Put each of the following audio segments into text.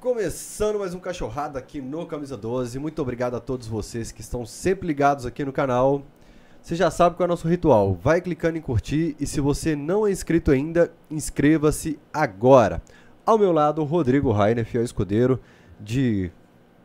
Começando mais um cachorrada aqui no Camisa 12. Muito obrigado a todos vocês que estão sempre ligados aqui no canal. Você já sabe qual é o nosso ritual. Vai clicando em curtir e se você não é inscrito ainda, inscreva-se agora. Ao meu lado, Rodrigo Rainer, fiel escudeiro de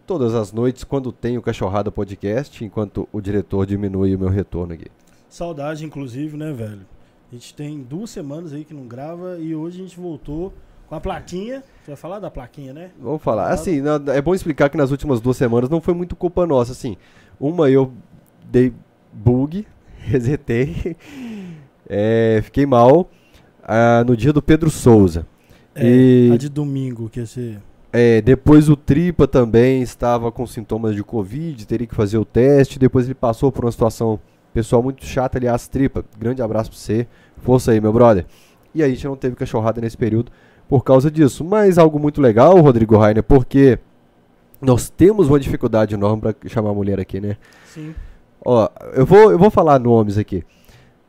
todas as noites quando tem o Cachorrada Podcast, enquanto o diretor diminui o meu retorno aqui. Saudade, inclusive, né, velho? A gente tem duas semanas aí que não grava e hoje a gente voltou com a plaquinha. Você vai falar da plaquinha, né? Vamos falar. Assim, é bom explicar que nas últimas duas semanas não foi muito culpa nossa, assim. Uma eu dei bug, resetei, é, fiquei mal ah, no dia do Pedro Souza. É, e... a de domingo, que esse... É, depois o Tripa também estava com sintomas de Covid, teria que fazer o teste. Depois ele passou por uma situação pessoal muito chata, aliás, Tripa. Grande abraço pra você. Força aí, meu brother. E aí a gente não teve cachorrada nesse período por causa disso. Mas algo muito legal, Rodrigo Rainer, porque nós temos uma dificuldade enorme para chamar a mulher aqui, né? Sim. Ó, eu vou, eu vou falar nomes aqui.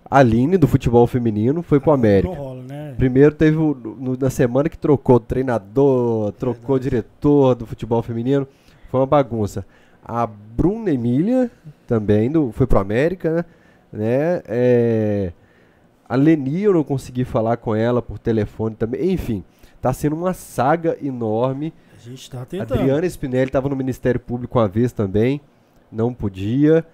A Aline, do futebol feminino, foi pro ah, América. Não rola, né? Primeiro teve o, no, na semana que trocou treinador, trocou Verdade. diretor do futebol feminino. Foi uma bagunça. A Bruna Emília, também, do, foi pro América, né? É, a Leni, eu não consegui falar com ela por telefone também. Enfim, tá sendo uma saga enorme. A gente tá tentando. Adriana Spinelli estava no Ministério Público uma vez também, não podia.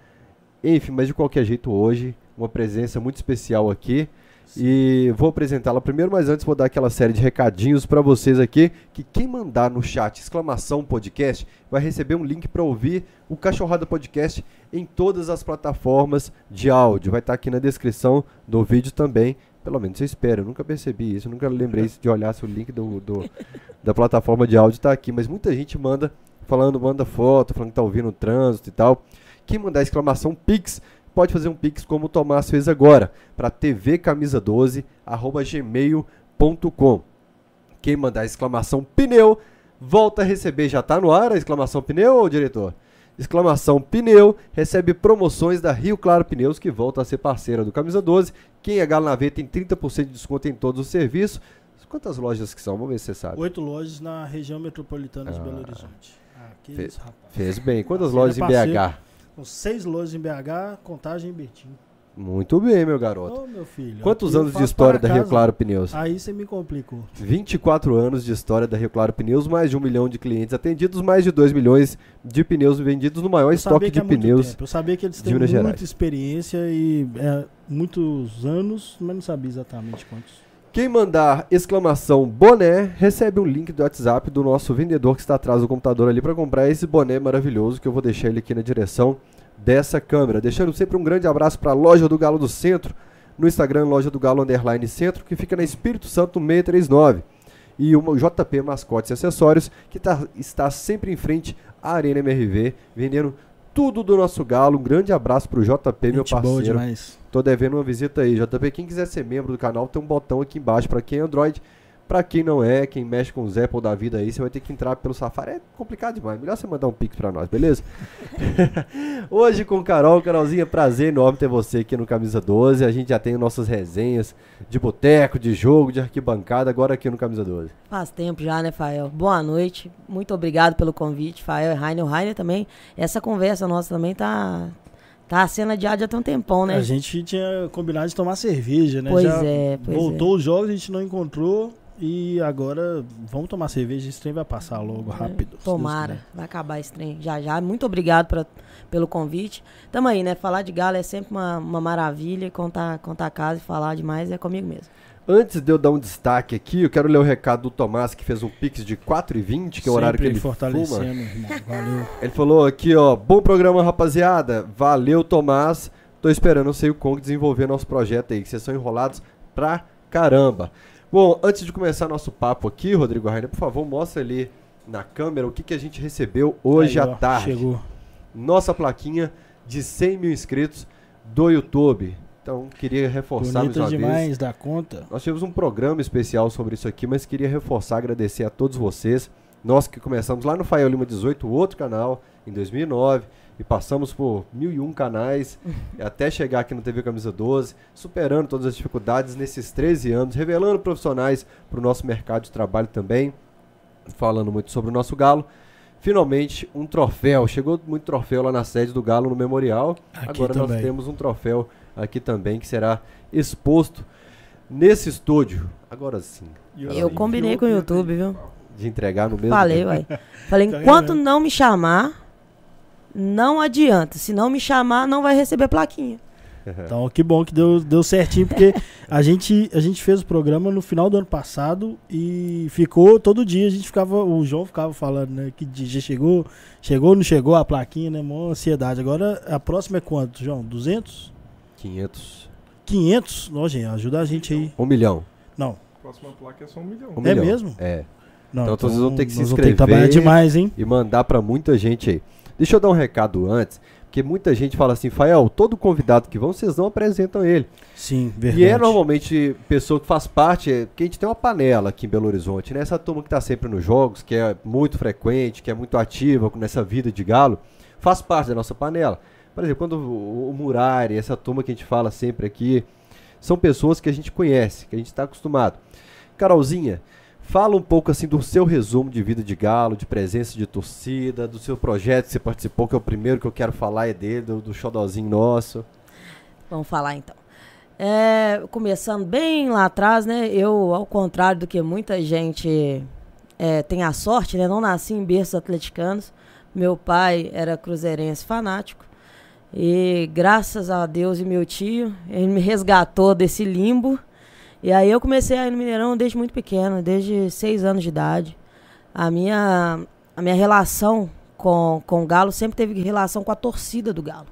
Enfim, mas de qualquer jeito hoje, uma presença muito especial aqui. E vou apresentá-la primeiro, mas antes vou dar aquela série de recadinhos para vocês aqui, que quem mandar no chat exclamação podcast vai receber um link para ouvir o Cachorrada Podcast em todas as plataformas de áudio. Vai estar tá aqui na descrição do vídeo também. Pelo menos eu espero, eu nunca percebi isso, nunca lembrei de olhar se o link do, do da plataforma de áudio está aqui, mas muita gente manda falando, manda foto, falando que tá ouvindo o trânsito e tal. Quem mandar exclamação Pix pode fazer um pix como o Tomás fez agora, para tvcamisa12@gmail.com. Quem mandar exclamação pneu, volta a receber, já está no ar a exclamação pneu, diretor? Exclamação pneu, recebe promoções da Rio Claro Pneus, que volta a ser parceira do Camisa 12. Quem é Galo na V tem 30% de desconto em todos os serviços. Quantas lojas que são? Vamos ver se você sabe. Oito lojas na região metropolitana ah, de Belo ah. Horizonte. Ah, fez, fez, bem. Quantas lojas em BH? Com seis lojas em BH, contagem em Betim. Muito bem, meu garoto. Ô, meu filho. Quantos anos de história da Rio Claro Pneus? Aí você me complicou. 24 anos de história da Rio Claro Pneus, mais de um milhão de clientes atendidos, mais de 2 milhões de pneus vendidos no maior estoque de pneus. Eu sabia que eles têm muita Gerais. experiência e é, muitos anos, mas não sabia exatamente quantos. Quem mandar exclamação boné recebe um link do WhatsApp do nosso vendedor que está atrás do computador ali para comprar esse boné maravilhoso que eu vou deixar ele aqui na direção dessa câmera. Deixando sempre um grande abraço para a Loja do Galo do Centro, no Instagram Loja do Galo Underline Centro, que fica na Espírito Santo 639. E o JP Mascotes e Acessórios, que tá, está sempre em frente à Arena MRV, vendendo tudo do nosso Galo. Um grande abraço pro JP, Gente meu parceiro. Boa demais. Tô devendo uma visita aí. JP, quem quiser ser membro do canal, tem um botão aqui embaixo para quem é Android. Para quem não é, quem mexe com os Apple da vida aí, você vai ter que entrar pelo Safari. É complicado demais. Melhor você mandar um pix para nós, beleza? Hoje com Carol. Carolzinha, prazer enorme ter você aqui no Camisa 12. A gente já tem nossas resenhas de boteco, de jogo, de arquibancada, agora aqui no Camisa 12. Faz tempo já, né, Fael? Boa noite. Muito obrigado pelo convite, Fael e Rainer. O Rainer também. Essa conversa nossa também tá, Tá sendo adiada já tem um tempão, né? A gente tinha combinado de tomar cerveja, né? Pois já é, pois Voltou é. os jogos, a gente não encontrou. E agora vamos tomar cerveja, esse trem vai passar logo, rápido. Tomara, vai acabar esse trem já já. Muito obrigado pra, pelo convite. Tamo aí, né? Falar de galo é sempre uma, uma maravilha. Contar, contar a casa e falar demais é comigo mesmo. Antes de eu dar um destaque aqui, eu quero ler o recado do Tomás, que fez um pix de 4,20, que é o horário que ele fortalecendo, fuma. Irmão. Valeu. Ele falou aqui, ó, bom programa, rapaziada. Valeu, Tomás. Tô esperando o Sei o Kong desenvolver nosso projeto aí, que vocês são enrolados pra caramba. Bom, antes de começar nosso papo aqui, Rodrigo Rainer, por favor, mostra ali na câmera o que, que a gente recebeu hoje aí, à ó, tarde. Chegou. Nossa plaquinha de 100 mil inscritos do YouTube. Então, queria reforçar Bonita mais uma demais vez. da conta. Nós tivemos um programa especial sobre isso aqui, mas queria reforçar, agradecer a todos vocês. Nós que começamos lá no Fael Lima 18, outro canal, em 2009, e passamos por mil e um canais, até chegar aqui no TV Camisa 12, superando todas as dificuldades nesses 13 anos, revelando profissionais para o nosso mercado de trabalho também. falando muito sobre o nosso Galo. Finalmente, um troféu. Chegou muito troféu lá na sede do Galo no Memorial. Aqui Agora nós também. temos um troféu aqui também que será exposto nesse estúdio. Agora sim, Eu combinei com o YouTube, viu? de entregar no mesmo Falei, uai. Falei, Tá enquanto não me chamar, não adianta. Se não me chamar, não vai receber plaquinha. Então, que bom que deu, deu certinho, porque a gente, a gente fez o programa no final do ano passado e ficou todo dia, a gente ficava, o João ficava falando, né, que dia chegou, chegou, não chegou a plaquinha, né, mó ansiedade. Agora, a próxima é quanto, João? 200? 500. 500? Não, gente, ajuda a gente aí. Um milhão. Não, Próxima placa é só um milhão. Um É milhão. mesmo? É. não. Então, vocês vão ter que se vamos ter que inscrever. trabalhar demais, hein? E mandar pra muita gente aí. Deixa eu dar um recado antes, porque muita gente fala assim, Fael, todo convidado que vão, vocês não apresentam ele. Sim, verdade. E é normalmente pessoa que faz parte, é, porque a gente tem uma panela aqui em Belo Horizonte, né? Essa turma que tá sempre nos jogos, que é muito frequente, que é muito ativa nessa vida de galo, faz parte da nossa panela. Por exemplo, quando o Murari, essa turma que a gente fala sempre aqui, são pessoas que a gente conhece, que a gente está acostumado. Carolzinha, fala um pouco assim do seu resumo de vida de galo, de presença de torcida, do seu projeto que você participou, que é o primeiro que eu quero falar é dele, do, do xodozinho nosso. Vamos falar então. É, começando bem lá atrás, né? Eu, ao contrário do que muita gente é, tem a sorte, né? Não nasci em berços atleticanos. Meu pai era cruzeirense fanático. E graças a Deus e meu tio, ele me resgatou desse limbo. E aí eu comecei a ir no Mineirão desde muito pequeno, desde seis anos de idade. A minha, a minha relação com, com o Galo sempre teve relação com a torcida do Galo.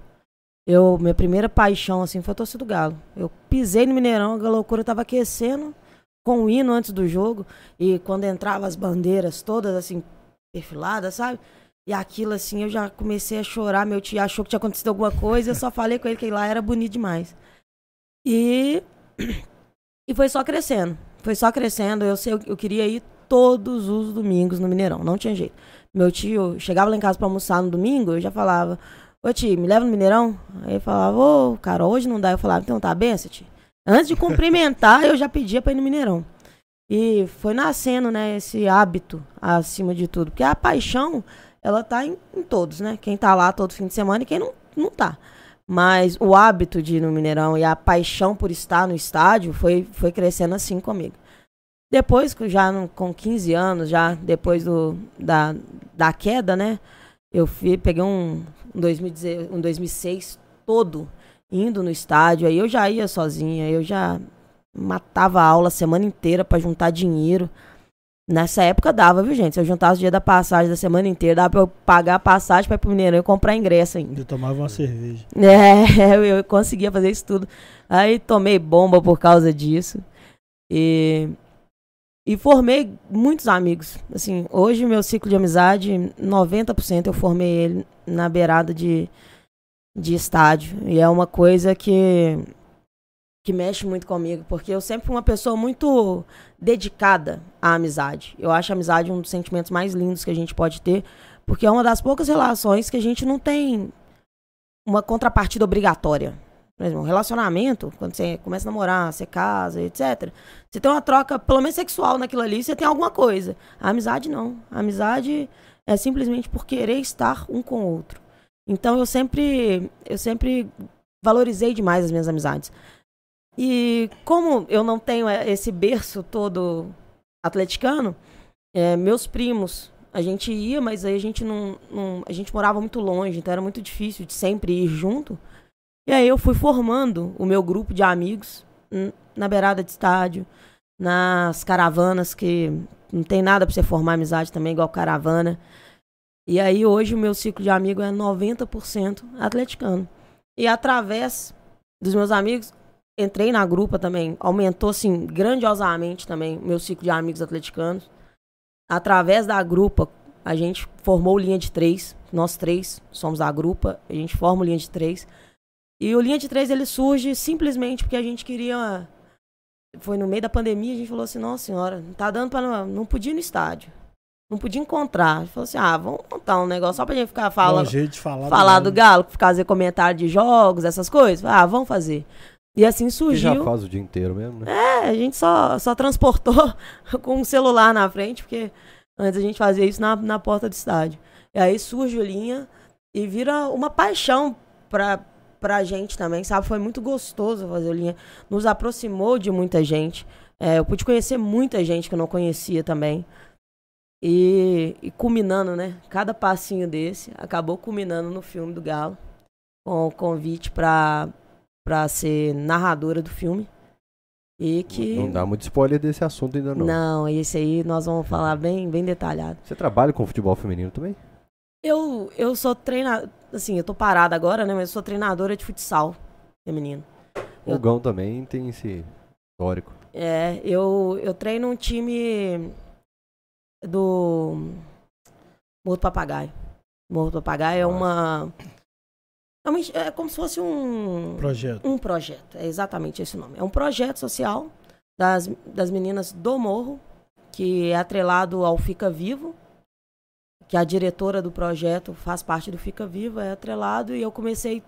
Eu, minha primeira paixão, assim, foi a torcida do Galo. Eu pisei no Mineirão, a loucura tava aquecendo com o hino antes do jogo. E quando entrava as bandeiras todas, assim, perfiladas, sabe? E aquilo, assim, eu já comecei a chorar. Meu tio achou que tinha acontecido alguma coisa. Eu só falei com ele que lá era bonito demais. E... E foi só crescendo. Foi só crescendo. Eu, sei, eu queria ir todos os domingos no Mineirão. Não tinha jeito. Meu tio chegava lá em casa pra almoçar no domingo, eu já falava... Ô tio, me leva no Mineirão? Aí ele falava, ô, cara, hoje não dá. Eu falava, então tá benção, tio. Antes de cumprimentar, eu já pedia pra ir no Mineirão. E foi nascendo, né, esse hábito acima de tudo. Porque a paixão, ela tá em, em todos, né? Quem tá lá todo fim de semana e quem não, não tá. Mas o hábito de ir no Mineirão e a paixão por estar no estádio foi, foi crescendo assim comigo. Depois, já no- com 15 anos, já depois do, da, da queda, né? Eu fui, peguei um, um, 2010 um 2006 todo indo no estádio. Aí eu já ia sozinha, eu já matava a aula a semana inteira pra juntar dinheiro. Nessa época dava, viu, gente? Se eu juntasse o dia da passagem da semana inteira, dava pra eu pagar a passagem pra ir pro Mineirão e comprar ingresso ainda. Eu tomava uma cerveja. É, eu, eu conseguia fazer isso tudo. Aí tomei bomba por causa disso. E, e formei muitos amigos. Assim, hoje meu ciclo de amizade, 90% eu formei ele na beirada de, de estádio. E é uma coisa que, que mexe muito comigo, porque eu sempre fui uma pessoa muito dedicada à amizade. Eu acho a amizade um dos sentimentos mais lindos que a gente pode ter, porque é uma das poucas relações que a gente não tem uma contrapartida obrigatória. Por um relacionamento, quando você começa a namorar, você casa, etc. Você tem uma troca, pelo menos sexual naquilo ali, você tem alguma coisa. A amizade não. A amizade é simplesmente por querer estar um com o outro. Então eu sempre, eu sempre valorizei demais as minhas amizades. E como eu não tenho eh, esse berço todo atleticano, eh, meus primos, a gente ia, mas aí a gente não, não- A gente morava muito longe, então era muito difícil de sempre ir junto. E aí eu fui formando o meu grupo de amigos na beirada de estádio, nas caravanas, que não tem nada pra você formar amizade também, igual caravana. E aí hoje o meu ciclo de amigo é 90% atleticano. E através dos meus amigos, entrei na grupa também, aumentou assim grandiosamente também o meu ciclo de amigos atleticanos. Através da grupa, a gente formou linha de três. Nós três somos a grupa, a gente forma linha de três. E o linha de três ele surge simplesmente porque a gente queria. Foi no meio da pandemia, a gente falou assim: Nossa senhora, não tá dando pra. Não, não podia ir no estádio. Não podia encontrar. A gente falou assim: Ah, vamos montar um negócio só pra gente ficar Dá um falando jeito de falar. falar do Galo. Galo, fazer comentário de jogos, essas coisas. Ah, vamos fazer. E assim Que surgiu. já faz o dia inteiro mesmo, né? É, a gente só, só transportou com um celular na frente, porque Antes a gente fazia isso na, na porta do estádio. E aí surge o linha e vira uma paixão pra, pra gente também, sabe? Foi muito gostoso fazer o linha. Nos aproximou de muita gente. É, eu pude conhecer muita gente que eu não conhecia também. E, e culminando, né? Cada passinho desse acabou culminando no filme do Galo. Com o convite pra, pra ser narradora do filme. E que. Não dá muito spoiler desse assunto ainda não. Não, esse aí nós vamos falar bem, bem detalhado. Você trabalha com futebol feminino também? Eu, eu sou treinadora. Assim, eu tô parada agora, né? Mas eu sou treinadora de futsal feminino. O Eu- Gão também tem esse histórico. É, eu, eu treino um time do Morro do Papagaio. Morro do Papagaio Nossa. É, uma, é como se fosse um. Projeto. Um projeto, é exatamente esse o nome. É um projeto social das, das meninas do Morro, que é atrelado ao Fica Vivo, que a diretora do projeto faz parte do Fica Vivo, é atrelado, e eu comecei.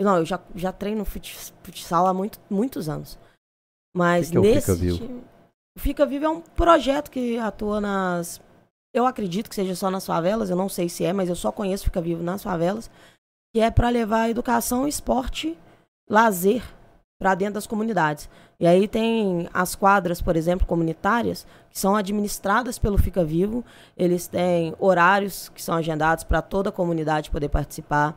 Não, eu já, já treino fut- futsal há muito, muitos anos. Mas que que é o nesse. Fica Vivo? time- o Fica Vivo é um projeto que atua nas. Eu acredito que seja só nas favelas, eu não sei se é, mas eu só conheço Fica Vivo nas favelas que é para levar educação, esporte, lazer para dentro das comunidades. E aí tem as quadras, por exemplo, comunitárias, que são administradas pelo Fica Vivo. Eles têm horários que são agendados para toda a comunidade poder participar.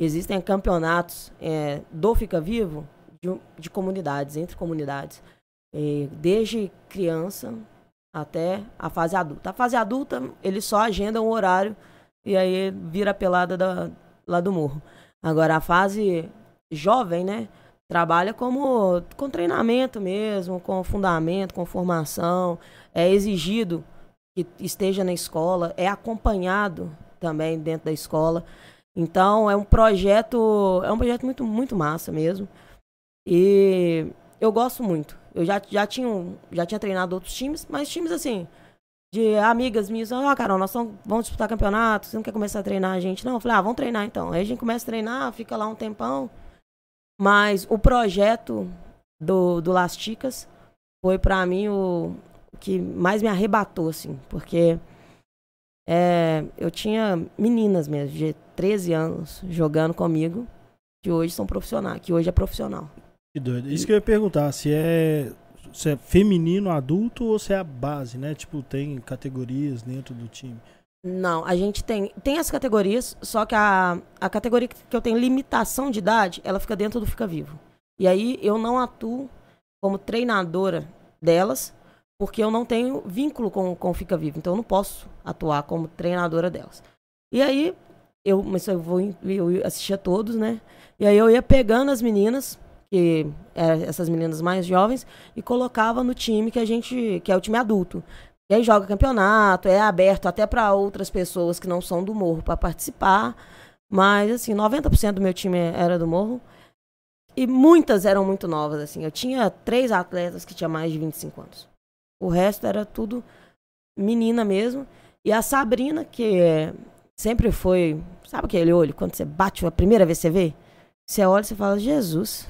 Existem campeonatos é, do Fica Vivo de, de comunidades, entre comunidades. E desde criança até a fase adulta. A fase adulta, eles só agendam o horário e aí vira a pelada da, lá do morro. Agora, a fase jovem, né? Trabalha como com treinamento mesmo, com fundamento, com formação. É exigido que esteja na escola, é acompanhado também dentro da escola. Então, é um projeto, é um projeto muito, muito massa mesmo. E eu gosto muito. Eu já, já, tinha, já tinha treinado outros times, mas times assim, de amigas minhas, ó, Carol, nós vamos disputar campeonato, você não quer começar a treinar a gente? Não, eu falei, ah, vamos treinar então. Aí a gente começa a treinar, fica lá um tempão. Mas o projeto do, do Las Ticas foi pra mim o, que mais me arrebatou, assim, porque é, eu tinha meninas mesmo, de 13 anos, jogando comigo, que hoje são profissionais, que hoje é profissional. Que doido. Isso que eu ia perguntar, se é, se é feminino adulto ou se é a base, né? Tipo, tem categorias dentro do time. Não, a gente tem, tem as categorias, só que a, a categoria que eu tenho limitação de idade, ela fica dentro do Fica Vivo. E aí eu não atuo como treinadora delas, porque eu não tenho vínculo com, com o Fica Vivo. Então eu não posso atuar como treinadora delas. E aí, eu, mas eu vou eu assistia todos, né? E aí eu ia pegando as meninas, que eram essas meninas mais jovens, e colocava no time que a gente, que é o time adulto. E aí joga campeonato, é aberto até para outras pessoas que não são do morro para participar. Mas, assim, 90% do meu time era do morro. E muitas eram muito novas, assim. Eu tinha três atletas que tinham mais de 25 anos. O resto era tudo menina mesmo. E a Sabrina, que é- sempre foi. Sabe aquele olho? Quando você bate a primeira vez você vê? Você olha e fala, Jesus.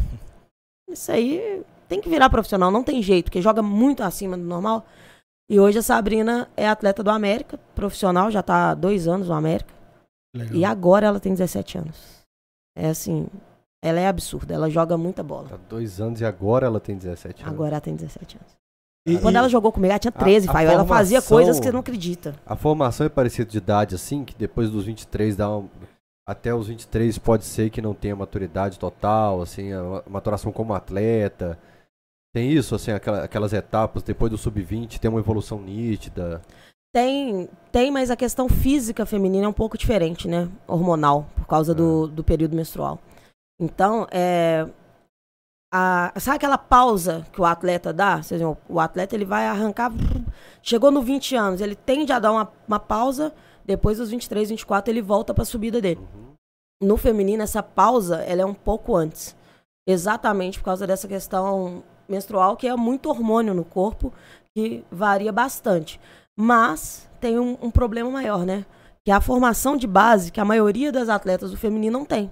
Isso aí tem que virar profissional, não tem jeito, porque joga muito acima do normal. E hoje a Sabrina é atleta do América, profissional, já tá há dois anos no América. Legal. E agora ela tem 17 anos. É assim, ela é absurda, ela joga muita bola. Tá dois anos e agora ela tem 17 anos. Agora ela tem 17 anos. E- Quando e- ela jogou comigo, ela tinha 13, a Faio. Ela fazia formação- coisas que você não acredita. A formação é parecida de idade assim, que depois dos 23 dá um, até os 23 pode ser que não tenha maturidade total, assim, a maturação como atleta. Tem isso, assim, aquela- aquelas etapas depois do sub-20, tem uma evolução nítida. Tem, tem, mas a questão física feminina é um pouco diferente, né? Hormonal, por causa do, do período menstrual. Então, é. A, sabe aquela pausa que o atleta dá? Vocês viram, o atleta ele vai arrancar. Chegou no 20 anos, ele tende a dar uma, uma pausa. Depois dos 23, 24, ele volta para a subida dele. No feminino, essa pausa ela é um pouco antes. Exatamente por causa dessa questão menstrual, que é muito hormônio no corpo, que varia bastante. Mas tem um, um problema maior, né? Que é a formação de base que a maioria das atletas do feminino não tem.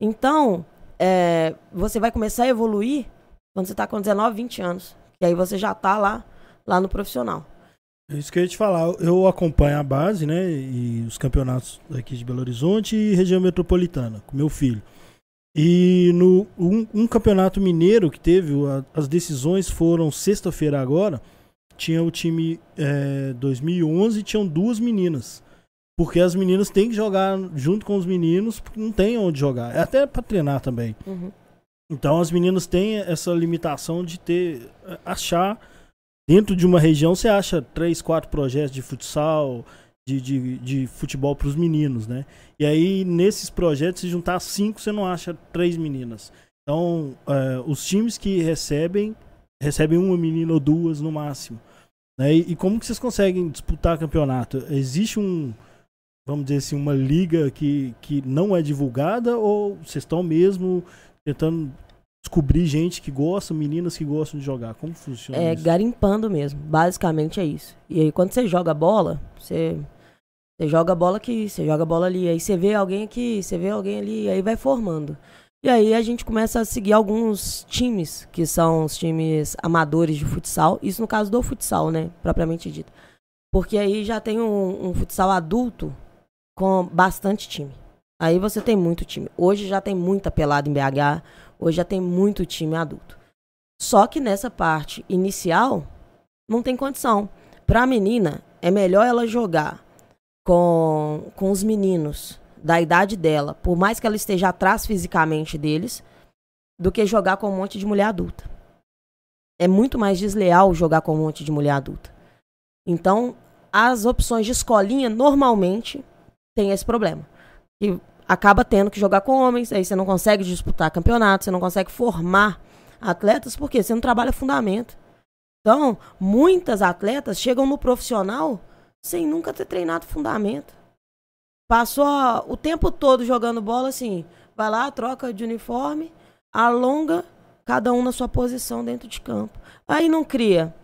Então, é, você vai começar a evoluir quando você está com 19, 20 anos. E aí você já está lá, lá no profissional. É isso que eu ia te falar. Eu acompanho a base, né? E os campeonatos aqui de Belo Horizonte e região metropolitana, com meu filho. E no um, um campeonato mineiro que teve, a, as decisões foram sexta-feira agora. Tinha o time é, 2011 e tinham duas meninas. Porque as meninas têm que jogar junto com os meninos, porque não tem onde jogar. É até para treinar também. Uhum. Então as meninas têm essa limitação de ter achar dentro de uma região você acha três, quatro projetos de futsal, de, de, de futebol para os meninos, né? E aí nesses projetos se juntar cinco você não acha três meninas. Então é, os times que recebem recebem uma menina ou duas no máximo. Né? E, e como que vocês conseguem disputar campeonato? Existe um vamos dizer assim, uma liga que, que não é divulgada ou vocês estão mesmo tentando descobrir gente que gosta, meninas que gostam de jogar? Como funciona É isso? garimpando mesmo, basicamente é isso. E aí quando você joga bola, você, você joga bola aqui, você joga bola ali, aí você vê alguém aqui, você vê alguém ali, aí vai formando. E aí a gente começa a seguir alguns times, que são os times amadores de futsal, isso no caso do futsal, né, propriamente dito. Porque aí já tem um, um futsal adulto com bastante time. Aí você tem muito time. Hoje já tem muita pelada em BH, hoje já tem muito time adulto. Só que nessa parte inicial não tem condição. Para a menina é melhor ela jogar com, com os meninos da idade dela, por mais que ela esteja atrás fisicamente deles, do que jogar com um monte de mulher adulta. É muito mais desleal jogar com um monte de mulher adulta. Então, as opções de escolinha normalmente tem esse problema. E acaba tendo que jogar com homens, aí você não consegue disputar campeonato, você não consegue formar atletas, porque você não trabalha fundamento. Então, muitas atletas chegam no profissional sem nunca ter treinado fundamento. Passou o tempo todo jogando bola assim, vai lá, troca de uniforme, alonga cada um na sua posição dentro de campo. Aí não cria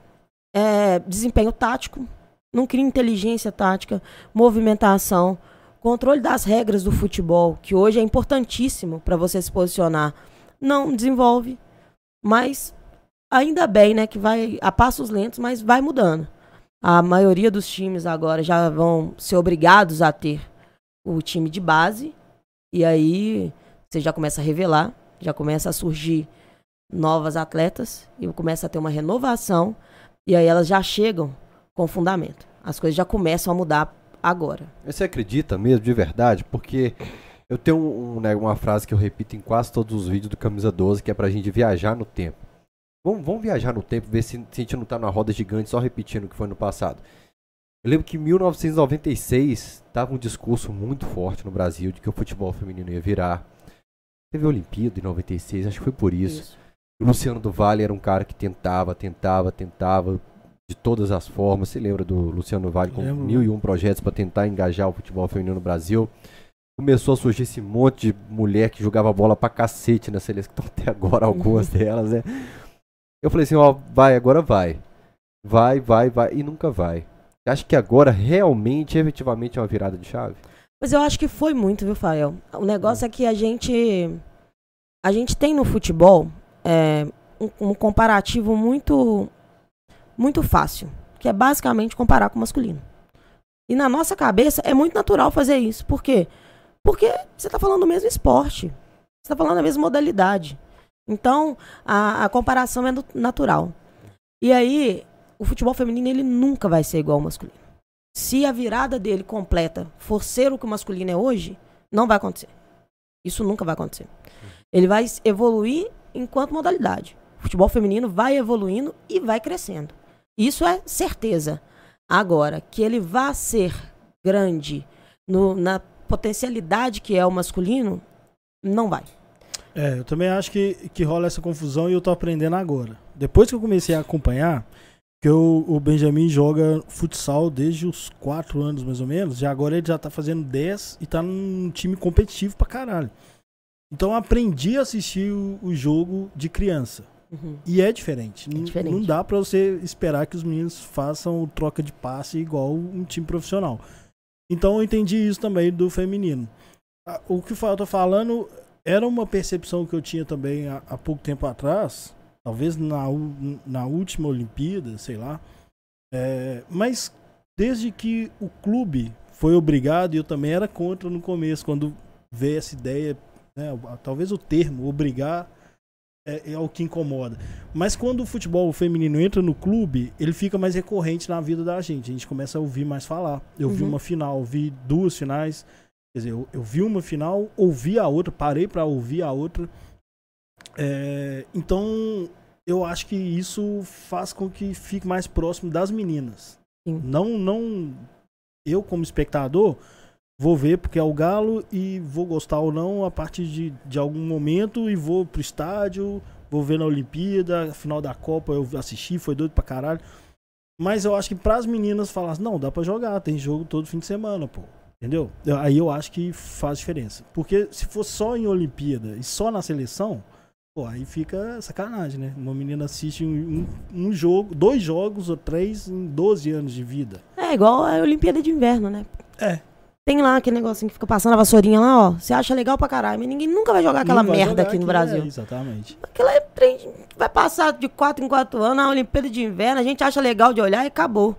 é, desempenho tático, não cria inteligência tática, movimentação, controle das regras do futebol, que hoje é importantíssimo para você se posicionar, não desenvolve. Mas ainda bem, né, que vai a passos lentos, mas vai mudando. A maioria dos times agora já vão ser obrigados a ter o time de base e aí você já começa a revelar, já começa a surgir novas atletas e começa a ter uma renovação e aí elas já chegam com fundamento. As coisas já começam a mudar agora. Você acredita mesmo, de verdade? Porque eu tenho um, né, uma frase que eu repito em quase todos os vídeos do Camisa 12, que é pra gente viajar no tempo. Vamos, vamos viajar no tempo, ver se, se a gente não tá na roda gigante só repetindo o que foi no passado. Eu lembro que em 1996 tava um discurso muito forte no Brasil de que o futebol feminino ia virar. Teve a Olimpíada em 96, acho que foi por isso. Isso. O Luciano do Vale era um cara que tentava, tentava, tentava de todas as formas. Você lembra do Luciano Vale com Lembro. mil e um projetos para tentar engajar o futebol feminino no Brasil? Começou a surgir esse monte de mulher que jogava bola pra cacete na seleção, que estão até agora algumas delas, né? Eu falei assim, ó, vai, agora vai. Vai, vai, vai, e nunca vai. Acho que agora realmente, efetivamente, é uma virada de chave. Mas eu acho que foi muito, viu, Fael? O negócio é que a gente. A gente tem no futebol é, um, um comparativo muito. Muito fácil. Que é basicamente comparar com o masculino. E na nossa cabeça é muito natural fazer isso. Por quê? Porque você está falando do mesmo esporte. Você está falando da mesma modalidade. Então, a, a comparação é natural. E aí, o futebol feminino ele nunca vai ser igual ao masculino. Se a virada dele completa for ser o que o masculino é hoje, não vai acontecer. Isso nunca vai acontecer. Ele vai evoluir enquanto modalidade. O futebol feminino vai evoluindo e vai crescendo. Isso é certeza. Agora, que ele vá ser grande no- na potencialidade que é o masculino, não vai. É, eu também acho que, que rola essa confusão e eu tô aprendendo agora. Depois que eu comecei a acompanhar, que o, o Benjamin joga futsal desde os 4 anos mais ou menos, e agora ele já tá fazendo 10 e tá num time competitivo pra caralho. Então eu aprendi a assistir o, o jogo de criança. Uhum. E é diferente. Não- diferente. Não dá pra você esperar que os meninos façam troca de passe igual um time profissional. Então eu entendi isso também do feminino. O que eu tô falando era uma percepção que eu tinha também há, há pouco tempo atrás, talvez na, na última Olimpíada, sei lá. É, mas desde que o clube foi obrigado, e eu também era contra no começo, quando veio essa ideia, né, talvez o termo, obrigar, é, é, o que incomoda. Mas quando o futebol feminino entra no clube, ele fica mais recorrente na vida da gente. A gente começa a ouvir mais falar. Eu uhum. vi uma final, vi duas finais. Quer dizer, eu, eu vi uma final, ouvi a outra, parei para ouvir a outra. É, então, eu acho que isso faz com que fique mais próximo das meninas. Sim. Não, não. Eu, como espectador, vou ver porque é o Galo e vou gostar ou não a partir de, de algum momento e vou pro estádio, vou ver na Olimpíada, final da Copa eu assisti, foi doido pra caralho. Mas eu acho que pras meninas falar não, dá pra jogar, tem jogo todo fim de semana, pô. Entendeu? Aí eu acho que faz diferença. Porque se for só em Olimpíada e só na seleção, Pô, aí fica sacanagem, né? Uma menina assiste um, um, jogo, dois jogos ou três em 12 anos de vida. É igual a Olimpíada de Inverno, né? É. Tem lá aquele negocinho que fica passando a vassourinha lá, ó. Você acha legal pra caralho, mas ninguém nunca vai jogar aquela merda jogar aqui no Brasil. É, exatamente. Aquela é trem vai passar de 4 em 4 anos, a Olimpíada de Inverno, a gente acha legal de olhar e acabou.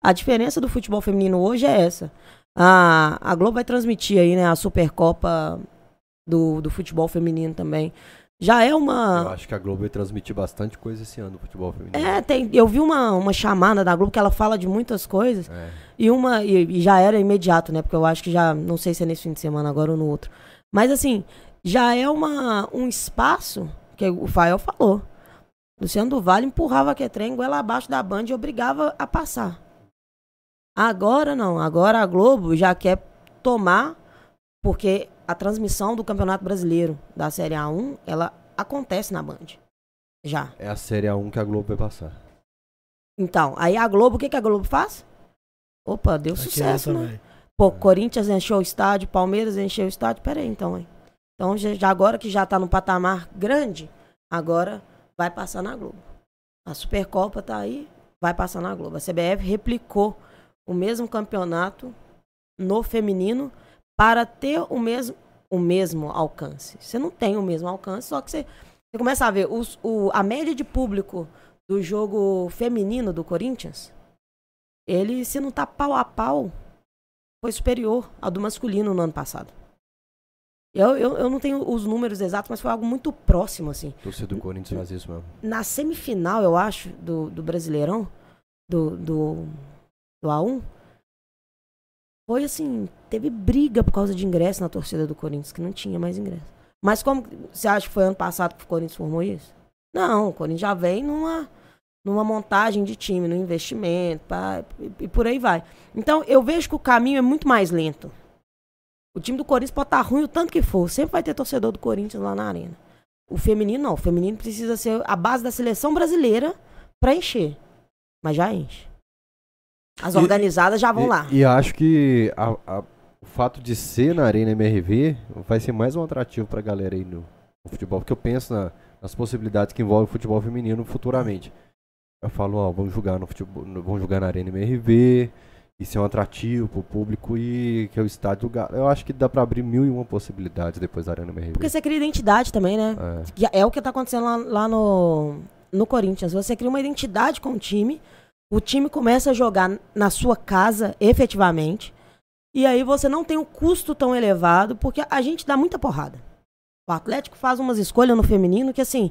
A diferença do futebol feminino hoje é essa. A, a Globo vai transmitir aí, né, a Supercopa do, do futebol feminino também já é uma. Eu acho que a Globo vai transmitir bastante coisa esse ano no futebol feminino. É, tem, eu vi uma, uma chamada da Globo que ela fala de muitas coisas. É. E uma. E, e, já era imediato, né? Porque eu acho que já. Não sei se é nesse fim de semana agora ou no outro. Mas assim, já é uma, um espaço que o Fael falou. Luciano do Vale empurrava a trem goela abaixo da banda e obrigava a passar. Agora não. Agora a Globo já quer tomar. Porque a transmissão do Campeonato Brasileiro da Série A1, ela acontece na Band. Já. É a Série A1 que a Globo vai passar. Então, aí a Globo, o que, que a Globo faz? Opa, deu sucesso, né? Pô, é. Corinthians encheu o estádio, Palmeiras encheu o estádio. Pera aí, então, hein? Então, já, agora que já tá no patamar grande, agora vai passar na Globo. A Supercopa tá aí, vai passar na Globo. A CBF replicou o mesmo campeonato no feminino para ter o mesmo, o mesmo alcance. Você não tem o mesmo alcance, só que você, você começa a ver os, o, a média de público do jogo feminino do Corinthians, ele, se não tá pau a pau, foi superior ao do masculino no ano passado. Eu, eu, eu não tenho os números exatos, mas foi algo muito próximo, assim. Torcedor do Corinthians faz isso mesmo. Na semifinal, eu acho, do, do Brasileirão, do, do, do A1, foi assim, teve briga por causa de ingresso na torcida do Corinthians, que não tinha mais ingresso. Mas como você acha que foi ano passado que o Corinthians formou isso? Não, o Corinthians já vem numa, numa montagem de time, no investimento, pá, e, e, por aí vai. Então, eu vejo que o caminho é muito mais lento. O time do Corinthians pode estar ruim o tanto que for, sempre vai ter torcedor do Corinthians lá na arena. O feminino não, o feminino precisa ser a base da seleção brasileira para encher. Mas já enche. As organizadas e, já vão e, lá. E acho que a, a, o fato de ser na Arena MRV vai ser mais um atrativo pra galera aí no, no futebol. Porque eu penso na, nas possibilidades que envolvem o futebol feminino futuramente. Eu falo, ó, vamos jogar no futebol, vamos jogar na Arena MRV, isso é um atrativo pro público e que é o estádio do Galo. Eu acho que dá pra abrir mil e uma possibilidades depois da Arena MRV. Porque você cria identidade também, né? É, é o que tá acontecendo lá, lá no, no Corinthians. Você cria uma identidade com o time o time começa a jogar na sua casa, efetivamente. E aí você não tem um custo tão elevado, porque a gente dá muita porrada. O Atlético faz umas escolhas no feminino que, assim,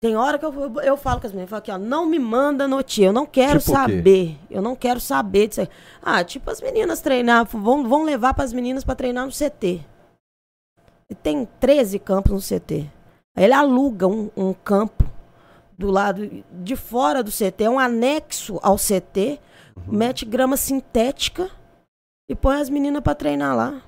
tem hora que eu, eu, eu falo com as meninas, eu falo aqui, ó, não me manda notícia, eu não quero tipo saber. Eu não quero saber disso aí. Ah, tipo as meninas treinar, vão, vão levar para as meninas para treinar no CT. E tem 13 campos no CT. Aí ele aluga um, um campo do lado de fora do CT, é um anexo ao CT, uhum. mete grama sintética e põe as meninas para treinar lá.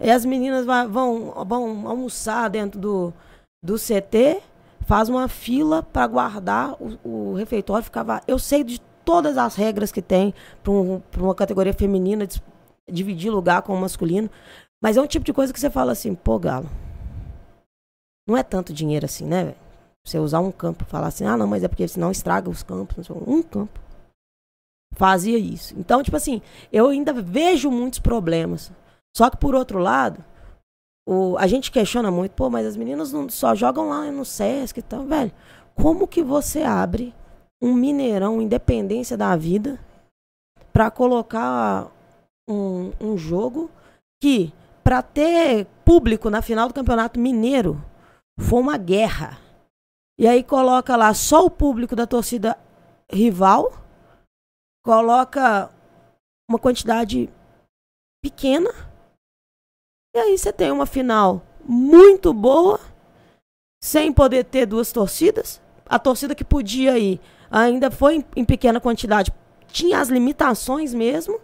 E as meninas vão, vão almoçar dentro do, do CT, faz uma fila para guardar o, o refeitório. Ficava, eu sei de todas as regras que tem para um, uma categoria feminina de, dividir lugar com o masculino. Mas é um tipo de coisa que você fala assim, pô, Galo, não é tanto dinheiro assim, né, velho? Você usar um campo falar assim, ah, não, mas é porque senão estraga os campos. Um campo. Fazia isso. Então, tipo assim, eu ainda vejo muitos problemas. Só que, por outro lado, o, a gente questiona muito, pô, mas as meninas não, só jogam lá no Sesc e tal, velho. Como que você abre um Mineirão Independência da Vida para colocar um, um jogo que, para ter público na final do Campeonato Mineiro, foi uma guerra. E aí coloca lá só o público da torcida rival, coloca uma quantidade pequena, e aí você tem uma final muito boa, sem poder ter duas torcidas. A torcida que podia ir ainda foi em, pequena quantidade, tinha as limitações mesmo.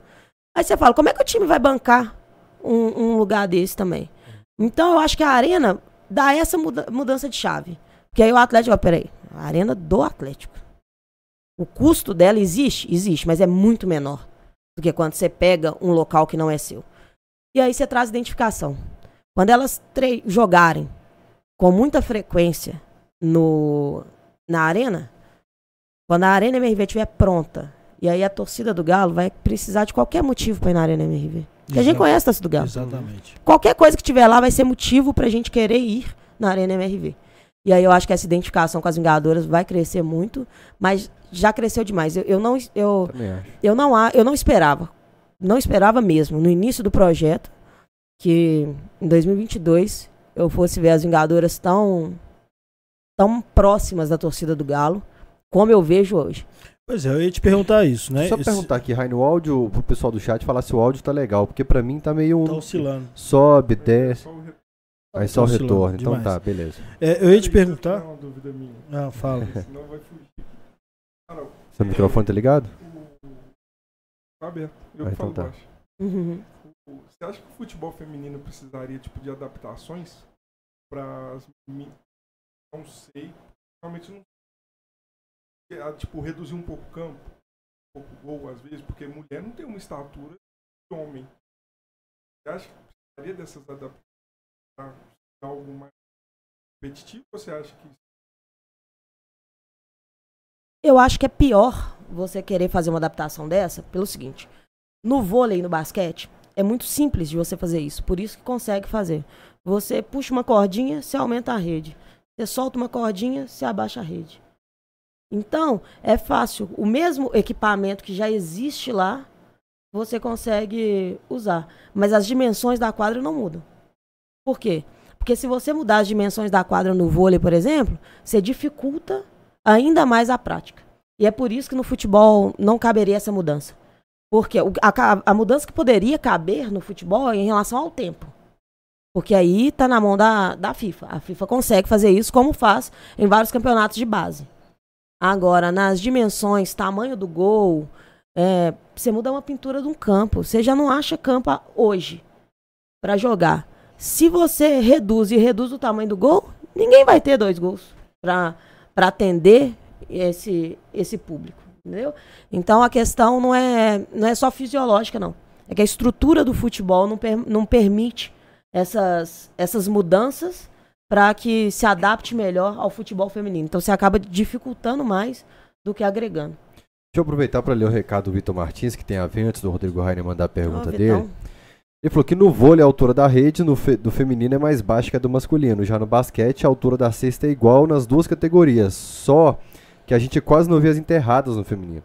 Aí você fala, como é que o time vai bancar um, um lugar desse também? Então eu acho que a arena dá essa muda mudança de chave. Porque aí o Atlético, ó, peraí, a arena do Atlético. O custo dela existe? Existe, mas é muito menor do que quando você pega um local que não é seu. E aí você traz identificação. Quando elas jogarem com muita frequência no, na arena, quando a Arena MRV estiver pronta, e aí a torcida do Galo vai precisar de qualquer motivo para ir na Arena MRV. Porque a gente conhece a torcida do Galo. Exatamente. Qualquer coisa que tiver lá vai ser motivo pra gente querer ir na Arena MRV. E aí eu acho que essa identificação com as Vingadoras vai crescer muito, mas já cresceu demais. Eu, eu não eu, eu não eu não esperava. Não esperava mesmo no início do projeto que em 2022 eu fosse ver as Vingadoras tão tão próximas da torcida do Galo como eu vejo hoje. Pois é, eu ia te perguntar isso, né? Só Esse... perguntar aqui, Raino, o áudio pro pessoal do chat falar se o áudio tá legal, porque pra mim tá meio um. Tá oscilando. Sobe, desce. Aí só o retorno. Então demais. tá, beleza. É, eu ia te perguntar. Uma dúvida minha. Ah, fala. Senão vai fugir. Seu microfone tá ligado? tá aberto. Eu Ah, que falo então tá. baixo. Uhum. Você acha que o futebol feminino precisaria tipo de adaptações para as não sei, realmente não é, tipo reduzir um pouco o campo, um pouco o gol às vezes, porque mulher não tem uma estatura de homem. Você acha que precisaria dessas adaptações para algo mais competitivo? Você acha que Eu acho que é pior você querer fazer uma adaptação dessa pelo seguinte: no vôlei e no basquete, é muito simples de você fazer isso, por isso que consegue fazer. Você puxa uma cordinha, você aumenta a rede. Você solta uma cordinha, você abaixa a rede. Então, é fácil. O mesmo equipamento que já existe lá, você consegue usar. Mas as dimensões da quadra não mudam. Por quê? Porque se você mudar as dimensões da quadra no vôlei, por exemplo, você dificulta ainda mais a prática. E é por isso que no futebol não caberia essa mudança. Porque a, a mudança que poderia caber no futebol é em relação ao tempo. Porque aí está na mão da, da FIFA. A FIFA consegue fazer isso como faz em vários campeonatos de base. Agora, nas dimensões, tamanho do gol, é, você muda uma pintura de um campo. Você já não acha campo hoje para jogar. Se você reduz e reduz o tamanho do gol, ninguém vai ter dois gols para atender esse, esse público. Entendeu? Então a questão não é, não é só fisiológica, não. É que a estrutura do futebol não, per- não permite essas, essas mudanças para que se adapte melhor ao futebol feminino. Então você acaba dificultando mais do que agregando. Deixa eu aproveitar para ler o recado do Vitor Martins, que tem a ver antes do Rodrigo Rainer mandar a pergunta dele. Ele falou que no vôlei a altura da rede no fe- do feminino é mais baixa que a do masculino. Já no basquete a altura da cesta é igual nas duas categorias. Só que a gente quase não vê as enterradas no feminino.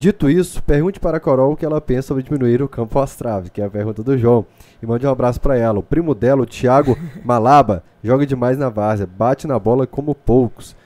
Dito isso, pergunte para a Carol o que ela pensa sobre diminuir o campo às traves, que é a pergunta do João. E mande um abraço para ela. O primo dela, o Thiago Malaba, joga demais na várzea, bate na bola como poucos.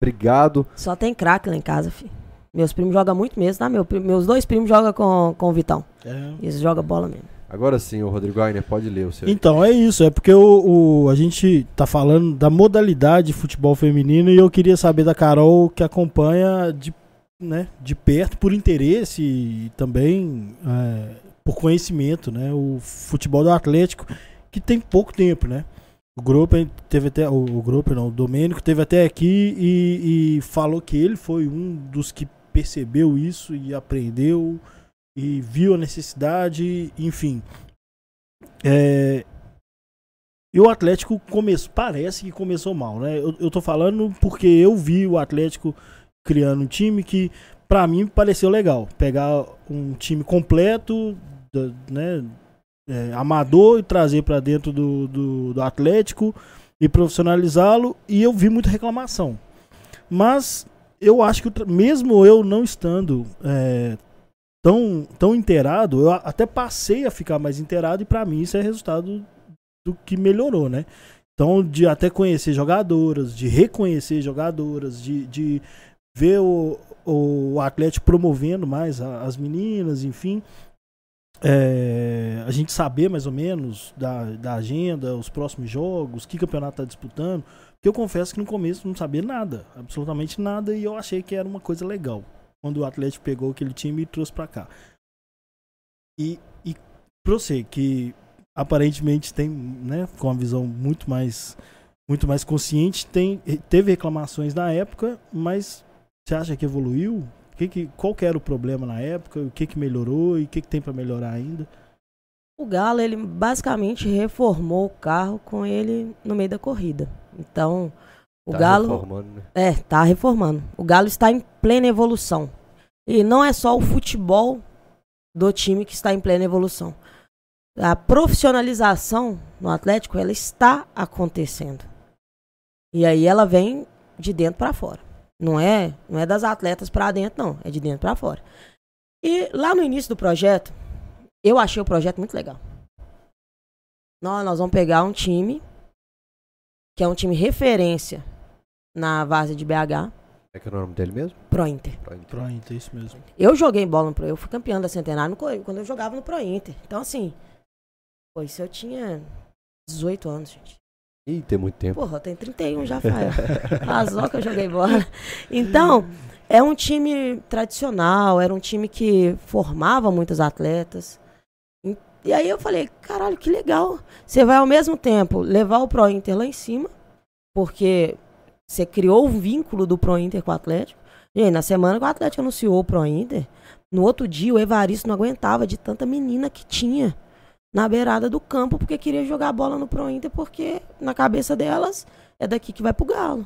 Obrigado. Só tem craque lá em casa, filho. Meus primos jogam muito mesmo, tá? Meu, meus dois primos jogam com, com o Vitão. É. Eles jogam bola mesmo. Agora sim, o Rodrigo Rainer pode ler o seu. Então, é isso. É porque o, o- a gente tá falando da modalidade de futebol feminino e eu queria saber da Carol que acompanha de, né, de perto por interesse e também é, por conhecimento, né? O futebol do Atlético, que tem pouco tempo, né? O grupo teve até. O, o grupo não, o Domênico teve até aqui e, e falou que ele foi um dos que percebeu isso e aprendeu e viu a necessidade, enfim. É, e o Atlético começou, parece que começou mal, né? Eu, eu tô falando porque eu vi o Atlético criando um time que pra mim pareceu legal. Pegar um time completo, né? é, amador e trazer pra dentro do, do, do Atlético e profissionalizá-lo. E eu vi muita reclamação. Mas eu acho que mesmo eu não estando é, tão, tão inteirado, eu até passei a ficar mais inteirado e pra mim isso é resultado do que melhorou, né? Então, de até conhecer jogadoras, de reconhecer jogadoras, de, de ver o, o Atlético promovendo mais as meninas, enfim. É, a gente saber mais ou menos da, da agenda, os próximos jogos, que campeonato tá disputando. Porque eu confesso que no começo não sabia nada, absolutamente nada, e eu achei que era uma coisa legal. Quando o Atlético pegou aquele time e trouxe pra cá. E, e pra você, que aparentemente tem, né, com uma visão muito mais muito mais consciente, tem, teve reclamações na época, mas você acha que evoluiu? Que que, qual que era o problema na época? O que, que melhorou e o que, que tem pra melhorar ainda? O Galo, ele basicamente reformou o carro com ele no meio da corrida. Então, o Tá Galo. reformando, né? É, tá reformando. O Galo está em plena evolução. E não é só o futebol do time que está em plena evolução. A profissionalização no Atlético, ela está acontecendo. E aí ela vem de dentro para fora. Não é, não é das atletas para dentro, não. É de dentro para fora. E lá no início do projeto, eu achei o projeto muito legal. Nós, nós vamos pegar um time que é um time referência na Várzea de BH, É que é o nome dele mesmo? Pro Inter. Pro Inter, isso mesmo. Eu joguei bola no Pro, eu fui campeão da Centenário no quando eu jogava no Pro Inter. Então assim, pô, isso eu tinha 18 anos, gente. Ih, tem muito tempo. Porra, tenho 31 já, Fael. Azul que eu joguei bola. Então, é um time tradicional, era um time que formava muitos atletas. E aí eu falei, caralho, que legal. Você vai ao mesmo tempo levar o Pro Inter lá em cima, porque você criou um vínculo do Pro Inter com o Atlético. E aí, na semana que o Atlético anunciou o Pro Inter, no outro dia o Evaristo não aguentava de tanta menina que tinha na beirada do campo porque queria jogar bola no Pro Inter porque na cabeça delas é daqui que vai pro Galo.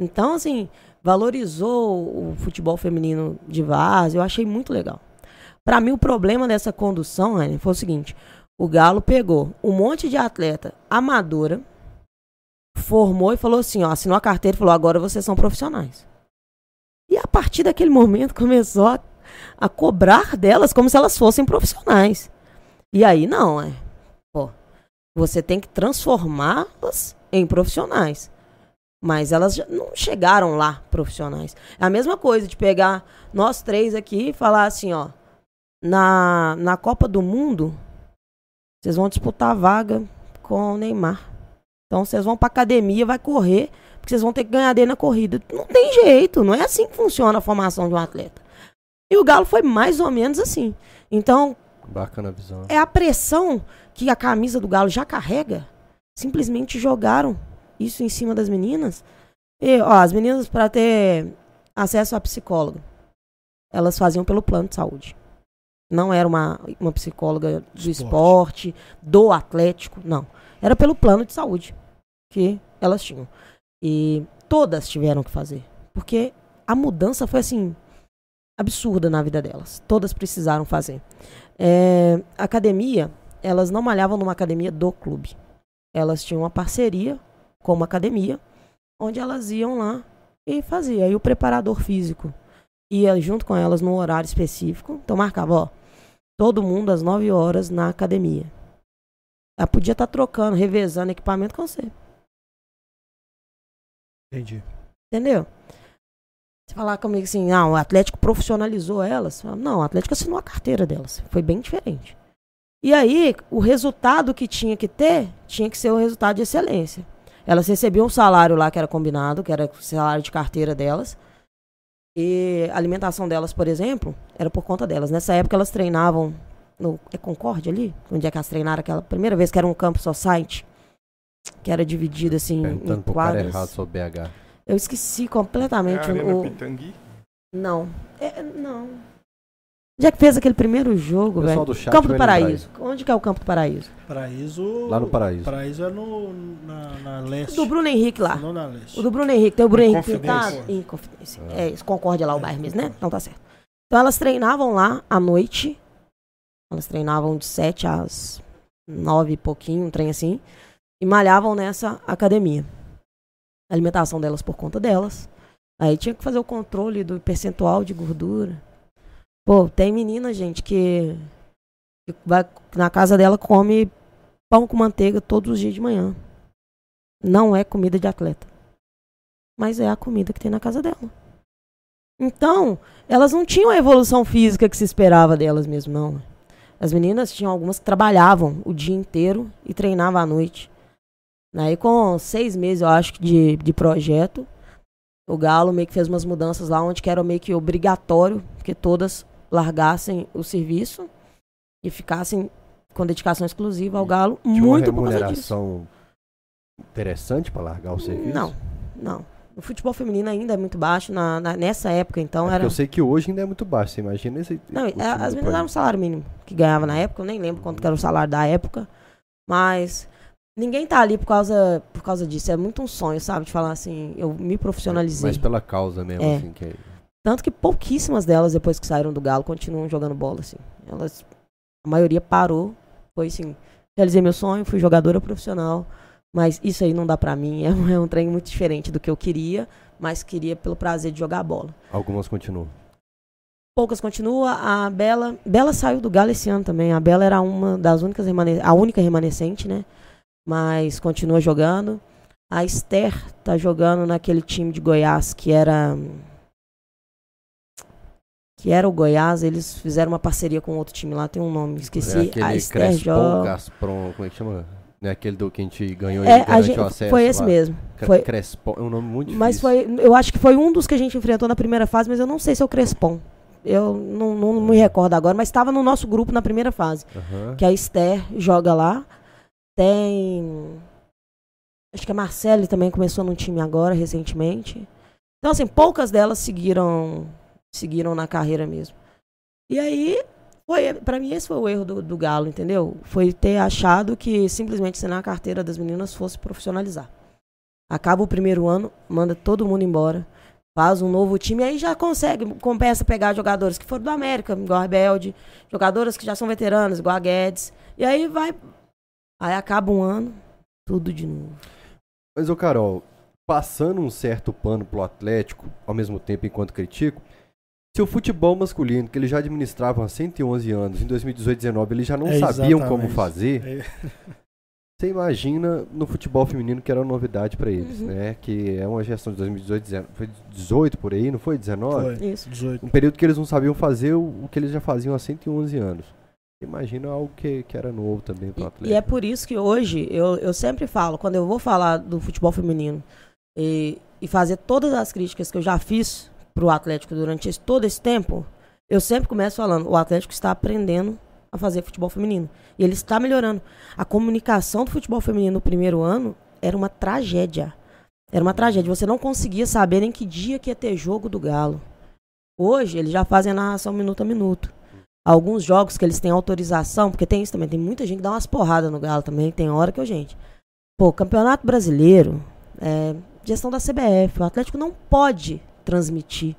Então, assim, valorizou o futebol feminino de várzea, eu achei muito legal. Pra mim, o problema dessa condução, Rani, foi o seguinte: o Galo pegou um monte de atleta amadora, formou e falou assim: ó, assinou a carteira e falou, agora vocês são profissionais. E a partir daquele momento começou a, a cobrar delas como se elas fossem profissionais. E aí, não, é. Pô, você tem que transformá-las em profissionais. Mas elas não chegaram lá profissionais. É a mesma coisa de pegar nós três aqui e falar assim, ó. Na, na Copa do Mundo, vocês vão disputar a vaga com o Neymar. Então vocês vão pra academia, vai correr, porque vocês vão ter que ganhar dele na corrida. Não tem jeito, não é assim que funciona a formação de um atleta. E o Galo foi mais ou menos assim. Então, Bacana a visão. é a pressão que a camisa do Galo já carrega. Simplesmente jogaram isso em cima das meninas. E, ó, as meninas, para ter acesso a psicólogo, elas faziam pelo plano de saúde. Não era uma, uma psicóloga do Esporte. esporte, do atlético, não. Era pelo plano de saúde que elas tinham. E todas tiveram que fazer. Porque a mudança foi assim absurda na vida delas. Todas precisaram fazer. É, academia, elas não malhavam numa academia do clube. Elas tinham uma parceria com uma academia, onde elas iam lá e faziam. Aí o preparador físico ia junto com elas num horário específico. Então marcava, ó, todo mundo às 9 horas na academia. Ela podia estar trocando, revezando equipamento com você. Entendi. Entendeu? Você falar comigo assim, ah, o Atlético profissionalizou elas. Não, o Atlético assinou a carteira delas. Foi bem diferente. E aí, o resultado que tinha que ter, tinha que ser o resultado de excelência. Elas recebiam um salário lá que era combinado, que era o salário de carteira delas. E a alimentação delas, por exemplo, era por conta delas. Nessa época elas treinavam no é Concorde ali, onde é que elas treinaram aquela primeira vez que era um campo society, que era dividido assim Perguntando em pro cara errado sobre BH. Eu esqueci É a completamente Arena o. Pitangui? Não. É, não. Onde é que fez aquele primeiro jogo, velho? do chat Campo do Paraíso. Onde que é o Campo do Paraíso? Paraíso. Lá no Paraíso. Paraíso é no, na, na leste. Do Bruno Henrique lá. Não na leste. O do Bruno Henrique. Tem o Bruno Henrique pintado. Em Confidência. É isso. Concórdia lá, o bairro mesmo, né? Então tá certo. Então elas treinavam lá à noite. Elas treinavam de 7 às 9 e pouquinho, um trem assim. E malhavam nessa academia. A alimentação delas por conta delas. Aí tinha que fazer o controle do percentual de gordura. Pô, tem menina, gente, que, vai na casa dela come pão com manteiga todos os dias de manhã. Não é comida de atleta. Mas é a comida que tem na casa dela. Então, elas não tinham a evolução física que se esperava delas mesmo, não. As meninas tinham algumas que trabalhavam o dia inteiro e treinavam à noite. Aí, com seis meses, eu acho, de, de projeto, o Galo meio que fez umas mudanças lá, onde que era meio que obrigatório que todas largassem o serviço e ficassem com dedicação exclusiva ao Galo, Tinha muito uma remuneração interessante pra largar o serviço? Não, não. O futebol feminino ainda é muito baixo. Na, na- nessa época, então, É era. Eu sei que hoje ainda é muito baixo. Você imagina esse. Não, é, as meninas eram o salário mínimo que ganhava na época. Eu nem lembro quanto que era o salário da época. Mas ninguém tá ali por causa, por causa disso. É muito um sonho, sabe? De falar assim, eu me profissionalizei. Mas pela causa mesmo, É. assim. Que é- Tanto que pouquíssimas delas, depois que saíram do Galo, continuam jogando bola, assim. Elas, a maioria parou. Foi assim, realizei meu sonho, fui jogadora profissional. Mas isso aí não dá pra mim. É um, é um trem muito diferente do que eu queria. Mas queria pelo prazer de jogar bola. Algumas continuam. Poucas continua. A Bela. Bela saiu do Galo esse ano também. A Bela era uma das únicas remane a única remanescente, né? Mas continua jogando. A Esther tá jogando naquele time de Goiás que era. Que era o Goiás, eles fizeram uma parceria com outro time lá, tem um nome, esqueci. É aquele a Esther Crespon, joga. Gasprom, como é que chama? Não é aquele do que a gente ganhou É, e a gente, acesso foi esse lá? mesmo. Foi, Crespon, é um nome muito difícil. mas foi, eu acho que foi um dos que a gente enfrentou na primeira fase, mas eu não sei se é o Crespon. Eu não, não me recordo agora, mas estava no nosso grupo na primeira fase. Aham. que a Esther joga lá. Tem. Acho que a Marcele também começou num time agora, recentemente. Então, assim, poucas delas seguiram seguiram na carreira mesmo. E aí, foi, pra mim, esse foi o erro do, do Galo, entendeu? Foi ter achado que simplesmente assinar a carteira das meninas fosse profissionalizar. Acaba o primeiro ano, manda todo mundo embora, faz um novo time, aí já consegue, compensa pegar jogadores que foram do América, igual a Rebelde, jogadoras que já são veteranas, igual a Guedes. E aí vai. Aí acaba um ano, tudo de novo. Mas, ô Carol, passando um certo pano pro Atlético, ao mesmo tempo enquanto critico, se o futebol masculino, que eles já administravam há 111 anos, em 2018 19 eles já não É, sabiam como fazer, É. você imagina no futebol feminino que era uma novidade pra eles, Uhum. né? Que é uma gestão de 2018, 19, foi 18 por aí, não foi 19? Foi. Isso. 18. Um período que eles não sabiam fazer o, o que eles já faziam há 111 anos. Imagina algo que, que era novo também pro E, Atlético. e é por isso que hoje eu, eu sempre falo, quando eu vou falar do futebol feminino e, e fazer todas as críticas que eu já fiz pro Atlético durante esse- todo esse tempo, eu sempre começo falando, o Atlético está aprendendo a fazer futebol feminino. E ele está melhorando. A comunicação do futebol feminino no primeiro ano era uma tragédia. Era uma tragédia. Você não conseguia saber nem que dia que ia ter jogo do Galo. Hoje, eles já fazem a narração minuto a minuto. Alguns jogos que eles têm autorização, porque tem isso também, tem muita gente que dá umas porradas no Galo também, tem hora que eu, gente. Pô, Campeonato Brasileiro, é, gestão da CBF, o Atlético não pode transmitir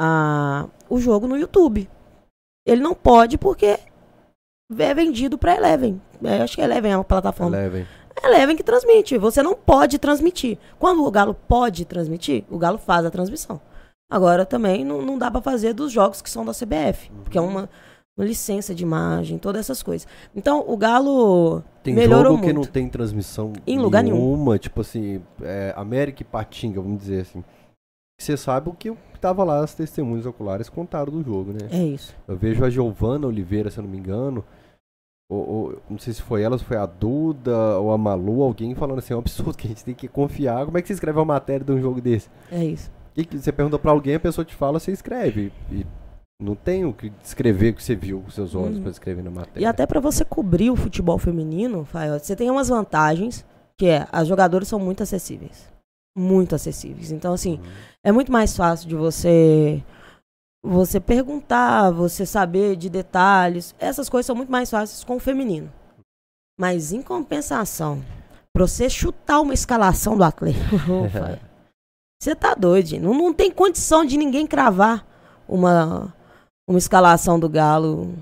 a, o jogo no YouTube. Ele não pode porque é vendido pra Eleven. É, acho que Eleven é uma plataforma. Eleven. Eleven que transmite. Você não pode transmitir. Quando o Galo pode transmitir, o Galo faz a transmissão. Agora também não, não dá pra fazer dos jogos que são da CBF, porque é uma, uma licença de imagem, todas essas coisas. Então o Galo Tem melhorou jogo que muito. não tem transmissão Em lugar nenhum. nenhuma, tipo assim, é, América e Patinga, vamos dizer assim. Você sabe o que o que tava lá, as testemunhas oculares contaram do jogo, né? É isso. Eu vejo a Giovana Oliveira, se eu não me engano, ou, ou- não sei se foi ela, se foi a Duda ou a Malu, alguém falando assim, é um absurdo que a gente tem que confiar. Como é que você escreve uma matéria de um jogo desse? É isso. E que você pergunta pra alguém, a pessoa te fala, você escreve. E não tem o que descrever o que você viu com seus olhos Uhum. pra escrever na matéria. E até pra você cobrir o futebol feminino, você tem umas vantagens, que é, as jogadoras são muito acessíveis. Muito acessíveis. Então, assim, Uhum. é muito mais fácil de você você perguntar, você saber de detalhes. Essas coisas são muito mais fáceis com o feminino. Mas em compensação, pra você chutar uma escalação do atleta, você tá doido. Não, não tem condição de ninguém cravar uma, uma escalação do Galo,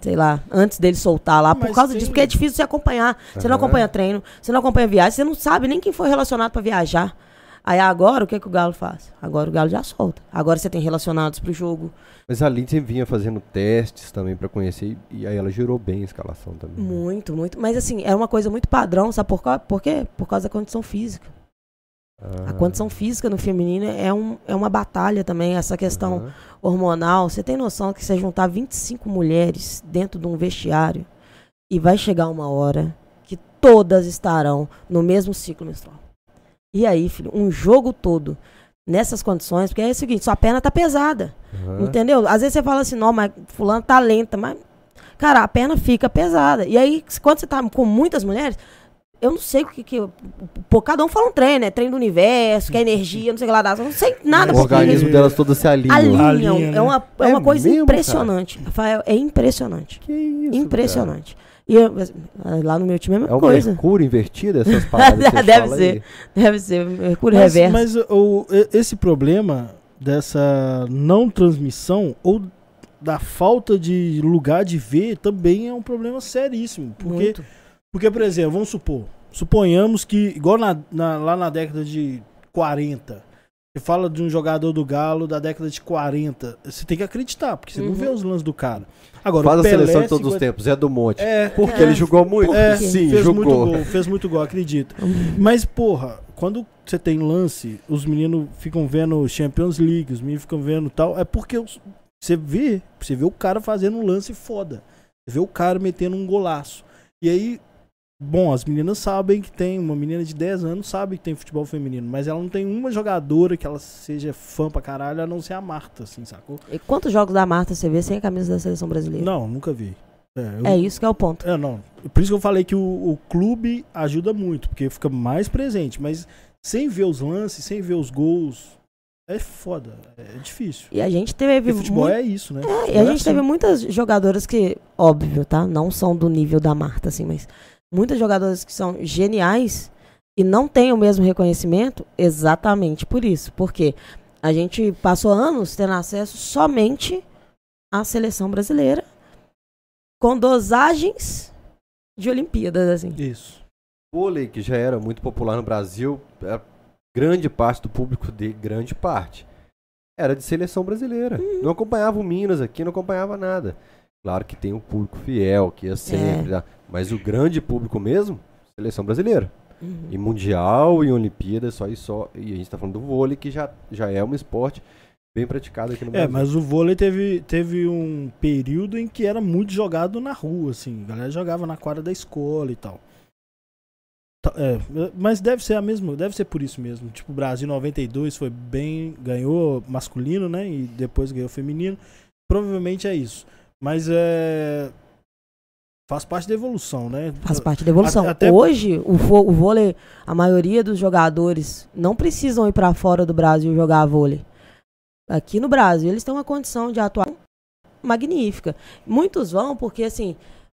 sei lá, antes dele soltar lá, por Mas causa tem- disso, porque é difícil você acompanhar. Você não acompanha treino, você não acompanha viagem, você não sabe nem quem foi relacionado pra viajar. Aí agora, o que, que o Galo faz? Agora o Galo já solta. Agora você tem relacionados pro jogo. Mas a Lindsay vinha fazendo testes também pra conhecer e, aí ela girou bem a escalação também. né? Muito, muito. Mas assim, é uma coisa muito padrão, sabe por, por quê? Por causa da condição física. A Ah, condição física no feminino é, um, é uma batalha também, essa questão hormonal. Você tem noção que você juntar 25 mulheres dentro de um vestiário e vai chegar uma hora que todas estarão no mesmo ciclo menstrual. E aí, filho, um jogo todo nessas condições, porque é o seguinte, sua perna tá pesada, Aham. entendeu? Às vezes você fala assim, não, mas fulano tá lenta, mas cara, a perna fica pesada. E aí, quando você tá com muitas mulheres, eu não sei o que que pô, cada um fala um treino, né? Treino do universo, que é energia, não sei o que lá, dá. eu não sei nada O porque organismo que- delas todo se alinha. alinham. Alinha, né? É uma, é É uma coisa mesmo, impressionante. Rafael, é impressionante. Que isso, impressionante. E eu- lá no meu time é a cara? mesma É o coisa. Mercúrio invertido, essas você Deve ser. aí? Deve ser Mercúrio Mas, reverso. mas o, esse problema dessa não transmissão ou da falta de lugar de ver também é um problema seríssimo. Porque, Muito. Porque por exemplo, vamos supor, suponhamos que, igual na- na- lá na década de 40, você fala de um jogador do Galo da década de 40, você tem que acreditar, porque você não Uhum. vê os lances do cara. Agora, Faz o a Pelé, seleção de todos os 50 tempos, Zé do Monte. É, Porque É. ele jogou muito? é, Sim, fez jogou. muito gol, fez muito gol, acredito. Mas, porra, quando você tem lance, os meninos ficam vendo Champions League, os meninos ficam vendo tal, é porque os- você vê, você vê o cara fazendo um lance foda. Você vê o cara metendo um golaço. E aí, bom, as meninas sabem que tem, uma menina de 10 anos sabe que tem futebol feminino, mas ela não tem uma jogadora que ela seja fã pra caralho, a não ser a Marta, assim, sacou? E quantos jogos da Marta você vê sem a camisa da seleção brasileira? Não, nunca vi. É, eu- É isso que é o ponto. É, não. Por isso que eu falei que o, o clube ajuda muito, porque fica mais presente. Mas sem ver os lances, sem ver os gols, é foda. É difícil. E a gente teve Porque futebol muito- é isso, né? É, e a é gente assim. teve muitas jogadoras que, óbvio, tá? Não são do nível da Marta, assim, mas muitas jogadoras que são geniais e não têm o mesmo reconhecimento exatamente por isso. Porque a gente passou anos tendo acesso somente à seleção brasileira com dosagens de Olimpíadas, assim. Isso. vôlei, que já era muito popular no Brasil, a grande parte do público de grande parte era de seleção brasileira. Uhum. Não acompanhava o Minas aqui, não acompanhava nada. Claro que tem um público fiel, que ia sempre, né? mas o grande público mesmo, seleção brasileira. Uhum. E mundial e Olimpíada, só e só. E a gente tá falando do vôlei, que já, já é um esporte bem praticado aqui no É, Brasil. mas o vôlei teve, teve um período em que era muito jogado na rua, assim. A galera jogava na quadra da escola e tal. Tá, É, mas deve ser a mesma, deve ser por isso mesmo. Tipo, o Brasil 92 foi bem, ganhou masculino, né? E depois ganhou feminino. Provavelmente é isso. Mas é faz parte da evolução, né? Faz parte da evolução. Até- Hoje, o, o vôlei, a maioria dos jogadores não precisam ir para fora do Brasil jogar vôlei. Aqui no Brasil, eles têm uma condição de atuar magnífica. Muitos vão porque, assim,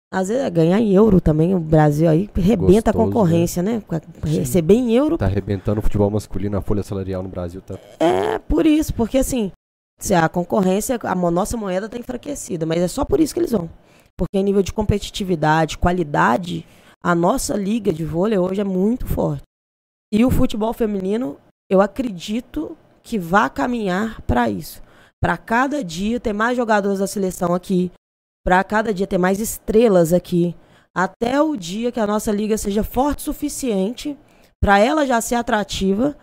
às vezes ganhar em euro também, o Brasil aí rebenta Gostoso, a concorrência, né? Sim. Receber em euro Tá arrebentando o futebol masculino, a folha salarial no Brasil tá. é por isso, porque assim, a concorrência, a nossa moeda está enfraquecida, mas é só por isso que eles vão. Porque em nível de competitividade, qualidade, a nossa liga de vôlei hoje é muito forte. E o futebol feminino, eu acredito que vai caminhar para isso. Para cada dia ter mais jogadores da seleção aqui, para cada dia ter mais estrelas aqui, até o dia que a nossa liga seja forte o suficiente para ela já ser atrativa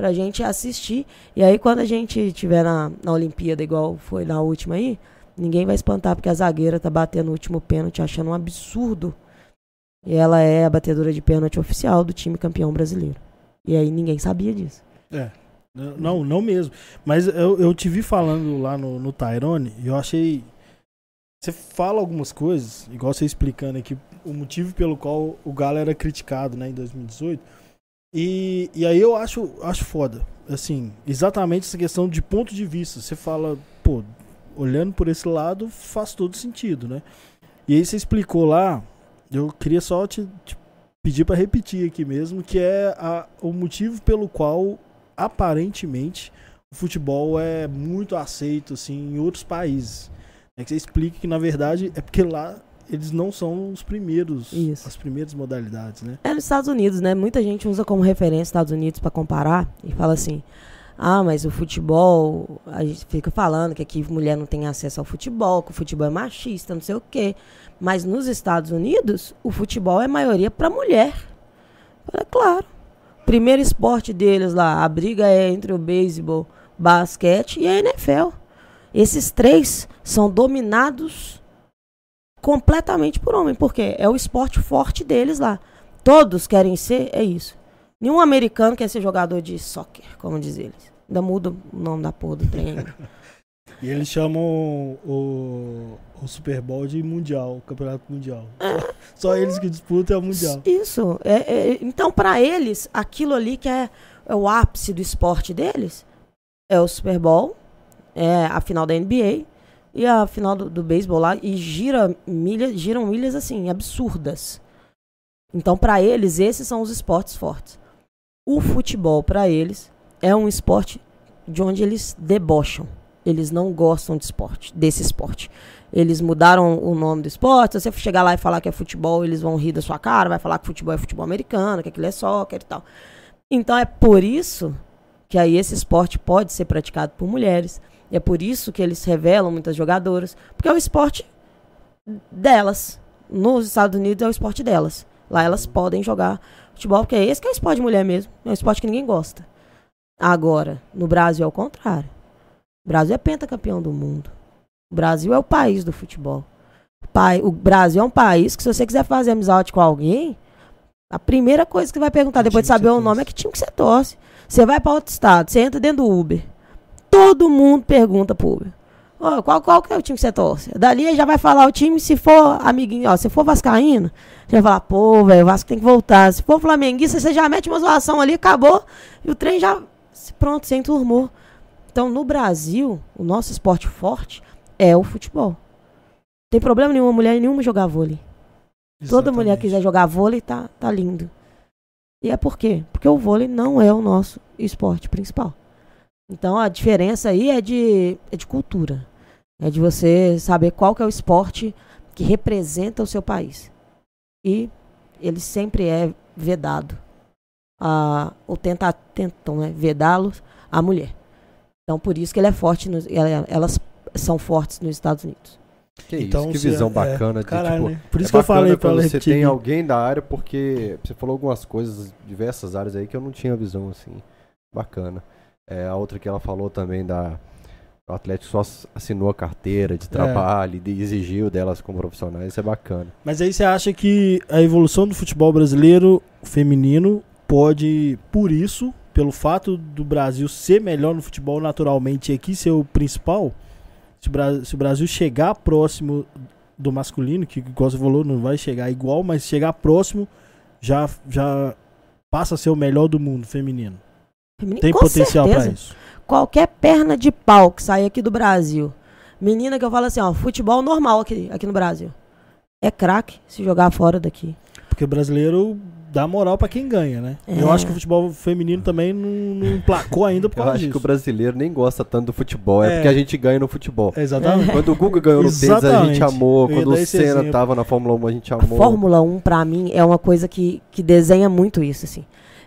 pra gente assistir. E aí, quando a gente tiver na, na Olimpíada, igual foi na última aí, ninguém vai espantar porque a zagueira tá batendo o último pênalti, achando um absurdo. E ela é a batedora de pênalti oficial do time campeão brasileiro. E aí ninguém sabia disso. É. Não, não mesmo. Mas eu, eu te vi falando lá no, no Tyrone e eu achei. Você fala algumas coisas, igual você explicando aqui, o motivo pelo qual o Galo era criticado né, em 2018. E, e aí eu acho, acho foda. Assim, exatamente essa questão de ponto de vista. Você fala, pô, olhando por esse lado, faz todo sentido, né? E aí você explicou lá, eu queria só te, te pedir para repetir aqui mesmo, que é a, o motivo pelo qual aparentemente o futebol é muito aceito assim em outros países. É que você explica que na verdade é porque lá eles não são os primeiros, Isso. as primeiras modalidades, né? É nos Estados Unidos, né? Muita gente usa como referência Estados Unidos para comparar e fala assim: ah, mas o futebol, a gente fica falando que aqui mulher não tem acesso ao futebol, que o futebol é machista, não sei o quê. Mas nos Estados Unidos, o futebol é maioria para mulher. É claro. Primeiro esporte deles lá, a briga é entre o beisebol, basquete e a NFL. Esses três são dominados completamente por homem, porque é o esporte forte deles lá. Todos querem ser, é isso. Nenhum americano quer ser jogador de soccer, como diz eles. Ainda muda o nome da porra do trem. E eles chamam o, o Super Bowl de Mundial, o Campeonato Mundial. Só eles que disputam é o Mundial. Isso. É, é, então, para eles, aquilo ali que é, é o ápice do esporte deles é o Super Bowl, é a final da NBA e a final do, do beisebol lá. E gira milhas, giram milhas assim, absurdas. Então, para eles, esses são os esportes fortes. O futebol, para eles, é um esporte de onde eles debocham. Eles não gostam de esporte, desse esporte. Eles mudaram o nome do esporte. Se você chegar lá e falar que é futebol, eles vão rir da sua cara, vai falar que futebol é futebol americano, que aquilo é soccer e tal. Então é por isso que aí esse esporte pode ser praticado por mulheres. E é por isso que eles revelam muitas jogadoras, porque é o esporte delas. Nos Estados Unidos é o esporte delas. Lá elas podem jogar futebol, porque é esse que é o esporte de mulher mesmo. É um esporte que ninguém gosta. Agora, no Brasil é o contrário. O Brasil é pentacampeão do mundo. O Brasil é o país do futebol. O Brasil é um país que, se você quiser fazer amizade com alguém, a primeira coisa que vai perguntar depois de saber o nome torce? é que time que você torce. Você vai para outro estado, você entra dentro do Uber. Todo mundo pergunta pro Uber. Ó, qual, qual que é o time que você torce? Dali ele já vai falar o time, se for amiguinho, ó, se for vascaíno, já vai falar, pô, velho, o Vasco tem que voltar. Se for flamenguista, você já mete uma zoação ali, acabou, e o trem já, pronto, você enturmou. Então, no Brasil, o nosso esporte forte é o futebol. Não tem problema nenhuma mulher nenhuma jogar vôlei. Toda mulher que quiser jogar vôlei, tá, tá lindo. E é por quê? Porque o vôlei não é o nosso esporte principal. Então a diferença aí é de, é de cultura. É de você saber qual que é o esporte que representa o seu país. E ele sempre é vedado. A, ou tenta, tentam né, vedá-los a mulher. Então por isso que ele é forte, nos, ela- elas são fortes nos Estados Unidos. Que Então, isso, que visão é, bacana de Caralho, tipo, né? Por isso é que eu falei ela você repetir. tem alguém da área, porque você falou algumas coisas, diversas áreas aí que eu não tinha visão assim. Bacana. É, a outra que ela falou também da. O Atlético só ass- assinou a carteira de trabalho e exigiu delas como profissionais, isso é bacana. Mas aí você acha que a evolução do futebol brasileiro feminino pode, por isso, pelo fato do Brasil ser melhor no futebol naturalmente e aqui ser o principal, se o, Bra- se o Brasil chegar próximo do masculino, que igual você falou, não vai chegar igual, mas chegar próximo, já, já passa a ser o melhor do mundo feminino. Feminino, Tem com potencial certeza. pra isso. qualquer perna de pau que sair aqui do Brasil, menina que eu falo assim, ó, futebol normal aqui, aqui no Brasil. É craque se jogar fora daqui. Porque o brasileiro dá moral pra quem ganha, né? É. Eu acho que o futebol feminino também não, não emplacou ainda por Eu causa acho disso. que o brasileiro nem gosta tanto do futebol, é, É. porque a gente ganha no futebol. É, Exatamente. Quando o Guga ganhou no tênis, a gente amou. Eu Quando o Senna tava na Fórmula 1, a gente A amou. Fórmula 1, pra mim, é uma coisa que, que desenha muito isso, assim.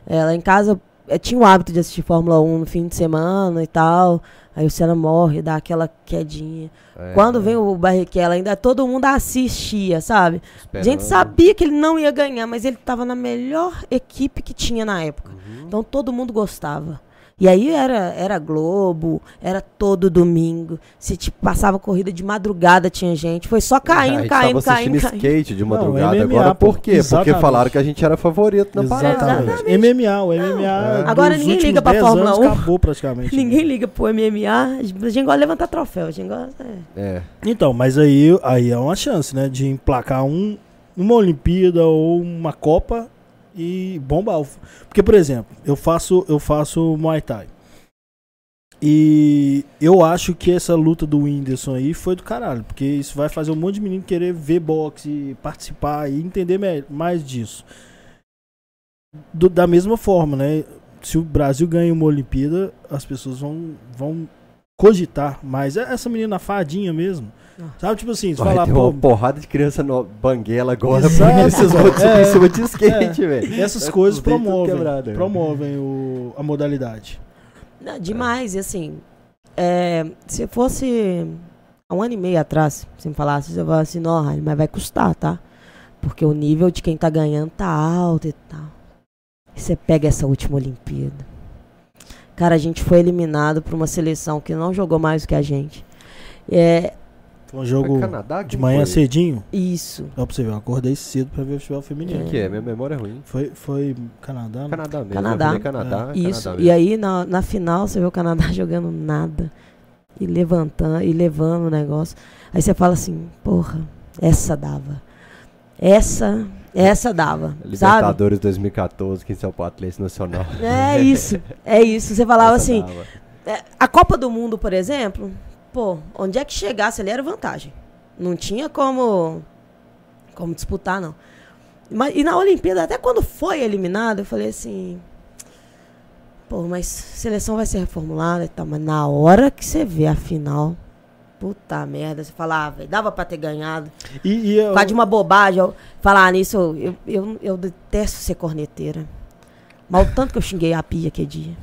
É, lá em casa, eu tinha o hábito de assistir Fórmula 1 no fim de semana e tal. Aí o Senna morre, dá aquela quedinha. É, Quando vem o Barrichello, ainda todo mundo assistia, sabe? A esperando. gente sabia que ele não ia ganhar, mas ele tava na melhor equipe que tinha na época. Uhum. Então todo mundo gostava. E aí era, era Globo, era todo domingo. Se tipo, passava corrida de madrugada, tinha gente. Foi só caindo, caindo, tava assistindo caindo, caindo. skate de Não, madrugada. MMA, Agora por quê? Porque Exatamente. falaram que a gente era favorito na parada. Exatamente. MMA, o MMA. É. Agora ninguém liga pra 10 Fórmula anos 1. Acabou praticamente. Ninguém liga pro MMA. A gente gosta de levantar troféu. A gente gosta. é. É. Então, mas aí, aí é uma chance, né? De emplacar um, uma Olimpíada ou uma Copa e bombar. Porque, por exemplo, eu faço, eu faço Muay Thai. E eu acho que essa luta do Whindersson aí foi do caralho. Porque isso vai fazer um monte de menino querer ver boxe, participar e entender mais disso. Do- da mesma forma, né? Se o Brasil ganha uma Olimpíada, as pessoas vão, vão cogitar mais. É essa menina fadinha mesmo. Sabe, tipo assim, você falar, pô, uma porrada de criança no banguela agora porque vocês vão subir É. em cima de skate, velho. essas coisas promovem, né? promovem o, a modalidade. Não, demais, e assim, é, se fosse há um ano e meio atrás, você me falasse, você falasse assim, não, mas vai custar, tá? Porque o nível de quem tá ganhando tá alto e tal. E você pega essa última Olimpíada. Cara, a gente foi eliminado por uma seleção que não jogou mais do que a gente. É Foi um jogo Canadá? de manhã foi? cedinho. isso. Ó, pra você ver, eu acordei cedo pra ver o futebol feminino. Quem que é? Minha memória é ruim. Foi, foi Canadá, né? Canadá mesmo. Canadá. Canadá, É. Isso. Canadá E aí, na, na final, você vê o Canadá jogando nada. E levantando, e levando o negócio. Aí você fala assim, porra, essa dava. Essa, essa dava. Sabe? Libertadores 2014, quem saiu pro Atlético Nacional. É isso, é isso. Você falava Essa assim, dava. é, a Copa do Mundo, por exemplo, pô, onde é que chegasse ali era vantagem. Não tinha como, como disputar, não. Mas, e na Olimpíada, até quando foi eliminado, eu falei assim. Pô, mas seleção vai ser reformulada e tal. Mas na hora que você vê a final, puta merda, você fala, ah, velho, dava pra ter ganhado. E, e eu, Por causa de uma bobagem, eu, falar nisso, eu, eu, eu, detesto ser corneteira. Mas o tanto que eu xinguei a pia aquele dia.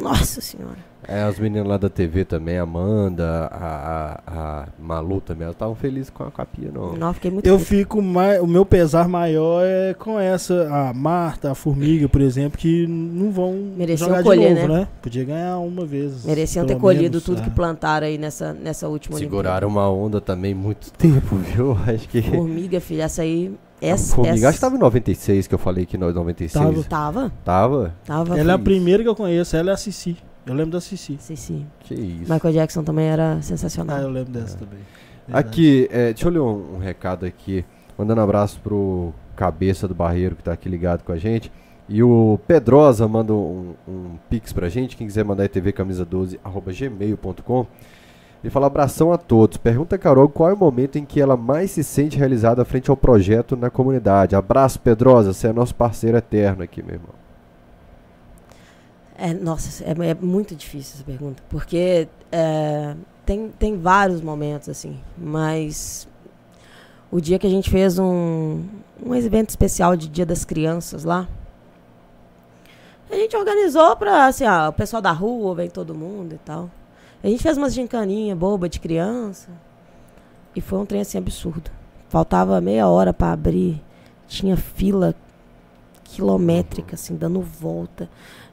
Nossa senhora. É, os meninos lá da TV também, a Amanda, a, a, a Malu também, elas estavam felizes com a capia, não. Não, fiquei muito eu triste. fico mais. O meu pesar maior é com essa. A Marta, a Formiga, por exemplo, que não vão Mereciam jogar colher, de novo, né? né? Podia ganhar uma vez. Mereciam ter colhido menos, tudo é. que plantaram aí nessa, nessa última Seguraram uma onda também muito tempo, viu? Acho que. Olimpíada. Formiga, filha, essa aí. a Essa, Formiga, essa... acho que tava em 96, que eu falei que nós 96. Tava. Tava, Tava? tava. Ela é a primeira que eu conheço, ela é a Cici. Eu lembro da Cici. Sim. Que isso. Michael Jackson também era Ah, sensacional. eu lembro dessa também. Verdade. Aqui, é, deixa eu ler um, um recado aqui. Mandando abraço pro Cabeça do Barreiro que tá aqui ligado com a gente. E o Pedrosa manda um, um pix pra gente. Quem quiser mandar é tvcamisa12 arroba gmail.com. Ele fala abração a todos. Pergunta a Carol qual é o momento em que ela mais se sente realizada frente ao projeto na comunidade. Abraço, Pedrosa. Você é nosso parceiro eterno aqui, meu irmão. É, nossa, é, é muito difícil essa pergunta, porque é, tem, tem vários momentos, assim, mas o dia que a gente fez um, um evento especial de Dia das Crianças lá, a gente organizou pra, assim, ah, o pessoal da rua, vem todo mundo e tal. A gente fez umas gincaninhas boba de criança, e foi um trem, assim, absurdo. Faltava meia hora pra abrir, tinha fila quilométrica, assim, dando volta.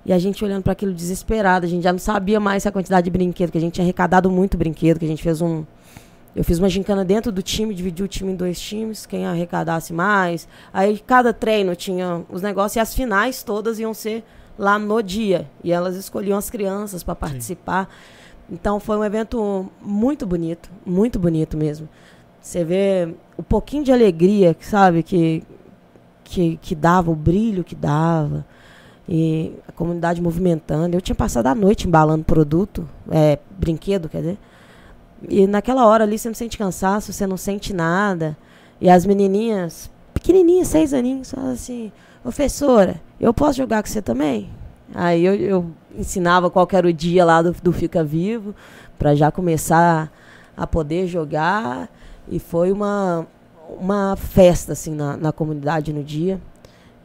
E a gente olhando para aquilo desesperado, a gente já não sabia mais a quantidade de brinquedo, que a gente tinha arrecadado muito brinquedo, que a gente fez um. Eu fiz uma gincana dentro do time, dividi o time em dois times, quem arrecadasse mais. Aí cada treino tinha os negócios e as finais todas iam ser lá no dia. E elas escolhiam as crianças para participar. Então foi um evento muito bonito, muito bonito mesmo. Você vê o pouquinho de alegria, sabe, que, que, que dava, o brilho que dava e a comunidade movimentando. Eu tinha passado a noite embalando produto, é, brinquedo, quer dizer. E naquela hora ali você não sente cansaço, você não sente nada. E as menininhas, pequenininhas, seis aninhos, falam assim: Professora, eu posso jogar com você também? Aí eu, eu ensinava qual era o dia lá do, do Fica Vivo, para já começar a poder jogar. E foi uma, uma festa assim na, na comunidade no dia.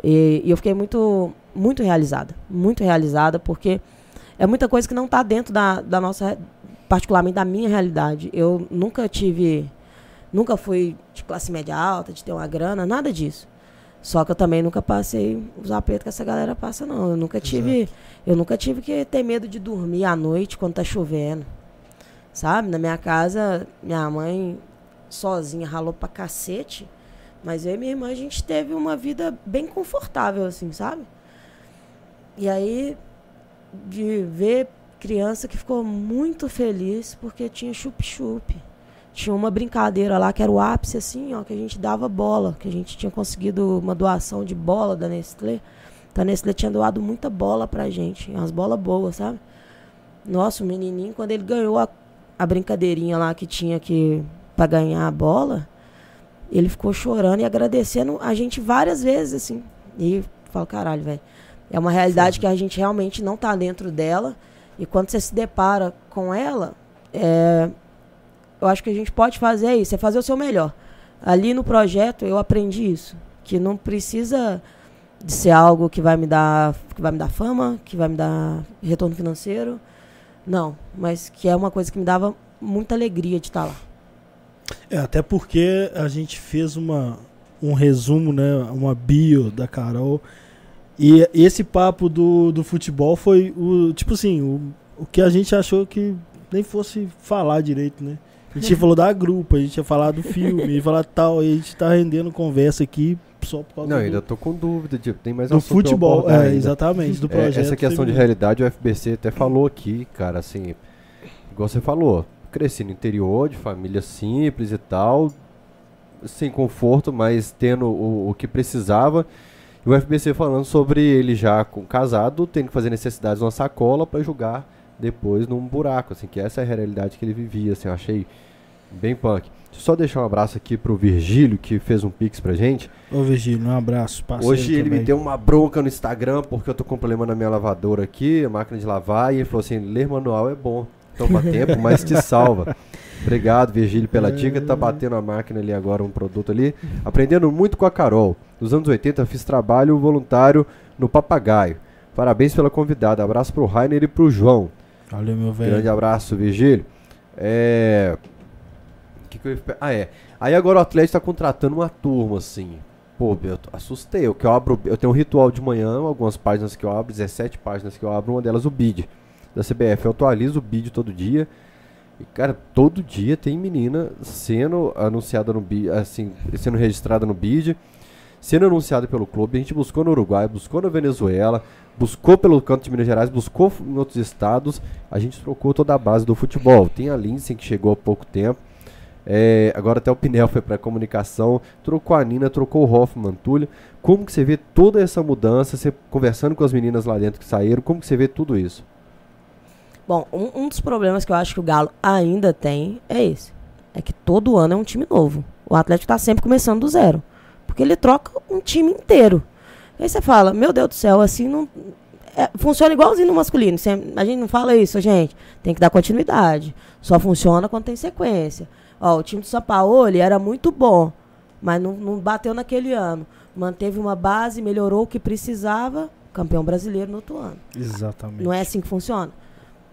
E, e eu fiquei muito, muito realizada. Muito realizada, porque é muita coisa que não está dentro da, da nossa, particularmente da minha realidade. Eu nunca tive, nunca fui de classe média alta, de ter uma grana, nada disso. Só que eu também nunca passei os apertos que essa galera passa, não. Eu nunca tive, eu nunca tive que ter medo de dormir à noite quando tá chovendo. Sabe? Na minha casa, minha mãe sozinha ralou pra cacete. Mas eu e minha irmã, a gente teve uma vida bem confortável, assim, sabe? E aí, de ver criança que ficou muito feliz porque tinha chup-chup. Tinha uma brincadeira lá que era o ápice, assim, ó, que a gente dava bola, que a gente tinha conseguido uma doação de bola da Nestlé. Então a Nestlé tinha doado muita bola pra gente, umas bolas boas, sabe? Nossa, o menininho, quando ele ganhou a, a brincadeirinha lá que tinha que para ganhar a bola, ele ficou chorando e agradecendo a gente várias vezes, assim. E falo, caralho, velho. É uma realidade que a gente realmente não tá dentro dela. E quando você se depara com ela, é, eu acho que a gente pode fazer isso, é fazer o seu melhor. Ali no projeto eu aprendi isso, que não precisa de ser algo que vai me dar, que vai me dar fama, que vai me dar retorno financeiro. Não, mas que é uma coisa que me dava muita alegria de estar lá. É, até porque a gente fez uma, um resumo, né, uma bio da Carol. E esse papo do, do futebol foi o, tipo assim, o, o que a gente achou que nem fosse falar direito, né? A gente falou da grupo, a gente ia falar do filme, ia falar tal, e a gente tá rendendo conversa aqui só por causa Não, do, ainda tô com dúvida, tipo, tem mais do futebol. É, ainda. exatamente, do É, projeto. essa questão de realidade, o FBC até falou aqui, cara, assim, igual você falou, cresci no interior, de família simples e tal, sem conforto, mas tendo o, o que precisava. E o FBC falando sobre ele já com casado, tendo que fazer necessidades numa sacola para jogar depois num buraco, assim, que essa é a realidade que ele vivia, assim, eu achei bem punk. Deixa eu só deixar um abraço aqui pro Virgílio, que fez um pix pra gente. Ô, Virgílio, um abraço. Hoje ele também. me deu uma bronca no Instagram porque eu tô com um problema na minha lavadora aqui, a máquina de lavar, e ele falou assim: ler manual é bom. Toma tempo, mas te salva. Obrigado, Virgílio, pela dica. Tá batendo a máquina ali agora, um produto ali. Aprendendo muito com a Carol. Nos anos 80 fiz trabalho voluntário no Papagaio. Parabéns pela convidada. Abraço pro Rainer e pro João. Valeu, meu velho. Grande abraço, Virgílio. É. Que que eu Ah, é. Aí agora o Atlético tá contratando uma turma, assim. Pô, eu assustei. Eu, que eu, abro, eu tenho um ritual de manhã, algumas páginas que eu abro, 17 páginas que eu abro, uma delas o BID da CBF. Eu atualizo o BID todo dia. E, cara, todo dia tem menina sendo anunciada no BID, assim, sendo registrada no BID, sendo anunciada pelo clube. A gente buscou no Uruguai, buscou na Venezuela, buscou pelo canto de Minas Gerais, buscou em outros estados. A gente trocou toda a base do futebol. Tem a Lindsay que chegou há pouco tempo. É, agora até o Pinel foi para comunicação, trocou a Nina, trocou o Hoffman, Túlio. Como que você vê toda essa mudança, você conversando com as meninas lá dentro que saíram, como que você vê tudo isso? Bom, um, um dos problemas que eu acho que o Galo ainda tem é esse. É que todo ano é um time novo. O Atlético está sempre começando do zero. Porque ele troca um time inteiro. Aí você fala, meu Deus do céu, assim não. é, funciona igualzinho no masculino. A gente não fala isso, gente. Tem que dar continuidade. Só funciona quando tem sequência. Ó, o time do São Paulo era muito bom, mas não, não bateu naquele ano. Manteve uma base, melhorou o que precisava, campeão brasileiro no outro ano. Exatamente. Não é assim que funciona?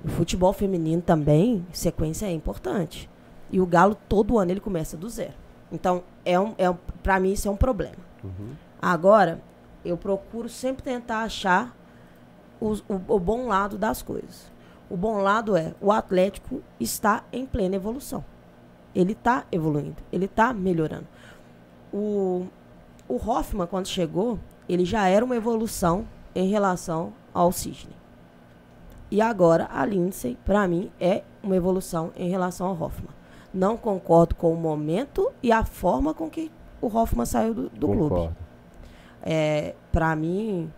O futebol feminino também, sequência é importante. E o Galo, todo ano, ele começa do zero. Então, é um, é um, para mim, isso é um problema. Agora, eu procuro sempre tentar achar os- o, o bom lado das coisas. O bom lado é o Atlético está em plena evolução. Ele está evoluindo, ele está melhorando. O, o Hoffman, quando chegou, ele já era uma evolução em relação ao Sidney. E agora a Lindsay, para mim, é uma evolução em relação ao Hoffman. Não concordo com o momento e a forma com que o Hoffman saiu do, do clube. Concordo. É, para mim,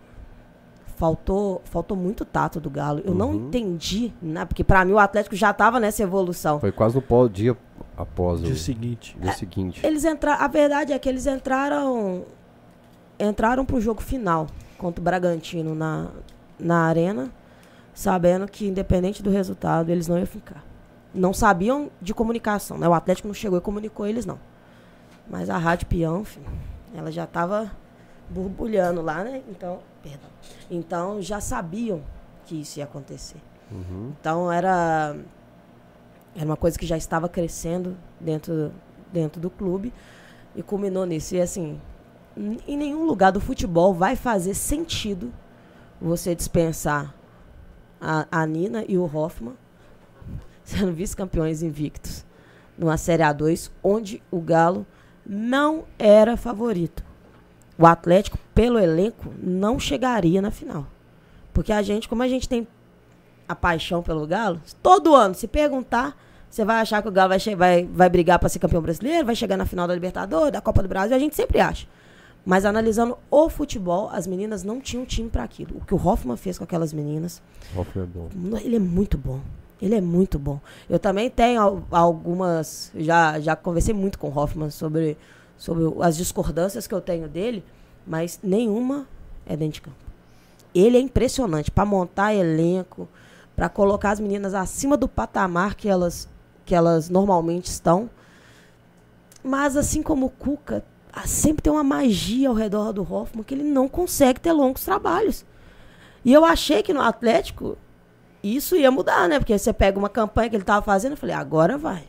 faltou, faltou muito tato do Galo. Eu não Uhum. entendi, né? porque para mim o Atlético já estava nessa evolução. Foi quase no pó- dia após o Dia seguinte. dia seguinte. Eles entraram, a verdade é que eles entraram entraram pro jogo final contra o Bragantino na, na arena, sabendo que independente do resultado eles não iam ficar. Não sabiam de comunicação, né? O Atlético não chegou e comunicou eles não. Mas a Rádio Peão, filho, ela já estava borbulhando lá, né? Então, perdão. Então já sabiam que isso ia acontecer. Uhum. Então era era uma coisa que já estava crescendo dentro dentro do clube e culminou nisso. E assim, em nenhum lugar do futebol vai fazer sentido você dispensar a, a Nina e o Hoffman sendo vice-campeões invictos numa Série A2, onde o Galo não era favorito. O Atlético, pelo elenco, não chegaria na final. Porque a gente, como a gente tem a paixão pelo Galo, todo ano, se perguntar, você vai achar que o Galo vai, vai, vai brigar para ser campeão brasileiro, vai chegar na final da Libertadores, da Copa do Brasil, a gente sempre acha. Mas analisando o futebol, as meninas não tinham time para aquilo. O que o Hoffman fez com aquelas meninas, Hoffman é bom. ele é muito bom. Ele é muito bom. Eu também tenho al- algumas. Já, já conversei muito com o Hoffman sobre, sobre as discordâncias que eu tenho dele, mas nenhuma é dentro de campo. Ele é impressionante para montar elenco, para colocar as meninas acima do patamar que elas, que elas normalmente estão. Mas assim como o Cuca, sempre tem uma magia ao redor do Hoffman que ele não consegue ter longos trabalhos. E eu achei que no Atlético isso ia mudar, né? Porque você pega uma campanha que ele estava fazendo, eu falei, agora vai.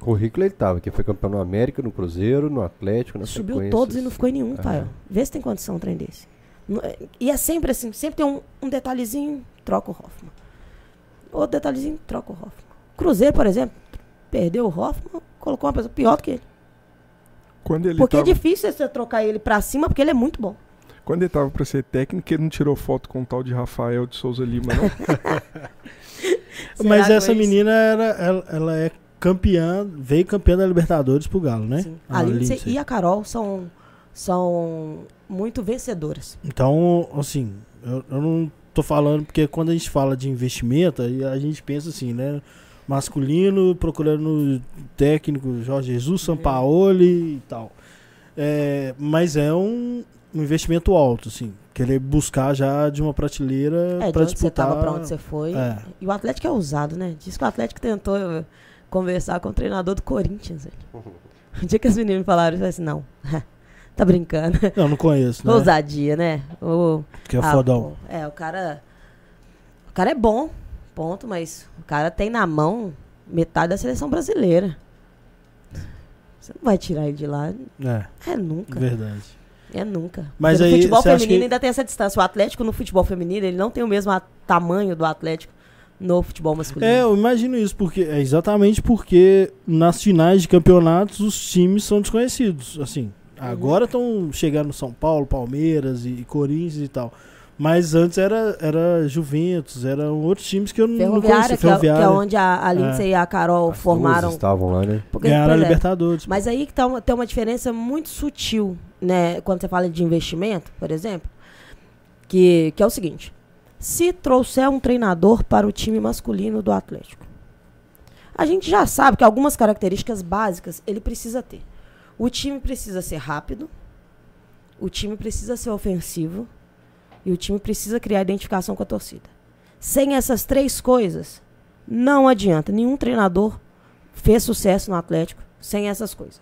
Currículo ele tava, que foi campeão no América, no Cruzeiro, no Atlético, na Subiu todos e não ficou em nenhum, pai. É. Vê se tem condição um trem desse. É- E é sempre assim, sempre tem um, um detalhezinho, troca o Hoffman. Outro detalhezinho, troca o Hoffman. Cruzeiro, por exemplo, perdeu o Hoffman, colocou uma pessoa pior do que ele. Quando ele porque tava, é difícil você trocar ele pra cima, porque ele é muito bom. quando ele tava pra ser técnico, ele não tirou foto com o tal de Rafael de Souza Lima, não? Mas essa isso? menina, era, ela, ela é campeã, veio campeã da Libertadores pro Galo, né? Sim. A A Lindsay Lindsay. e a Carol são, são muito vencedoras. Então, assim, eu, eu não tô falando, porque quando a gente fala de investimento, a gente pensa assim, né? Masculino, procurando técnico Jorge Jesus, Sampaoli e tal. É, mas é um, um investimento alto, assim. Querer buscar já de uma prateleira É, para onde você disputar. tava, pra onde você foi. É. E o Atlético é ousado, né? Diz que o Atlético tentou eh, conversar com o treinador do Corinthians. velho. O dia que as meninas falaram, eu falei assim, não, tá brincando. Não, não conheço, né? Ousadia, né? O, Que é ah, fodão. pô, é, o cara. O cara é bom, ponto, mas o cara tem na mão metade da seleção brasileira. Você não vai tirar ele de lá. É, É nunca. verdade. É nunca. Mas Porque no aí, futebol feminino que- ainda tem essa distância. O Atlético no futebol feminino, ele não tem o mesmo tamanho do Atlético no futebol masculino. É, eu imagino isso, porque é exatamente porque nas finais de campeonatos os times são desconhecidos. Assim, Uhum. agora estão chegando São Paulo, Palmeiras e, e Corinthians e tal. Mas antes era, era Juventus, eram outros times que eu não- conhecia. que, é, que é onde a, a Lindsay e a Carol As duas formaram. estavam lá, né? Porque, Ganharam a é, Libertadores. Mas aí que tá uma, tem uma diferença muito sutil, né? Quando você fala de investimento, por exemplo, que, que é o seguinte: se trouxer um treinador para o time masculino do Atlético, a gente já sabe que algumas características básicas ele precisa ter. O time precisa ser rápido, o time precisa ser ofensivo e o time precisa criar identificação com a torcida. Sem essas três coisas, não adianta. Nenhum treinador fez sucesso no Atlético sem essas coisas.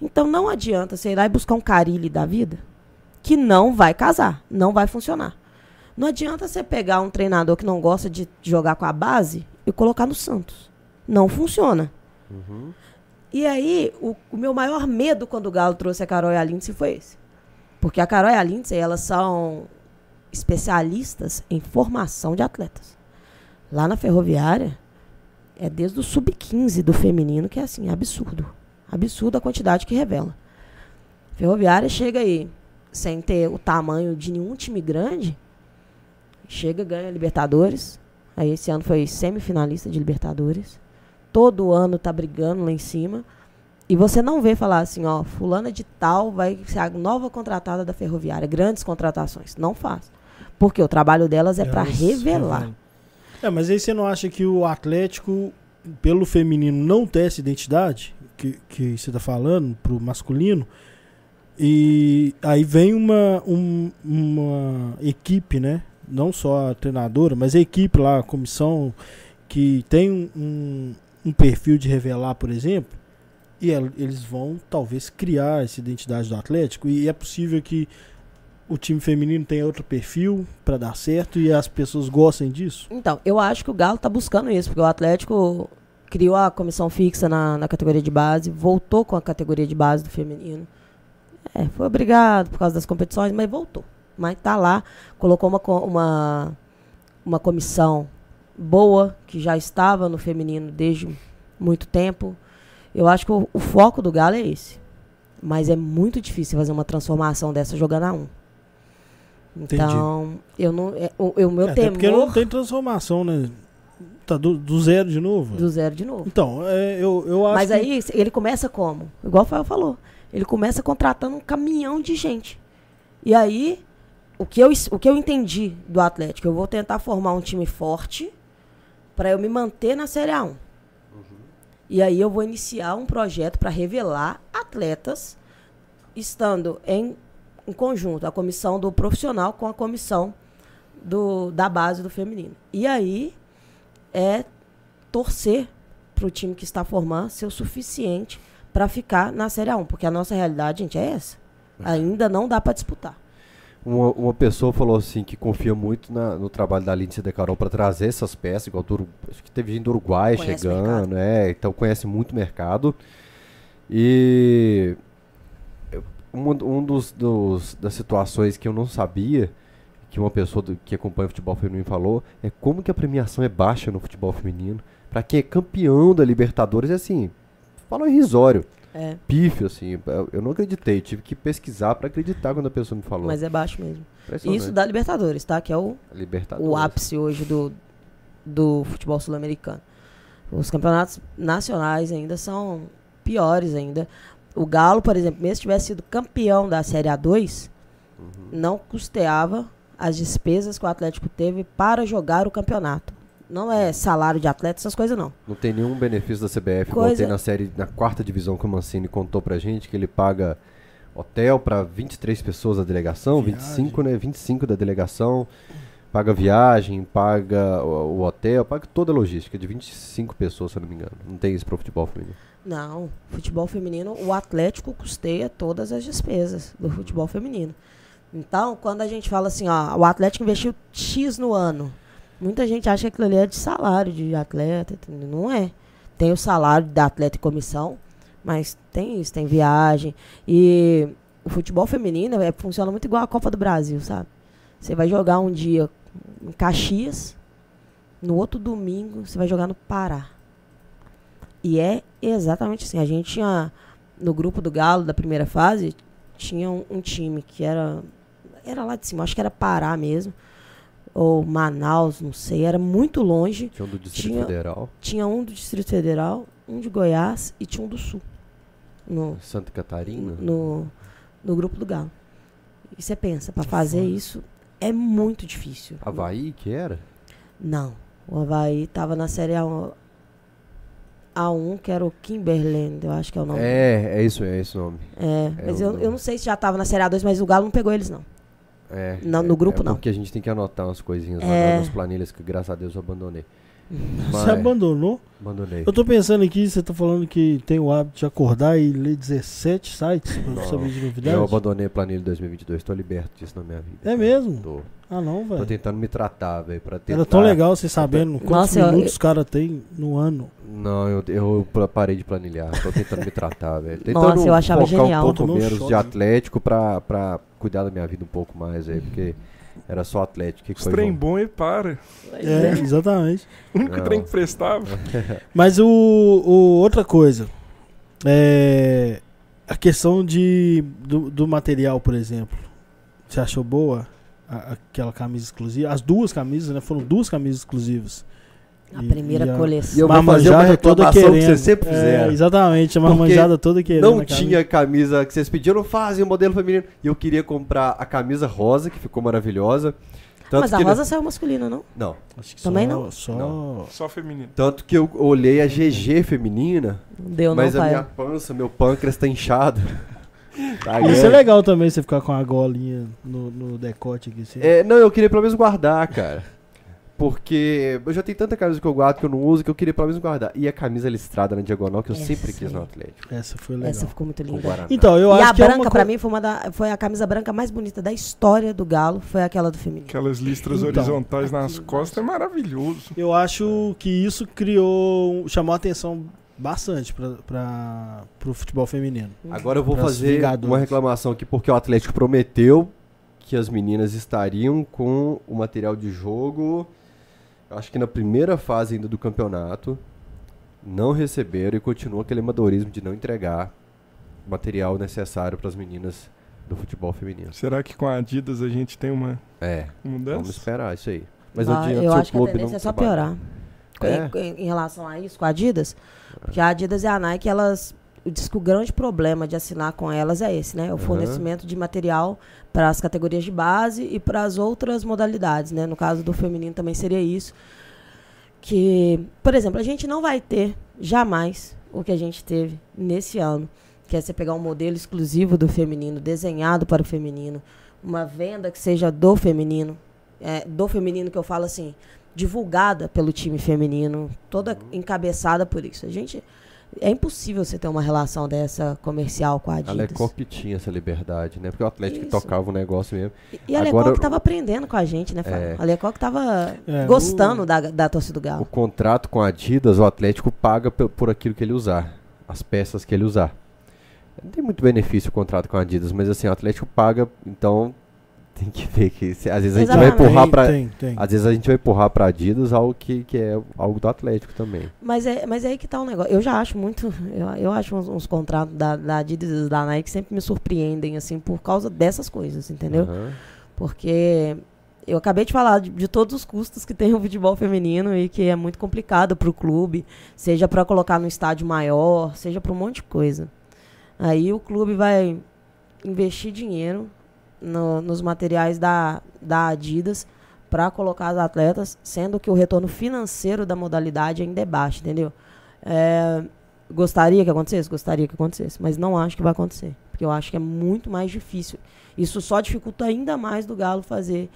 Então não adianta você ir lá e buscar um Carilli da vida que não vai casar, não vai funcionar. Não adianta você pegar um treinador que não gosta de jogar com a base e colocar no Santos. Não funciona. E aí, o, o meu maior medo quando o Galo trouxe a Carol e a Lindsay foi esse. Porque a Carol e a Lindsay, elas são especialistas em formação de atletas. Lá na Ferroviária, é desde o sub-15 do feminino, que é assim, absurdo. Absurdo a quantidade que revela. Ferroviária chega aí, sem ter o tamanho de nenhum time grande, chega, ganha Libertadores. Aí esse ano foi semifinalista de Libertadores. Todo ano tá brigando lá em cima. E você não vê falar assim, ó, fulana de tal vai ser a nova contratada da Ferroviária. Grandes contratações. Não faz. Porque o trabalho delas é para revelar. É, mas aí você não acha que o Atlético, pelo feminino, não tem essa identidade que, que você tá falando, pro masculino? E aí vem uma, um- uma equipe, né? Não só a treinadora, mas a equipe lá, a comissão, que tem um- um, perfil de revelar, por exemplo, e el- eles vão talvez criar essa identidade do Atlético. E é possível que o time feminino tenha outro perfil para dar certo e as pessoas gostem disso? Então, eu acho que o Galo tá buscando isso, porque o Atlético criou a comissão fixa na, na categoria de base, voltou com a categoria de base do feminino. É, foi obrigado por causa das competições, mas voltou. Mas tá lá, colocou uma, uma, uma comissão boa, que já estava no feminino desde muito tempo. Eu acho que o, o foco do Galo é esse. Mas é muito difícil fazer uma transformação dessa jogando a um. Então, eu não. É, o, o meu É, até porque temor não tem transformação, né? Tá do, do zero de novo. do zero de novo. Então, é, eu, eu acho Mas que... aí ele começa como? Igual o Fael falou. Ele começa contratando um caminhão de gente. E aí, o que eu, o que eu entendi do Atlético? Eu vou tentar formar um time forte para eu me manter na Série A1. E aí eu vou iniciar um projeto para revelar atletas, estando em, em conjunto, a comissão do profissional com a comissão do, da base do feminino. E aí é torcer para o time que está formando ser o suficiente para ficar na Série A1, porque a nossa realidade, gente, é essa. Ainda não dá para disputar. Uma, uma pessoa falou assim que confia muito na- no trabalho da Lindsay de Carol para trazer essas peças, igual do, acho que teve gente do Uruguai Conhece chegando, é, então conhece muito o mercado. E eu- um, um dos, dos- das situações que eu não sabia, que uma pessoa do- que acompanha o futebol feminino falou, é como que a premiação é baixa no futebol feminino. Para quem é campeão da Libertadores, é assim, fala irrisório, É, pífio, assim. Eu, não acreditei, tive que pesquisar para acreditar quando a pessoa me falou. mas é baixo mesmo. Isso da Libertadores, tá? Que é o, o ápice hoje do, do futebol sul-americano. Os campeonatos nacionais ainda são piores ainda. O Galo, por exemplo, mesmo se tivesse sido campeão da Série A2, não custeava as despesas que o Atlético teve para jogar o campeonato. Não é salário de atleta, essas coisas não. Não tem nenhum benefício da CBF, igual Coisa- tem na série, na quarta divisão que o Mancini contou pra gente, que ele paga hotel pra 23 pessoas da delegação, Viagem. 25, né? 25 da delegação, paga viagem, paga o, o hotel, paga toda a logística, de 25 pessoas, se eu não me engano. Não tem isso pro futebol feminino. Não, futebol feminino, o Atlético custeia todas as despesas do futebol feminino. Então, quando a gente fala assim, ó, o Atlético investiu X no ano, muita gente acha que aquilo ali é de salário de atleta, não é. Tem o salário da atleta e comissão, mas tem isso, tem viagem. E o futebol feminino é, funciona muito igual a Copa do Brasil, sabe? Você vai jogar um dia em Caxias, no outro domingo você vai jogar no Pará. E é exatamente assim. A gente tinha, no grupo do Galo, da primeira fase, tinha um, um time que era. Era lá de cima, acho que era Pará mesmo. Ou Manaus, não sei. Era muito longe. Tinha um do Distrito Tinha- Federal, Tinha um do Distrito Federal, um de Goiás e tinha um do Sul. No, Santa Catarina. no, no grupo do Galo. E você pensa, para fazer isso é muito difícil. Havaí, que era? Não. O Havaí tava na série A1, A1 que era o Kimberland, eu acho que é o nome. É, é isso, é esse o nome. É, É mas eu, nome. eu não sei se já tava na série A2, mas o Galo não pegou eles, não. É, Não, é- no grupo é não. Porque a gente tem que anotar umas coisinhas É. lá nas planilhas que graças a Deus eu abandonei. Você Mas- abandonou? Abandonei. Eu tô pensando aqui, você tá falando que tem o hábito de acordar e ler 17 sites pra Não, saber de Eu novidades? abandonei a planilha de 2022, tô liberto disso na minha vida. É cara. mesmo? Tô, Ah, não, tô velho. tentando me tratar, velho, pra tentar... Era tão legal você sabendo quantos Nossa, eu- minutos os caras têm no ano. Não, eu, eu parei de planilhar, tô tentando me tratar, velho. Tentando Nossa, eu achava focar genial. um pouco um menos choque, de? Atlético pra, pra cuidar da minha vida um pouco mais, aí, porque era só Atlético. Que Os foi, trem João? bom e para. É, exatamente. O único Não. trem que prestava. Mas o, o- outra coisa é a questão de do, do material, por exemplo. Você achou boa a- aquela camisa exclusiva? As duas camisas, né? Foram duas camisas exclusivas. A E- primeira e a- coleção. E eu vou fazer uma Marmanjada toda reclamação que querendo. vocês sempre É, fizeram. exatamente, a Porque marmanjada toda querendo. Não a camisa. tinha camisa que vocês pediram, não fazem o modelo feminino. E eu queria comprar a camisa rosa, que ficou maravilhosa. Tanto Mas a que rosa saiu masculina, não? Não. Acho que Também só, não? Só... Não. Só feminino. Tanto que eu olhei a GG feminina, Não deu, mas não, a pai. minha pança, meu pâncreas tá inchado. Tá Isso é legal também, você ficar com a golinha no, no decote aqui. Assim. É, não, eu queria pelo menos guardar, cara. Porque eu já tenho tanta camisa que eu guardo que eu não uso que eu queria pelo menos guardar. E a camisa listrada na diagonal que eu Essa sempre quis no. Atlético. Essa foi legal. Essa ficou muito linda. Então, eu e acho a que é branca, uma pra mim, foi, uma da, foi a camisa branca mais bonita da história do Galo. Foi aquela do feminino. Aquelas listras Então, horizontais nas costas é maravilhoso. Eu acho que isso criou, chamou a atenção bastante para o futebol feminino. Agora eu vou fazer uma reclamação aqui porque o Atlético prometeu que as meninas estariam com o material de jogo, acho que na primeira fase ainda do campeonato, não receberam e continua aquele amadorismo de não entregar material necessário para as meninas do futebol feminino. Será que com a Adidas a gente tem uma É, mudança? vamos esperar isso aí. Mas não adianta eu acho que a tendência não é só trabalhar. piorar. É? Em, em- em relação a isso, com a Adidas. Porque a Adidas e a Nike, elas. Diz que o grande problema de assinar com elas é esse, né? O Aham. fornecimento de material para as categorias de base e para as outras modalidades, né? No caso do feminino também seria isso. Que, por exemplo, a gente não vai ter jamais o que a gente teve nesse ano, que é você pegar um modelo exclusivo do feminino, desenhado para o feminino, uma venda que seja do feminino, é, do feminino que eu falo assim, divulgada pelo time feminino, toda encabeçada por isso. A gente é impossível você ter uma relação dessa comercial com a Adidas. A Lecoq tinha essa liberdade, né? Porque o Atlético Isso. tocava o negócio mesmo. E- E a Agora- Lecoq tava aprendendo com a gente, né, Fábio? É. A Lecoq tava É, gostando da, da torcida do O Galo. contrato com a Adidas, o Atlético paga por aquilo que ele usar, as peças que ele usar. Não tem muito benefício o contrato com a Adidas, mas assim, o Atlético paga, então tem que ver que se- às vezes a gente vai empurrar para às vezes a gente vai empurrar para Adidas algo que, que é algo do Atlético também. Mas é, mas é aí que tá o negócio. Eu já acho muito. Eu, eu acho uns, uns contratos da, da Adidas e da Nike sempre me surpreendem, assim, por causa dessas coisas, entendeu? Aham. Porque eu acabei de falar de, de todos os custos que tem o futebol feminino e que é muito complicado para o clube, seja para colocar no estádio maior, seja para um monte de coisa. Aí o clube vai investir dinheiro no- nos materiais da, da Adidas para colocar as atletas, sendo que o retorno financeiro da modalidade ainda é baixo, entendeu? É, gostaria que acontecesse? Gostaria que acontecesse, mas não acho que vai acontecer, porque eu acho que é muito mais difícil. Isso só dificulta ainda mais do Galo fazer,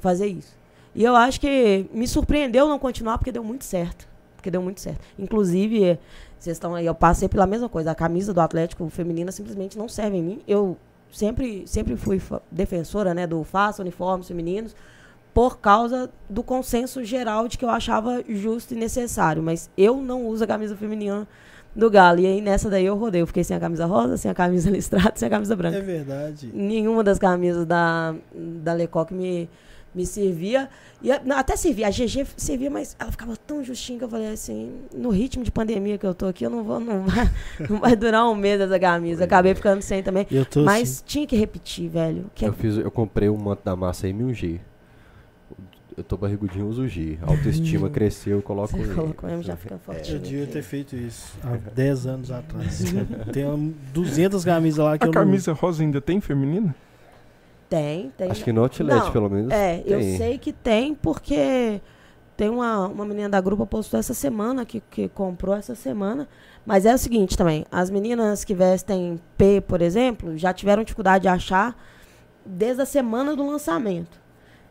fazer isso. E eu acho que me surpreendeu não continuar porque deu muito certo. Porque deu muito certo. Inclusive, vocês estão aí, eu passei pela mesma coisa. A camisa do Atlético feminina simplesmente não serve em mim. Eu sempre, sempre fui defensora né, do faça uniformes femininos por causa do consenso geral de que eu achava justo e necessário. Mas eu não uso a camisa feminina do Galo. E aí nessa daí eu rodei. Eu fiquei sem a camisa rosa, sem a camisa listrada, sem a camisa branca É verdade. nenhuma das camisas da, da Lecoq me, me servia. E a- não, até servia, a GG servia, mas ela ficava tão justinha que eu falei assim, no ritmo de pandemia que eu tô aqui, eu não vou, não vai, não vai durar um mês essa camisa. Acabei ficando sem também. Eu tô Mas assim. tinha que repetir, velho. Que é Eu fiz, eu comprei um manto da massa aí, um G. Eu tô barrigudinho, uso G. A autoestima cresceu, eu coloco Você ele. colocou mesmo, já fica Eu fortinho. devia ter feito isso há 10 anos atrás. Tem um- 200 camisas lá que A eu camisa rosa ainda tem feminina? Tem, tem. Acho que no Outlet, Não, pelo menos. É, eu tem. sei que tem, porque tem uma, uma menina da grupo postou essa semana, que, que comprou essa semana. Mas é o seguinte também, as meninas que vestem P, por exemplo, já tiveram dificuldade de achar desde a semana do lançamento.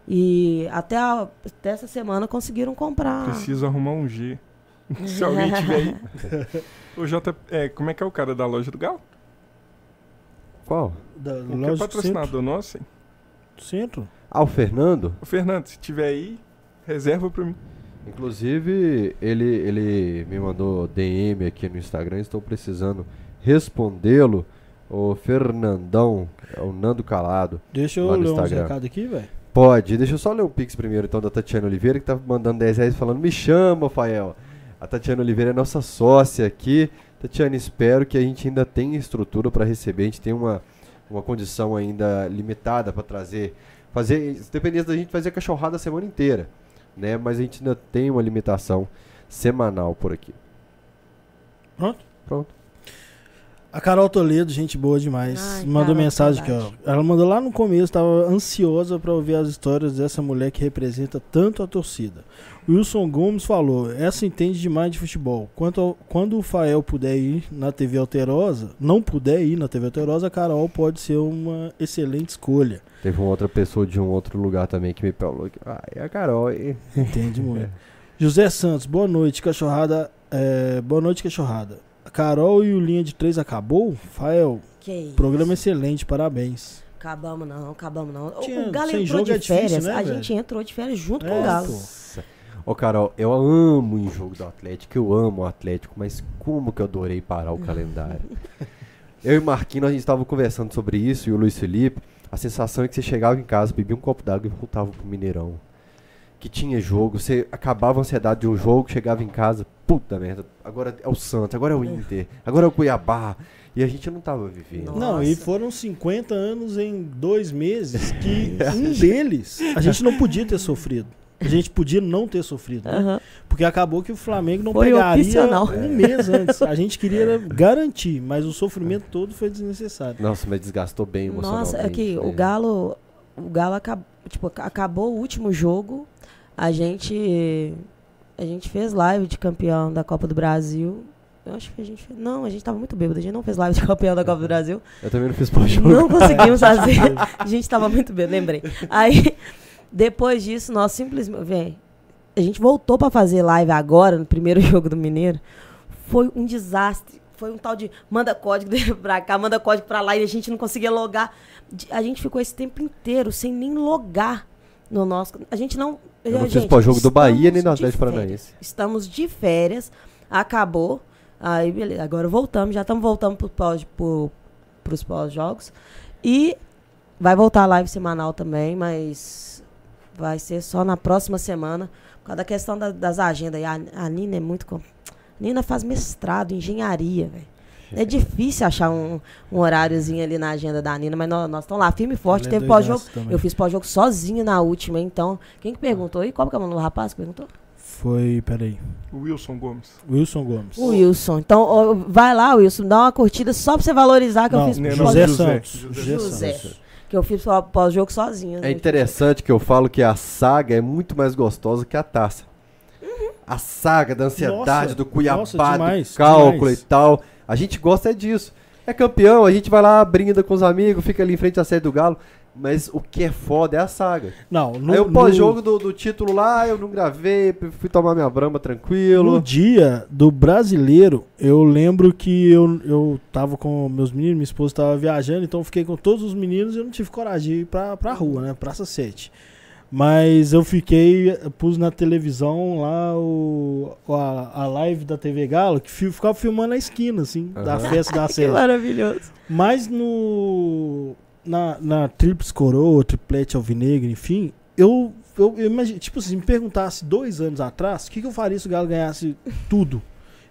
E até, a- até essa semana conseguiram comprar. Preciso arrumar um G. Se alguém tiver aí. O J, é, como é que é o cara da loja do Galo? Qual? Da O que é do centro. patrocinador nosso, hein? centro. Ah, o Fernando? Ô, Fernando, se tiver aí, reserva pra mim. Inclusive, ele, ele me mandou DM aqui no Instagram, estou precisando respondê-lo. O Fernandão, é o Nando Calado. Deixa eu ler Instagram. recados aqui, velho. Pode, deixa eu só ler o Pix primeiro então da Tatiana Oliveira, que tá mandando 10 reais falando, me chama, Fael. A Tatiana Oliveira é nossa sócia aqui. Tatiana, espero que a gente ainda tenha estrutura para receber. A gente tem uma, uma condição ainda limitada para trazer. Fazer, se dependesse da gente fazer cachorrada a semana inteira. Né? Mas a gente ainda tem uma limitação semanal por aqui. Pronto? Pronto. A Carol Toledo, gente boa demais. Ai, mandou Carol, mensagem aqui, saudade. ó. Ela mandou lá no começo, tava ansiosa pra ouvir as histórias dessa mulher que representa tanto a torcida. Wilson Gomes falou: essa entende demais de futebol. Quanto ao- quando o Fael puder ir na TV Alterosa, não puder ir na TV Alterosa, a Carol pode ser uma excelente escolha. Teve uma outra pessoa de um outro lugar também que me falou que. Ah, é a Carol. hein?" Entende muito. José Santos, boa noite, cachorrada. É, boa noite, cachorrada. A Carol e o Linha de Três acabou? Fael, Que isso. programa excelente, parabéns. Acabamos não, acabamos não. O- Tinha- o Galo entrou jogo de é difícil, férias. né, a velho? gente entrou de férias junto com É, o Galo. pô. Ô, Carol, eu amo em jogo do Atlético, eu amo o Atlético, mas como que eu adorei parar o calendário. eu e Marquinhos, a gente tava conversando sobre isso, e o Luiz Felipe, a sensação é que você chegava em casa, bebia um copo d'água e voltava pro Mineirão. Que tinha jogo, você acabava a ansiedade de um jogo, chegava em casa, puta merda, agora é o Santos, agora é o Inter, agora é o Cuiabá. E a gente não tava vivendo. Nossa. Não, e foram 50 anos em dois meses que um deles a gente não podia ter sofrido. A gente podia não ter sofrido. né? Aham. Porque acabou que o Flamengo não Foi pegaria opcional. um mês antes. A gente queria era garantir, mas o sofrimento todo foi desnecessário. Nossa, mas desgastou bem emocionalmente. Nossa, é que o né? Galo, o Galo acabou, tipo, ac- acabou o último jogo, a gente a gente fez live de campeão da Copa do Brasil. Eu acho que a gente fez, não, a gente tava muito bêbado, a gente não fez live de campeão da Copa do Brasil. Eu também não fiz pós-jogo. Não conseguimos fazer. A gente tava muito bêbado, lembrei. Aí depois disso nós simplesmente, vem, a gente voltou pra fazer live agora, no primeiro jogo do Mineiro. Foi um desastre. Foi um tal de manda código dele pra cá, manda código pra lá e a gente não conseguia logar. A gente ficou esse tempo inteiro sem nem logar no nosso. A gente não. Eu não fiz pós-jogo do Bahia nem de Atlético férias. Paranaense. Estamos de férias, acabou. Aí, beleza. Agora voltamos, já estamos voltando pro pós, pro, pros pós-jogos. E vai voltar a live semanal também, mas vai ser só na próxima semana. Por causa da questão da- das agendas. E a, a Nina é muito. com- A Nina faz mestrado em engenharia, velho. É difícil achar um, um horáriozinho ali na agenda da Nina, mas nós estamos lá firme e forte. Ela é Teve pós-jogo. Eu fiz pós-jogo sozinho na última, então. Quem que perguntou aí? Qual que é o nome do rapaz que perguntou? Foi, peraí. Wilson Gomes. Wilson Gomes. O Wilson. Então, ó, vai lá, Wilson, dá uma curtida só pra você valorizar que eu Não, fiz Né, não, José José. Santos. José José José. Que eu fiz pós- pós-jogo sozinho. É né? interessante que eu falo que a saga é muito mais gostosa que a taça. A saga da ansiedade, Nossa, do Cuiabá, nossa, demais, do cálculo demais. e tal. A gente gosta é disso. É campeão, a gente vai lá, brinda com os amigos, fica ali em frente à sede do Galo. Mas o que é foda é a saga. Não, no, Aí o no- pós-jogo do, do título lá, eu não gravei, fui tomar minha brama tranquilo. No dia do brasileiro, eu lembro que eu, eu tava com meus meninos, minha esposa tava viajando, então eu fiquei com todos os meninos e eu não tive coragem de ir pra, pra rua, né? Praça 7. Mas eu fiquei, pus na televisão lá o, a, a live da TV Galo, que fi- ficava filmando na esquina, assim, da Aham. festa da Que sede. maravilhoso. Mas no. Na, na Trips Coroa, Triplete Alvinegro, enfim, eu, eu, eu imagino. Tipo assim, me perguntasse dois anos atrás, o que, que eu faria se o Galo ganhasse tudo?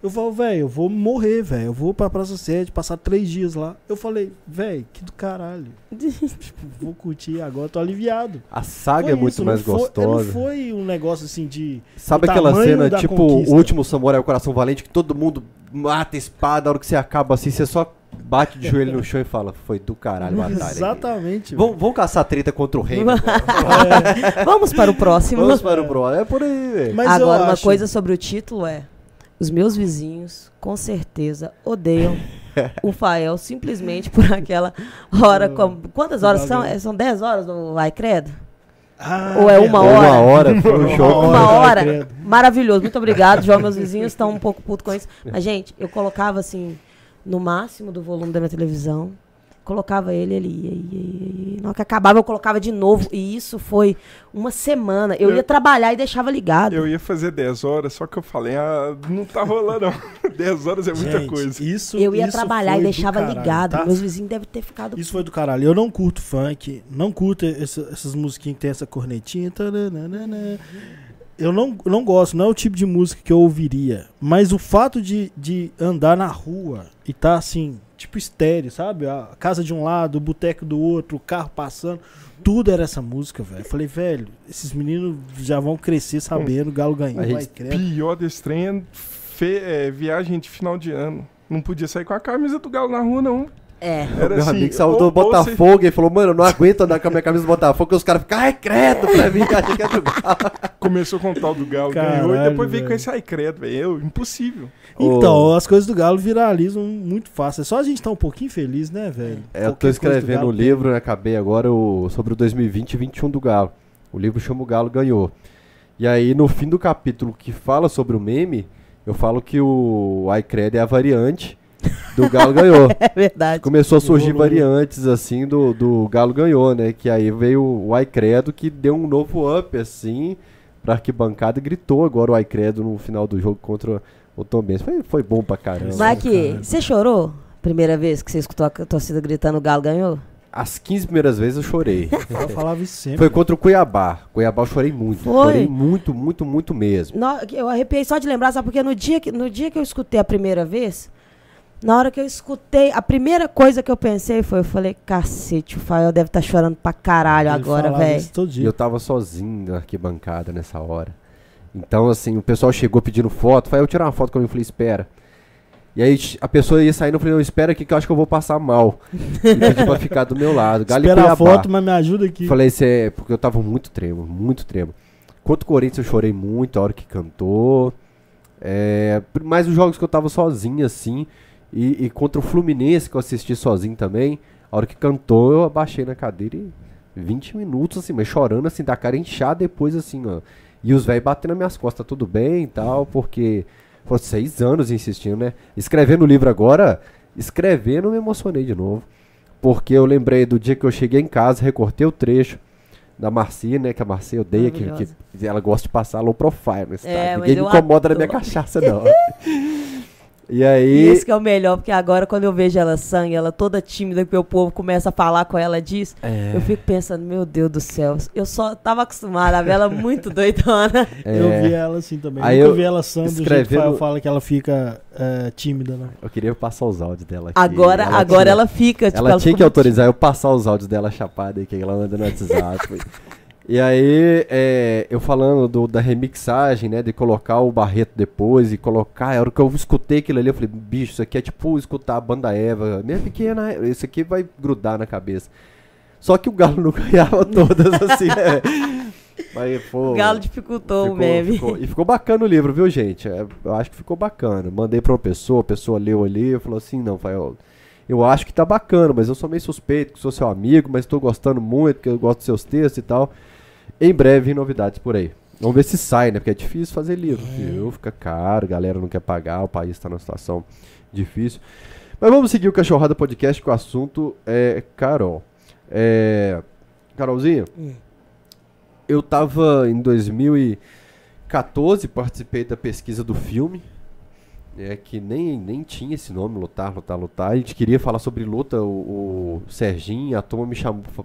Eu falo, velho, eu vou morrer, velho. Eu vou pra Praça 7, passar três dias lá. Eu falei, velho, que do caralho. tipo, vou curtir agora, tô aliviado. A saga Foi é muito isso, mais não foi- gostosa. Não foi um negócio assim de. Sabe aquela cena, tipo, conquista. o último samurai, o coração valente, que todo mundo mata a espada, a hora que você acaba assim, você só bate de joelho no chão e fala, foi do caralho a batalha. aqui." Exatamente. Vamos, vamos caçar treta contra o reino agora. velho. Vamos para o próximo. Vamos para o bro. É por aí, velho. Agora, uma acho- coisa sobre o título é: os meus vizinhos, com certeza, odeiam o Fael simplesmente por aquela hora. com- quantas horas são? É, São 10 horas do Ai Credo? Ah, Ou é uma verdade. hora? Uma hora, foi um Uma show. Uma Ai, hora. Maravilhoso, muito obrigado, João. Meus vizinhos estão um pouco putos com isso. Mas, gente, eu colocava assim, no máximo do volume da minha televisão. Colocava ele, ele ia, ia, ia, ia. Na hora que acabava, eu colocava de novo. E isso foi uma semana. Eu Eu- ia trabalhar e deixava ligado. Eu ia fazer 10 horas, só que eu falei, ah, não tá rolando não. 10 horas é muita Gente, coisa. Isso, Eu ia isso trabalhar e deixava caralho, ligado. tá? Meus vizinhos devem ter ficado. Isso foi do caralho. Eu não curto funk, não curto essa- essas musiquinhas que tem essa cornetinha. taranana. Eu não, não gosto, não é o tipo de música que eu ouviria. Mas o fato de, de andar na rua e tá assim, tipo estéreo, sabe? A casa de um lado, o boteco do outro, o carro passando. Tudo era essa música, velho. Falei, velho, esses meninos já vão crescer sabendo, o Galo ganhou, vai credo. Pior desse trem é, fe- é viagem de final de ano. Não podia sair com a camisa do Galo na rua, não. É. Era Meu assim, amigo saiu ou- do Botafogo e falou, mano, eu não aguento andar com a minha camisa do Botafogo, que os caras ficam, ai, credo pra mim, que achei que era do Galo. começou com o tal do Galo, ganhou, e Caralho, depois veio com esse ai credo, velho. Eu, impossível. Então, as coisas do Galo viralizam muito fácil. É só a gente estar um pouquinho feliz, né, velho? É, eu tô escrevendo o livro, né, acabei agora, o, sobre o 2020 e 21 do Galo. O livro chama O Galo Ganhou. E aí, no fim do capítulo que fala sobre o meme, eu falo que o iCred é a variante do Galo Ganhou. É verdade. Começou a surgir variantes, assim, do, do Galo Ganhou, né? Que aí veio o iCredo, que deu um novo up, assim, pra arquibancada e gritou agora o iCredo no final do jogo contra o Tom Benz. Foi, foi bom pra caramba. Mike, você chorou? Primeira vez que você escutou a torcida gritando o Galo ganhou? As 15 primeiras vezes eu chorei. Eu falava isso sempre. Foi contra o Cuiabá. Cuiabá eu chorei muito. Foi? Chorei muito, muito, muito mesmo. No- eu arrepiei só de lembrar, sabe? Porque no dia, que, no dia que eu escutei a primeira vez, na hora que eu escutei, a primeira coisa que eu pensei foi, eu falei, cacete, o Fael deve estar chorando pra caralho Ele agora, velho. eu tava sozinho na arquibancada nessa hora. Então, assim, o pessoal chegou pedindo foto. Falei, eu tirar uma foto comigo. Eu falei, espera. E aí a pessoa ia saindo, eu falei, não, espera aqui que eu acho que eu vou passar mal. E pedi pra ficar do meu lado. Espera a foto, mas me ajuda aqui. Falei, isso é porque eu tava muito tremo, muito tremo. Contra o Corinthians eu chorei muito a hora que cantou. É, mas os jogos que eu tava sozinho, assim, e, e contra o Fluminense, que eu assisti sozinho também, a hora que cantou, eu abaixei na cadeira e 20 minutos, assim, mas chorando, assim, da cara inchada depois, assim, ó. E os velhos batendo nas minhas costas, tudo bem e tal, porque foram seis anos insistindo, né? Escrevendo o livro agora, escrevendo me emocionei de novo. Porque eu lembrei do dia que eu cheguei em casa, recortei o trecho da Marcia, né? Que a Marcia odeia, que, que ela gosta de passar low profile no. É, mas Ninguém me incomoda na minha adoro. cachaça, não. e E aí. esse que é o melhor, porque agora quando eu vejo ela sangue, ela toda tímida, que o povo começa a falar com ela disso, É, eu fico pensando, meu Deus do céu, eu só tava acostumada a ver ela muito doidona. é, Eu vi ela assim também. Aí Nunca eu vi ela sã do jeito que escrevendo- fala, que ela fica é, tímida, né? eu queria passar os áudios dela aqui. Agora, Ela agora tinha- ela fica, tipo, ela tinha ficou que autorizar eu passar os áudios dela chapada aí, que ela manda no WhatsApp. e aí, é, eu falando do- da remixagem, né, de colocar o Barreto depois e colocar, a hora que eu escutei aquilo ali, eu falei, bicho, isso aqui é tipo escutar a banda Eva, minha pequena, isso aqui vai grudar na cabeça. Só que o Galo não ganhava todas, assim, né? Mas, pô, O Galo dificultou o ficou- meme. ficou- e ficou bacana o livro, viu, gente? É, eu acho que ficou bacana. Mandei pra uma pessoa, a pessoa leu ali e falou assim, não, Fael, eu acho que tá bacana, mas eu sou meio suspeito, que sou seu amigo, mas tô gostando muito, que eu gosto dos seus textos e tal. Em breve, novidades por aí. Vamos ver se sai, né? Porque é difícil fazer livro, viu? Fica caro, a galera não quer pagar, o país tá numa situação difícil. Mas vamos seguir o Cachorrada Podcast, que o assunto é Carol. É... Carolzinha, Hum. eu tava em 2014, participei da pesquisa do filme, é, que nem, nem tinha esse nome, Lutar, Lutar, Lutar. A gente queria falar sobre luta, o, o Serginho, a turma me chamou pra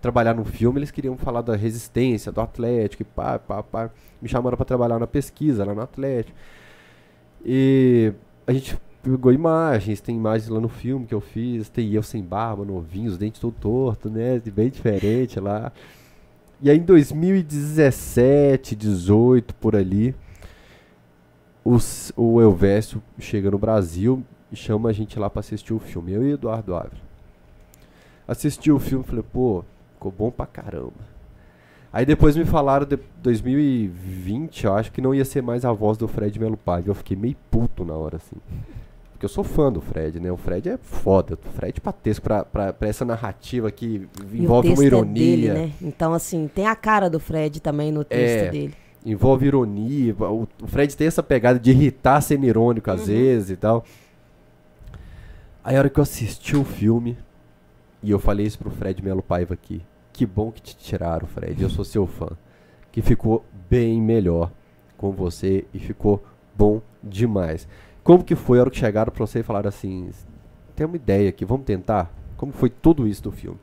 trabalhar no filme, eles queriam falar da resistência, do Atlético, e pá, pá, pá. Me chamaram para trabalhar na pesquisa lá no Atlético. E a gente pegou imagens, tem imagens lá no filme que eu fiz, tem eu sem barba, novinho, os dentes todo torto, né? Bem diferente lá. E aí em 2017, 18 por ali, os- o Elvésio chega no Brasil e chama a gente lá pra assistir o filme. Eu e Eduardo Ávila. Assisti o filme falei, pô, ficou bom pra caramba. Aí depois me falaram de 2020, eu acho que não ia ser mais a voz do Fred Melo Paiva. Eu fiquei meio puto na hora, assim. Porque eu sou fã do Fred, né? O Fred é foda. O Fred é patesco pra, pra, pra essa narrativa que o envolve uma é ironia. dele, né? Então, assim, tem a cara do Fred também no texto É. dele. envolve ironia. O, o Fred tem essa pegada de irritar sendo irônico às Uhum. vezes e tal. Aí a hora que eu assisti o filme, e eu falei isso pro Fred Melo Paiva aqui. Que bom que te tiraram, Fred. Eu sou seu fã. Que ficou bem melhor com você e ficou bom demais. Como que foi a hora que chegaram pra você e falaram assim: tem uma ideia aqui, vamos tentar? Como foi tudo isso do filme?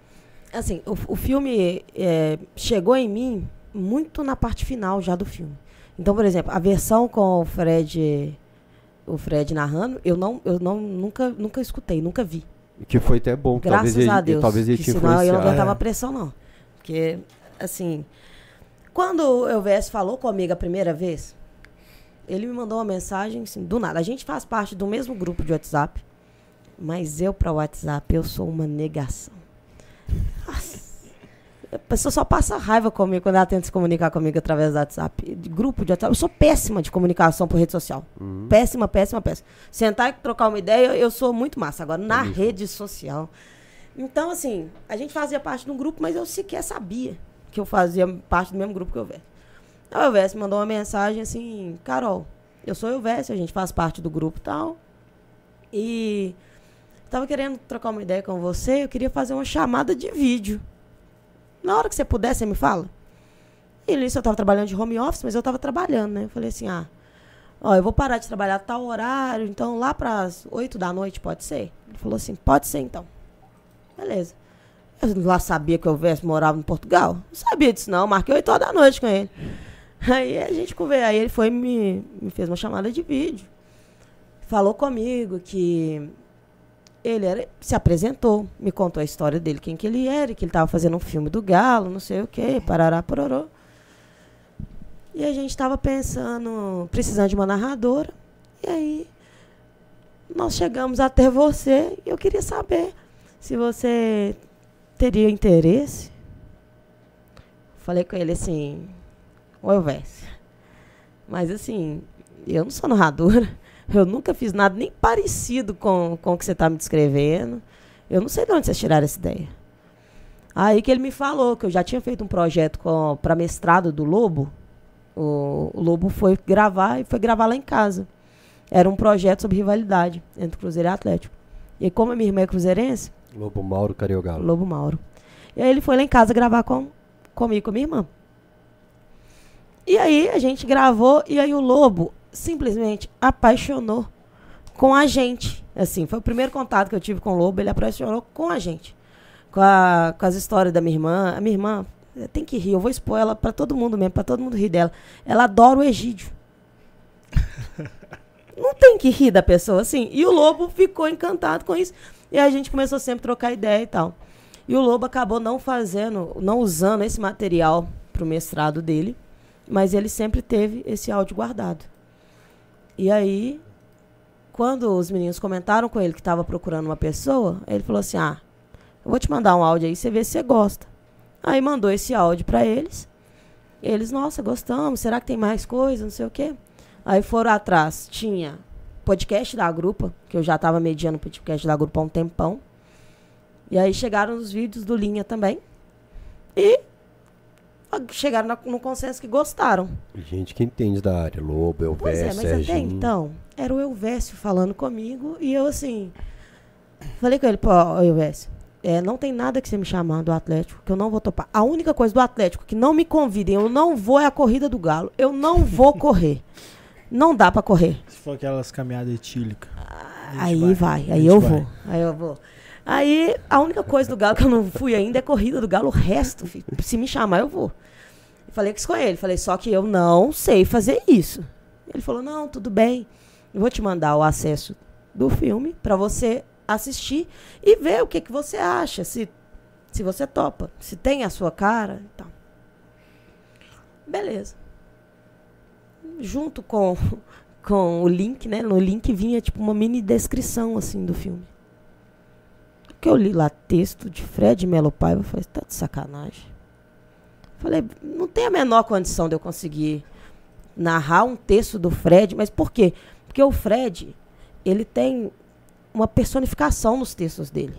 Assim, o, o filme é, chegou em mim muito na parte final já do filme. Então, por exemplo, a versão com o Fred, o Fred narrando, eu não, eu não, nunca, nunca escutei, nunca vi. Que foi até bom, Graças talvez ele, a Deus. talvez ele que te senão eu não aguentava É. pressão, não. Porque, assim, quando o Elvis falou comigo a primeira vez, ele me mandou uma mensagem, assim, do nada. A gente faz parte do mesmo grupo de WhatsApp, mas eu, para o WhatsApp, eu sou uma negação. Nossa. A pessoa só passa raiva comigo quando ela tenta se comunicar comigo através do WhatsApp. De grupo de WhatsApp. Eu sou péssima de comunicação por rede social. Uhum. Péssima, péssima, péssima. Sentar e trocar uma ideia, eu sou muito massa. Agora, na Isso. rede social. Então, assim, a gente fazia parte de um grupo, mas eu sequer sabia que eu fazia parte do mesmo grupo que o Elvésio. Aí o Elvésio mandou uma mensagem assim, Carol, eu sou o Elvésio, a gente faz parte do grupo e tal. E tava querendo trocar uma ideia com você, eu queria fazer uma chamada de vídeo. Na hora que você puder, você me fala. E nisso eu tava trabalhando de home office, mas eu tava trabalhando, né? Eu falei assim, ah, ó, eu vou parar de trabalhar tal horário, então lá pras 8 da noite pode ser? Ele falou assim, pode ser então. Beleza. Eu lá sabia que o Elvésio morava em Portugal. Não sabia disso não, marquei 8 horas da noite com ele. Aí a gente conversou, aí ele foi me, me fez uma chamada de vídeo. Falou comigo que ele era, se apresentou, me contou a história dele, quem que ele era, que ele estava fazendo um filme do Galo, não sei o quê, parará, pororô. E a gente estava pensando, precisando de uma narradora. E aí nós chegamos até você e eu queria saber se você teria interesse. Falei com ele assim, ô Elvésio, mas assim, eu não sou narradora, eu nunca fiz nada nem parecido com, com o que você está me descrevendo. Eu não sei de onde vocês tiraram essa ideia. Aí que ele me falou que eu já tinha feito um projeto para mestrado do Lobo, O, o Lobo foi gravar e foi gravar lá em casa. Era um projeto sobre rivalidade entre Cruzeiro e Atlético. E como a minha irmã é cruzeirense, Lobo Mauro Cariogalo. Lobo Mauro. E aí ele foi lá em casa gravar com, comigo, com a minha irmã. E aí a gente gravou e aí o Lobo simplesmente apaixonou com a gente. Assim, foi o primeiro contato que eu tive com o Lobo, ele apaixonou com a gente. Com, a, com as histórias da minha irmã. A minha irmã tem que rir, eu vou expor ela pra todo mundo mesmo, pra todo mundo rir dela. Ela adora o Egídio. Não tem que rir da pessoa, assim. E o Lobo ficou encantado com isso. E a gente começou sempre a trocar ideia e tal. E o Lobo acabou não fazendo, não usando esse material pro mestrado dele, mas ele sempre teve esse áudio guardado. E aí, quando os meninos comentaram com ele que estava procurando uma pessoa, ele falou assim: Ah, eu vou te mandar um áudio aí, você vê se você gosta. Aí mandou esse áudio para eles. Eles, nossa, gostamos, será que tem mais coisa? Não sei o quê. Aí foram atrás, tinha podcast da Grupa, que eu já estava mediando podcast da Grupa há um tempão. E aí chegaram os vídeos do Linha também. E chegaram na, no consenso que gostaram. Gente que entende da área. Lobo, Elvésio, Pois é, mas até Serginho. então, era o Elvésio falando comigo e eu assim. Falei com ele, pô, ô, Elvésio, é, não tem nada que você me chamar do Atlético, que eu não vou topar. A única coisa do Atlético que não me convidem, eu não vou é a corrida do Galo. Eu não vou correr. Não dá pra correr. Se for aquelas caminhadas etílicas. Aí vai, vai, aí eu vai. vou. Aí eu vou. Aí a única coisa do Galo que eu não fui ainda é corrida do Galo. O resto, filho, se me chamar, eu vou. Falei que com ele. Falei, só que eu não sei fazer isso. Ele falou, não, tudo bem. Eu vou te mandar o acesso do filme pra você assistir e ver o que, que você acha. Se, se você topa. Se tem a sua cara e tal. Beleza. Junto com, com o link, né? No link vinha tipo uma mini descrição assim do filme. Que eu li lá texto de Fred Melo Paiva, eu falei, tá de sacanagem. Falei, não tem a menor condição de eu conseguir narrar um texto do Fred, mas por quê? Porque o Fred, ele tem uma personificação nos textos dele.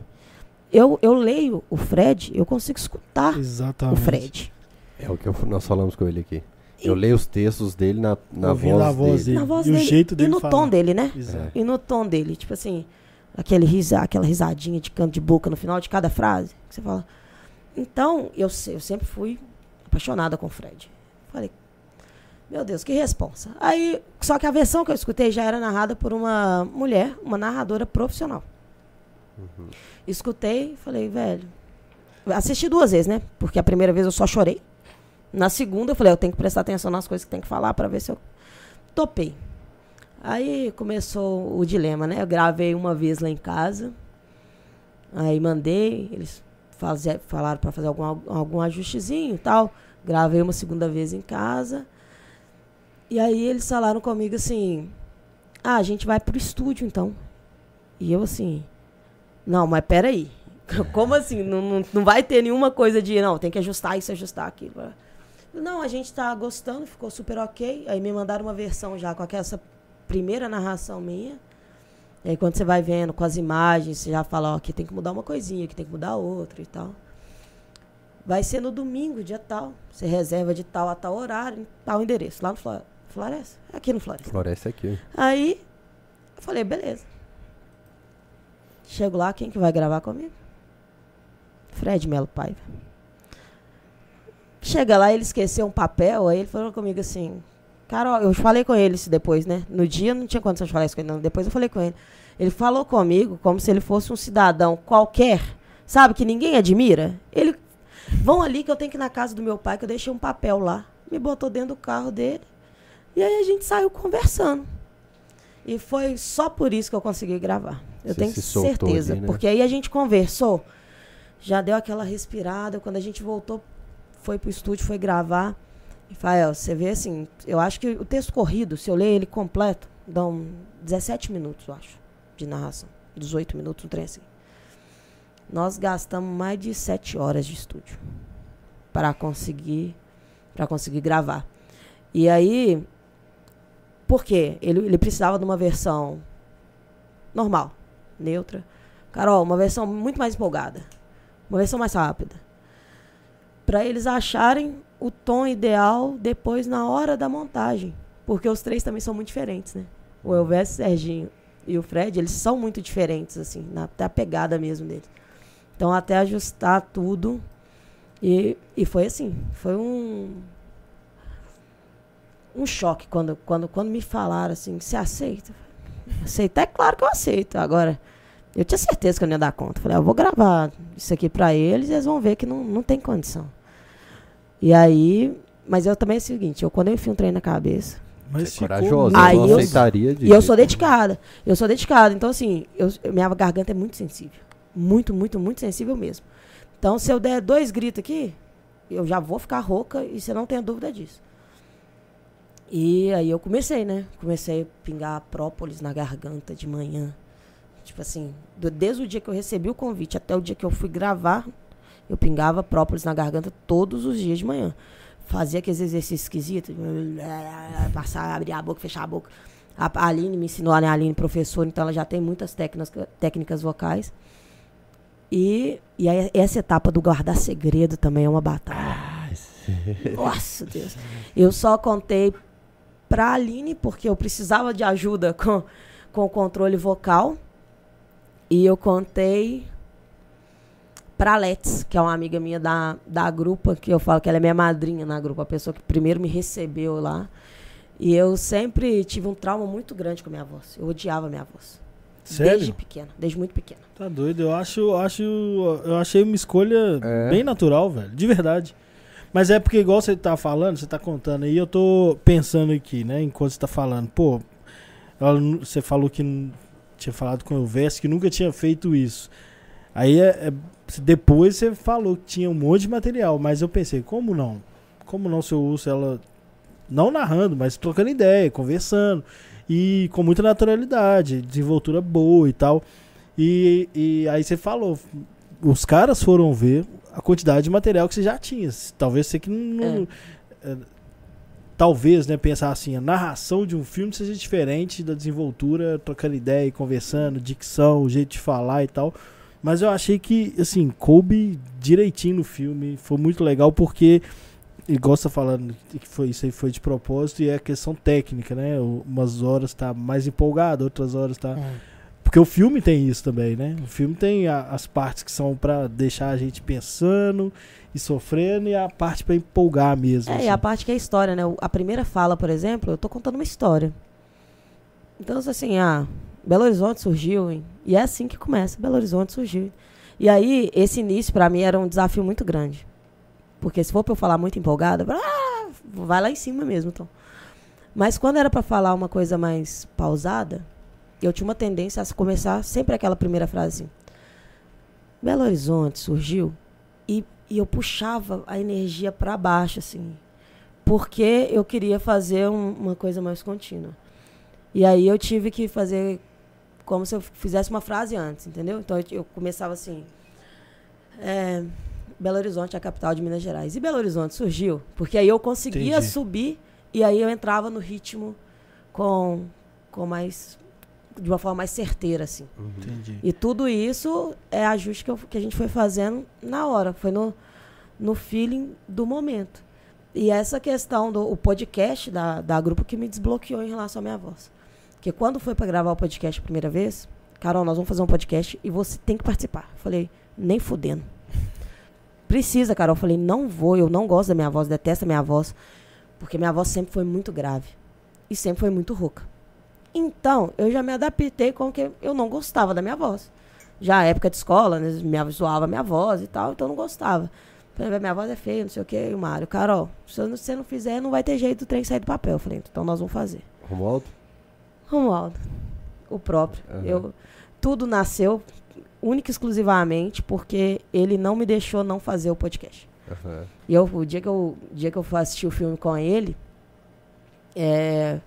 Eu, eu leio o Fred, eu consigo escutar Exatamente. o Fred. É o que eu- nós falamos com ele aqui. Eu leio os textos dele na, na voz, voz dele. dele. Na voz E o dele, jeito e dele no falar. tom dele, né? Exato. E no tom dele, tipo assim, aquele risa, aquela risadinha de canto de boca no final de cada frase. Que você fala. Então, eu, eu sempre fui apaixonada com o Fred. Falei, meu Deus, que responsa. Aí, só que a versão que eu escutei já era narrada por uma mulher, uma narradora profissional. Escutei, falei, velho. Assisti duas vezes, né? Porque a primeira vez eu só chorei. Na segunda, eu falei, eu tenho que prestar atenção nas coisas que tem que falar para ver se eu topei. Aí começou o dilema, né? Eu gravei uma vez lá em casa. Aí mandei, eles faze- falaram para fazer algum, algum ajustezinho tal. Gravei uma segunda vez em casa. E aí eles falaram comigo assim: Ah, a gente vai pro estúdio então. E eu assim: Não, mas peraí. Como assim? Não, não, não vai ter nenhuma coisa de, não, tem que ajustar isso, ajustar aquilo. Não, a gente tá gostando, ficou super ok. Aí me mandaram uma versão já com essa primeira narração minha. E aí quando você vai vendo com as imagens, você já fala, ó, aqui tem que mudar uma coisinha, aqui tem que mudar outra e tal. Vai ser no domingo, dia tal. Você reserva de tal a tal horário, em tal endereço, lá no Flore- Floresta. Aqui no Floresta. Floresta aqui. Aí eu falei, beleza. Chego lá, quem que vai gravar comigo? Fred Melo Paiva. Chega lá, ele esqueceu um papel, aí ele falou comigo assim, Carol, eu falei com ele isso depois, né? No dia não tinha condição de falar isso com ele, não. Depois eu falei com ele. Ele falou comigo como se ele fosse um cidadão qualquer, sabe, que ninguém admira. Ele, vão ali que eu tenho que ir na casa do meu pai, que eu deixei um papel lá. Me botou dentro do carro dele. E aí a gente saiu conversando. E foi só por isso que eu consegui gravar. Eu Você tenho certeza. ali, né? Porque aí a gente conversou, já deu aquela respirada. Quando a gente voltou, foi pro estúdio, foi gravar. Rafael, você vê assim, eu acho que o texto corrido, se eu ler ele completo, dão 17 minutos, eu acho, de narração. 18 minutos, um trem assim. Nós gastamos mais de 7 horas de estúdio para conseguir para conseguir gravar. E aí, por quê? Ele, ele precisava de uma versão normal, neutra. Carol, uma versão muito mais empolgada. Uma versão mais rápida. Para eles acharem o, tom ideal depois na hora da montagem. Porque os três também são muito diferentes, né? O Elvis, o Serginho e o Fred, eles são muito diferentes, assim, na, até a pegada mesmo deles. Então, até ajustar tudo. E, e foi assim, foi um. Um choque quando, quando, quando me falaram assim: você aceita? Aceitar é claro que eu aceito. Agora, eu tinha certeza que eu não ia dar conta. Falei, ah, eu vou gravar isso aqui pra eles e eles vão ver que não, não tem condição. E aí, mas eu também é o seguinte, eu quando eu enfio um trem na cabeça, Mas Você é corajosa, Aí eu- aceitaria de e eu sou dedicada. Eu sou dedicada. Então, assim, eu, minha garganta é muito sensível. Muito, muito, muito sensível mesmo. Então, se eu der dois gritos aqui, eu já vou ficar rouca e você não tenha dúvida disso. E aí eu comecei, né? Comecei a pingar própolis na garganta de manhã. Tipo assim, do- desde o dia que eu recebi o convite até o dia que eu fui gravar, eu pingava própolis na garganta todos os dias de manhã. Fazia aqueles exercícios esquisitos, passar, abrir a boca, fechar a boca. A Aline me ensinou, né? A Aline, professora, então ela já tem muitas técnicas, técnicas vocais. E, e aí, essa etapa do guardar segredo também é uma batalha. Nossa, Deus. Eu só contei pra Aline porque eu precisava de ajuda com, com o controle vocal. E eu contei pra Let's, que é uma amiga minha da, da grupa, que eu falo que ela é minha madrinha na grupa, a pessoa que primeiro me recebeu lá. E eu sempre tive um trauma muito grande com a minha voz. Eu odiava a minha voz. Desde Sério? pequena, desde muito pequena. Tá doido, eu acho, acho. Eu achei uma escolha É. bem natural, velho. De verdade. Mas é porque, igual você tá falando, você tá contando aí, eu tô pensando aqui, né? Enquanto você tá falando, pô, ela você falou que tinha falado com o Vest que nunca tinha feito isso. Aí é, é- depois você falou que tinha um monte de material, mas eu pensei, como não? Como não se eu uso ela não narrando, mas trocando ideia, conversando e com muita naturalidade, desenvoltura boa e tal. E, e aí você falou, os caras foram ver a quantidade de material que você já tinha. Talvez você que não. é, talvez, né, pensar assim, a narração de um filme seja diferente da desenvoltura, trocando ideia e conversando, dicção, o jeito de falar e tal. Mas eu achei que, assim, coube direitinho no filme. Foi muito legal porque, igual você tá falando, que foi, isso aí foi de propósito e é questão técnica, né? Umas horas tá mais empolgado, outras horas tá. Porque o filme tem isso também, né? O filme tem a- as partes que são pra deixar a gente pensando e sofrendo e a parte pra empolgar mesmo. É, assim. e a parte que é a história, né? A primeira fala, por exemplo, eu tô contando uma história. Então, assim, ah, Belo Horizonte surgiu, hein? E é assim que começa, Belo Horizonte surgiu. E aí, esse início, pra mim, era um desafio muito grande. Porque se for pra eu falar muito empolgada, ah, vai lá em cima mesmo, então. Mas quando era pra falar uma coisa mais pausada, eu tinha uma tendência a começar sempre aquela primeira frase assim. Belo Horizonte surgiu e, e eu puxava a energia para baixo, assim. Porque eu queria fazer um- uma coisa mais contínua. E aí eu tive que fazer como se eu fizesse uma frase antes, entendeu? Então eu, eu começava assim. é, Belo Horizonte é a capital de Minas Gerais. E Belo Horizonte surgiu porque aí eu conseguia Entendi. subir e aí eu entrava no ritmo com, com mais. de uma forma mais certeira, assim. Entendi. E tudo isso é ajuste que, eu- que a gente foi fazendo na hora, foi no, no feeling do momento. E essa questão do o podcast da, da grupo que me desbloqueou em relação à minha voz. Porque quando foi para gravar o podcast a primeira vez, Carol, nós vamos fazer um podcast e você tem que participar. Eu falei, nem fudendo. Precisa, Carol. Eu falei, não vou, eu não gosto da minha voz, detesto a minha voz. Porque minha voz sempre foi muito grave. E sempre foi muito rouca. Então, eu já me adaptei com que eu não gostava da minha voz. Já época de escola, né, me zoava a minha voz e tal, então eu não gostava. Falei, minha voz é feia, não sei o que. E o Mário, Carol, se você não fizer, não vai ter jeito do trem sair do papel. Eu falei, então nós vamos fazer. Romualdo? Romualdo, o próprio. Aham. Eu, tudo nasceu única e exclusivamente porque ele não me deixou não fazer o podcast. Aham. E eu, o dia que eu, dia que eu fui assistir o filme com ele, é,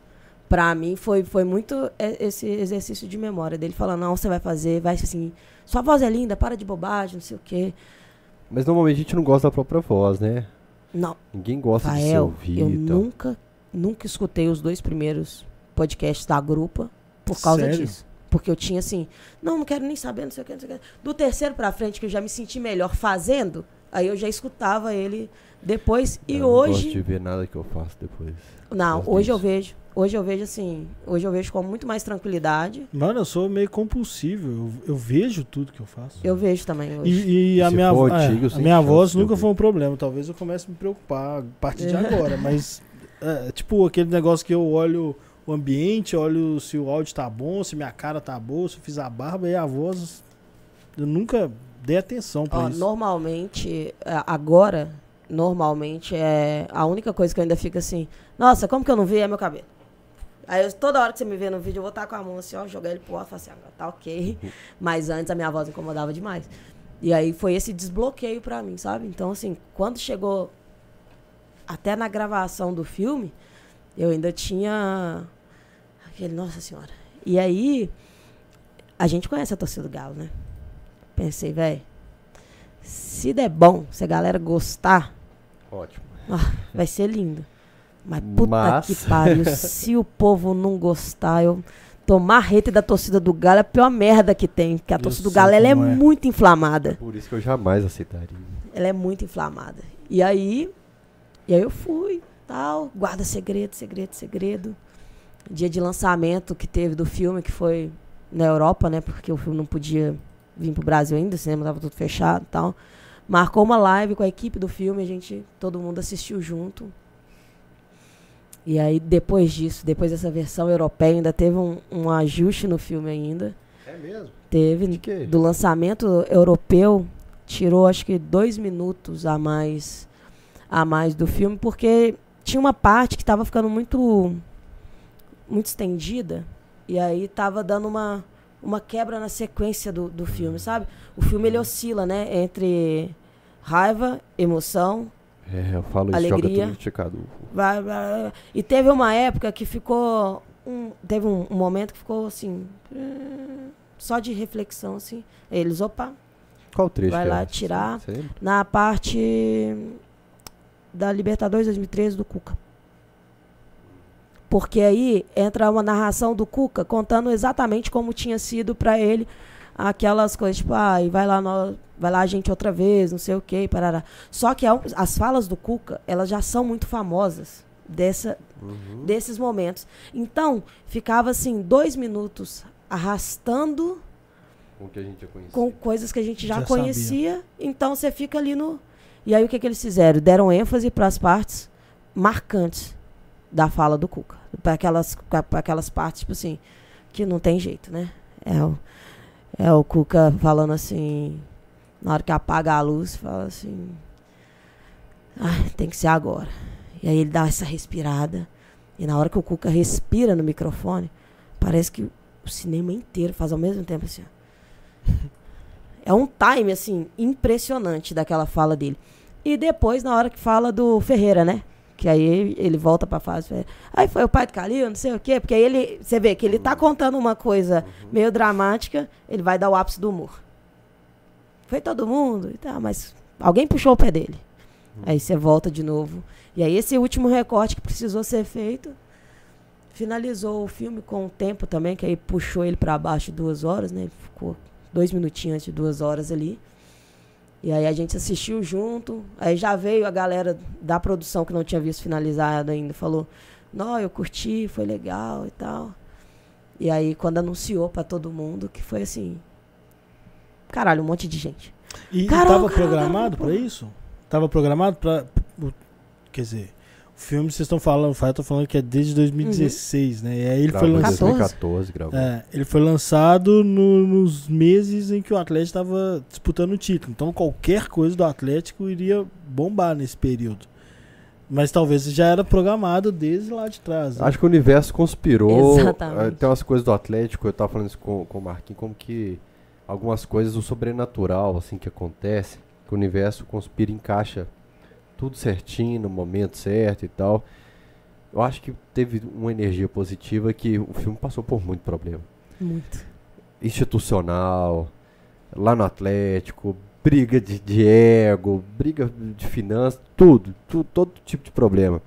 pra mim foi, foi muito esse exercício de memória dele falando, não, você vai fazer, vai assim, sua voz é linda, para de bobagem, não sei o quê. Mas normalmente a gente não gosta da própria voz, né? Não, Ninguém gosta de se ouvir eu e tal. nunca, nunca escutei os dois primeiros podcasts da grupa por causa Sério? disso. Porque eu tinha assim, não, não quero nem saber, não sei o que, não sei o que. Do terceiro pra frente, que eu já me senti melhor fazendo, Aí eu já escutava ele depois. E Eu não gosto hoje. de ver nada que eu faço depois. Não, gosto hoje eu disso. vejo. Hoje eu vejo assim. Hoje eu vejo com muito mais tranquilidade. Mano, eu sou meio compulsivo. Eu, eu vejo tudo que eu faço. Eu vejo também hoje. E, e a minha, for é, antigo, a minha voz nunca foi um problema. Talvez eu comece a me preocupar a partir de agora. Mas, é, tipo, aquele negócio que eu olho o ambiente, olho se o áudio tá bom, se minha cara tá boa, se eu fiz a barba e a voz. Eu nunca dei atenção pra isso. normalmente, é, agora, normalmente é a única coisa que eu ainda fico assim, nossa, como que eu não vi é meu cabelo. Aí eu- toda hora que você me vê no vídeo, eu vou estar com a mão assim, ó, jogar ele pro alto e falar assim, agora tá ok. Mas antes a minha voz incomodava demais. E aí foi esse desbloqueio pra mim, sabe? Então, assim, quando chegou até na gravação do filme, eu ainda tinha aquele, nossa senhora. E aí, a gente conhece a torcida do Galo, né? Pensei, velho, se der bom, se a galera gostar, Ótimo. vai ser lindo. Mas puta Mas- que pariu, se o povo não gostar, eu tomar rete da torcida do Galo é a pior merda que tem, porque a Eu torcida do Galo ela é, é. muito inflamada. Por isso que eu jamais aceitaria. Ela é muito inflamada. E aí, e aí eu fui, tal, guarda segredo, segredo, segredo. Dia de lançamento que teve do filme, que foi na Europa, né? Porque o filme não podia vir pro Brasil ainda, o cinema tava tudo fechado e tal. Marcou uma live com a equipe do filme, a gente, todo mundo assistiu junto. E aí, depois disso, depois dessa versão europeia, ainda teve um, um ajuste no filme ainda. É mesmo? Teve do lançamento europeu tirou acho que dois minutos a mais a mais do filme porque tinha uma parte que estava ficando muito muito estendida e aí tava dando uma uma quebra na sequência do, do filme sabe o filme ele oscila né entre raiva emoção É, eu falo isso, Alegria. joga tudo vai, vai, vai. e teve uma época que ficou um, teve um, um momento que ficou assim hum, só de reflexão assim eles opa Qual trecho Vai que é? lá tirar. Na parte da Libertadores 2013 do Cuca. Porque aí entra uma narração do Cuca contando exatamente como tinha sido para ele aquelas coisas, tipo, ah, e vai lá, nós, vai lá a gente outra vez, não sei o quê, parará. Só que a- as falas do Cuca, elas já são muito famosas dessa, Uhum. desses momentos. Então, ficava assim, dois minutos arrastando Com o que a gente já conhecia. com coisas que a gente já, Já conhecia. Então você fica ali no. E aí o que, que eles fizeram? Deram ênfase para as partes marcantes da fala do Cuca. Para aquelas, pra aquelas partes, tipo assim, que não tem jeito, né? É o, é o Cuca falando assim. Na hora que apaga a luz, fala assim. Ah, tem que ser agora. E aí ele dá essa respirada. E na hora que o Cuca respira no microfone, parece que o cinema inteiro faz ao mesmo tempo assim. É um time, assim, impressionante daquela fala dele. E depois, na hora que fala do Ferreira, né? Que aí ele volta pra fase. Ferreira. Aí foi o pai do Calil, não sei o quê. Porque aí ele. Você vê que ele tá contando uma coisa meio dramática, ele vai dar o ápice do humor. Foi todo mundo e tal, mas alguém puxou o pé dele. Aí você volta de novo. E aí esse último recorte que precisou ser feito finalizou o filme com o tempo também, que aí puxou ele pra baixo duas horas, né? Ele ficou dois minutinhos antes de duas horas ali. E aí a gente assistiu junto. Aí já veio a galera da produção que não tinha visto finalizado ainda, falou: Não, eu curti, foi legal e tal. E aí quando anunciou pra todo mundo, que foi assim. Caralho, um monte de gente. E, e Carol, tava Carol, programado pra isso? Tava programado pra. o- Quer dizer, filme vocês estão falando, o Fael tá falando que é desde 2016, né? E aí ele foi Gravou em lançado. 2014, gravou. É, ele foi lançado no- nos meses em que o Atlético estava disputando o título. Então qualquer coisa do Atlético iria bombar nesse período. Mas talvez já era programado desde lá de trás. né? Acho que o universo conspirou. Exatamente. eh, Tem umas coisas do Atlético, eu tava falando isso com, com o Marquinhos, como que algumas coisas do sobrenatural, assim, que acontece, que o universo conspira e encaixa tudo certinho, no momento certo e tal. Eu acho que teve uma energia positiva que o filme passou por muito problema. Muito. Institucional, lá no Atlético, briga de, de ego, briga de finanças, tudo, tu- todo tipo de problema.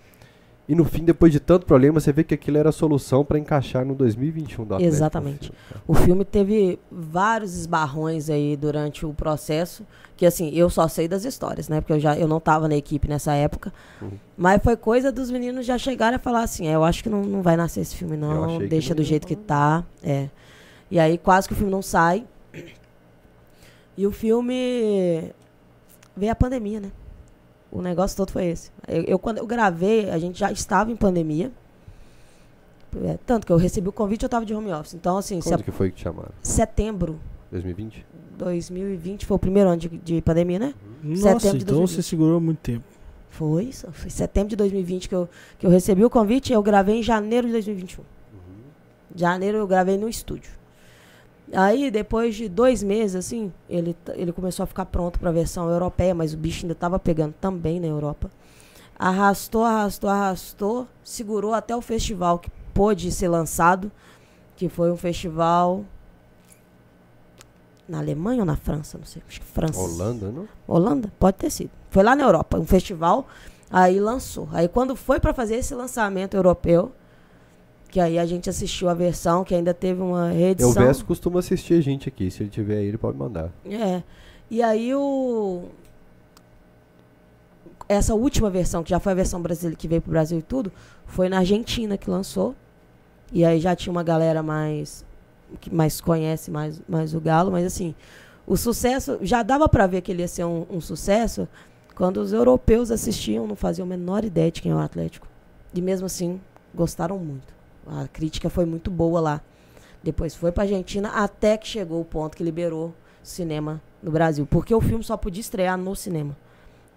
E no fim, depois de tanto problema, você vê que aquilo era a solução para encaixar no 2021 do Atlético. Exatamente. O filme teve vários esbarrões aí durante o processo, que assim, eu só sei das histórias, né? Porque eu já eu não tava na equipe nessa época. Uhum. Mas foi coisa dos meninos já chegarem a falar assim, é, eu acho que não, não vai nascer esse filme não, deixa do jeito que tá, é. E aí quase que o filme não sai. E o filme veio a pandemia, né? O negócio todo foi esse. Eu, eu, quando eu gravei, a gente já estava em pandemia. É, tanto que eu recebi o convite, eu estava de home office. Então, assim, se a- Quando que foi que te chamaram? setembro 2020? 2020 foi o primeiro ano de, de pandemia, né? Nossa, Setembro de então 2020. você segurou muito tempo. Foi isso. Foi setembro de 2020 que eu, que eu recebi o convite e eu gravei em janeiro de 2021. Janeiro eu gravei no estúdio. Aí, depois de dois meses, assim, ele, ele começou a ficar pronto para a versão europeia, mas o bicho ainda estava pegando também na Europa. Arrastou, arrastou, arrastou, segurou até o festival que pôde ser lançado, que foi um festival na Alemanha ou na França, não sei, acho que França. Holanda, não? Holanda? Pode ter sido. Foi lá na Europa, um festival, aí lançou. Aí quando foi para fazer esse lançamento europeu, que aí a gente assistiu a versão, que ainda teve uma Eu reedição. Verso costuma assistir a gente aqui. Se ele tiver aí, ele pode mandar. É. E aí o essa última versão, que já foi a versão brasileira que veio pro Brasil e tudo, foi na Argentina que lançou. E aí já tinha uma galera mais que mais conhece mais, mais o Galo, mas assim, o sucesso já dava pra ver que ele ia ser um, um sucesso quando os europeus assistiam, não faziam a menor ideia de quem é o Atlético. E mesmo assim, gostaram muito. A crítica foi muito boa lá. Depois foi pra Argentina até que chegou o ponto que liberou cinema no Brasil. Porque o filme só podia estrear no cinema.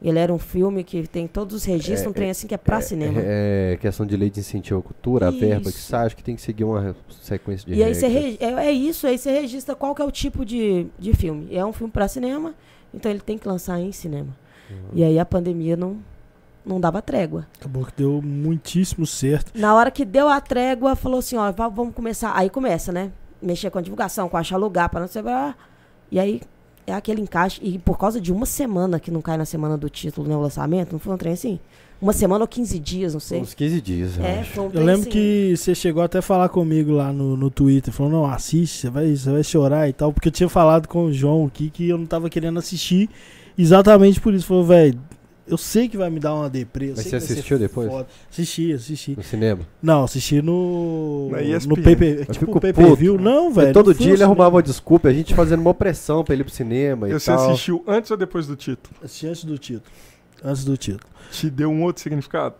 Ele era um filme que tem todos os registros, É, um trem assim que é pra cinema. É, é questão de lei de incentivo à cultura, a verba que Isso. sai, acho que tem que seguir uma sequência de E aí você regras. é, é isso, aí você registra qual que é o tipo de, de filme. É um filme pra cinema, então ele tem que lançar em cinema. Uhum. E aí a pandemia não, não dava trégua. Acabou que deu muitíssimo certo. Na hora que deu a trégua, falou assim, ó, va- vamos começar. Aí começa, né? Mexer com a divulgação, com achar lugar para não sei lá. E aí é aquele encaixe. E por causa de uma semana que não cai na semana do título, né? O lançamento, não foi um trem assim? Uma semana ou 15 dias, não sei. Uns 15 dias, eu É, acho. foi um Eu lembro assim. que você chegou até a falar comigo lá no, no Twitter, falou, não, assiste, você vai, você vai chorar e tal, porque eu tinha falado com o João aqui que eu não tava querendo assistir exatamente por isso. Falou, velho, eu sei que vai me dar uma eu Mas você assistiu depois? foda." Assisti, assisti. No cinema. Não, assisti no. Na no ESPN. tipo fico pay per view. puto. Não, velho. todo dia ele arrumava uma desculpa, a gente fazendo uma pressão pra ele ir pro cinema E você tal. assistiu antes ou depois do título? Assisti antes do título. Antes do título. Te deu um outro significado?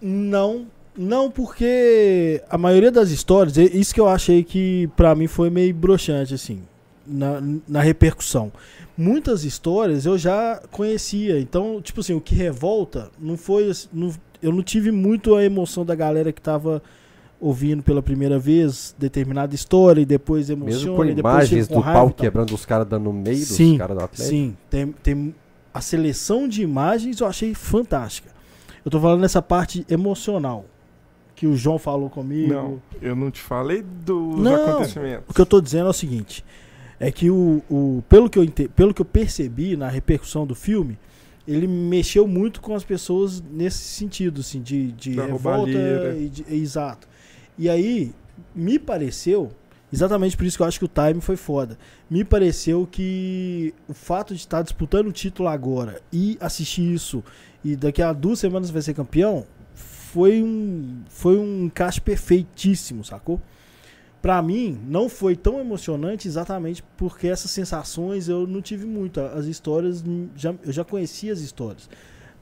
Não, não, porque a maioria das histórias, é isso que eu achei que pra mim foi meio broxante, assim, na, na repercussão. Muitas histórias eu já conhecia, então, tipo assim, o que revolta não foi. assim, não- eu não tive muito a emoção da galera que tava ouvindo pela primeira vez determinada história e depois emociona Mesmo com e depois imagens com do pau quebrando os caras dando no meio Sim, dos caras do Atlético. Sim, tem, tem a seleção de imagens eu achei fantástica. Eu tô falando nessa parte emocional que o João falou comigo. Não, eu não te falei dos Não. acontecimentos. O que eu tô dizendo é o seguinte, é que o, o pelo que eu pelo que eu percebi na repercussão do filme, ele mexeu muito com as pessoas nesse sentido, assim, de, de Da revolta roubalheira. e de- exato. E aí me pareceu Exatamente por isso que eu acho que o time foi foda. Me pareceu que o fato de estar disputando o título agora e assistir isso e daqui a duas semanas vai ser campeão foi um foi um encaixe perfeitíssimo, sacou? Pra mim não foi tão emocionante exatamente porque essas sensações eu não tive muito. As histórias hum, já, eu já conhecia as histórias.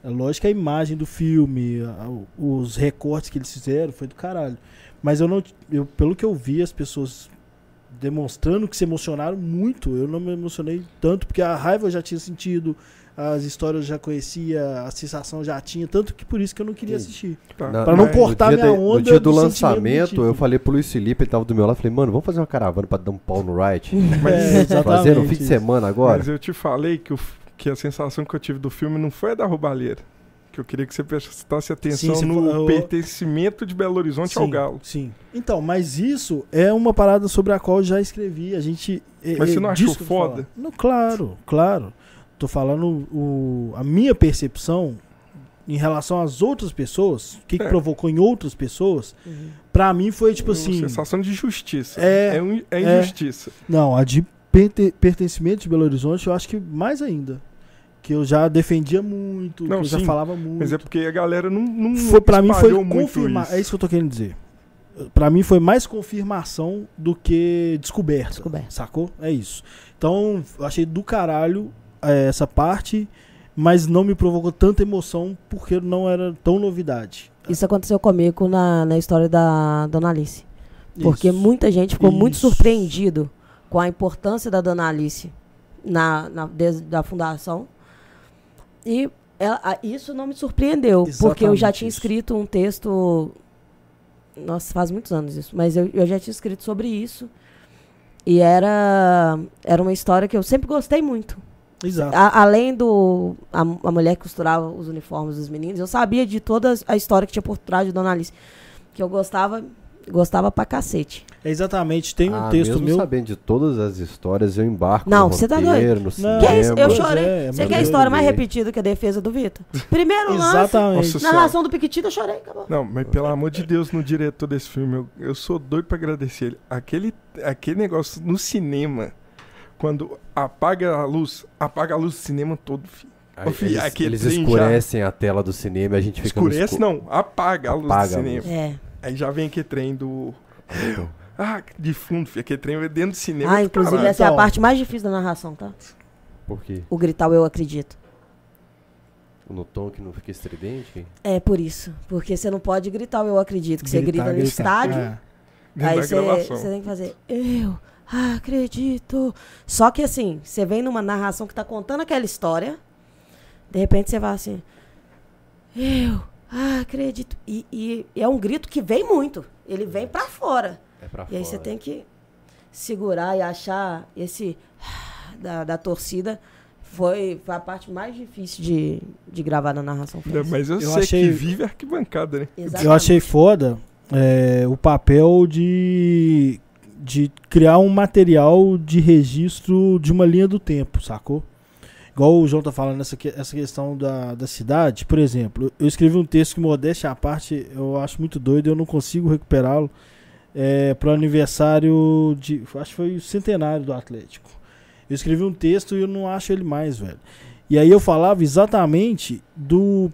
É lógico que a imagem do filme, os recortes que eles fizeram foi do caralho. Mas eu não. Eu, pelo que eu vi, as pessoas demonstrando que se emocionaram muito. Eu não me emocionei tanto, porque a raiva eu já tinha sentido, as histórias eu já conhecia, a sensação eu já tinha, tanto que por isso que eu não queria Sim. assistir. Tá. Na- Pra não Mas- cortar minha da- onda no dia do, do lançamento, eu falei pro Luiz Felipe, ele tava do meu lado, falei, mano, vamos fazer uma caravana pra dar um pau no Wright? É, exatamente Fazer no fim de semana agora? Mas eu te falei que, o que a sensação que eu tive do filme não foi a da roubalheira. Que eu queria que você prestasse atenção você no falou- pertencimento de Belo Horizonte ao Sim, Galo. Sim. Então, mas isso é uma parada sobre a qual eu já escrevi. A gente. é- Mas é você não achou eu tô foda? Não, claro, claro. Tô falando o, a minha percepção em relação às outras pessoas, o que, que É. provocou em outras pessoas, Uhum. pra mim foi tipo Uma assim. sensação de justiça. É, É, um- é é. injustiça. Não, a de perte- pertencimento de Belo Horizonte eu acho que mais ainda. Que eu já defendia muito, Não, que eu já sim, falava muito. Mas é porque a galera não, não foi para mim foi confirmar, isso. é isso que eu tô querendo dizer. Pra mim foi mais confirmação do que descoberta, Descoberta. sacou? É isso. Então, eu achei do caralho é, essa parte, mas não me provocou tanta emoção porque não era tão novidade. Isso aconteceu comigo na, na história da Dona Alice. Porque Isso. muita gente ficou muito Isso. surpreendido com a importância da Dona Alice na, na, desde a fundação. E ela- a- isso não me surpreendeu, porque eu já Exatamente tinha isso. escrito um texto. Nossa, faz muitos anos isso, mas eu, eu já tinha escrito sobre isso. E era, era uma história que eu sempre gostei muito. Exato. A- além do a, a mulher que costurava os uniformes dos meninos, eu sabia de toda a história que tinha por trás de Dona Alice. Que eu gostava, gostava pra cacete. É exatamente, tem um ah, texto mesmo meu. sabendo de todas as histórias, eu embarco Não, no você tá roteiro, no Não, cinema. Que é isso? Eu chorei. é, Você quer a história mais repetida que a defesa do Vitor? Primeiro lance, Exatamente. Senhora. narração do Piquetito, eu chorei, acabou. Não, mas pelo amor de Deus, no diretor desse filme, eu, eu sou doido pra agradecer ele. Aquele, aquele negócio no cinema, quando apaga a luz, apaga a luz do cinema todo, filho. Aí filho, eles, eles trem já- escurecem a tela do cinema e a gente fica Escurece, escu- não, apaga a luz Apaga do a cinema. luz. É. Aí já vem aquele trem do. Ah, de fundo, filho, aquele trem dentro do cinema. Ah, inclusive caralho. essa é a Então. parte mais difícil da narração, tá? Por quê? O gritar o eu acredito. No tom que não fica estridente? É por isso. Porque você não pode gritar o eu acredito, que você Gritar, grita no gritar. estádio. É. Aí você você tem que fazer, eu acredito. Só que assim, você vem numa narração que tá contando aquela história, de repente você vai assim, eu acredito. E, e é um grito que vem muito. Ele vem pra fora. É pra E aí você tem que segurar e achar esse da, da torcida. Foi, foi a parte mais difícil de, de gravar na narração. isso. Mas eu, Eu sei achei- que vive a arquibancada, né? Exatamente. Eu achei foda é, o papel de, de criar um material de registro de uma linha do tempo, sacou? Igual o João tá falando essa, que- essa questão da, da cidade, por exemplo, eu escrevi um texto que, modéstia à parte, eu acho muito doido, eu não consigo recuperá-lo, é, pro aniversário de. Acho que foi o centenário do Atlético. Eu escrevi um texto e eu não acho ele mais, velho. E aí eu falava exatamente do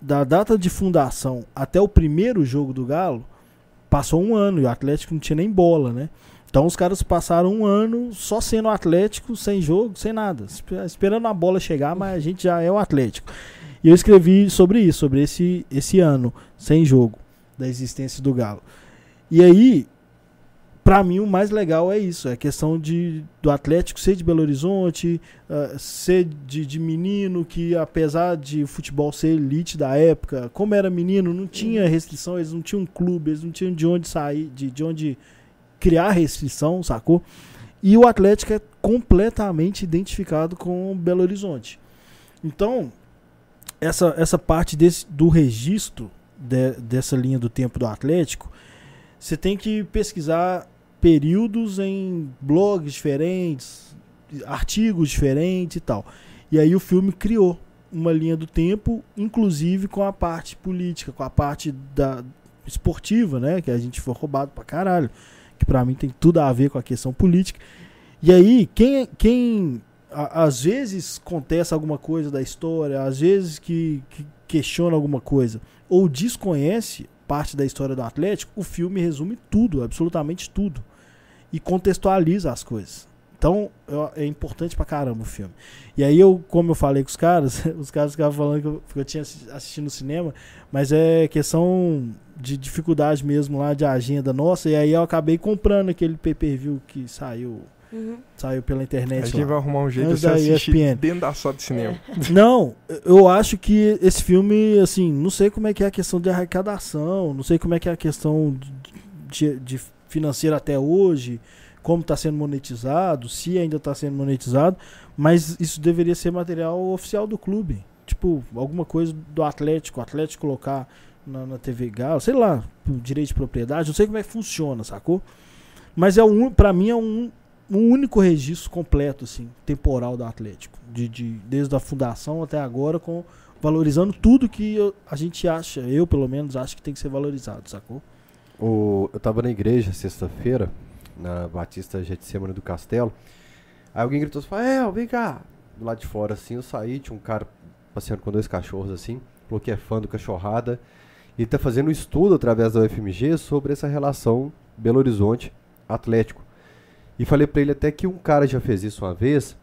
da data de fundação até o primeiro jogo do Galo, passou um ano e o Atlético não tinha nem bola, né? Então os caras passaram um ano só sendo Atlético, sem jogo, sem nada, espe- esperando a bola chegar, mas a gente já é o Atlético. E eu escrevi sobre isso, sobre esse, esse ano sem jogo da existência do Galo. E aí, pra mim o mais legal é isso, é a questão de do Atlético ser de Belo Horizonte, ah, ser de, de menino que apesar de o futebol ser elite da época, como era menino, não tinha restrição, eles não tinham um clube, eles não tinham de onde sair, de, de onde criar restrição, sacou? E o Atlético é completamente identificado com Belo Horizonte. Então, essa, essa parte desse, do registro de- dessa linha do tempo do Atlético, você tem que pesquisar períodos em blogs diferentes, artigos diferentes e tal. E aí o filme criou uma linha do tempo, inclusive com a parte política, com a parte da esportiva, né, que a gente foi roubado pra caralho, que pra mim tem tudo a ver com a questão política. E aí, quem quem a- às vezes contesta alguma coisa da história, às vezes que, que questiona alguma coisa ou desconhece parte da história do Atlético, o filme resume tudo, absolutamente tudo e contextualiza as coisas. Então, eu- é importante pra caramba o filme. E aí eu, como eu falei com os caras, os caras ficavam falando que eu, que eu tinha assi- assistido no cinema, mas é questão de dificuldade mesmo lá de agenda nossa, e aí eu acabei comprando aquele pay-per-view que saiu, Uhum. saiu pela A internet gente lá. vai arrumar um jeito de Antes você da assistir ESPN. dentro da sala de cinema. Não, eu acho que esse filme, assim, não sei como é que é a questão de arrecadação, não sei como é que é a questão de, de financeira até hoje, como está sendo monetizado, se ainda está sendo monetizado, mas isso deveria ser material oficial do clube. Tipo, alguma coisa do Atlético, o Atlético colocar na, na TV Galo, sei lá, direito de propriedade, não sei como é que funciona, sacou? Mas é um, para mim é um, um único registro completo, assim, temporal do Atlético. De, de, desde a fundação até agora, com valorizando tudo que eu- a gente acha, eu pelo menos acho que tem que ser valorizado, sacou? O- eu tava na igreja sexta-feira, na Batista Getsemane do Castelo. Aí alguém gritou assim, é, vem cá. Do lado de fora, assim, eu saí, tinha um cara passeando com dois cachorros, assim, falou que é fã do Cachorrada. E ele tá fazendo um estudo através da UFMG sobre essa relação Belo Horizonte Atlético. E falei pra ele até que um cara já fez isso uma vez,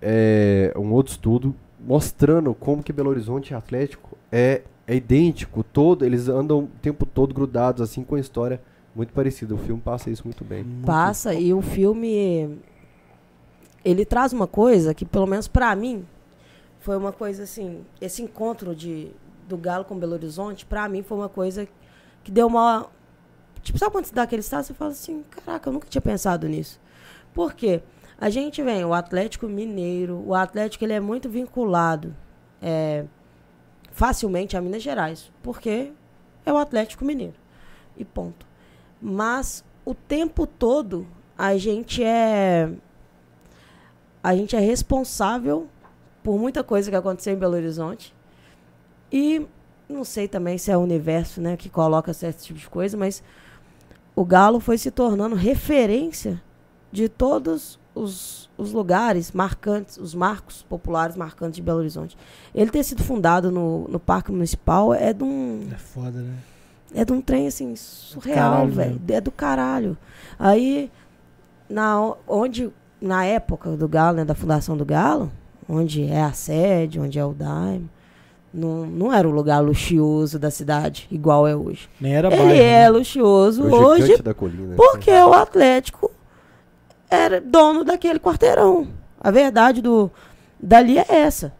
é, um outro estudo, mostrando como que Belo Horizonte Atlético é, é idêntico, todo, eles andam o tempo todo grudados, assim, com a história muito parecida. O filme passa isso muito bem. Muito- Passa e o filme ele traz uma coisa que pelo menos pra mim foi uma coisa assim, esse encontro de do Galo com Belo Horizonte, pra mim foi uma coisa que deu uma tipo, sabe quando você dá aquele estado, você fala assim, caraca, eu nunca tinha pensado nisso. Por quê? A gente vem, o Atlético Mineiro, o Atlético ele é muito vinculado é, facilmente a Minas Gerais, porque é o Atlético Mineiro. E ponto. Mas o tempo todo a gente é a gente é responsável por muita coisa que aconteceu em Belo Horizonte. E não sei também se é o universo, né, que coloca certo tipo de coisa, mas o Galo foi se tornando referência de todos os, os lugares marcantes, os marcos populares marcantes de Belo Horizonte. Ele ter sido fundado no, no Parque Municipal é de um É foda, né? é de um trem assim surreal, caralho velho. É do caralho. Aí na onde na época do Galo, né, da fundação do Galo, onde é a sede, onde é o Daime, não, não era o lugar luxuoso da cidade igual é hoje. Nem era Ele bairro. é né? luxuoso o hoje da colina. porque o Atlético era dono daquele quarteirão. A verdade do dali é essa.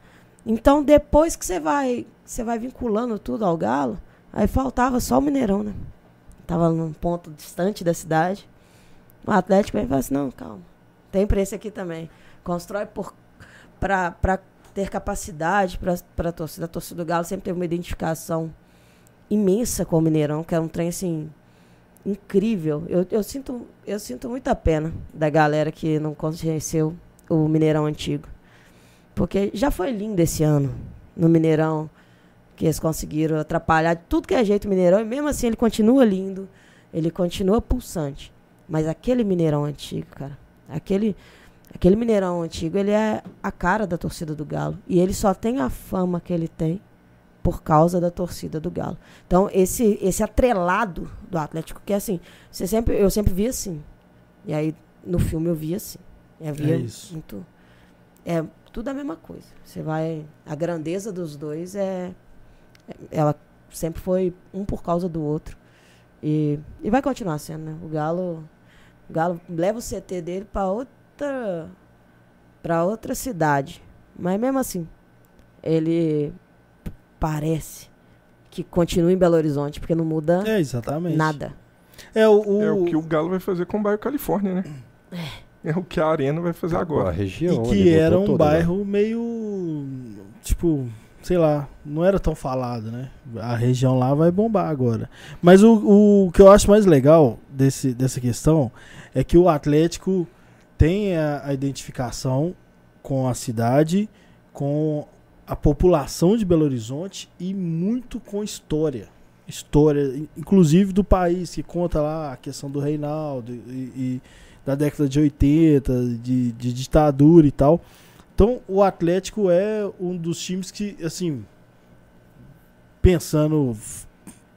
Então, depois que você vai, você vai vinculando tudo ao Galo, aí faltava só o Mineirão, né? Tava num ponto distante da cidade. O Atlético e fala assim: "Não, calma. Tem esse aqui também. Constrói por para ter capacidade para para torcida. A torcida do Galo sempre teve uma identificação imensa com o Mineirão, que era um trem assim incrível. Eu, eu, sinto, eu sinto muita pena da galera que não conheceu o Mineirão antigo. Porque já foi lindo esse ano no Mineirão, que eles conseguiram atrapalhar tudo que é jeito Mineirão, e mesmo assim ele continua lindo, ele continua pulsante. Mas aquele Mineirão antigo, cara, aquele, aquele Mineirão antigo, ele é a cara da torcida do Galo. E ele só tem a fama que ele tem por causa da torcida do Galo. Então, esse, esse atrelado do Atlético, que é assim, você sempre, eu sempre vi assim. E aí, no filme, eu vi assim. Eu via É isso. muito. É tudo a mesma coisa. Você vai. A grandeza dos dois é. Ela sempre foi um por causa do outro. E, e vai continuar sendo, né? O Galo. O Galo leva o CT dele para outra. para outra cidade. Mas mesmo assim, ele parece que continua em Belo Horizonte, porque não muda É, exatamente. nada. É o, o- É o que o Galo vai fazer com o bairro Califórnia, né? É o que a Arena vai fazer A agora. região. e que era um né? bairro meio tipo, sei lá, não era tão falado, né? A região lá vai bombar agora. Mas o, o que eu acho mais legal desse, dessa questão é que o Atlético tem a, a identificação com a cidade, com a população de Belo Horizonte e muito com história. História, in- inclusive do país, que conta lá a questão do Reinaldo e, e da década de 80, de, de ditadura e tal. Então, o Atlético é um dos times que, assim, pensando,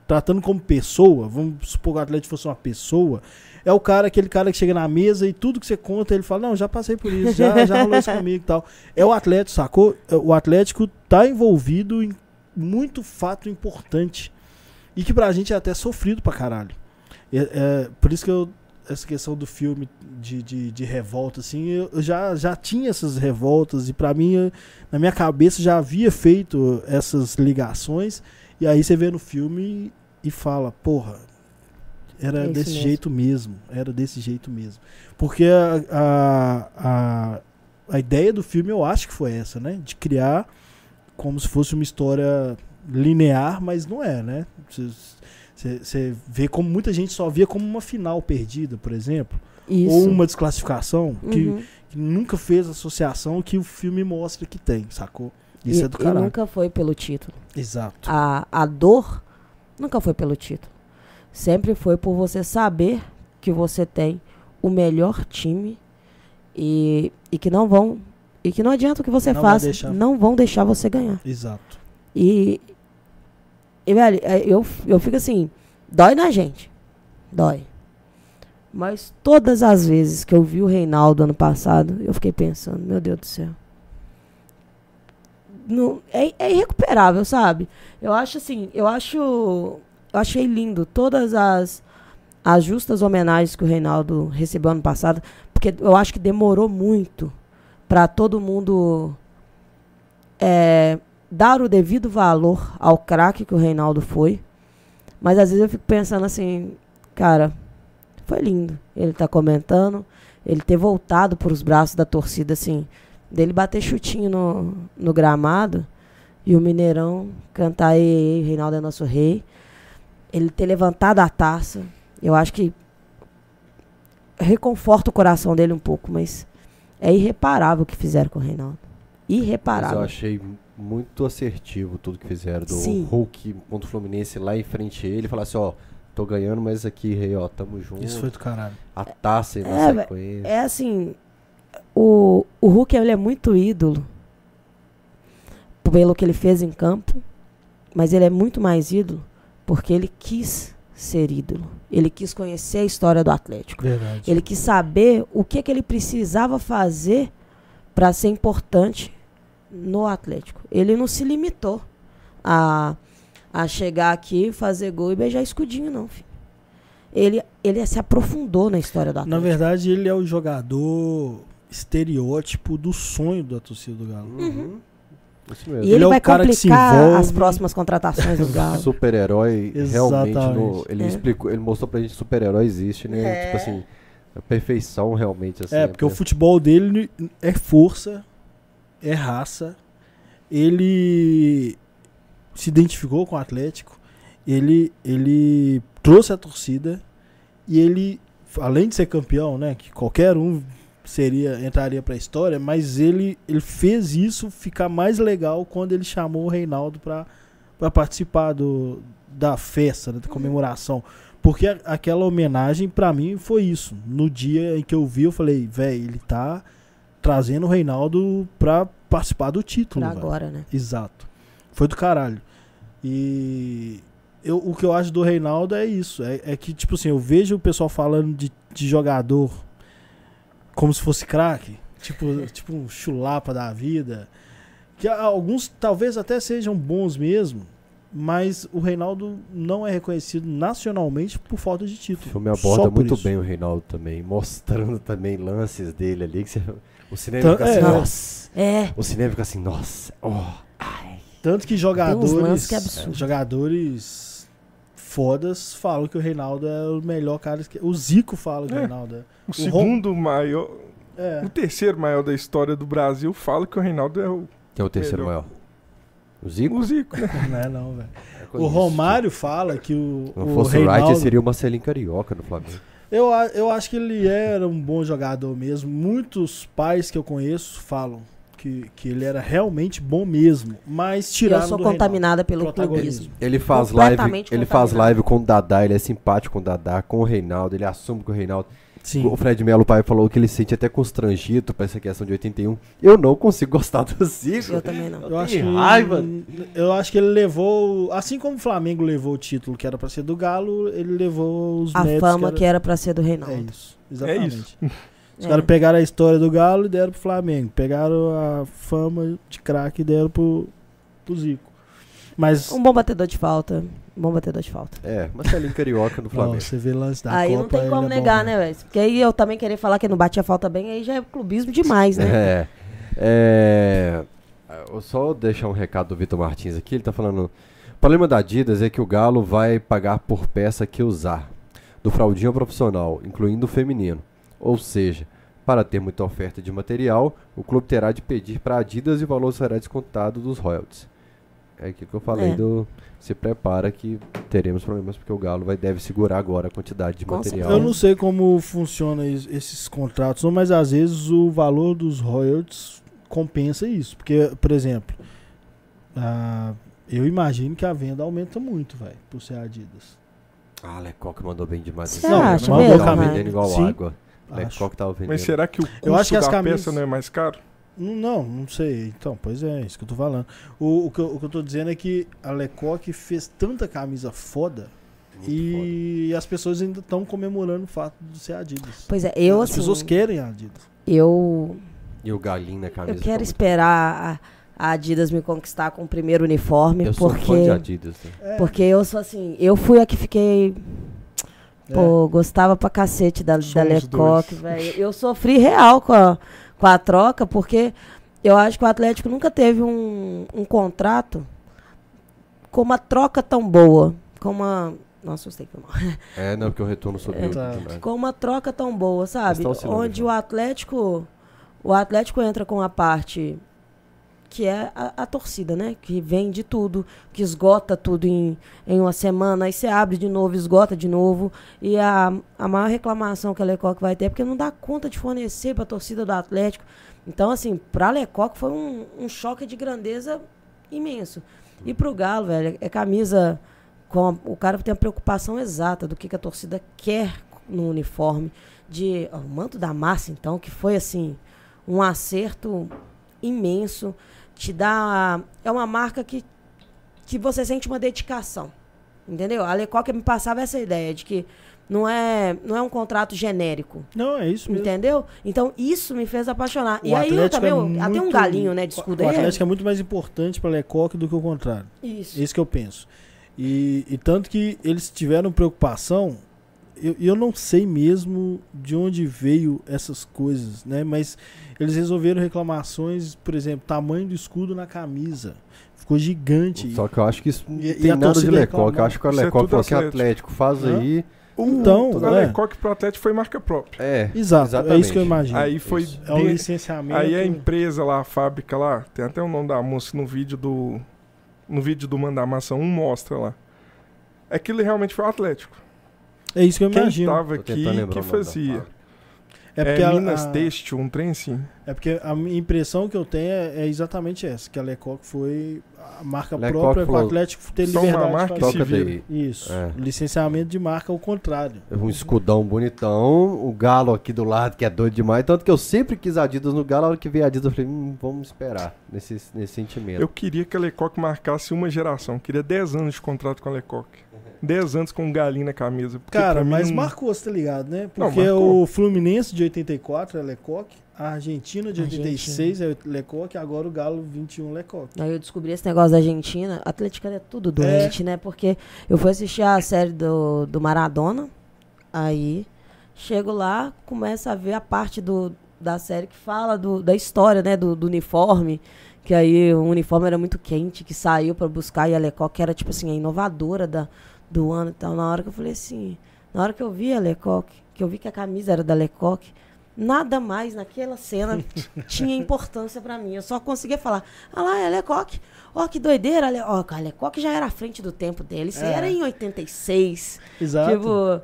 tratando como pessoa, vamos supor que o Atlético fosse uma pessoa, é o cara, aquele cara que chega na mesa e tudo que você conta, ele fala, não, já passei por isso, já, já rolou isso comigo e tal. É o Atlético, sacou? É, O Atlético tá envolvido em muito fato importante e que pra gente é até sofrido pra caralho. É, é, por isso que eu, essa questão do filme de, de, de revolta, assim, eu, já, já tinha essas revoltas e pra mim, na minha cabeça, já havia feito essas ligações. E aí você vê no filme e fala, porra, era É desse mesmo. jeito mesmo, era desse jeito mesmo. Porque a, a, a, a ideia do filme eu acho que foi essa, né? De criar como se fosse uma história linear, mas não é, né? Você vê como muita gente só via como uma final perdida, por exemplo, Isso. ou uma desclassificação que, Uhum. que nunca fez a associação que o filme mostra que tem, sacou? Isso e, é do e caralho. nunca foi pelo título. Exato. A, a dor nunca foi pelo título. Sempre foi por você saber que você tem o melhor time e, e que não vão. E que não adianta o que você Não faça, não vão deixar você ganhar. Exato. E, e velho, é, eu, eu fico assim, dói na gente. Dói. Mas todas as vezes que eu vi o Reinaldo ano passado, eu fiquei pensando, meu Deus do céu. Não, é, é irrecuperável, sabe? Eu acho assim, eu acho. Eu achei lindo todas as, as justas homenagens que o Reinaldo recebeu ano passado, porque eu acho que demorou muito para todo mundo é, dar o devido valor ao craque que o Reinaldo foi. Mas às vezes eu fico pensando assim, cara, foi lindo. Ele tá comentando, ele ter voltado para os braços da torcida, assim, dele bater chutinho no, no gramado e o Mineirão cantar ei, Reinaldo é nosso rei. Ele ter levantado a taça, eu acho que reconforta o coração dele um pouco, mas é irreparável o que fizeram com o Reinaldo. Mas Irreparável. eu achei muito assertivo tudo que fizeram do Sim. Hulk contra o Fluminense lá em frente a ele. Falar assim, ó, tô ganhando, mas aqui, rei, ó, tamo junto. Isso foi do caralho. A taça aí na É, sequência. É assim, o, o Hulk ele é muito ídolo pelo que ele fez em campo, mas ele é muito mais ídolo porque ele quis ser ídolo. Ele quis conhecer a história do Atlético. Verdade. Ele quis saber o que, que ele precisava fazer para ser importante no Atlético. Ele não se limitou a, a chegar aqui, fazer gol e beijar escudinho, não, filho. Ele, ele se aprofundou na história do Na Atlético. verdade, ele é o jogador estereótipo do sonho da torcida do Galo. Uhum. Isso mesmo. E Ele ele, é o vai cara que se complicar envolve. as próximas contratações do Galo. Super-herói realmente no, ele É. explicou, ele mostrou pra gente que super-herói existe, né? É. Tipo assim, a perfeição realmente assim. É, porque o futebol dele é força, é raça. Ele se identificou com o Atlético. Ele, ele trouxe a torcida. E ele, além de ser campeão, né? Que qualquer um seria entraria pra história, mas ele, ele fez isso ficar mais legal quando ele chamou o Reinaldo pra participar do, da festa, né, da comemoração. Porque a- aquela homenagem, pra mim, foi isso. No dia em que eu vi, eu falei, velho, ele tá trazendo o Reinaldo pra participar do título. Pra agora, né? Exato. Foi do caralho. E eu, o que eu acho do Reinaldo é isso. É, é que, tipo assim, eu vejo o pessoal falando de, de jogador como se fosse craque. Tipo, tipo um chulapa da vida. Que alguns talvez até sejam bons mesmo. Mas o Reinaldo não é reconhecido nacionalmente por falta de O título. filme Só aborda muito isso. bem o Reinaldo também, mostrando também lances dele ali. Que você- o cinema Então, fica assim, é. nossa. É. O cinema fica assim, nossa. ó. Tanto que lances jogadores, que é absurdo. jogadores fodas falam que o Reinaldo é o melhor cara. que- O Zico fala que o É. Reinaldo é. O segundo maior. É. O terceiro maior da história do Brasil fala que o Reinaldo é o, Que é o terceiro Melhor. maior. O Zico? o Zico, né? Não é não, velho. É O. Romário fala que o, Se não o fosse o Reinaldo... Wright, seria o Marcelinho Carioca no Flamengo. eu, eu acho que ele era um bom jogador mesmo. Muitos pais que eu conheço falam que, que ele era realmente bom mesmo. Mas Eu tiraram sou do contaminada pelo Protagonismo. clubismo. Ele faz live, ele faz live com o Dadá, ele é simpático com o Dadá, com o Reinaldo, ele assume com o Reinaldo. Reinaldo. Sim. O Fred Melo, pai, falou que ele se sente até constrangido pra essa questão de 81. Eu não consigo gostar do Zico. Eu também não. Eu acho, tenho que, raiva. eu acho que ele levou. Assim como o Flamengo levou o título que era pra ser do Galo, ele levou os A fama que era- era pra ser do É Reinaldo. isso. Exatamente. isso. Os É. caras pegaram a história do Galo e deram pro Flamengo. Pegaram a fama de craque e deram pro, pro Zico. Mas. Um bom batedor de falta. Um bom batedor de falta. É, Marcelinho Carioca no Flamengo. você vê lance da aí Copa. não tem como é bom, negar, né? né, velho? Porque aí eu também querer falar que não batia falta bem, aí já é clubismo demais, né? É, é, eu só deixar um recado do Vitor Martins aqui. Ele tá falando: o problema da Adidas é que o Galo vai pagar por peça que usar, do fraldinho ao profissional, incluindo o feminino. Ou seja, para ter muita oferta de material, o clube terá de pedir para Adidas e o valor será descontado dos royalties. É aquilo que eu falei É. do. Se prepara que teremos problemas porque o Galo vai, deve segurar agora a quantidade de Com material. Eu não sei como funciona es- esses contratos, mas às vezes o valor dos royalties compensa isso. Porque, por exemplo, ah, eu imagino que a venda aumenta muito, velho, por ser Adidas. Ah, Lecoque mandou bem demais. Você Não, acha mandou mesmo? Né? vendendo igual Sim. água. Acho. Mas será que o custo Eu acho que as da camisas- peça não é mais caro? Não, Não, sei. Então, pois é, isso que eu tô falando. O, o, que, eu, o que eu tô dizendo é que a Lecoque fez tanta camisa foda Muito e as pessoas ainda estão comemorando o fato de ser Adidas. Pois é, eu as assim, pessoas querem a Adidas. eu, foda. E o galinho na camisa. eu tá quero muito esperar a, a Adidas me conquistar com o primeiro uniforme, Eu sou fã de porque Adidas. né? É, porque eu sou assim, eu fui a que fiquei. Pô, gostava pra cacete da, da Lecoque, velho. Eu sofri real com a, com a troca, porque eu acho que o Atlético nunca teve um, um contrato com uma troca tão boa. Com uma. Nossa, eu sei que foi mal. É, não, porque o retorno subiu É. Tá. Com uma troca tão boa, sabe? Onde já. o Atlético. O Atlético entra com a parte que é a, a torcida, né? Que vem de tudo, que esgota tudo em, em uma semana, aí você abre de novo, esgota de novo. E a, a maior reclamação que a Lecoque vai ter é porque não dá conta de fornecer para a torcida do Atlético. Então, assim, para a Lecoque foi um, um choque de grandeza imenso. E para o Galo, velho, é camisa com a- o cara tem a preocupação exata do que, que a torcida quer no uniforme. De ó, o manto da massa, então, que foi assim um acerto imenso. Te dá. É uma marca que, que você sente uma dedicação. Entendeu? A Lecoque me passava essa ideia de que não é, não é um contrato genérico. Não, é isso mesmo. Entendeu? Então isso me fez apaixonar. O e aí eu Atlético também. é eu- até um muito- galinho, né, de escudo O. Atlético é muito mais importante para Lecoque do que o contrário. Isso. É isso que eu penso. E, e tanto que eles tiveram preocupação, eu, eu não sei mesmo de onde veio essas coisas, né? Mas eles resolveram reclamações, por exemplo, tamanho do escudo na camisa. Ficou gigante. Só que eu acho que isso E- e tem a nada de Lecoque. Eu acho que o é Lecoque tudo falou assim, Atlético. Atlético, faz Hã? aí. Então, a é. Lecoque pro Atlético foi marca própria. É, Exato, é exatamente. isso que eu imagino. Aí foi é um de- licenciamento. Aí a empresa lá, a fábrica lá, tem até o nome da moça no vídeo do. No vídeo do Mandar Massa 1 mostra lá. Aquilo realmente foi o Atlético. É isso que eu Quem imagino. tava Tô aqui que o fazia. É É, porque a- Minas a- Têxtil, um trem assim. É porque a minha impressão que eu tenho é, é exatamente essa, que a Lecoque foi a marca Lecoque própria que o Atlético ter "Só uma liberdade marca se Toca vira." daí. Isso. É. Licenciamento de marca ao contrário. Um escudão bonitão, o Galo aqui do lado, que é doido demais. Tanto que eu sempre quis Adidas no Galo, a hora que veio Adidas eu falei, hum, vamos esperar nesse, nesse sentimento. Eu queria que a Lecoque marcasse uma geração. Eu queria 10 anos de contrato com a Lecoque. 10 anos com um galinho na camisa. Cara, mas não- marcou, você tá ligado, né? Não, Porque marcou. o Fluminense de 84 é Lecoque, a Argentina de Argentina. 86 é Lecoque, agora o Galo 21 Lecoque. Aí eu descobri esse negócio da Argentina. Atlética é tudo doente, né? Porque eu fui assistir a série do, do Maradona. Aí chego lá, começo a ver a parte do, da série que fala do, da história, né? Do, do uniforme. Que aí o uniforme era muito quente, que saiu pra buscar. E a Lecoque era, tipo assim, a inovadora da, do ano e tal. Na hora que eu falei assim... Na hora que eu vi a Lecoque, que eu vi que a camisa era da Lecoque, nada mais naquela cena tinha importância pra mim. Eu só conseguia falar, ah lá, é Lecoque. Ó, que doideira. Ó, a Lecoque já era à frente do tempo dele. Isso É. era em 86. Exato. Tipo,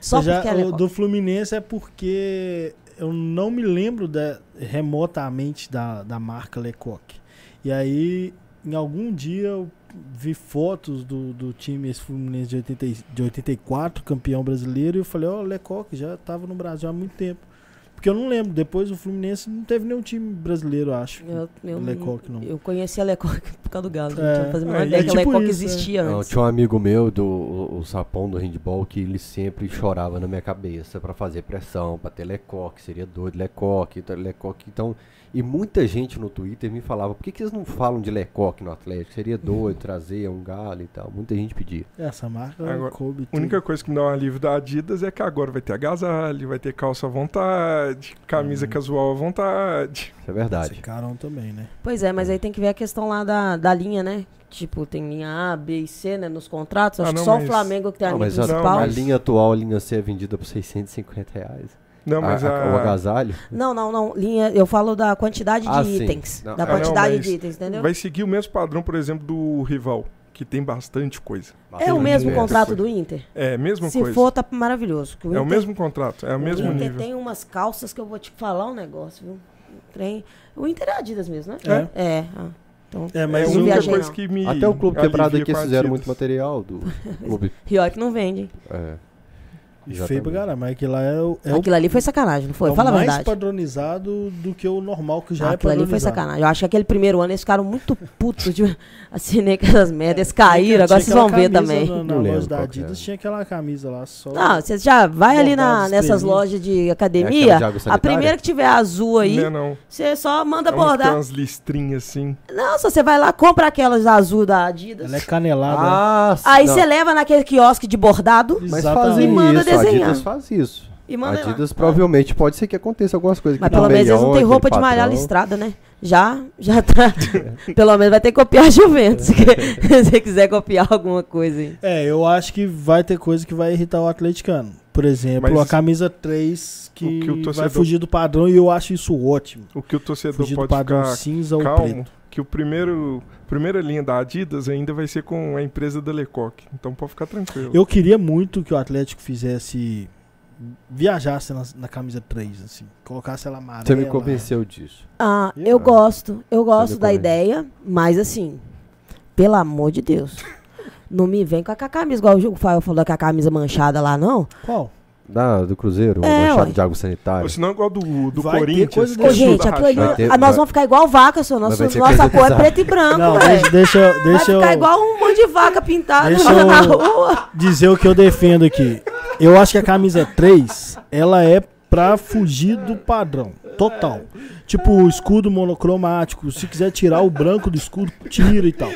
só Já porque é Lecoque. do Fluminense é porque eu não me lembro da- remotamente da, da marca Lecoque. E aí, em algum dia, eu vi fotos do, do time esse Fluminense de, 80, e- de 84, campeão brasileiro, e eu falei, ó, Lecoque já estava no Brasil há muito tempo. Porque eu não lembro, depois o Fluminense não teve nenhum time brasileiro, acho. Eu, eu, Lecoque, não. eu conheci a Lecoque por causa do Galo. gente. É. Eu não fazia a menor É, ideia é que a tipo Lecoque isso, é. existia Não, antes. tinha um amigo meu, do, o, o Sapão do handball, que ele sempre chorava na minha cabeça pra fazer pressão, pra ter Lecoque, seria doido, Lecoque, tá- Lecoque. Então, e muita gente no Twitter me falava, por que, que eles não falam de Lecoque no Atlético? Seria doido trazer um galo e tal. Muita gente pedia. Essa marca Agora, coube A única coisa que me dá um alívio da Adidas é que agora vai ter agasalho, vai ter calça à vontade, camisa Uhum. casual à vontade. Isso é verdade. Secaram também, né? Pois é, mas aí tem que ver a questão lá da, da linha, né? Tipo, tem linha A, B e C, né? Nos contratos. Acho Ah, que não, só mas- o Flamengo que tem a Não, linha mas a, principal. a linha atual, a linha C é vendida por 650 reais. Não, mas A- a, a- o agasalho? Não, não, não. Linha, eu falo da quantidade Ah, de sim. itens. Não, Da é, não, quantidade mas de itens, entendeu? vai seguir o mesmo padrão, por exemplo, do rival, que tem bastante coisa. É o Bastante mesmo contrato do Inter? É a mesma Se coisa. for, tá maravilhoso. que é o mesmo contrato, é o mesmo o Inter nível. tem umas calças que eu vou te falar um negócio, viu? O Trem. O Inter é Adidas mesmo, né? É. É. ah. Então, É, É mas a não o- única viajei, coisa não. que me. Até o Clube Quebrado aqui fizeram muito material do Clube. pior que não vende. hein? É. E feio pra caramba, mas aquilo lá é o, é o, Aquilo ali foi sacanagem, não foi? é o Fala a mais verdade. padronizado do que o normal, que já é Aquilo ali foi sacanagem. Eu acho que aquele primeiro ano eles ficaram muito putos de assinei aquelas merdas. Eles caíram, agora vocês vão ver também. Na, na Não loja da Adidas tinha aquela camisa lá só. Não, você já vai ali na, nessas lojas de É academia. de água a primeira que tiver azul aí, é você só manda É bordar. umas listrinhas assim. Não, só você vai lá, compra aquelas azul da Adidas. Ela é canelada. Ah, Aí você leva naquele quiosque de bordado Mas Exatamente. fazem E manda isso, a desenhar. Adidas faz isso. e manda a lá. Adidas provavelmente pode ser que aconteça algumas coisas. Mas pelo menos eles não aquele roupa de malhar listrada, né? Já, já tá. pelo menos vai ter que copiar a Juventus. Se você quiser copiar alguma coisa aí. É, eu acho que vai ter coisa que vai irritar o atleticano. Por exemplo, Mas a camisa 3 que, o que o vai torcedor- fugir do padrão e eu acho isso ótimo. O que o torcedor Fugir do pode padrão ficar cinza ou calmo, preto. Que o primeiro primeira linha da Adidas ainda vai ser com a empresa da Lecoq. Então pode ficar tranquilo. Eu queria muito que o Atlético fizesse. viajasse na, na camisa 3, assim. Colocasse ela amarela. Você me convenceu disso. Ah, Eu- eu gosto. Eu gosto da ideia, mas assim, pelo amor de Deus. Não me vem com a camisa, igual o Fael falou com a camisa manchada lá, não. Qual? Da, do Cruzeiro, É, o machado ué. de água sanitária. Senão igual do, do Vai ter Corinthians. Ô, é gente, toda aquilo ali. ter- ah, nós vai- vamos ficar igual vaca, senhor. Nossa, nossa cor é preto e branco, Não, deixa, deixa, eu- Vai deixa ficar eu igual um monte de vaca pintada Deixa na eu- rua. dizer o que eu defendo aqui. Eu acho que a camisa 3, ela é pra fugir do padrão. Total. Tipo, o escudo monocromático. Se quiser tirar o branco do escudo, tira e tal.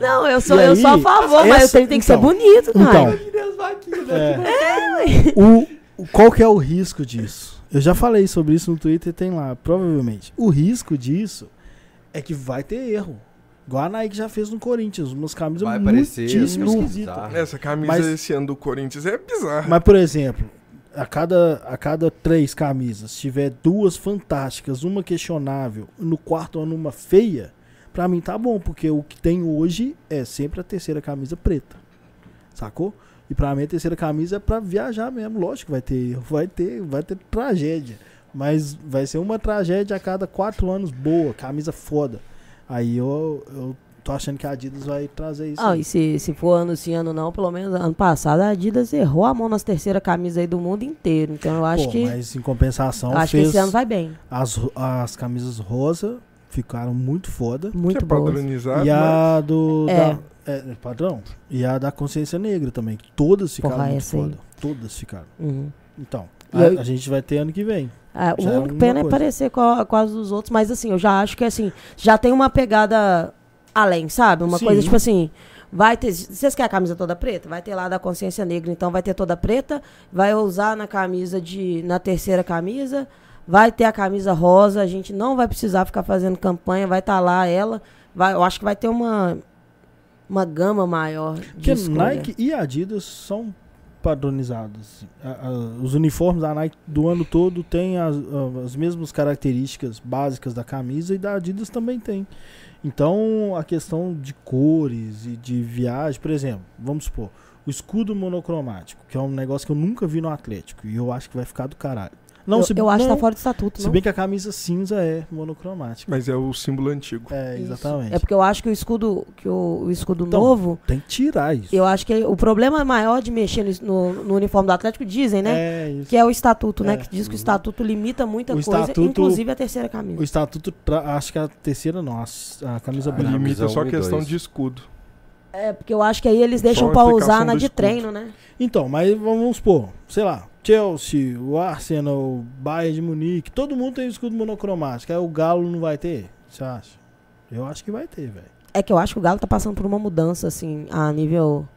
Não, eu sou, E eu aí, sou a favor, mas essa- tem, tem que ser então, bonito, cara. Então, é, o, o- qual que é o risco disso? Eu já falei sobre isso no Twitter, tem lá, provavelmente. O risco disso é que vai ter erro. Igual a Nike já fez no Corinthians, umas camisas Vai assim, esquisitas. Essa camisa Mas- esse ano do Corinthians é bizarra. Mas, por exemplo, a cada, a cada três camisas, se tiver duas fantásticas, uma questionável, no quarto ano uma feia, pra mim tá bom, porque o que tem hoje é sempre a terceira camisa preta. Sacou? E pra mim a terceira camisa é pra viajar mesmo. Lógico que vai ter vai ter, vai ter tragédia. Mas vai ser uma tragédia a cada quatro anos boa, camisa foda. Aí eu, eu tô achando que a Adidas vai trazer isso. Ah, aí. e se, se for ano sim, ano não, pelo menos ano passado a Adidas errou a mão nas terceiras camisas aí do mundo inteiro. Então eu acho Pô, que. Mas em compensação, acho que esse ano vai bem. as, as camisas rosa ficaram muito foda. que Muito é boa. padronizado. E a do. É. Da, é, é padrão. E a da consciência negra também. que Todas ficaram Porra, muito aí. foda. Todas ficaram. Uhum. Então, a, a gente vai ter ano que vem. É, o é único alguma pena é coisa. parecer com, a- as dos outros, mas assim, eu já acho que assim, já tem uma pegada além, sabe? Uma Sim. coisa tipo assim, vai ter. Vocês querem a camisa toda preta? Vai ter lá da consciência negra, então vai ter toda preta, vai usar na camisa de. na terceira camisa, vai ter a camisa rosa, a gente não vai precisar ficar fazendo campanha, vai estar lá ela. Vai, eu acho que vai ter uma. Uma gama maior de Porque escolha. Nike e Adidas são padronizados. A- a- os uniformes da Nike do ano todo têm as, as mesmas características básicas da camisa e da Adidas também tem. Então, a questão de cores e de viagem, por exemplo, vamos supor, o escudo monocromático, que é um negócio que eu nunca vi no Atlético e eu acho que vai ficar do caralho. Não, eu, se, eu acho que tá fora de estatuto, se não? bem que a camisa cinza é monocromática. Mas é o símbolo antigo. É, Isso. exatamente. É porque eu acho que o escudo, que o, o escudo Então, novo, Tem que tirar isso. eu acho que o problema maior de mexer no, no- no uniforme do Atlético, dizem, né? É isso. Que é o estatuto, né? É. Que diz que o estatuto limita muita O coisa, estatuto- inclusive a terceira O camisa. estatuto, tra- acho que a terceira não, a, a camisa Ah, branca. Limita camisa só questão dois. de escudo. É, porque eu acho que aí eles deixam pra usar na de escudo. treino, né? Então, mas vamos supor, sei lá, Chelsea, o Arsenal, o Bayern de Munique, todo mundo tem escudo monocromático. Aí o Galo não vai ter? Você acha? Eu acho que vai ter, velho. É que eu acho que o Galo tá passando por uma mudança, assim, a nível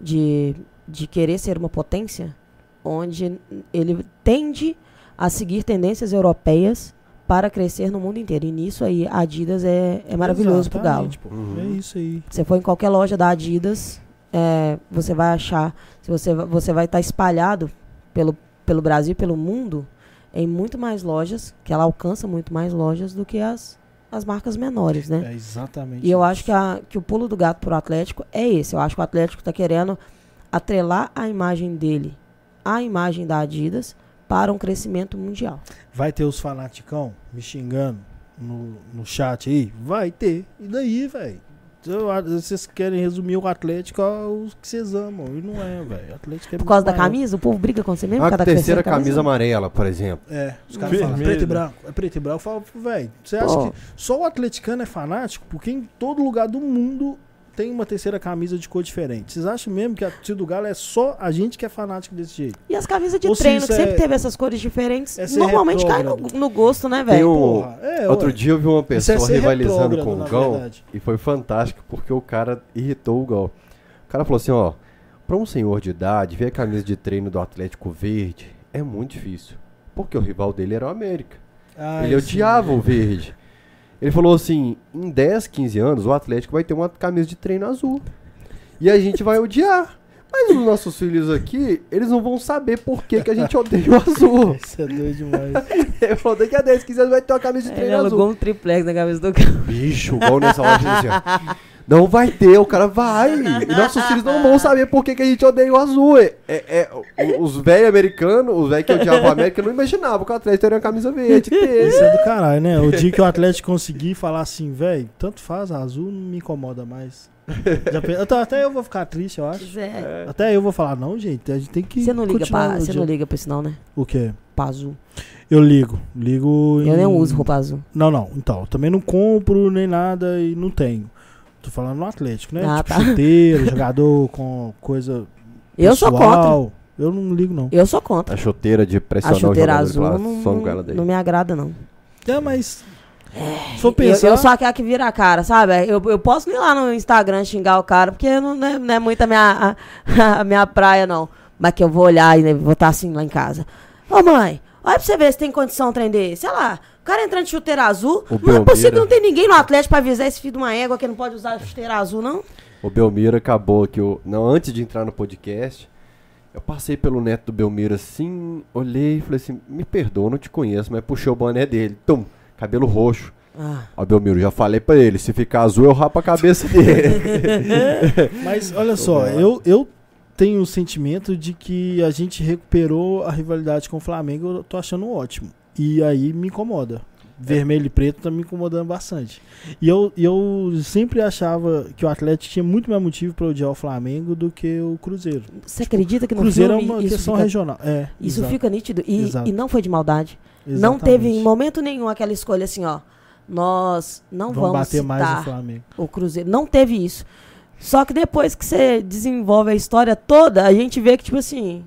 de, de querer ser uma potência, onde ele tende a seguir tendências europeias para crescer no mundo inteiro. E nisso aí, a Adidas é, é maravilhoso pro Galo. Pô. Uhum. É isso aí. Você for em qualquer loja da Adidas, é, você vai achar, se você, você vai estar espalhado pelo, pelo Brasil e pelo mundo em muito mais lojas, que ela alcança muito mais lojas do que as, as marcas menores, né? É exatamente E eu isso. acho que, a, que o pulo do gato pro Atlético é esse. Eu acho que o Atlético está querendo atrelar a imagem dele à imagem da Adidas para um crescimento mundial. Vai ter os fanaticão me xingando. no, no chat aí? Vai ter. E daí, velho? Vocês querem resumir o Atlético ao que vocês amam. E não é, velho. Atlético é Por causa da maior. camisa? O povo briga com você mesmo? A Ah, terceira camisa camisa amarela, por exemplo. É, os caras falam preto e branco. É preto e branco. Eu falo, velho, você acha Pô. que só o atleticano é fanático? Porque em todo lugar do mundo tem uma terceira camisa de cor diferente. Vocês acham mesmo que a torcida do Galo é só a gente que é fanático desse jeito? E as camisas de Ou se treino, isso que sempre é- teve essas cores diferentes, é normalmente cai no, no gosto, né, velho? um- é, Outro ué. dia eu vi uma é pessoa rivalizando com o Gol e foi fantástico porque o cara irritou o Gol. O cara falou assim, ó, pra um senhor de idade ver a camisa de treino do Atlético Verde é muito difícil. Porque o rival dele era o América. Ah, Ele odiava né? o verde. Ele falou assim: em 10, 15 anos, o Atlético vai ter uma camisa de treino azul. E a gente vai odiar. Mas os nossos filhos aqui, eles não vão saber por que, que a gente odeia o azul. Isso é doido demais. Ele falou: daqui a 10, 15 anos vai ter uma camisa de Ele treino azul. alugou um triplex na cabeça do carro. Bicho, igual nessa hora assim, ó. Não vai ter, o cara vai. E nossos filhos não vão saber por que, que a gente odeia o azul. É, é- é- os velhos americanos, os velhos que odiavam a América, não imaginavam que o Atlético teria uma camisa verde. Teve. Isso é do caralho, né? O dia que o Atlético conseguir falar assim, velho, tanto faz, azul não me incomoda mais. Já pe- eu tô- até eu vou ficar triste, eu acho. Zé. Até eu vou falar, não, gente, a gente tem que. Você não liga pra, você não liga pra isso não, né? O quê? Pra azul. Eu ligo. Ligo Eu em- nem uso roupa azul. Não, não. Então, eu também não compro nem nada e não tenho. Tô falando no Atlético, né? Ah, tipo, tá. chuteiro, jogador com coisa. Eu sou contra. pessoal. Eu não ligo, não. Eu sou contra. A chuteira de A pressionar o chuteira jogador azul de não, não, me agrada, não. É, mas. For Eu, pensar. eu sou aquela que vira a cara, sabe? Eu, eu posso ir lá no Instagram xingar o cara, porque não, não é, não é muito a minha, a, a minha praia, não. Mas que eu vou olhar e né, vou estar assim lá em casa. Ô mãe, olha pra você ver se tem condição um trem desse. Sei lá, o cara entrando de chuteira azul. O não é Belmira. possível, não tem ninguém no Atlético pra avisar esse filho de uma égua que não pode usar chuteira azul, não. O Belmiro acabou que o. Não, antes de entrar no podcast, eu passei pelo neto do Belmiro assim, olhei e falei assim: me perdoa, não te conheço, mas puxei o boné dele. Tum, cabelo roxo. Ah, Ó, Belmiro, já falei pra ele: se ficar azul, eu rapo a cabeça dele. Mas olha só, eu, eu tenho o sentimento de que a gente recuperou a rivalidade com o Flamengo, eu tô achando ótimo. E aí me incomoda. Vermelho e preto tá me incomodando bastante. E eu, eu sempre achava que o Atlético tinha muito mais motivo pra odiar o Flamengo do que o Cruzeiro. você acredita que O no Cruzeiro filme é uma questão fica, regional. É, isso exato, fica nítido? E, e não foi de maldade. Não exatamente. teve em momento nenhum aquela escolha assim, ó. Nós não Vamos vamos, bater mais o Flamengo. o Cruzeiro. Não teve isso. Só que depois que você desenvolve a história toda, a gente vê que, tipo assim.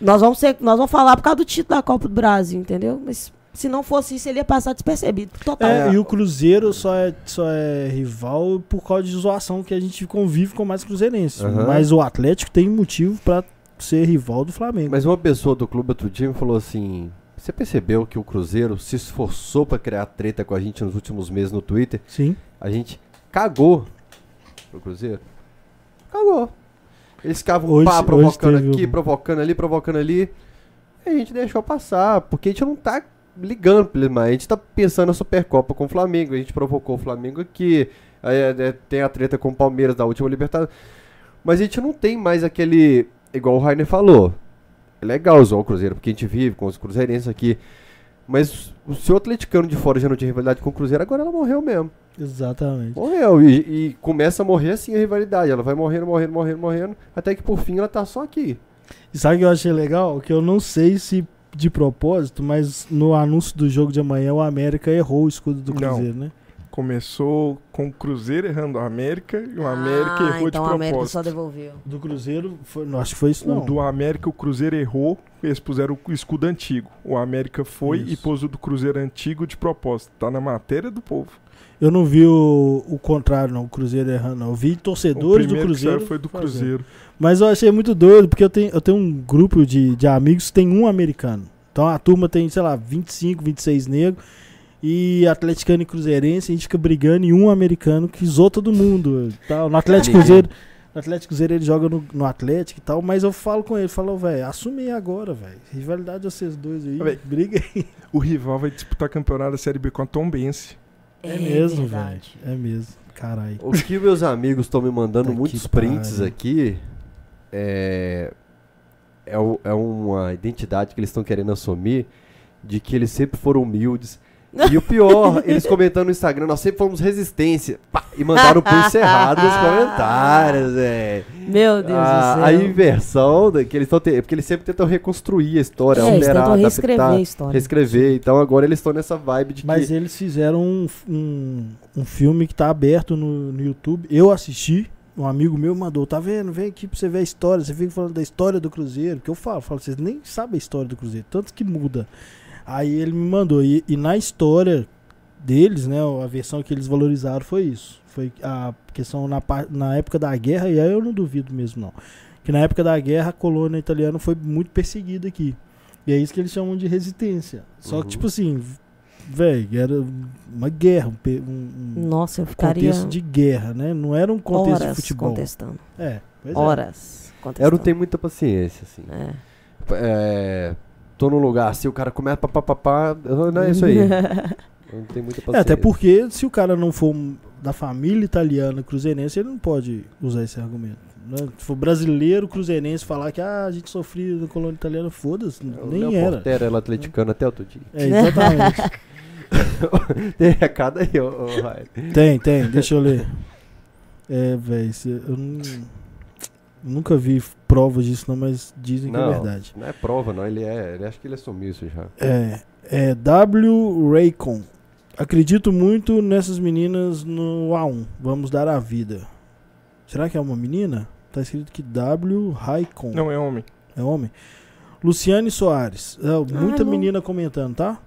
Nós vamos, ser, nós vamos falar por causa do título da Copa do Brasil, entendeu? Mas se não fosse isso, ele ia passar despercebido. Total. É, e o Cruzeiro só é, só é rival por causa de zoação que a gente convive com mais cruzeirenses. Aham. Mas o Atlético tem motivo pra ser rival do Flamengo. Mas uma pessoa do clube outro dia me falou assim: Você percebeu que o Cruzeiro se esforçou pra criar treta com a gente nos últimos meses no Twitter? Sim. A gente cagou pro Cruzeiro? Cagou. Eles ficavam Hoje- pá, provocando aqui, um- provocando ali, provocando ali. E a gente deixou passar, porque a gente não tá ligando pra eles mais. A gente tá pensando na Supercopa com o Flamengo. A gente provocou o Flamengo aqui. Aí, é, tem a treta com o Palmeiras da última Libertadores. Mas a gente não tem mais aquele. Igual o Rainer falou. É legal usar o Cruzeiro, porque a gente vive com os cruzeirenses aqui. Mas o seu atleticano de fora já não tinha rivalidade com o Cruzeiro, agora ela morreu mesmo. Exatamente. Morreu. E, e começa a morrer assim a rivalidade. Ela vai morrendo, morrendo, morrendo, morrendo. Até que por fim ela tá só aqui. E sabe o que eu achei legal? Que eu não sei se de propósito, mas no anúncio do jogo de amanhã o América errou o escudo do Não. Cruzeiro, né? Começou com o Cruzeiro errando a América e o América ah, errou então de o América só propósito. devolveu. Do Cruzeiro, foi, não, acho que foi isso não. O do América, o Cruzeiro errou, eles puseram o escudo antigo. O América foi e Isso. pôs o do Cruzeiro antigo de propósito. Tá na matéria do povo. Eu não vi o, o contrário, não, o Cruzeiro errando, não. Eu vi O torcedores do Cruzeiro. foi do fazendo. Cruzeiro. Mas eu achei muito doido, porque eu tenho, eu tenho um grupo de, de amigos que tem um americano. Então a turma tem, sei lá, 25, 26 negros. E atleticano e cruzeirense, a gente fica brigando e um americano que zoou todo mundo. Tal. No Atlético. Cruzeiro. No Atlético Cruzeiro ele joga no, no Atlético e tal, mas eu falo com ele, falo, velho, assume aí agora, velho. Rivalidade de vocês dois aí, Véi. briga aí. O rival vai disputar campeonato da Série B com a Tombense. É, mesmo, velho. verdade. É mesmo, caralho. O que meus amigos estão me mandando Puta muitos prints pariu. aqui é, é, é uma identidade que eles estão querendo assumir de que eles sempre foram humildes, E o pior, eles comentando no Instagram, nós sempre fomos resistência. Pá, e mandaram pro encerrado nos comentários, velho. Meu Deus a, do céu. a inversão da, que eles estão porque eles sempre tentam reconstruir a história, É, eles alterar, tentam reescrever adaptar, a história. reescrever. Então agora eles estão nessa vibe de Mas que eles fizeram um, um, um filme que tá aberto no, no YouTube. Eu assisti, um amigo meu mandou, tá vendo? Vem aqui pra você ver a história. Você fica falando da história do Cruzeiro. Que eu falo, falo, vocês nem sabem a história do Cruzeiro, tanto que muda. Aí ele me mandou. E, e na história deles, né? A versão que eles valorizaram foi isso. Foi a questão na, na época da guerra, e aí eu não duvido mesmo, não. Que na época da guerra a colônia italiana foi muito perseguida aqui. E é isso que eles chamam de resistência. Só Uhum. que, tipo assim, velho, era uma guerra, um, um- Nossa, eu ficaria contexto de guerra, né? Não era um contexto horas de futebol. contestando. É, pois é. Horas eu contestando. não tenho muita paciência, assim. É. É, tô num lugar assim, o cara começa papapá, não é isso aí. Não tenho muita É, paciência. até porque se o cara não for da família italiana cruzeirense, ele não pode usar esse argumento. Né? Se for brasileiro cruzeirense falar que ah, a gente sofria na colônia italiana, foda-se, O nem Léo era. Portera, ela atleticano até outro dia. É, exatamente. Tem recado aí, ô, ô, tem, tem, deixa eu ler. É, velho, eu não, nunca vi provas disso não, mas dizem que é Não, verdade. não é prova, não. Ele é. Ele acho que ele assumiu isso já. É, é W. Raycon. Acredito muito nessas meninas no A1. Vamos dar a vida. Será que é uma menina? Tá escrito que W. Raycon. Não, é homem. É homem? Luciane Soares. É, muita não. menina comentando, tá?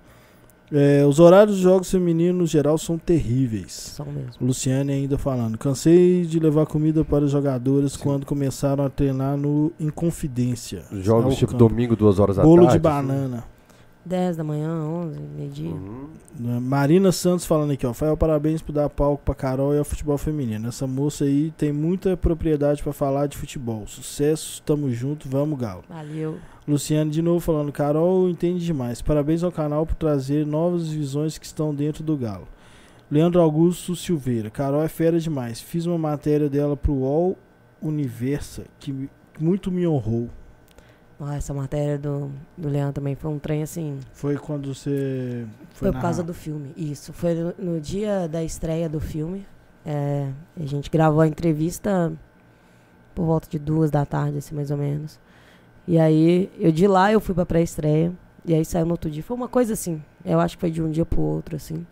É, os horários dos jogos femininos, no geral, são terríveis. Só mesmo. Luciane ainda falando. Cansei de levar comida para os jogadores quando começaram a treinar no Inconfidência. Os Jogos tipo campo. domingo, duas horas da Bolo tarde. de assim. banana. 10 da manhã, 11, meio-dia. Uhum. Né, Marina Santos falando aqui, ó. Fael, parabéns por dar palco pra Carol e ao futebol feminino. Essa moça aí tem muita propriedade pra falar de futebol. Sucesso, tamo junto, vamos, Galo. Valeu. Luciane de novo falando, Carol entende demais. Parabéns ao canal por trazer novas visões que estão dentro do Galo. Leandro Augusto Silveira, Carol é fera demais. Fiz uma matéria dela pro UOL Universa que muito me honrou. Ó, essa matéria do, do Leandro também foi um trem assim. Foi quando você Foi, por causa do filme. Isso. Foi no, no dia da estreia do filme. É, a gente gravou a entrevista por volta de duas da tarde, assim, mais ou menos. E aí, eu de lá eu fui pra pré-estreia. E aí saiu no outro dia. Foi uma coisa assim. Eu acho que foi de um dia pro outro, assim.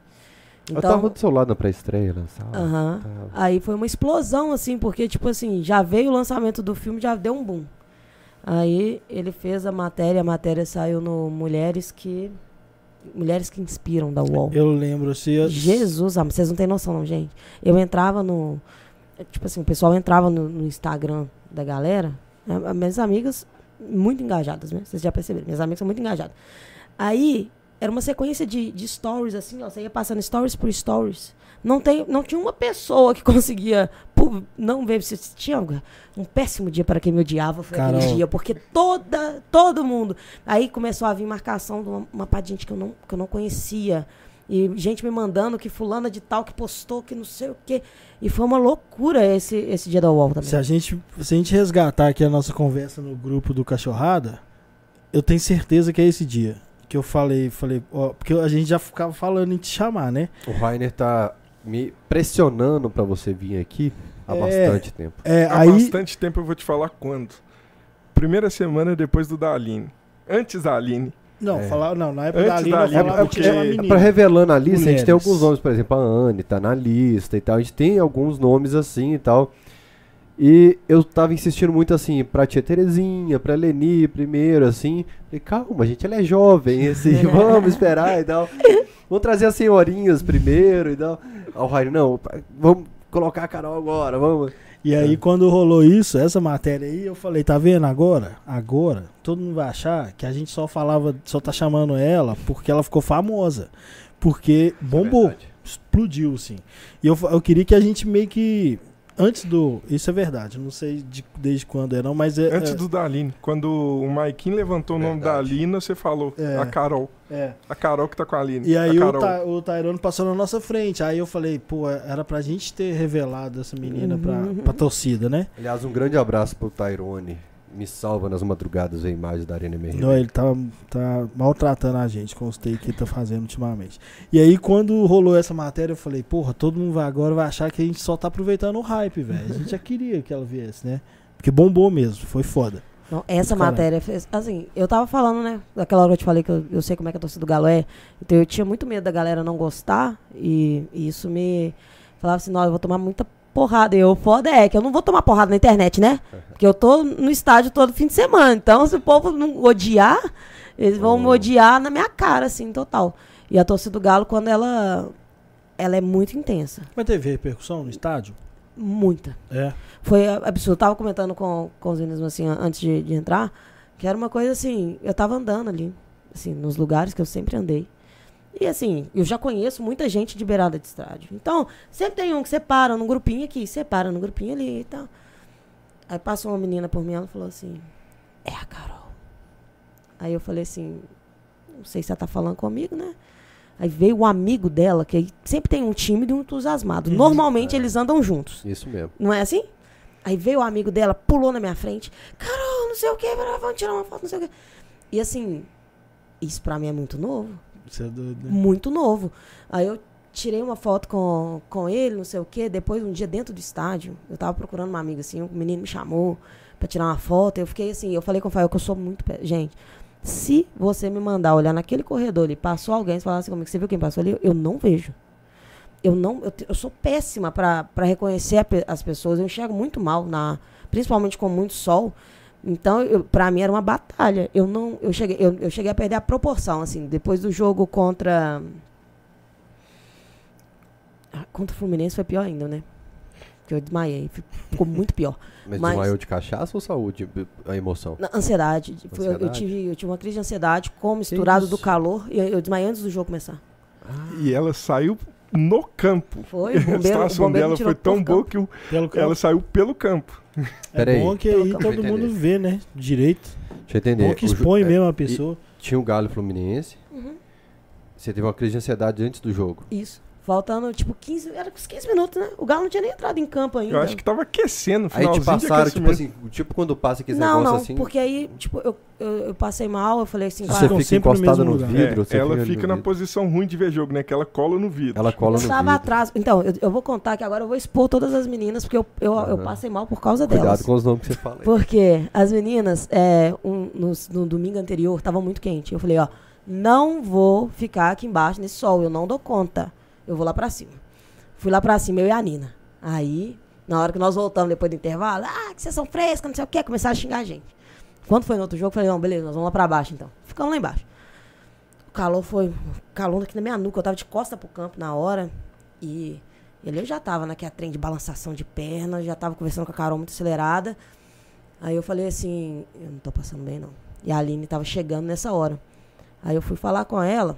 Eu tava Então, do seu lado na pré-estreia, na sala. aham. Tava. Aí foi uma explosão, assim, porque, tipo assim, já veio o lançamento do filme, já deu um boom. Aí ele fez a matéria, a matéria saiu no Mulheres que. Mulheres que Inspiram da UOL. Eu lembro, você Jesus, amor, vocês não têm noção, não, gente. Eu entrava no. Tipo assim, o pessoal entrava no, no Instagram da galera. né, as Minhas amigas, muito engajadas, né? Vocês já perceberam. Minhas amigas são muito engajadas. Aí, era uma sequência de, de stories, assim, ó. Você ia passando stories por stories. Não, tem, não tinha uma pessoa que conseguia não ver se tinha um péssimo dia para quem me odiava foi aquele dia, porque toda todo mundo aí começou a vir marcação de uma, uma de gente que eu não que eu não conhecia e gente me mandando que fulana de tal que postou que não sei o quê e foi uma loucura esse esse dia da UOL também. Se a gente, se a gente resgatar aqui a nossa conversa no grupo do Cachorrada, eu tenho certeza que é esse dia. Que eu falei, falei, ó, porque a gente já ficava falando em te chamar, né? O Rainer tá me pressionando pra você vir aqui há É. bastante tempo. É, Há aí. bastante tempo eu vou te falar quando. Primeira semana depois do da Aline. Antes da Aline. Não, É. falar, não, na época da Antes da eu Aline, falava porque- que era uma É menina. Pra revelando a lista, a gente tem Mulheres. alguns nomes, por exemplo, a Anne tá na lista e tal. A gente tem alguns nomes assim e tal. E eu tava insistindo muito assim, pra tia Terezinha, pra Leni primeiro, assim. Falei, calma, gente, ela é jovem, assim, vamos esperar e tal. Vamos trazer as senhorinhas primeiro e tal. Aí o Rainer, não, vamos colocar a Carol agora, vamos. E aí, quando rolou isso, essa matéria aí, eu falei, tá vendo agora? Agora, todo mundo vai achar que a gente só falava, só tá chamando ela porque ela ficou famosa. Porque bombou, Verdade. explodiu, assim. E eu, eu queria que a gente meio que. Antes do. Isso é verdade, não sei de- desde quando é, não, mas é. Antes é, do da Aline. Quando o Maikin levantou o nome da Verdade. Aline, você falou. É. A Carol. é. A Carol que tá com a Aline. E aí a o. Ta, o Tyrone passou na nossa frente. Aí eu falei, pô, era pra gente ter revelado essa menina pra, Uhum. pra torcida, né? Aliás, um grande abraço pro Tyrone me salva nas madrugadas a imagem da Arena MRV. Não, ele tá, tá maltratando a gente com os takes que ele tá fazendo ultimamente. E aí, quando rolou essa matéria, eu falei, porra, todo mundo vai agora vai achar que a gente só tá aproveitando o hype, velho. A gente já queria que ela viesse, né? Porque bombou mesmo, foi foda. Não, essa Caralho. matéria fez. Assim, eu tava falando, né? Daquela hora que eu te falei que eu, eu sei como é que a torcida do Galo é. Então eu tinha muito medo da galera não gostar. E, e isso me falava assim: não, eu vou tomar muita porrada. Eu, foda é que eu não vou tomar porrada na internet, né? Porque eu tô no estádio todo fim de semana. Então, se o povo não odiar, eles vão me odiar na minha cara, assim, total. E a torcida do Galo, quando ela. Ela é muito intensa. Mas teve repercussão no estádio? Muita. É. Foi absurdo. Eu tava comentando com, com os meninos assim, an- antes de, de entrar, que era uma coisa assim, eu tava andando ali, assim, nos lugares que eu sempre andei. E assim, eu já conheço muita gente de beirada de estádio. Então, sempre tem um que separa num grupinho aqui, separa num grupinho ali e tal. Aí passou uma menina por mim, ela falou assim, é a Carol. Aí eu falei assim, não sei se ela tá falando comigo, né? Aí veio o amigo dela, que sempre tem um tímido e um entusiasmado. Uhum. Normalmente É. eles andam juntos. Isso mesmo. Não é assim? Aí veio o amigo dela, pulou na minha frente. Carol, não sei o que, vamos tirar uma foto, não sei o que. E assim, isso pra mim é muito novo. Você é doido, né? Muito novo. Aí eu tirei uma foto com, com ele, não sei o que. Depois, um dia dentro do estádio, eu tava procurando uma amiga assim, um menino me chamou pra tirar uma foto. Eu fiquei assim, eu falei com o Fael que eu sou muito. Gente, se você me mandar olhar naquele corredor ali, passou alguém, falar assim comigo, você viu quem passou ali? Eu não vejo. Eu não, eu, eu sou péssima pra reconhecer a as pessoas. Eu enxergo muito mal, na, principalmente com muito sol. Então, eu, pra mim era uma batalha. Eu não, eu cheguei, eu, eu cheguei a perder a proporção, assim, depois do jogo contra Ah, contra o Fluminense foi pior ainda, né? Porque eu desmaiei, fi- ficou muito pior. Mas, Mas- desmaiou de cachaça ou saúde? A emoção? Na ansiedade, foi- eu- Eu, Ansiedade? tive, eu tive uma crise de ansiedade com misturado do calor e eu, eu desmaiei antes do jogo começar. E ela saiu no campo. Foi, o a bombeiro, o situação bombeiro dela foi tão boa que o- ela saiu pelo campo. é bom que aí todo mundo vê, né? Direito. Deixa eu entender. Bom que O expõe é, mesmo a pessoa. Tinha o Galo e Fluminense. Uhum. Você teve uma crise de ansiedade antes do jogo. Isso. Faltando, tipo, 15, era uns 15 minutos, né? O Galo não tinha nem entrado em campo ainda. Eu acho que tava aquecendo, Aí te passaram, tipo assim, tipo quando passa aquele não, negócio não, assim. porque aí, tipo, eu, eu, eu passei mal, eu falei assim, Você fica sempre no encostada mesmo no lugar. vidro. É, ela fica no na vidro. posição ruim de ver jogo, né? Que ela cola no vidro. Ela cola eu no tava vidro. atrás. Então, eu, eu vou contar que agora eu vou expor todas as meninas, porque eu, eu, eu passei mal por causa Cuidado delas. com os nomes que você fala. aí. Porque as meninas, é, um- no, no domingo anterior, tava muito quente. Eu falei, ó, não vou ficar aqui embaixo nesse sol, eu não dou conta. Eu vou lá pra cima. Fui lá pra cima, eu e a Nina. Aí, na hora que nós voltamos depois do intervalo, ah, que vocês são frescas, não sei o quê, começaram a xingar a gente. Quando foi no outro jogo, falei, não, beleza, nós vamos lá pra baixo então. Ficamos lá embaixo. O calor foi, calor aqui na minha nuca, eu tava de costa pro campo na hora. E ele já tava naquela trem de balançação de perna, já tava conversando com a Carol muito acelerada. Aí eu falei assim, eu não tô passando bem não. E a Aline tava chegando nessa hora. Aí eu fui falar com ela,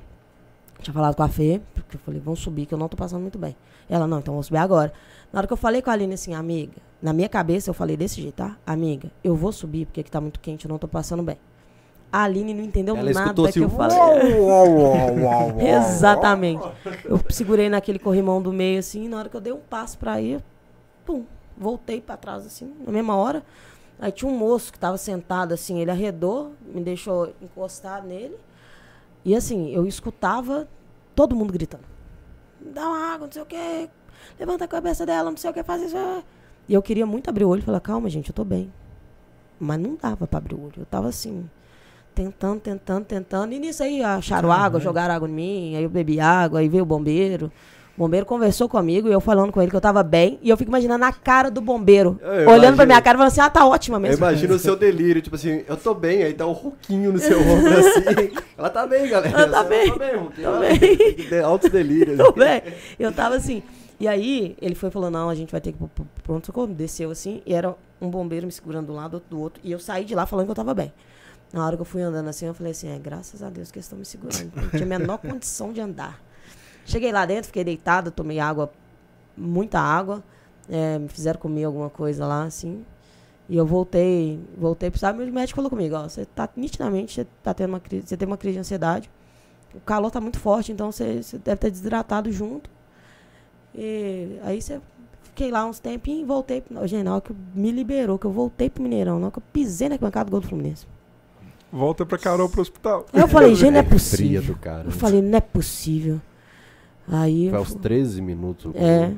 tinha falado com a Fê, porque eu falei, vamos subir que eu não tô passando muito bem. Ela, não, então vamos subir agora. Na hora que eu falei com a Aline assim, amiga, na minha cabeça eu falei desse jeito, tá? Amiga, eu vou subir porque aqui tá muito quente, eu não tô passando bem. A Aline não entendeu Ela nada escutou que eu falei. uau, uau, uau, uau, uau. Exatamente. Eu segurei naquele corrimão do meio assim, e na hora que eu dei um passo pra ir, pum, voltei pra trás assim, na mesma hora. Aí tinha um moço que tava sentado assim, ele arredou, me deixou encostar nele. E assim, eu escutava todo mundo gritando. Dá uma água, não sei o quê. Levanta a cabeça dela, não sei o que, faz isso. ah." E eu queria muito abrir o olho e falar, calma, gente, eu tô bem. Mas não dava pra abrir o olho. Eu tava assim, tentando, tentando, tentando. E nisso aí acharam água, Caralho. jogaram água em mim, aí eu bebi água, aí veio o bombeiro. O bombeiro conversou comigo e eu falando com ele que eu tava bem. E eu fico imaginando a cara do bombeiro. Eu olhando pra imagino. minha cara e falando assim, ah, tá ótima Eu mesmo. imagino o seu delírio, tipo assim, eu tô bem, aí dá um roquinho no seu ombro assim. Ela tá bem, galera. Ela tá Ela bem, Tá bem, tá de- Altos delírios. Tudo bem. Eu tava assim. E aí, ele foi falou: não, a gente vai ter que ir pro- pro pronto-socorro. Desceu assim, e era um bombeiro me segurando do lado, outro do outro. E eu saí de lá falando que eu tava bem. Na hora que eu fui andando assim, eu falei assim: é, graças a Deus que eles estão me segurando. Eu não tinha a menor condição de andar. Cheguei lá dentro, fiquei deitada, tomei água, muita água. é, me fizeram comer alguma coisa lá, assim. E eu voltei, voltei pro sábado, e o médico falou comigo, ó, você tá nitidamente, você tá tendo uma crise, você teve uma crise de ansiedade. O calor tá muito forte, então você, você deve ter desidratado junto. E aí você fiquei lá uns tempinhos e voltei. pro- Gente, na hora que me liberou, que eu voltei pro Mineirão, na hora que eu pisei na bancada do gol do Fluminense. Volta pra Carol pro hospital. Eu falei, gente, não é possível. Eu falei, não é possível. Aí Foi aos fu- 13 minutos. é,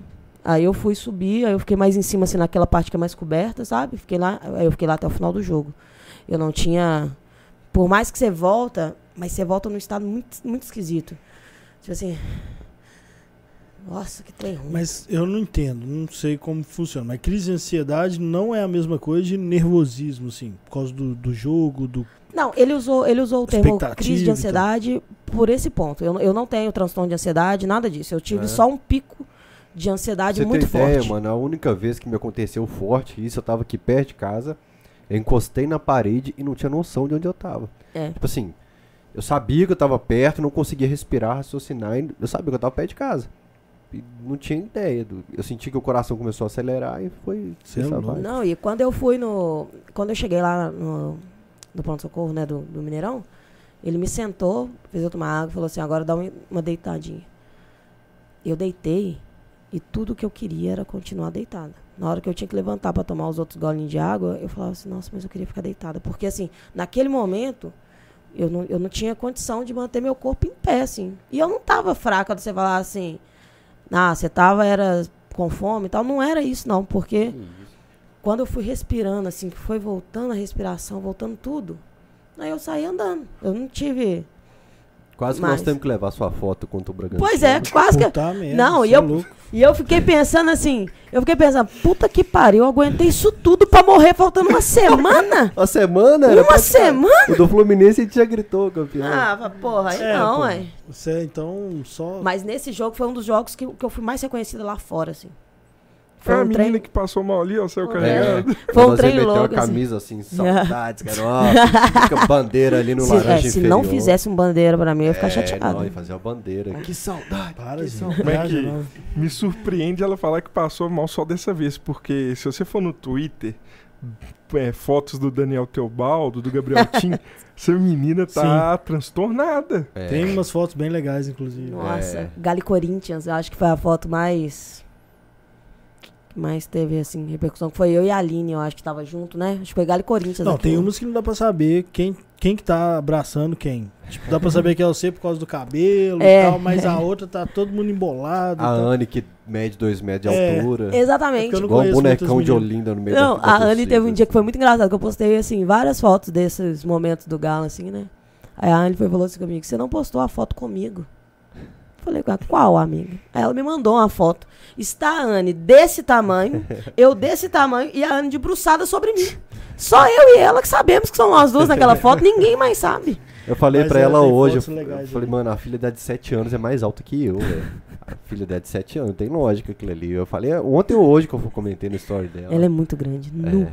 aí eu fui subir, aí eu fiquei mais em cima, assim, naquela parte que é mais coberta, sabe? Fiquei lá, aí eu fiquei lá até o final do jogo. Eu não tinha. Por mais que você volta, mas você volta num estado muito, muito esquisito. Tipo assim. Nossa, que trem ruim. Mas eu não entendo, não sei como funciona. Mas crise de ansiedade não é a mesma coisa de nervosismo, assim, por causa do, do jogo, do. Não, ele usou, ele usou o termo crise de ansiedade por esse ponto. Eu, eu não tenho transtorno de ansiedade, nada disso. Eu tive É. só um pico de ansiedade Você muito tem ideia, forte. mano, a única vez que me aconteceu forte, isso eu tava aqui perto de casa, eu encostei na parede e não tinha noção de onde eu tava. É. Tipo assim, eu sabia que eu tava perto, não conseguia respirar, raciocinar, e eu sabia que eu tava perto de casa. Não tinha ideia. Do, eu senti que o coração começou a acelerar e foi. Cê é. Não, e quando eu fui no. Quando eu cheguei lá no, no pronto-socorro, né, do, do Mineirão, ele me sentou, fez eu tomar água e falou assim: agora dá uma, uma deitadinha. Eu deitei e tudo que eu queria era continuar deitada. Na hora que eu tinha que levantar para tomar os outros golinhos de água, eu falava assim: nossa, mas eu queria ficar deitada. Porque, assim, naquele momento. Eu não, eu não tinha condição de manter meu corpo em pé, assim. E eu não tava fraca de você falar assim, ah, você tava, era com fome e tal. Não era isso, não, porque quando eu fui respirando, assim, que foi voltando a respiração, voltando tudo, aí eu saí andando. Eu não tive. Quase que Mas- nós temos que levar sua foto contra o Bragantino. Pois é, quase que. Puta merda, Não, e é eu- louco. E eu fiquei pensando assim, eu fiquei pensando, puta que pariu, eu aguentei isso tudo pra morrer faltando uma semana? Uma semana? era Uma pra semana? O do Fluminense a gente já gritou, campeão. Ah, porra, aí É, não, pô, ué. Você então só. Mas nesse jogo foi um dos jogos que, que eu fui mais reconhecida lá fora, assim. Foi a um menina treino. que passou mal ali, ó, saiu É. carregado. Foi um treino meteu louco, a assim. camisa assim, saudades, cara. Ó, fica bandeira ali no Se, laranja é, se não fizesse um bandeira pra mim, eu ia ficar É, chateado. não, ia fazer uma bandeira. Que saudade. Para, que saudade. Como é que-. Me surpreende ela falar que passou mal só dessa vez, porque se você for no Twitter, é, fotos do Daniel Teobaldo, do Gabriel Tim, essa menina tá transtornada. É. Tem umas fotos bem legais, inclusive. Nossa, É. Gali Corinthians, eu acho que foi a foto mais. Que mais teve, assim, repercussão. Que foi eu e a Aline, eu acho que tava junto, né? Acho que foi Gali Corinthians. Não, tem aquilo. umas que não dá pra saber quem, quem que tá abraçando quem. Tipo, dá pra saber que é você por causa do cabelo É. e tal, mas a outra tá todo mundo embolado. A e tal. Anne que mede 2 metros de É. altura. Exatamente. Porque eu não Igual um bonecão de. Olinda no meio Não, da, da a Anne teve um dia que foi muito engraçado, que eu postei, assim, várias fotos desses momentos do Galo, assim, né? Aí a Anne foi e falou assim comigo, você não postou a foto comigo. Eu Falei, "Ah, qual, amiga? Aí ela me mandou uma foto. Está a Anne desse tamanho, eu desse tamanho e a Anne debruçada sobre mim. Só eu e ela que sabemos que são nós duas naquela foto, ninguém mais sabe. Eu falei Mas pra ela ela hoje, eu, legais eu falei, mano, a filha dela de 7 anos é mais alta que eu, velho. A filha dela de 7 anos, tem lógica aquilo ali. Eu falei, é, ontem ou hoje que eu comentei no story dela. Ela é muito grande, nu.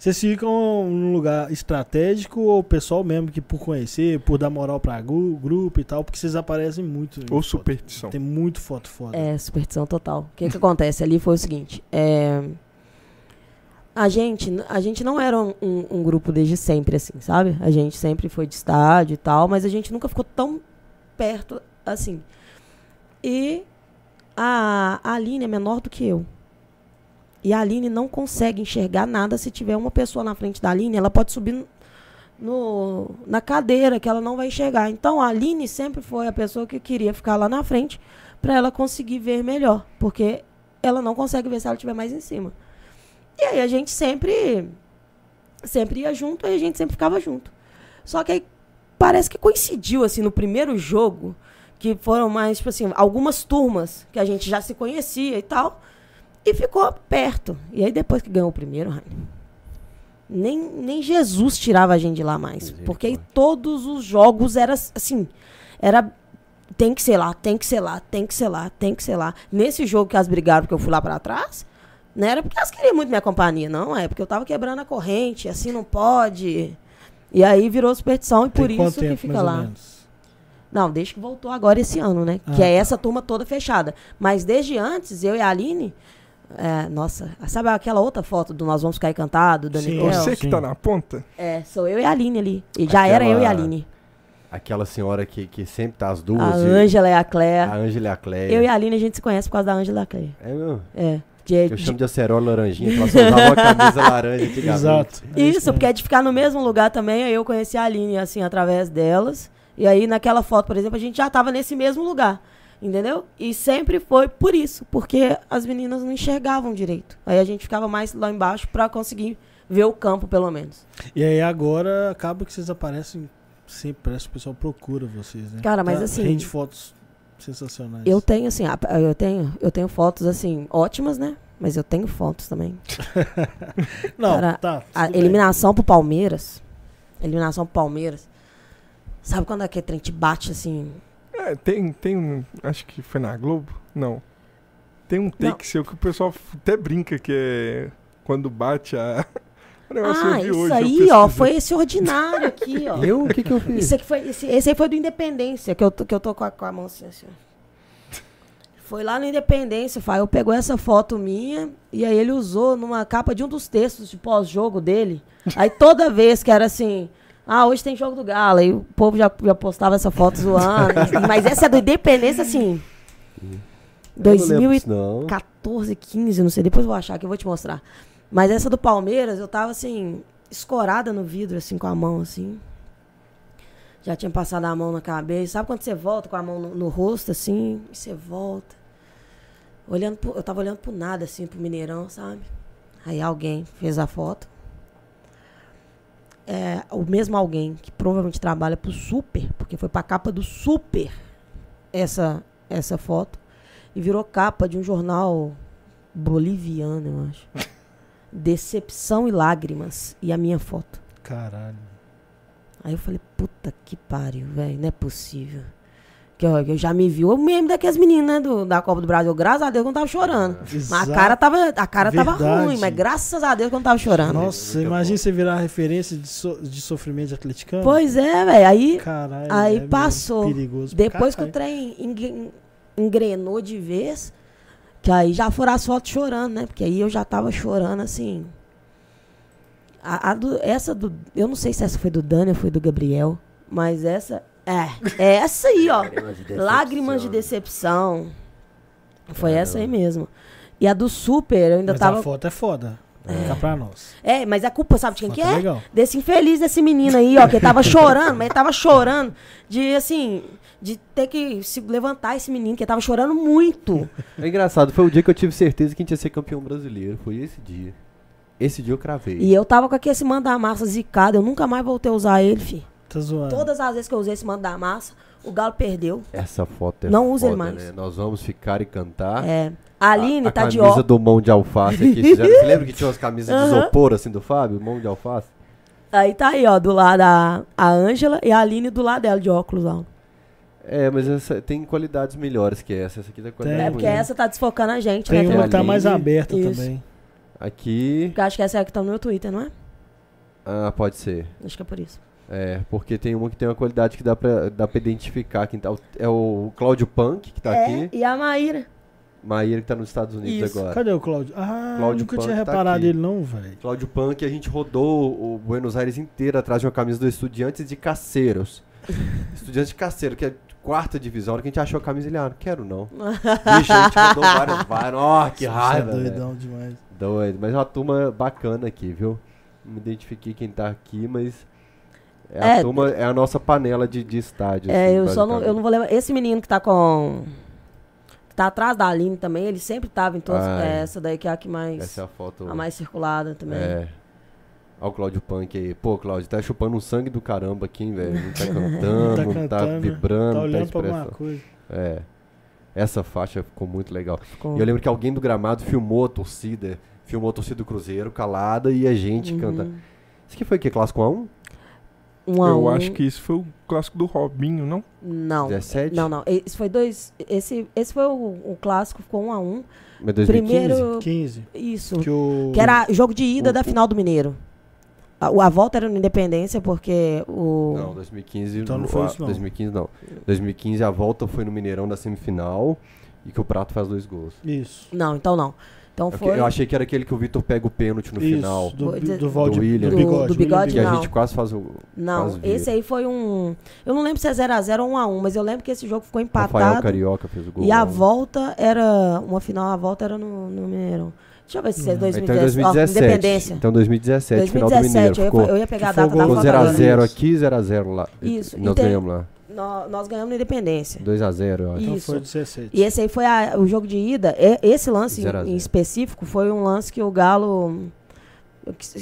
Vocês ficam num lugar estratégico ou o pessoal mesmo que por conhecer, por dar moral pra gru- grupo e tal, porque vocês aparecem muito. Ou foto. superstição. Tem muito foto foda. É, superstição total. O que, que acontece ali foi o seguinte: é, a, gente, a gente não era um, um- um grupo desde sempre, assim, sabe? A gente sempre foi de estádio e tal, mas a gente nunca ficou tão perto assim. E a, a Aline é menor do que eu. E a Aline não consegue enxergar nada se tiver uma pessoa na frente da Aline, ela pode subir no- na cadeira que ela não vai enxergar. Então a Aline sempre foi a pessoa que queria ficar lá na frente para ela conseguir ver melhor, porque ela não consegue ver se ela estiver mais em cima. E aí a gente sempre sempre ia junto e a gente sempre ficava junto. Só que aí parece que coincidiu assim no primeiro jogo, que foram mais tipo assim, algumas turmas que a gente já se conhecia e tal, e ficou perto. E aí depois que ganhou o primeiro, nem, nem Jesus tirava a gente de lá mais, porque aí todos os jogos era assim, era tem que ser lá, tem que ser lá, tem que ser lá, tem que ser lá. Nesse jogo que elas brigaram porque eu fui lá pra trás, não era porque elas queriam muito minha companhia, não. É porque eu tava quebrando a corrente, assim não pode. E aí virou superstição e Tem por isso que tempo, fica mais ou lá. Não, desde que voltou agora esse ano, né? Ah, que é tá. essa turma toda fechada. Mas desde antes, eu e a Aline. É, nossa, sabe aquela outra foto do Nós Vamos Ficar Encantado, Sim, Daniel? Você que sim. tá na ponta? É, sou eu e a Aline ali. E já era eu e a Aquela- Aline. Aquela senhora que, que sempre tá as duas. A Ângela e a A Claire. Ângela e a Cléia. Eu e a Aline a gente se conhece por causa da Ângela e a Claire. É mesmo? É. É Eu de- chamo de acerola laranjinha, que ela só usava uma camisa laranja. Exato. É Isso, mesmo. porque é de ficar no mesmo lugar também. Aí eu conheci a Aline, assim, através delas. E aí, naquela foto, por exemplo, a gente já tava nesse mesmo lugar. Entendeu? E sempre foi por isso, porque as meninas não enxergavam direito. Aí a gente ficava mais lá embaixo pra conseguir ver o campo, pelo menos. E aí agora acaba que vocês aparecem sempre, parece que o pessoal procura vocês, né? Cara, mas Tá- assim- Rende fotos sensacionais. Eu tenho, assim, eu tenho, eu tenho fotos, assim, ótimas, né? Mas eu tenho fotos também. Não, Cara, tá. A bem. eliminação pro Palmeiras. Eliminação pro Palmeiras. Sabe quando aquele trem te bate assim? É, tem, tem um. Acho que foi na Globo? Não. Tem um take seu que o pessoal até brinca que é quando bate a. Ah, isso hoje, aí, ó, foi esse ordinário aqui, ó. Eu? O que que eu fiz? Isso aqui foi, esse, esse aí foi do Independência, que eu, tô- que eu tô com a, com a mão assim, assim. Foi lá no Independência, o Fael pegou essa foto minha e aí ele usou numa capa de um dos textos de pós-jogo dele. Aí toda vez que era assim, ah, hoje tem jogo do Galo, aí o povo já, já postava essa foto zoando. Mas essa é do Independência, assim, Eu não lembro 2000 e disso, não. 14, 15, não sei. Depois eu vou achar que eu vou te mostrar. Mas essa do Palmeiras, eu tava assim, escorada no vidro, assim, com a mão, assim. Já tinha passado a mão na cabeça. Sabe quando você volta com a mão no, no rosto, assim? E você volta. Olhando pro- eu tava olhando pro nada, assim, pro Mineirão, sabe? Aí alguém fez a foto. É, o mesmo alguém que provavelmente trabalha pro Super, porque foi pra capa do Super essa, essa foto. E virou capa de um jornal boliviano, eu acho. Decepção e lágrimas. E a minha foto. Caralho. Aí eu falei, puta que pariu, velho, não é possível. Que ó, eu já me viu o meme daquelas meninas, né, do, da Copa do Brasil. Graças a Deus que eu não tava chorando. Mas a Exato. cara tava, a cara tava ruim, mas graças a Deus que eu não tava chorando. Nossa, imagina você virar referência de, so- de sofrimento de atleticano. Pois é, velho. Aí, Caralho. aí é passou. Perigoso. depois que o caralho. trem engrenou de vez, que aí já foram as fotos chorando, né? Porque aí eu já tava chorando, assim. A, a do- essa do. Eu não sei se essa foi do Dani ou foi do Gabriel, mas essa. É, é essa aí, ó. Lágrimas de decepção. Lágrimas de decepção. Foi essa aí mesmo. E a do Super, eu ainda Mas tava. a foto é foda. Fica pra nós. É, mas a culpa, sabe de quem que é? legal. Desse infeliz desse menino aí, ó, que tava chorando, mas ele tava chorando de, assim, de ter que se levantar esse menino, que ele tava chorando muito. É engraçado, foi o dia que eu tive certeza que a gente ia ser campeão brasileiro. Foi esse dia. Esse dia eu cravei. E eu tava com aquele esse mando da massa zicado, eu nunca mais voltei a usar ele, fi. Tá zoando. Todas as vezes que eu usei esse mando da massa, o Galo perdeu. Essa foto é Não usa ele mais. né? Nós vamos ficar e cantar. É. A Aline a, a tá de camisa ó. do mão de alface aqui. Você, já- você lembra que tinha umas camisas de Aham. isopor assim do Fábio? Mão de alface? Aí tá aí, ó, do lado a, Ângela e a Aline do lado dela de óculos, ó. É, mas essa tem qualidades melhores que essa. Essa aqui tem qualidade Tem, É porque ruim. essa tá desfocando a gente, Tem né? uma a que tá Aline. mais aberta Isso. também. Aqui. Porque eu acho que essa é a que tá no meu Twitter, não é? Ah, pode ser. Acho que é por isso. É, porque tem uma que tem uma qualidade que dá pra, dá pra identificar quem tá. É o Cláudio Punk, que tá é, aqui. e a Maíra. Maíra, que tá nos Estados Unidos Isso. agora. Cadê o Cláudio? Ah, Cláudio nunca Punk tinha tá reparado aqui. ele não, velho. Cláudio Punk, a gente rodou o Buenos Aires inteiro atrás de uma camisa do Estudiantes de Caceiros. Estudiantes de Caceiro, que é quarta divisão. A hora que a gente achou a camisa, ele, ah, não quero não. Bicho, a gente rodou várias, várias. Ó, que Você raiva, é velho. doidão demais. Doido. Mas é uma turma bacana aqui, viu? Não me identifiquei quem tá aqui, mas... É, a É, turma, é a nossa panela de, de estádio. É, assim, eu só não, eu não vou lembrar. Esse menino que tá com. que tá atrás da Aline também, ele sempre tava em todas. Ah, é, é. essa daí que é a que mais. Essa é a foto... a mais circulada também. É. Olha o Cláudio Punk aí. Pô, Cláudio, tá chupando um sangue do caramba aqui, hein, velho. Não tá cantando, Tá não tá cantando, vibrando, Tá tá olhando pra alguma coisa. É. Essa faixa ficou muito legal. Ficou- E eu lembro que alguém do gramado filmou a torcida. Filmou a torcida do Cruzeiro calada e a gente Uhum. canta. Isso aqui foi o quê? Clássico 1? Um a Eu um. acho que isso foi o clássico do Robinho, não? Não. 17? Não, não. Esse foi dois. Esse, esse foi o, o clássico, ficou um a um. Mas 2015? Primeiro. 15. Isso. Que, o... Que era jogo de ida o- da final do Mineiro. A, a volta era no Independência, porque o. Não, 2015 Então não foi a- isso, não. 2015 não. 2015 a volta foi no Mineirão da semifinal e que o Prato faz dois gols. Isso. Não, então não. Então foi. Eu achei que era aquele que o Vitor pega o pênalti no Isso, final. do, do, do, Valde- do William. do Do- bigode. do bigode, Que a não. gente quase faz o. Não, vira. esse aí foi um. Eu não lembro se é 0x0 ou 1x1, mas eu lembro que esse jogo ficou Rafael empatado. Carioca fez o gol. E a volta era. Uma final, a volta era no, no Mineirão. Deixa eu ver se é Então em 2017. Ó, 2017. Independência. Então 2017, final do 2017, Mineiro. eu, ia, Ficou, eu ia pegar a data da ficou foto agora. 0x0 aqui, 0x0 lá. Isso, Nós tem- ganhamos lá. Nó- Nós ganhamos no Independência. 2x0, eu acho. Então Isso. foi 17. E esse aí foi a- o jogo de ida. E- Esse lance Zero a em, específico foi um lance que o Galo.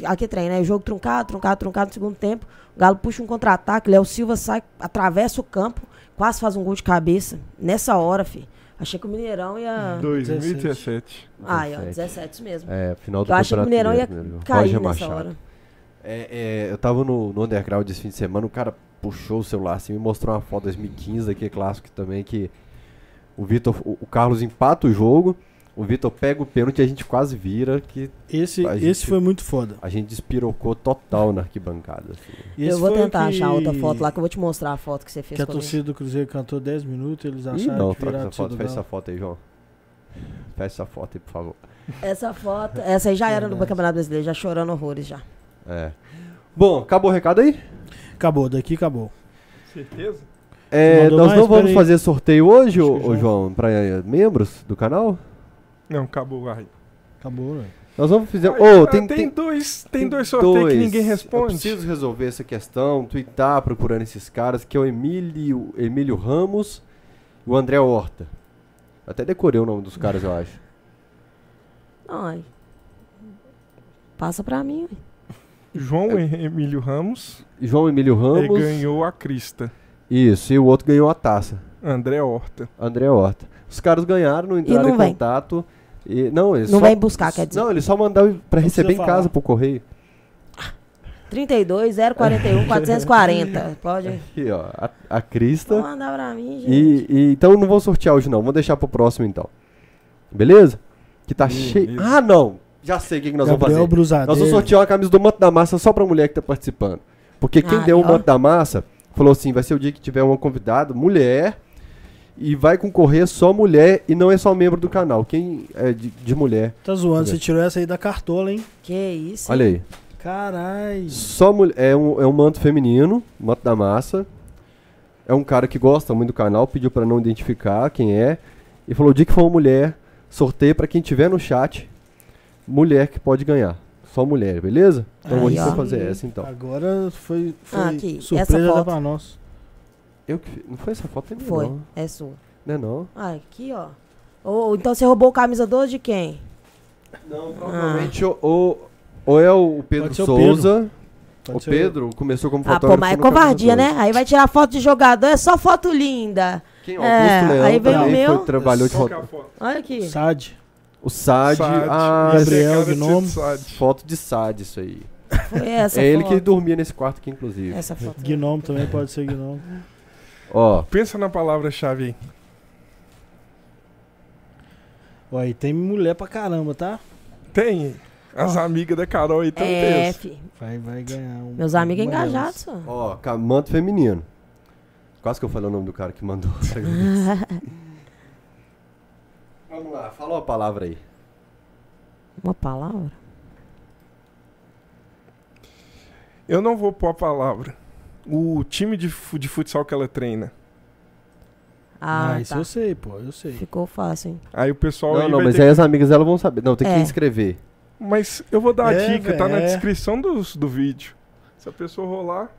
Aqui trem, né? Jogo truncado, truncado, truncado no segundo tempo. O Galo puxa um contra-ataque. Léo Silva sai, atravessa o campo, quase faz um gol de cabeça. Nessa hora, fi. Achei que o Mineirão ia. 2017. Ah, ó, 17. 17 isso mesmo. É, final do Eu achei que o Mineirão ia né? cair Roger nessa Machado. hora. É, é, eu tava no, no underground esse fim de semana, o cara puxou o celular assim, me mostrou uma foto 2015 daquele clássico também, que o Vitor, o, Carlos empata o jogo, o Vitor pega o pênalti e a gente quase vira, que Esse, A esse gente- foi muito foda. a gente despirocou total na arquibancada. assim. Eu vou tentar achar que- outra foto lá, que eu vou te mostrar a foto que você fez Que a torcida do Cruzeiro cantou 10 minutos, eles Ih, acharam não, que troca essa foto, faz essa foto aí, João. Faz essa foto aí, por favor. Essa foto, essa aí já era no. Campeonato Brasileiro, já chorando horrores já. É. Bom, acabou o recado aí? Acabou, daqui acabou. Certeza? É, Mandou nós mais? não vamos fazer sorteio hoje, Acho ô, que ô, já. João, pra eh, membros do canal? Não, acabou, vai. Acabou, velho. Nós vamos fazer. Ô, ah, tem, tem, tem, dois, tem, dois sorteios que ninguém Eu responde. preciso resolver essa questão, twittar procurando esses caras, que é o Emílio, Emílio Ramos e o André Horta. Até decorei o nome dos caras, eu acho. Ai. Passa pra mim. ué. João Emílio Ramos João Emílio ele Ramos. ganhou a crista. Isso, e o outro ganhou a taça. André Horta. André Horta. Os caras ganharam, não entraram não em vem? contato. E, não, eles Não só, vem buscar, quer dizer. Não, eles só mandaram pra Não receber em casa pro correio. 32 041 440. Pode. Aqui, ó, a, a Vou Crista. mandar pra mim, gente. E, e- então não vou sortear hoje não, vou deixar pro próximo então. Beleza? Que tá cheio. Ah, não! Já sei o que, que nós Gabriel vamos fazer. Brusadeiro. Nós vamos sortear uma camisa do Manto da Massa só pra mulher que tá participando. Porque quem Ai, deu o. Manto da Massa falou assim: vai ser o dia que tiver uma convidada, mulher, e vai concorrer só mulher e não é só membro do canal. Quem é de, de mulher. Tá zoando, você tirou essa aí da cartola, hein? Que isso? Olha aí. Caralho. Só mulher. É um, é um manto feminino, manto da massa. É um cara que gosta muito do canal, pediu pra não identificar quem é. E falou: o dia que for uma mulher, sorteio pra quem tiver no chat. Mulher que pode ganhar. Só mulher, beleza? Então Aí, hoje vai ó. fazer essa então. Agora foi, foi Ah, aqui, essa surpresa foto. já pra nós. Eu que fi- Não foi essa foto aí, Foi. não. É sua. Não é não? Ah, aqui, ó. Ou então você roubou camisa 12 de quem? Não, provavelmente ou, ou, ou é o Pedro Pode ser o Souza. Pode O ser Pedro começou como Ah, fotógrafo. pô, mas é no camisa covardia, 12. né? Aí vai tirar foto de jogador, é só foto linda. Quem? É, Augusto Leão aí vem o também meu. foi, trabalhou de Qual que é foto. a foto? Olha aqui. Sad. O Sad. Sade. Ah, Gabriel Gnomo. Sade. foto de Sad isso aí. Foi essa é ele foto. que dormia nesse quarto aqui, inclusive. Essa foto. Gnome também pode ser Gnome. Ó, Pensa na palavra-chave aí. Ó, e tem mulher pra caramba, tá? Tem. As amigas da Carol aí estão É, é, fi. Vai, vai ganhar um. Meus amigos engajados, só. ó, manto feminino. Quase que eu falei o nome do cara que mandou. Vamos lá, fala uma palavra aí. Uma palavra? Eu não vou pôr a palavra. O time de, de futsal que ela treina. Ah, Ah, isso tá. eu sei, pô, eu sei. Ficou fácil, hein? Aí o pessoal Não, aí não, vai mas ter aí as amigas dela vão saber. Não, tem que É. inscrever. Mas eu vou dar a É, dica, tá na é. descrição dos, do vídeo. Se a pessoa rolar.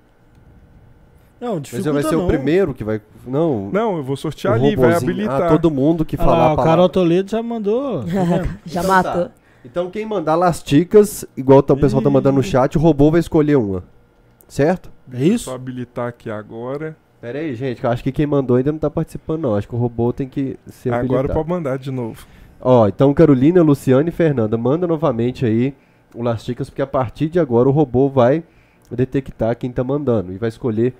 Não, Mas vai ser não. o primeiro que vai. Não. Não, eu vou sortear ali, vai robozinho. habilitar. Ah, todo mundo que Ah falar lá, a o. Carol Toledo já mandou. tá? Já Então matou. tá. Então quem mandar lasticas, igual tá- o pessoal tá mandando no chat, o robô vai escolher uma. Certo? é Só isso? habilitar aqui agora. Pera aí, gente, que eu acho que quem mandou ainda não tá participando, não. Acho que o robô tem que ser Agora habilitado. pode mandar de novo. Ó, então Carolina, Luciane e Fernanda, manda novamente aí o Lasticas, porque a partir de agora o robô vai detectar quem tá mandando e vai escolher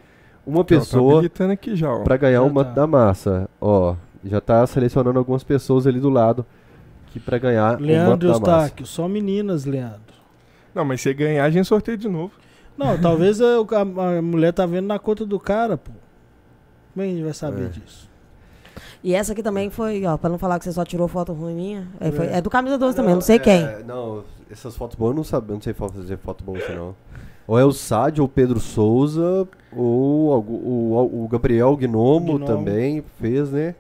uma ó, tá pessoa habilitando aqui já, ó. pra ganhar Já o manto tá. da massa. Ó, já tá selecionando algumas pessoas ali do lado que para ganhar Leandro da massa. Eustáquio, só meninas, Leandro. Não, mas se ganhar, a gente sorteia de novo. Não, talvez a, a- a mulher tá vendo na conta do cara, pô. Como é que a gente vai saber É. disso? E essa aqui também foi, ó, pra não falar que você só tirou foto ruim minha. É, foi- É. é do Camisa 12 também, não sei quem. é, Não, essas fotos boas eu não sabia, eu não sei fa- fazer foto boa assim, não. Ou é o Sádio, ou o Pedro Souza, ou algu- o, o Gabriel Gnomo, Gnomo. também fez, né?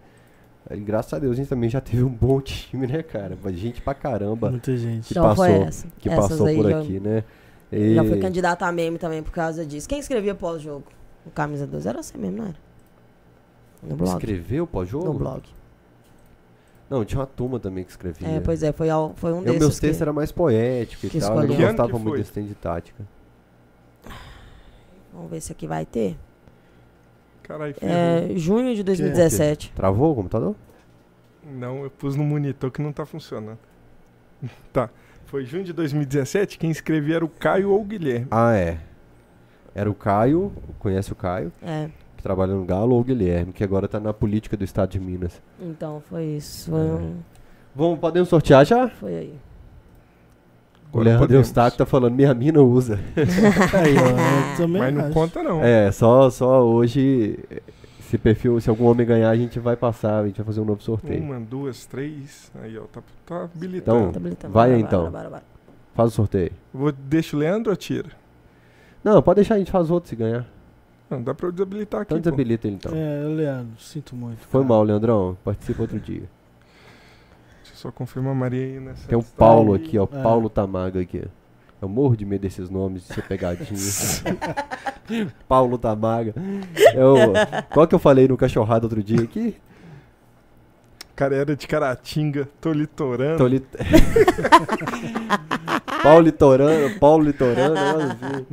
É, graças a Deus a gente também já teve um bom time, né, cara? Gente pra caramba Muita gente. que Então passou, foi essa. que Essas passou aí por já- aqui, né? Já E- fui candidata a meme também por causa disso. Quem escrevia pós-jogo? O Camisa 12 era você mesmo, não era? No blog. Escreveu pós-jogo? No blog. Não, tinha uma turma também que escrevia. É, pois é, foi, ao- foi um Eu, desses. meus que- textos eram mais poéticos e que tal, eu não. Que gostava que muito foi? desse trem de tática. Vamos ver se aqui vai ter. Caralho. É, junho de 2017. Travou o computador? Não, eu pus no monitor que não tá funcionando. tá. Foi junho de 2017, quem escrevia era o Caio ou o Guilherme. Ah, é. Era o Caio, conhece o Caio, É, que trabalha no Galo, ou o Guilherme, que agora tá na política do estado de Minas. então foi isso. Foi, É. um- Vamos, podemos sortear já? foi aí. O Agora Leandro. Eustáquio tá falando, minha mina usa. Aí, ó, Mas não acho. conta não. É, só, só hoje, se perfil, se algum homem ganhar, a gente vai passar, a gente vai fazer um novo sorteio. Uma, duas, três. Aí, ó, tá, tá habilitando. Então, Tá habilitando. vai Bora, então. bora, bora, bora. Faz o sorteio. Vou, deixa o Leandro ou tira? Não, pode deixar, a gente faz outro se ganhar. Não, dá pra eu desabilitar aqui. Então pô. desabilita ele então. É, Leandro, sinto muito. Foi cara. mal, Leandrão. Participa outro dia. Só confirmar a Maria aí nessa. Tem o Paulo aqui, ó. É. Paulo Tamaga aqui. Eu morro de medo desses nomes, de ser pegadinho. Paulo Tamaga. Eu, qual que eu falei no cachorrado outro dia aqui? Cara, era de Caratinga, tô litorando. Tô li... Paulo Litorano, Paulo ver.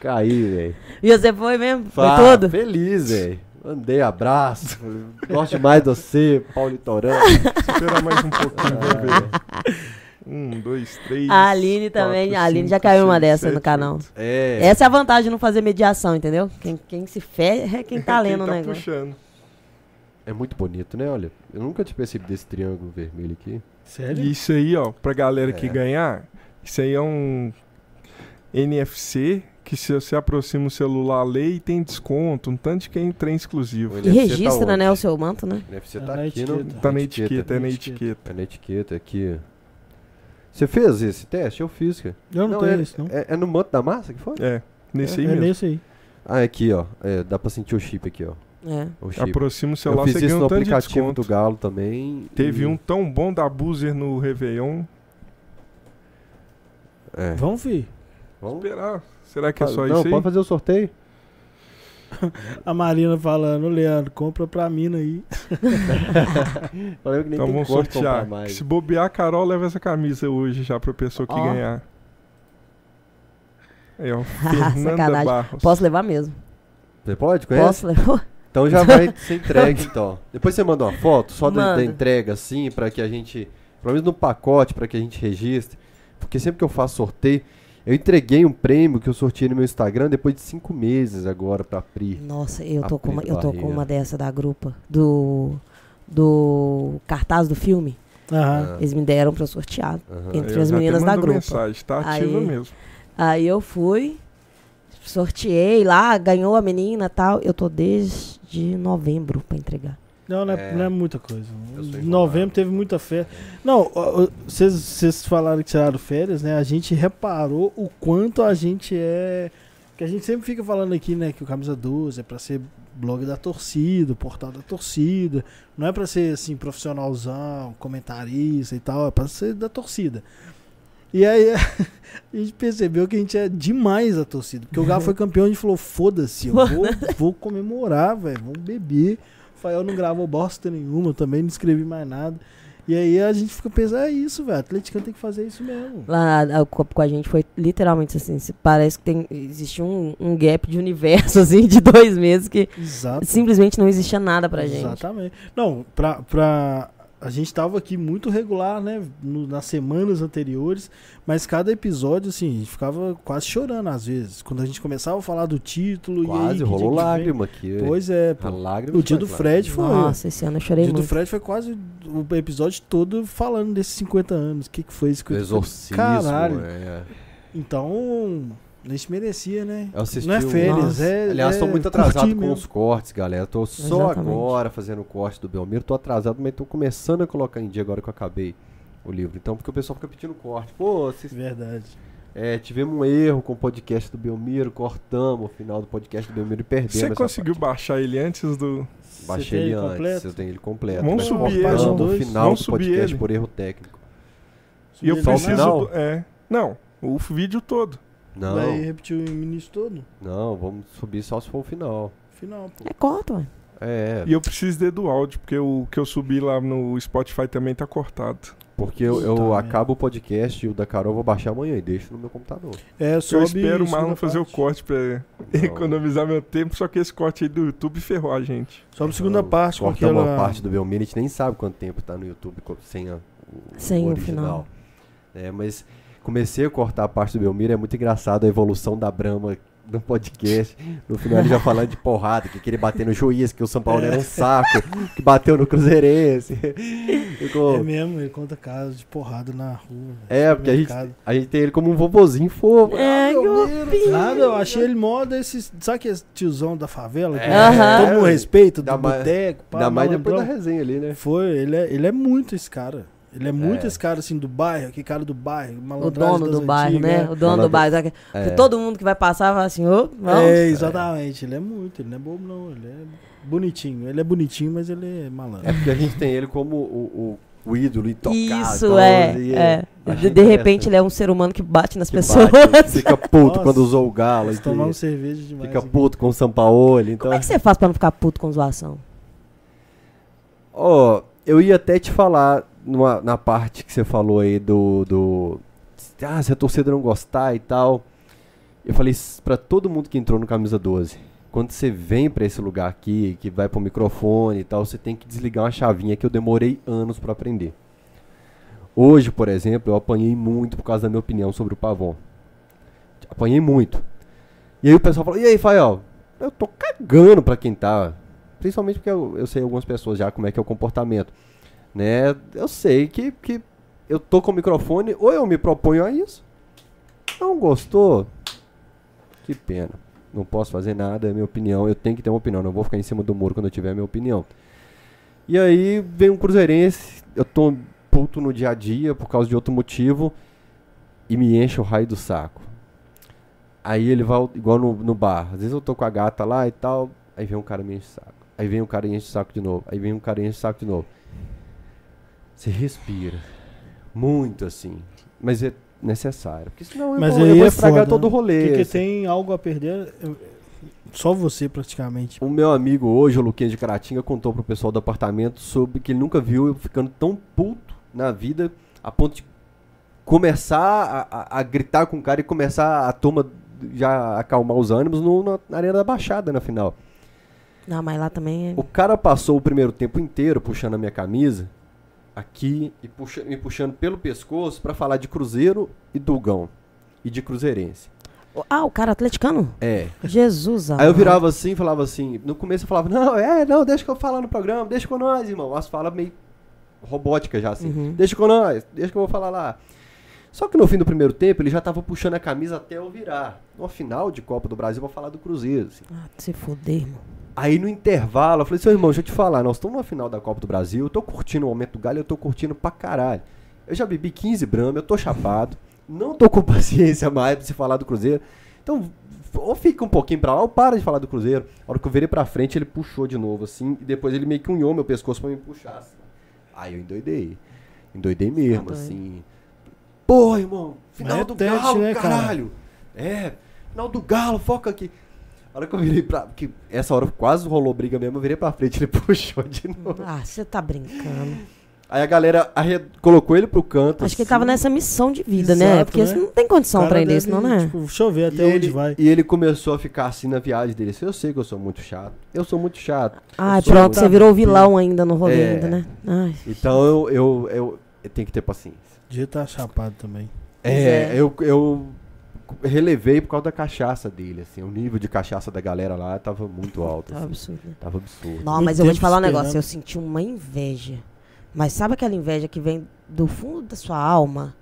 Caí, velho. E você foi mesmo? Foi Fá, tudo? Feliz, velho. Mandei abraço. Gosto demais de você, Paulo Litorano. Espera mais um pouquinho, Ah, ver. Um, dois, três. A Aline também. quatro, a Aline já caiu uma dessa no canal. É. Essa é a vantagem de não fazer mediação, entendeu? Quem, quem se ferra é quem tá lendo o Quem tá negócio. puxando. É muito bonito, né? Olha, eu nunca tinha percebido desse triângulo vermelho aqui. Sério? E isso aí, ó, pra galera que É. ganhar, isso aí é um NFC que se você aproxima o celular, lê e tem desconto, um tanto de quem trem exclusivo. E NFC registra, tá né, o seu manto, né? O NFC Tá tá na aqui, não? etiqueta. Tá na etiqueta, é na Na etiqueta. É na etiqueta aqui. Você fez esse teste? Eu fiz, cara. Eu não, Não, tenho é, isso, não. É, é no manto da massa que foi? É, nesse é, aí é mesmo. nesse aí. Ah, é aqui, ó. É, dá pra sentir o chip aqui, ó. É. O chip. Aproxima o Eu celular, fiz você isso ganha no um tanto de aplicativo desconto. do Galo também. Teve e- um tão bom da Boozer no Réveillon. É. Vamos, fi. Vamos? Esperar. Será que é só Não, isso aí? pode fazer o sorteio. A Marina falando, Leandro, compra pra mina aí. Falei que nem Então tem vamos sortear. mais. Se bobear, a Carol leva essa camisa hoje já pra pessoa que Ó. ganhar. Aí, ó. Fernanda Sacanagem. Barros. Posso levar mesmo. Você pode? Conhece? Posso levar? Então já vai ser entregue, então. Depois você manda uma foto só da, da entrega, assim, pra que a gente. Pelo menos no pacote, pra que a gente registre. Porque sempre que eu faço sorteio, eu entreguei um prêmio que eu sorteei no meu Instagram depois de cinco meses agora pra Pri. Nossa, eu tô, com uma, eu tô com uma dessa da grupa. Do. Do cartaz do filme. Aham. Ah, Eles me deram pra eu sortear. aham. Entre Eu as já até meninas da mando grupo. mensagem, tá ativa Aí- mesmo. Aí eu fui, sorteei lá, ganhou a menina e tal. Eu tô desde novembro pra entregar. Não, não é, É. não é muita coisa. Novembro teve muita festa. Não, vocês falaram que tiraram férias, né? A gente reparou o quanto a gente é. Que a gente sempre fica falando aqui, né? Que o Camisa 12 é pra ser blog da torcida, portal da torcida. Não é pra ser assim, profissionalzão, comentarista e tal. É pra ser da torcida. E aí a gente percebeu que a gente é demais a torcida. Porque o Galo foi campeão e a gente falou: foda-se, eu vou, vou comemorar, velho, vamos beber. Fael não gravou bosta nenhuma, eu também não escrevi mais nada. E aí a gente fica pensando: é isso, velho, atleticano tem que fazer isso mesmo. Lá a- com com a gente foi literalmente assim. Parece que tem, existe um, um gap de universo, assim, de dois meses que Exato. simplesmente não existia nada pra gente. Exatamente. Não, pra, pra. A gente tava aqui muito regular, né? no- nas semanas anteriores, mas cada episódio, assim, a gente ficava quase chorando às vezes. Quando a gente começava a falar do título e aí. Quase, que rolou dia lágrima aqui. Pois é, A pô. lágrima O dia do. Fred foi. Nossa, esse ano eu O chorei dia do muito. Fred foi quase o episódio todo falando desses 50 anos. O que, que foi esse Do 50 exorcismo. Caralho. é. Então, A gente merecia, né? Eu assisti Não é férias, Nossa. é. Aliás, é tô muito atrasado com mesmo. os cortes, galera. Tô só Exatamente. agora fazendo o corte do Belmiro. Tô atrasado, mas tô começando a colocar em dia agora que eu acabei o livro. Então, porque o pessoal fica pedindo corte. Pô, vocês Verdade. É, tivemos um erro com o podcast do Belmiro, cortamos o final do podcast do Belmiro e perdemos. Você conseguiu baixar ele antes do. Baixei ele antes, completo? eu tenho ele completo. Vamos subir ele. o final Vamos do podcast ele. por erro técnico. E eu preciso. final? do- é. Não, o vídeo todo. Não, Vai repetir o início todo? não, vamos subir só se for o final. Final, pô. É corta, ué. É, E eu preciso de do áudio, porque o que eu subi lá no Spotify também tá cortado. porque eu, eu acabo o podcast e o da Carol eu vou baixar amanhã e deixo no meu computador. É, sobe eu espero o Marlon fazer o parte. corte pra Não. economizar meu tempo, só que esse corte aí do YouTube ferrou a gente. Sobe segunda Então, parte Cortamos aquela... uma parte do Belmiro, a gente nem sabe quanto tempo tá no YouTube sem a, o, Sem o original. final. É, mas comecei a cortar a parte do Belmiro, é muito engraçado a evolução da Brahma no podcast. No final ele já falando de porrada, que queria bater no juiz, que o São Paulo era um saco, que bateu no Cruzeirense. Ficou- É mesmo, ele conta casos de porrada na rua. É, porque a gente, a gente tem ele como um vovozinho fofo. É, Ah, que Nada, eu achei ele mó desses. Sabe aquele tiozão da favela? Que É, Aham. todo mundo respeita, do boteco, Ainda mais depois da resenha ali, né? Foi, ele é, ele é muito esse cara. Ele é muito É. esse cara assim do bairro, que cara do bairro, O dono do bairro, antigas, né? O dono Malandro- do bairro. É. Todo mundo que vai passar vai assim, ô, vamos. É, exatamente. Ele é muito, ele não é bobo não, ele é bonitinho. Ele é bonitinho, mas ele é malandro. É porque a gente tem ele como o, o, o ídolo. Isso, é. e é. achei De, de repente ele é um ser humano que bate nas Que pessoas. bate, fica puto Nossa. quando usou o galo. E que tomamos cerveja demais. fica aqui. puto com o Sampaoli. Então, Como é que você faz pra não ficar puto com zoação? Ó, eu ia até te falar numa- na parte que você falou aí do, do. Ah, se a torcida não gostar e tal. Eu falei pra todo mundo que entrou no Camisa 12. Quando você vem pra esse lugar aqui, que vai pro microfone e tal, você tem que desligar uma chavinha que eu demorei anos pra aprender. Hoje, por exemplo, eu apanhei muito por causa da minha opinião sobre o Pavon. Apanhei muito. E aí o pessoal falou: E aí, Fael? Eu tô cagando pra quem tá. Principalmente porque eu, eu sei algumas pessoas já como é que é o comportamento. Né? Eu sei que, que eu tô com o microfone, ou eu me proponho a isso. Não gostou? Que pena. Não posso fazer nada, é minha opinião. Eu tenho que ter uma opinião. Não vou ficar em cima do muro quando eu tiver minha opinião. E aí vem um cruzeirense, eu tô puto no dia a dia por causa de outro motivo e me enche o raio do saco. Aí ele vai igual no, no bar. Às vezes eu tô com a gata lá e tal, aí vem um cara me enche o saco. Aí vem um cara e enche o saco de novo. Aí vem um cara e enche o saco de novo. Você respira. Muito assim. Mas é necessário. Porque senão eu Mas vou, aí eu vou é estragar foda, todo o né? rolê. Porque assim. tem algo a perder. eu- Só você praticamente. O meu amigo hoje, o Luquinha de Caratinga, contou pro pessoal do apartamento sobre que ele nunca viu eu ficando tão puto na vida a ponto de começar a, a- a gritar com o cara e começar a turma já acalmar os ânimos no- na, na arena da Baixada na final. Não, mas lá também é. O cara passou o primeiro tempo inteiro puxando a minha camisa aqui e puxa- me puxando pelo pescoço pra falar de Cruzeiro e Dugão e de Cruzeirense. Ah, o cara atleticano? É. Jesus, Aí eu virava assim, falava assim, no começo eu falava, não, é, não, deixa que eu falar no programa, deixa com nós, irmão. As falas meio robótica já assim. Uhum. Deixa com nós, deixa que eu vou falar lá. Só que no fim do primeiro tempo ele já tava puxando a camisa até eu virar. No final de Copa do Brasil eu vou falar do Cruzeiro. assim. Ah, se fuder, irmão. Aí no intervalo eu falei, seu irmão, deixa eu te falar, nós estamos na final da Copa do Brasil, eu tô curtindo o momento do Galho, eu tô curtindo pra caralho. Eu já bebi 15 Brahma, eu tô chapado, não tô com paciência mais pra se falar do Cruzeiro. Então, ou fica um pouquinho pra lá, ou para de falar do Cruzeiro. A hora que eu virei pra frente, ele puxou de novo, assim, e depois ele meio que unhou meu pescoço pra me puxar, assim. Aí eu endoidei. Endoidei mesmo, Tá doido. assim. Pô, irmão, final Mas é do Galo, né, cara? caralho. É, final do Galo, foca aqui. A hora que eu virei pra. Que essa hora quase rolou briga mesmo, eu virei pra frente, ele puxou de novo. Ah, você tá brincando. Aí a galera arre- colocou ele pro canto. Acho que ele assim, tava nessa missão de vida, né? Exato, Porque né? não tem condição pra ele isso, não, né? Tipo, deixa eu ver E até onde ele, vai. e ele começou a ficar assim na viagem dele. assim, Eu sei que eu sou muito chato. Eu sou muito chato. Ai, sou pronto, muito- você virou vilão ainda no rolê, É. ainda, né? Ai, Então eu, eu, eu, eu tenho que ter paciência. Dia tá chapado também. É, é. eu, eu relevei por causa da cachaça dele, assim. O nível de cachaça da galera lá tava muito alto. tá assim. absurdo. Tava absurdo. Não, mas eu vou te falar um negócio. Eu senti uma inveja. Mas sabe aquela inveja que vem do fundo da sua alma?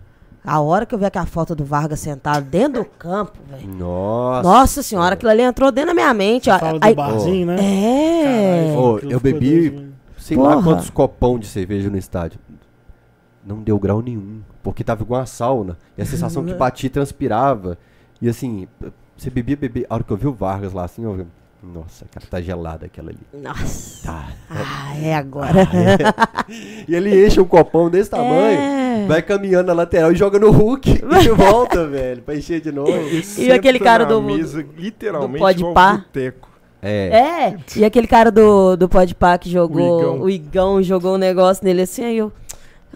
A hora que eu vi aquela foto do Vargas sentado dentro do campo, velho. Nossa. Nossa senhora, aquilo ali entrou dentro da minha mente. ó. Fala do Aí- barzinho, né? É. Caralho, aquilo eu bebi- né? Sei lá Porra. quantos copão de cerveja no estádio. Não deu grau nenhum. Porque tava igual uma sauna. E a sensação que batia e transpirava. E assim, você bebia, bebia. A hora que eu vi o Vargas lá assim, eu vi. Nossa, cara, tá gelada aquela ali. Nossa. Tá. Ah, é agora. E ele enche um copão desse tamanho, É. vai caminhando na lateral e joga no Hulk e volta, velho, pra encher de novo. E aquele cara do- mesa, literalmente, do Pode Pá? boteco. É. É, e aquele cara do, do Podpah que jogou, Igão. o Igão. jogou um negócio nele assim, aí eu.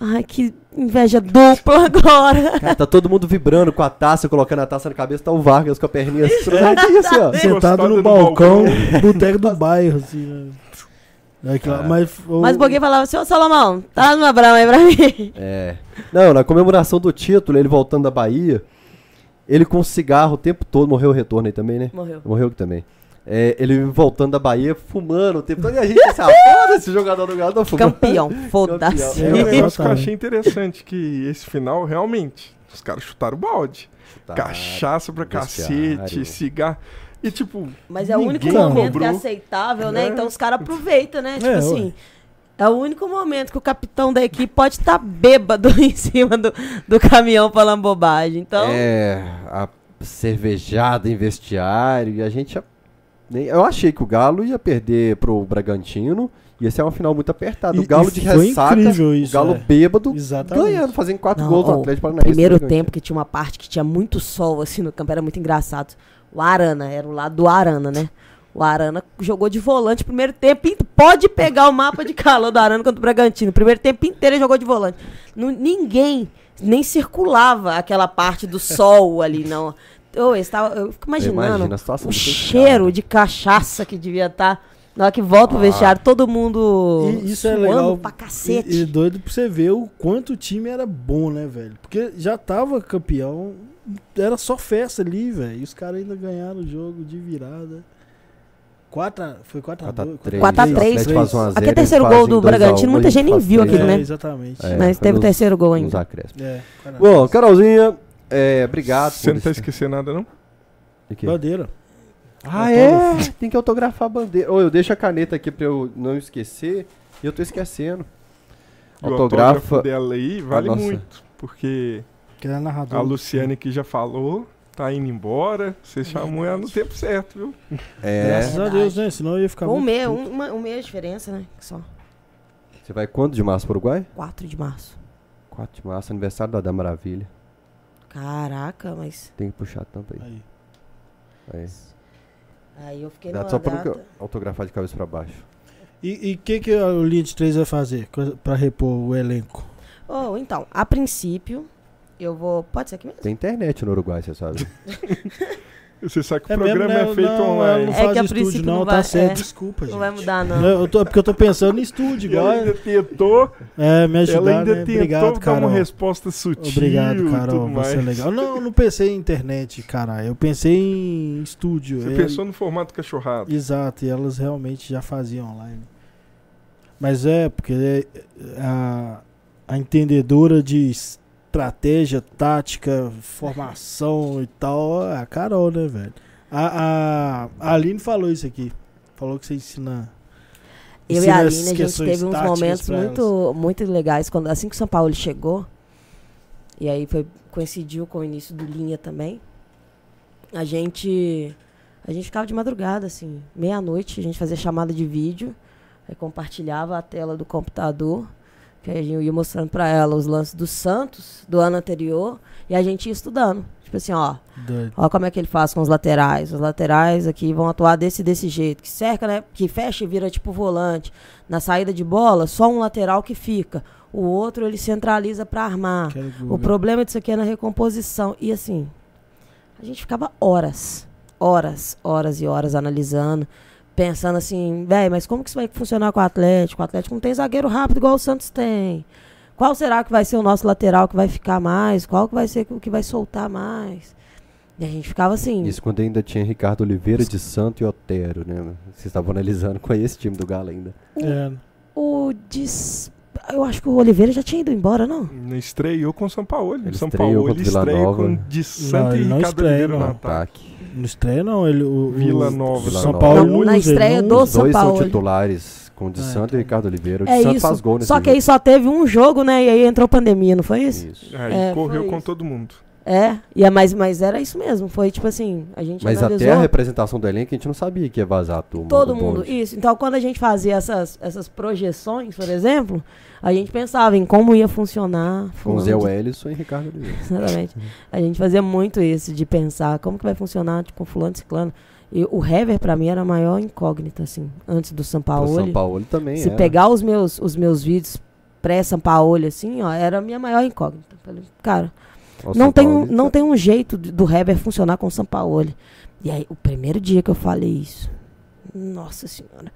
Ai, que inveja dupla agora. Cara, tá todo mundo vibrando com a taça, colocando a taça na cabeça, tá o Vargas com a perninha cruzadinha assim, ó. Sentado no no balcão, boteco do bairro, assim, né? Lá, Ah. mas, o- Mas o Boguinha falava assim, ô Salomão, tá numa brama aí pra mim. É. Não, na comemoração do título, ele voltando da Bahia, ele com cigarro o tempo todo, morreu o retorno aí também, né? Morreu. Morreu também. É, ele voltando da Bahia, fumando o tempo todo, e a gente assim, ah, foda esse jogador do Galo tá fumando. Campeão, foda-se. É um negócio que eu achei interessante, que esse final, realmente, os caras chutaram o balde. Tá. Cachaça pra vestiário. cacete, cigarro. E tipo, Mas é o único ninguém momento que é cobrou. aceitável, né? É. Então os caras aproveitam, né? Tipo É, assim. É o único momento que o capitão da equipe pode estar bêbado em cima do, do caminhão falando bobagem. Então, É, a cervejada em vestiário, e a gente Eu achei que o Galo ia perder pro Bragantino, ia ser uma final muito apertada. O E- Galo e de ressaca, isso, o Galo é. bêbado, Exatamente. ganhando, fazendo quatro Não, gols no Atlético Paranaense. primeiro tempo que tinha uma parte que tinha muito sol assim no campo, era muito engraçado. O Arana, era o lado do Arana, né? O Arana jogou de volante primeiro tempo. Pode pegar o mapa de calor do Arana contra o Bragantino. Primeiro tempo inteiro ele jogou de volante. Não- ninguém nem circulava aquela parte do sol ali, não. Eu, estava, eu fico imaginando o do cheiro de cachaça que devia estar. Na hora que volta pro vestiário, todo mundo E isso é legal. pra cacete. E, e doido pra você ver o quanto o time era bom, né, velho? Porque já tava campeão, era só festa ali, velho. E os caras ainda ganharam o jogo de virada. 4 a, foi 4 a 2 4x3. 4 a 3. O Atlético faz 1 a 0, Aquele eles terceiro gol do 2 a 1, Bragantino, muita gente nem viu 3 aquilo, é, né? exatamente. É, Mas teve o terceiro gol nos ainda. acréscimos. É. Bom, Carolzinha, é, obrigado. você não tá esquecendo nada, não? Bandeira. Ah, é? Tem que autografar a bandeira. Ô, eu deixo a caneta aqui pra eu não esquecer e eu tô esquecendo. E o Autografa. autógrafo dela aí vale nossa. muito. Porque narrador. a Luciane que já falou, tá indo embora. Você chamou ela no tempo certo, viu? É. Graças a Deus, né? Senão eu ia ficar Um muito mês, um, uma- um mês de diferença, né? Só. Você vai quando de março pro Uruguai? 4 de março. 4 de março, aniversário da da Maravilha. Caraca, mas. Tem que puxar a tampa aí. Aí. aí. Aí eu fiquei Dá só pra autografar de cabeça pra baixo. E o que, que o Linha de 3 vai fazer pra repor o elenco? Oh, então, a princípio, eu vou. Pode ser aqui mesmo? Tem internet no Uruguai, você sabe. Você sabe que É o mesmo, programa né? é feito não, ela online. não É faz que a estúdio, princípio não, não tá vai- certo. é. Desculpa, gente. Não vai mudar, não. Eu tô, é porque eu tô pensando em estúdio, E ela igual. ainda tentou, É, me ela ajudar, ainda né? tentou Obrigado, dar Carol. uma resposta sutil. Obrigado, Carol. Você é legal. Não, eu não pensei em internet, cara. Eu pensei em estúdio. Você É, pensou no formato cachorrado. Exato, e elas realmente já faziam online. Mas é, porque é, a, a entendedora de estratégia, tática, formação e tal é a Carol, né, velho? A, a, a Aline falou isso aqui. Falou que você ensina. Eu e a Aline, a gente teve uns momentos muito, muito legais. Quando, assim que o São Paulo chegou, e aí foi, coincidiu com o início do Linha também, a gente, a gente ficava de madrugada, assim, meia-noite, a gente fazia chamada de vídeo, aí compartilhava a tela do computador, que aí eu ia mostrando pra ela os lances do Santos, do ano anterior, e a gente ia estudando. Tipo assim, ó, Doido. Ó como é que ele faz com os laterais. Os laterais aqui vão atuar desse desse jeito. Que cerca, né? Que fecha e vira tipo volante. Na saída de bola, só um lateral que fica. O outro ele centraliza para armar. O Google. problema disso aqui é na recomposição. E assim, a gente ficava horas, horas, horas e horas analisando, pensando assim, velho, mas como que isso vai funcionar com o Atlético? O Atlético não tem zagueiro rápido igual o Santos tem. Qual será que vai ser o nosso lateral que vai ficar mais? Qual que vai ser o que vai soltar mais? E a gente ficava assim. Isso quando ainda tinha Ricardo Oliveira de Santo e Otero, né? Vocês estavam analisando com esse time do Galo ainda. É, O dis... Eu acho que o Oliveira já tinha ido embora, não? Estreou com o São Paulo. Ele São estreou Paulo contra o Vila estreia Nova. com de Santa ele e não Ricardo Oliveira não. No ataque. Não estreia, não. Ele, o, Vila Nova. Vila São. Paulo Não, na ele, estreia do. Os dois São são Paulo. titulares, com o de É, Santo tá. e Ricardo Oliveira. O de É Santo isso. faz gol nesse Só que jogo. aí só teve um jogo, né? E aí entrou pandemia, não foi isso? Isso. Aí É, correu com isso. todo mundo. É, e é, mas, mas era isso mesmo. Foi tipo assim, a gente Mas analisou até a representação do elenco a gente não sabia que ia vazar a turma. todo do mundo. bonde. Isso. Então, quando a gente fazia essas, essas projeções, por exemplo, a gente pensava em como ia funcionar. Com o Zé Wellison e Ricardo Oliveira. Exatamente. A gente fazia muito isso, de pensar como que vai funcionar tipo, com fulano e ciclano. E o Hever, pra mim, era a maior incógnita, assim, antes do São O Paulo. São Paulo também Se era. pegar os meus, os meus vídeos pré-São Paulo, assim, ó, era a minha maior incógnita. Falei, cara, Não tem, um, não tem um jeito do Hever funcionar com o São Paulo. E aí, o primeiro dia que eu falei isso, nossa senhora,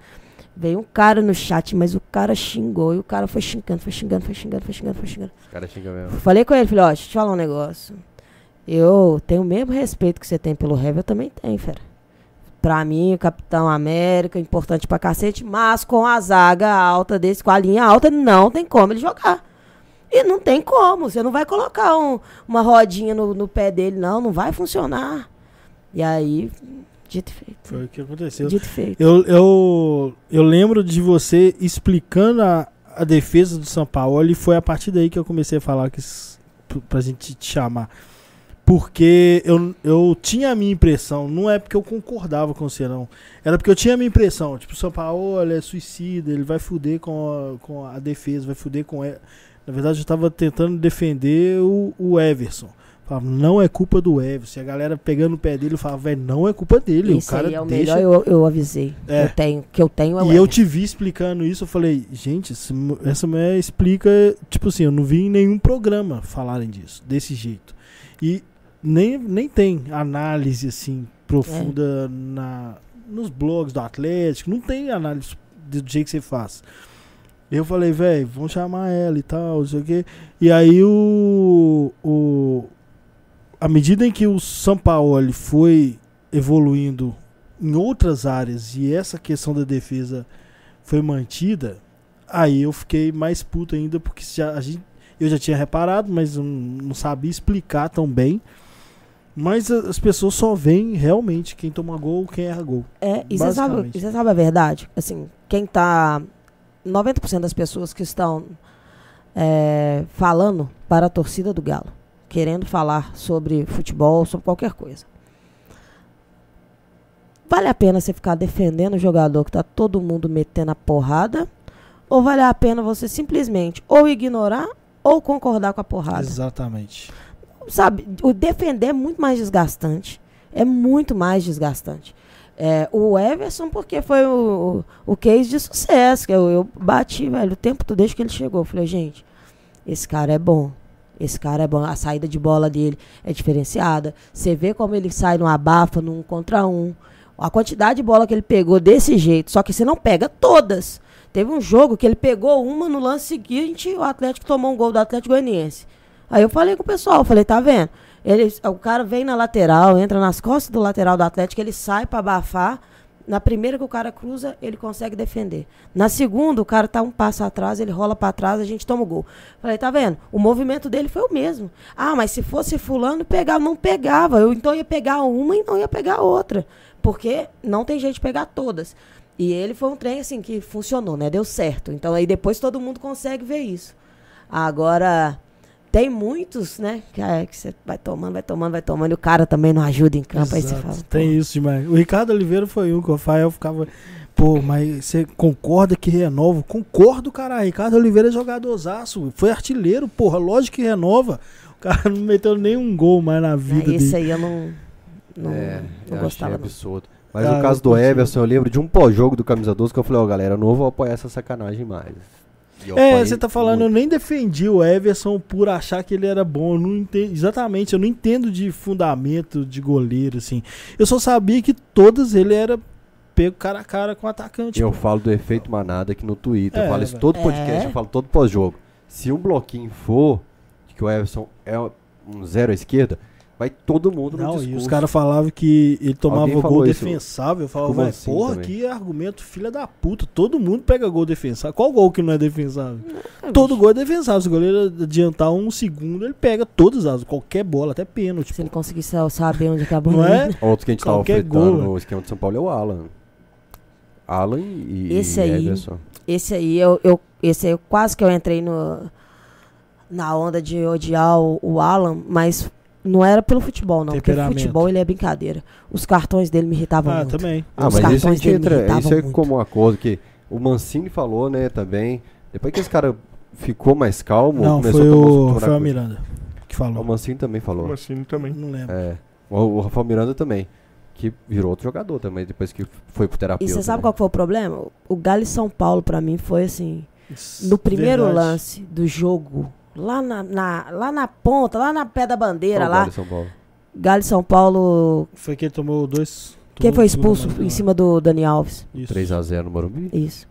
veio um cara no chat, mas o cara xingou, e o cara foi xingando, foi xingando, foi xingando, foi xingando, foi xingando. Os caras xingam mesmo. Falei com ele, falei, ó, deixa eu te falar um negócio. Eu tenho o mesmo respeito que você tem pelo Hever, eu também tenho, fera. Pra mim, o Capitão América, importante pra cacete, mas com a zaga alta desse, com a linha alta, não tem como ele jogar. E não tem como, você não vai colocar um- uma rodinha no, no pé dele, não, não vai funcionar. E aí, dito feito. Foi o que aconteceu. Dito feito. Eu, eu, eu lembro de você explicando a, a defesa do São Paulo e foi a partir daí que eu comecei a falar que, pra gente te chamar. Porque eu, eu tinha a minha impressão, não é porque eu concordava com você, não. Era porque eu tinha a minha impressão. Tipo, o São Paulo é suicida, ele vai fuder com a, com a defesa, vai fuder com. e- Na verdade, eu tava tentando defender o, o Everson. Falava, não é culpa do Everson. E a galera pegando o pé dele, eu falava, velho, não é culpa dele. Isso o cara aí é o deixa melhor, eu, eu avisei. É. Eu tenho, que eu tenho é e eu te vi explicando isso, eu falei, gente, essa mulher explica, tipo assim, eu não vi em nenhum programa falarem disso, desse jeito. E nem, nem tem análise, assim, profunda na, nos blogs do Atlético, não tem análise do jeito que você faz. Eu falei, velho, vamos chamar ela e tal, não sei o quê. E aí o, o. À medida em que o São Paulo ele foi evoluindo em outras áreas e essa questão da defesa foi mantida, aí eu fiquei mais puto ainda, porque já, a gente, eu já tinha reparado, mas não, não sabia explicar tão bem. Mas as pessoas só veem realmente quem toma gol, quem erra gol. É, e você sabe, você sabe a verdade? Assim, quem tá. 90% das pessoas que estão é, falando para a torcida do Galo, querendo falar sobre futebol, sobre qualquer coisa. Vale a pena você ficar defendendo o jogador que tá todo mundo metendo a porrada? Ou vale a pena você simplesmente ou ignorar ou concordar com a porrada? Exatamente. sabe, o defender é muito mais desgastante. É muito mais desgastante. É, o Everson, porque foi o, o, case de sucesso, que eu, eu bati, velho, o tempo todo desde que ele chegou. Eu falei, gente, esse cara é bom. Esse cara é bom. A saída de bola dele é diferenciada. Você vê como ele sai no abafa, num contra um. A quantidade de bola que ele pegou desse jeito, só que você não pega todas. Teve um jogo que ele pegou uma no lance seguinte, o Atlético tomou um gol do Atlético Goianiense. Aí eu falei com o pessoal, falei, tá vendo? Ele, o cara vem na lateral, entra nas costas do lateral do Atlético, ele sai pra abafar. Na primeira que o cara cruza, ele consegue defender. Na segunda, o cara tá um passo atrás, ele rola pra trás, a gente toma o gol. Falei, tá vendo? O movimento dele foi o mesmo. Ah, mas se fosse fulano, pegava, não pegava. Eu então ia pegar uma e não ia pegar outra. Porque não tem jeito de pegar todas. E ele foi um trem assim que funcionou, né? Deu certo. Então aí depois todo mundo consegue ver isso. Agora, tem muitos, né? Que é, que você vai tomando, vai tomando, vai tomando, e o cara também não ajuda em campo. Aí você Exato, fala. Tem pô, isso demais. O Ricardo Oliveira foi um que o Rafael ficava. Pô, mas você concorda que renova? Concordo, cara. Ricardo Oliveira é jogadorzaço. Foi artilheiro, porra. Lógico que renova. O cara não meteu nenhum gol mais na vida né, esse dele. aí eu não, não, é, não eu gostava. achei Não. absurdo. Mas Ah, no caso do. Everson, eu lembro de um pós-jogo do Camisa 12 que eu falei, ó, galera, eu não vou apoiar essa sacanagem mais. Eu É, você tá falando, eu muito. nem defendi o Everson por achar que ele era bom. Eu não entendo, exatamente, eu não entendo de fundamento de goleiro, assim. Eu só sabia que todas ele era pego cara a cara com o atacante. Eu pô. falo do efeito manada aqui no Twitter. É, eu falo isso velho. todo podcast, É. eu falo todo pós-jogo. Se um bloquinho for, que o Everson é um zero à esquerda, Vai todo mundo no Não, discurso. e os caras falavam que ele tomava gol defensável. Eu falava, Como "Vai, assim porra, também?" que argumento filha da puta. Todo mundo pega gol defensável. Qual gol que não é defensável? É, Todo bicho. gol é defensável. Se o goleiro adiantar um segundo, ele pega todas as, qualquer bola, até pênalti. Se ele conseguisse saber onde acabou. Não é? Outro que a gente tava Qualquer fritando gol, no esquema de São Paulo é o Alan. Alan e, Esse e aí- Ederson. Esse aí, eu, eu, esse aí, eu quase que eu entrei no, na onda de odiar o, o Alan, mas não era pelo futebol, não. Porque Temperamento. futebol ele é brincadeira. Os cartões dele me irritavam Ah, muito. também. Ah, Os mas isso a cartões gente dele me entra. Isso é muito. como um acordo que o Mancini falou, né, também. Depois que esse cara ficou mais calmo, Não, começou foi a tomar o buracos. Rafael Miranda que O falou. Mancini também falou. Como assim também? Não lembro. É. O, o Rafael Miranda também. Que virou outro jogador também, depois que foi pro E terapeuta. você sabe né? qual foi o problema? O Galo e São Paulo, pra mim, foi assim. No primeiro Verdade. lance do jogo, lá na, na- lá na ponta, lá na pé da bandeira, Qual lá, Galo e São Paulo? Galo e São Paulo. Foi que ele tomou dois. Quem foi expulso em lá. cima do Dani Alves? Isso. 3x0 no Morumbi? Isso.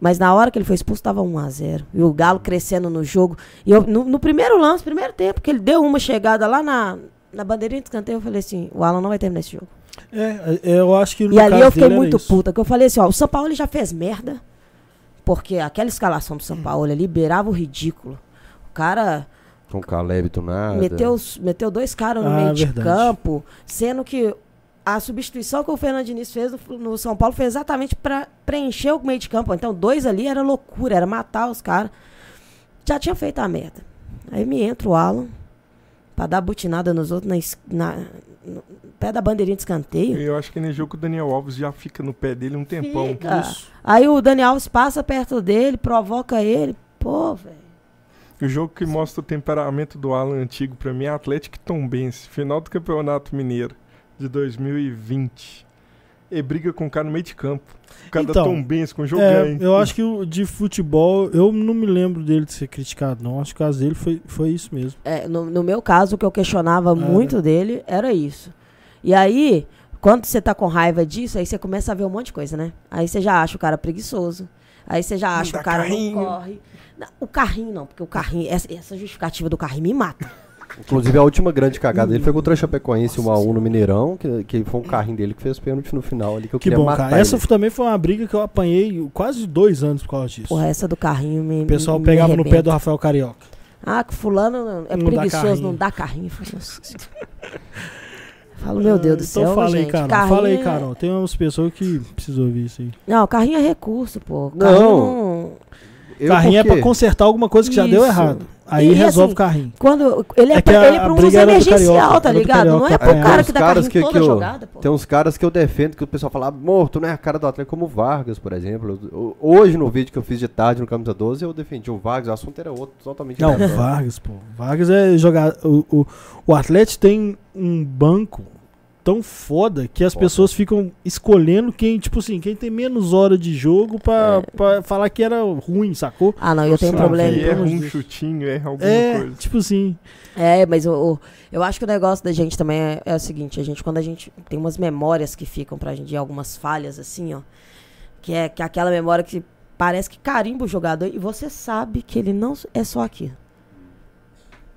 Mas na hora que ele foi expulso, tava 1x0. E o Galo crescendo no jogo. E eu, no, no primeiro lance, primeiro tempo, que ele deu uma chegada lá na, na bandeirinha de escanteio, eu falei assim: o Alan não vai terminar esse jogo. É, eu acho que no E ali eu fiquei muito isso. puta, que eu falei assim, ó, o São Paulo ele já fez merda, porque aquela escalação do Hum. São Paulo ele liberava o ridículo. O cara Com o Caleb do nada. meteu, meteu dois caras no Ah, meio de verdade. campo, sendo que a substituição que o Fernando Diniz fez no, no São Paulo foi exatamente para preencher o meio de campo. Então, dois ali era loucura, era matar os caras. Já tinha feito a merda. Aí me entra o Alan pra dar butinada nos outros na, na- no pé da bandeirinha de escanteio. Eu acho que nesse jogo o Daniel Alves já fica no pé dele um tempão. Fica. Aí o Daniel Alves passa perto dele, provoca ele. Pô, velho. O jogo que mostra o temperamento do Alan antigo pra mim é Atlético e Tombense, final do Campeonato Mineiro de 2020. E briga com o cara no meio de campo. O cara Então, da Tombense com o jogo É, eu acho que o de futebol, eu não me lembro dele de ser criticado, não. Acho que o caso dele foi, foi isso mesmo. É, no, no meu caso, o que eu questionava Ah, muito dele era isso. E aí, quando você tá com raiva disso, aí você começa a ver um monte de coisa, né? Aí você já acha o cara preguiçoso. Aí você já acha dá o cara carrinho. não corre. Não, o carrinho não, porque o carrinho, essa, essa justificativa do carrinho me mata. Inclusive, a última grande cagada dele foi contra o Chapecoense 1x1 no Mineirão, que, que foi um carrinho dele que fez pênalti no final ali, que eu Que queria bom, matar cara. Essa ele. também foi uma briga que eu apanhei quase dois anos por causa disso. Porra, essa do carrinho me o pessoal me pegava no pé do Rafael Carioca. Ah, que fulano é Não dá preguiçoso, carrinho. não dá carrinho. Falo, meu Deus do então céu, fala aí, gente. Carol. carrinho Fala aí, é- Carol. Tem umas pessoas que precisam ouvir isso aí. Não, carrinho é recurso, pô. Não. Carrinho não- Eu carrinho é pra consertar alguma coisa que já deu Isso. errado. Aí E, resolve assim, o carrinho. Quando ele é, É pra, a- ele é pra um uso emergencial, Carioca, tá ligado? Não é pro É, cara que dá caras carrinho que, toda que eu, jogada, pô. Tem uns caras que eu defendo que o pessoal fala, morto, não é a cara do Atlético, como o Vargas, por exemplo. Eu- Hoje, no vídeo que eu fiz de tarde no Camisa 12, eu defendi o Vargas, o assunto era outro, totalmente Não, aleatório. Vargas, pô. Vargas é jogar. O, o, o Atlético tem um banco tão foda que as Foda. pessoas ficam escolhendo quem, tipo assim, quem tem menos hora de jogo pra, É. pra falar que era ruim, sacou? Ah, não, eu tenho um problema. E erra um Deus. chutinho, erra alguma É, coisa. tipo assim. É, mas o- eu acho que o negócio da gente também é, é o seguinte, a gente, quando a gente tem umas memórias que ficam pra gente, de algumas falhas, assim, ó, que é, que é aquela memória que parece que carimba o jogador e você sabe que ele não é só aquilo.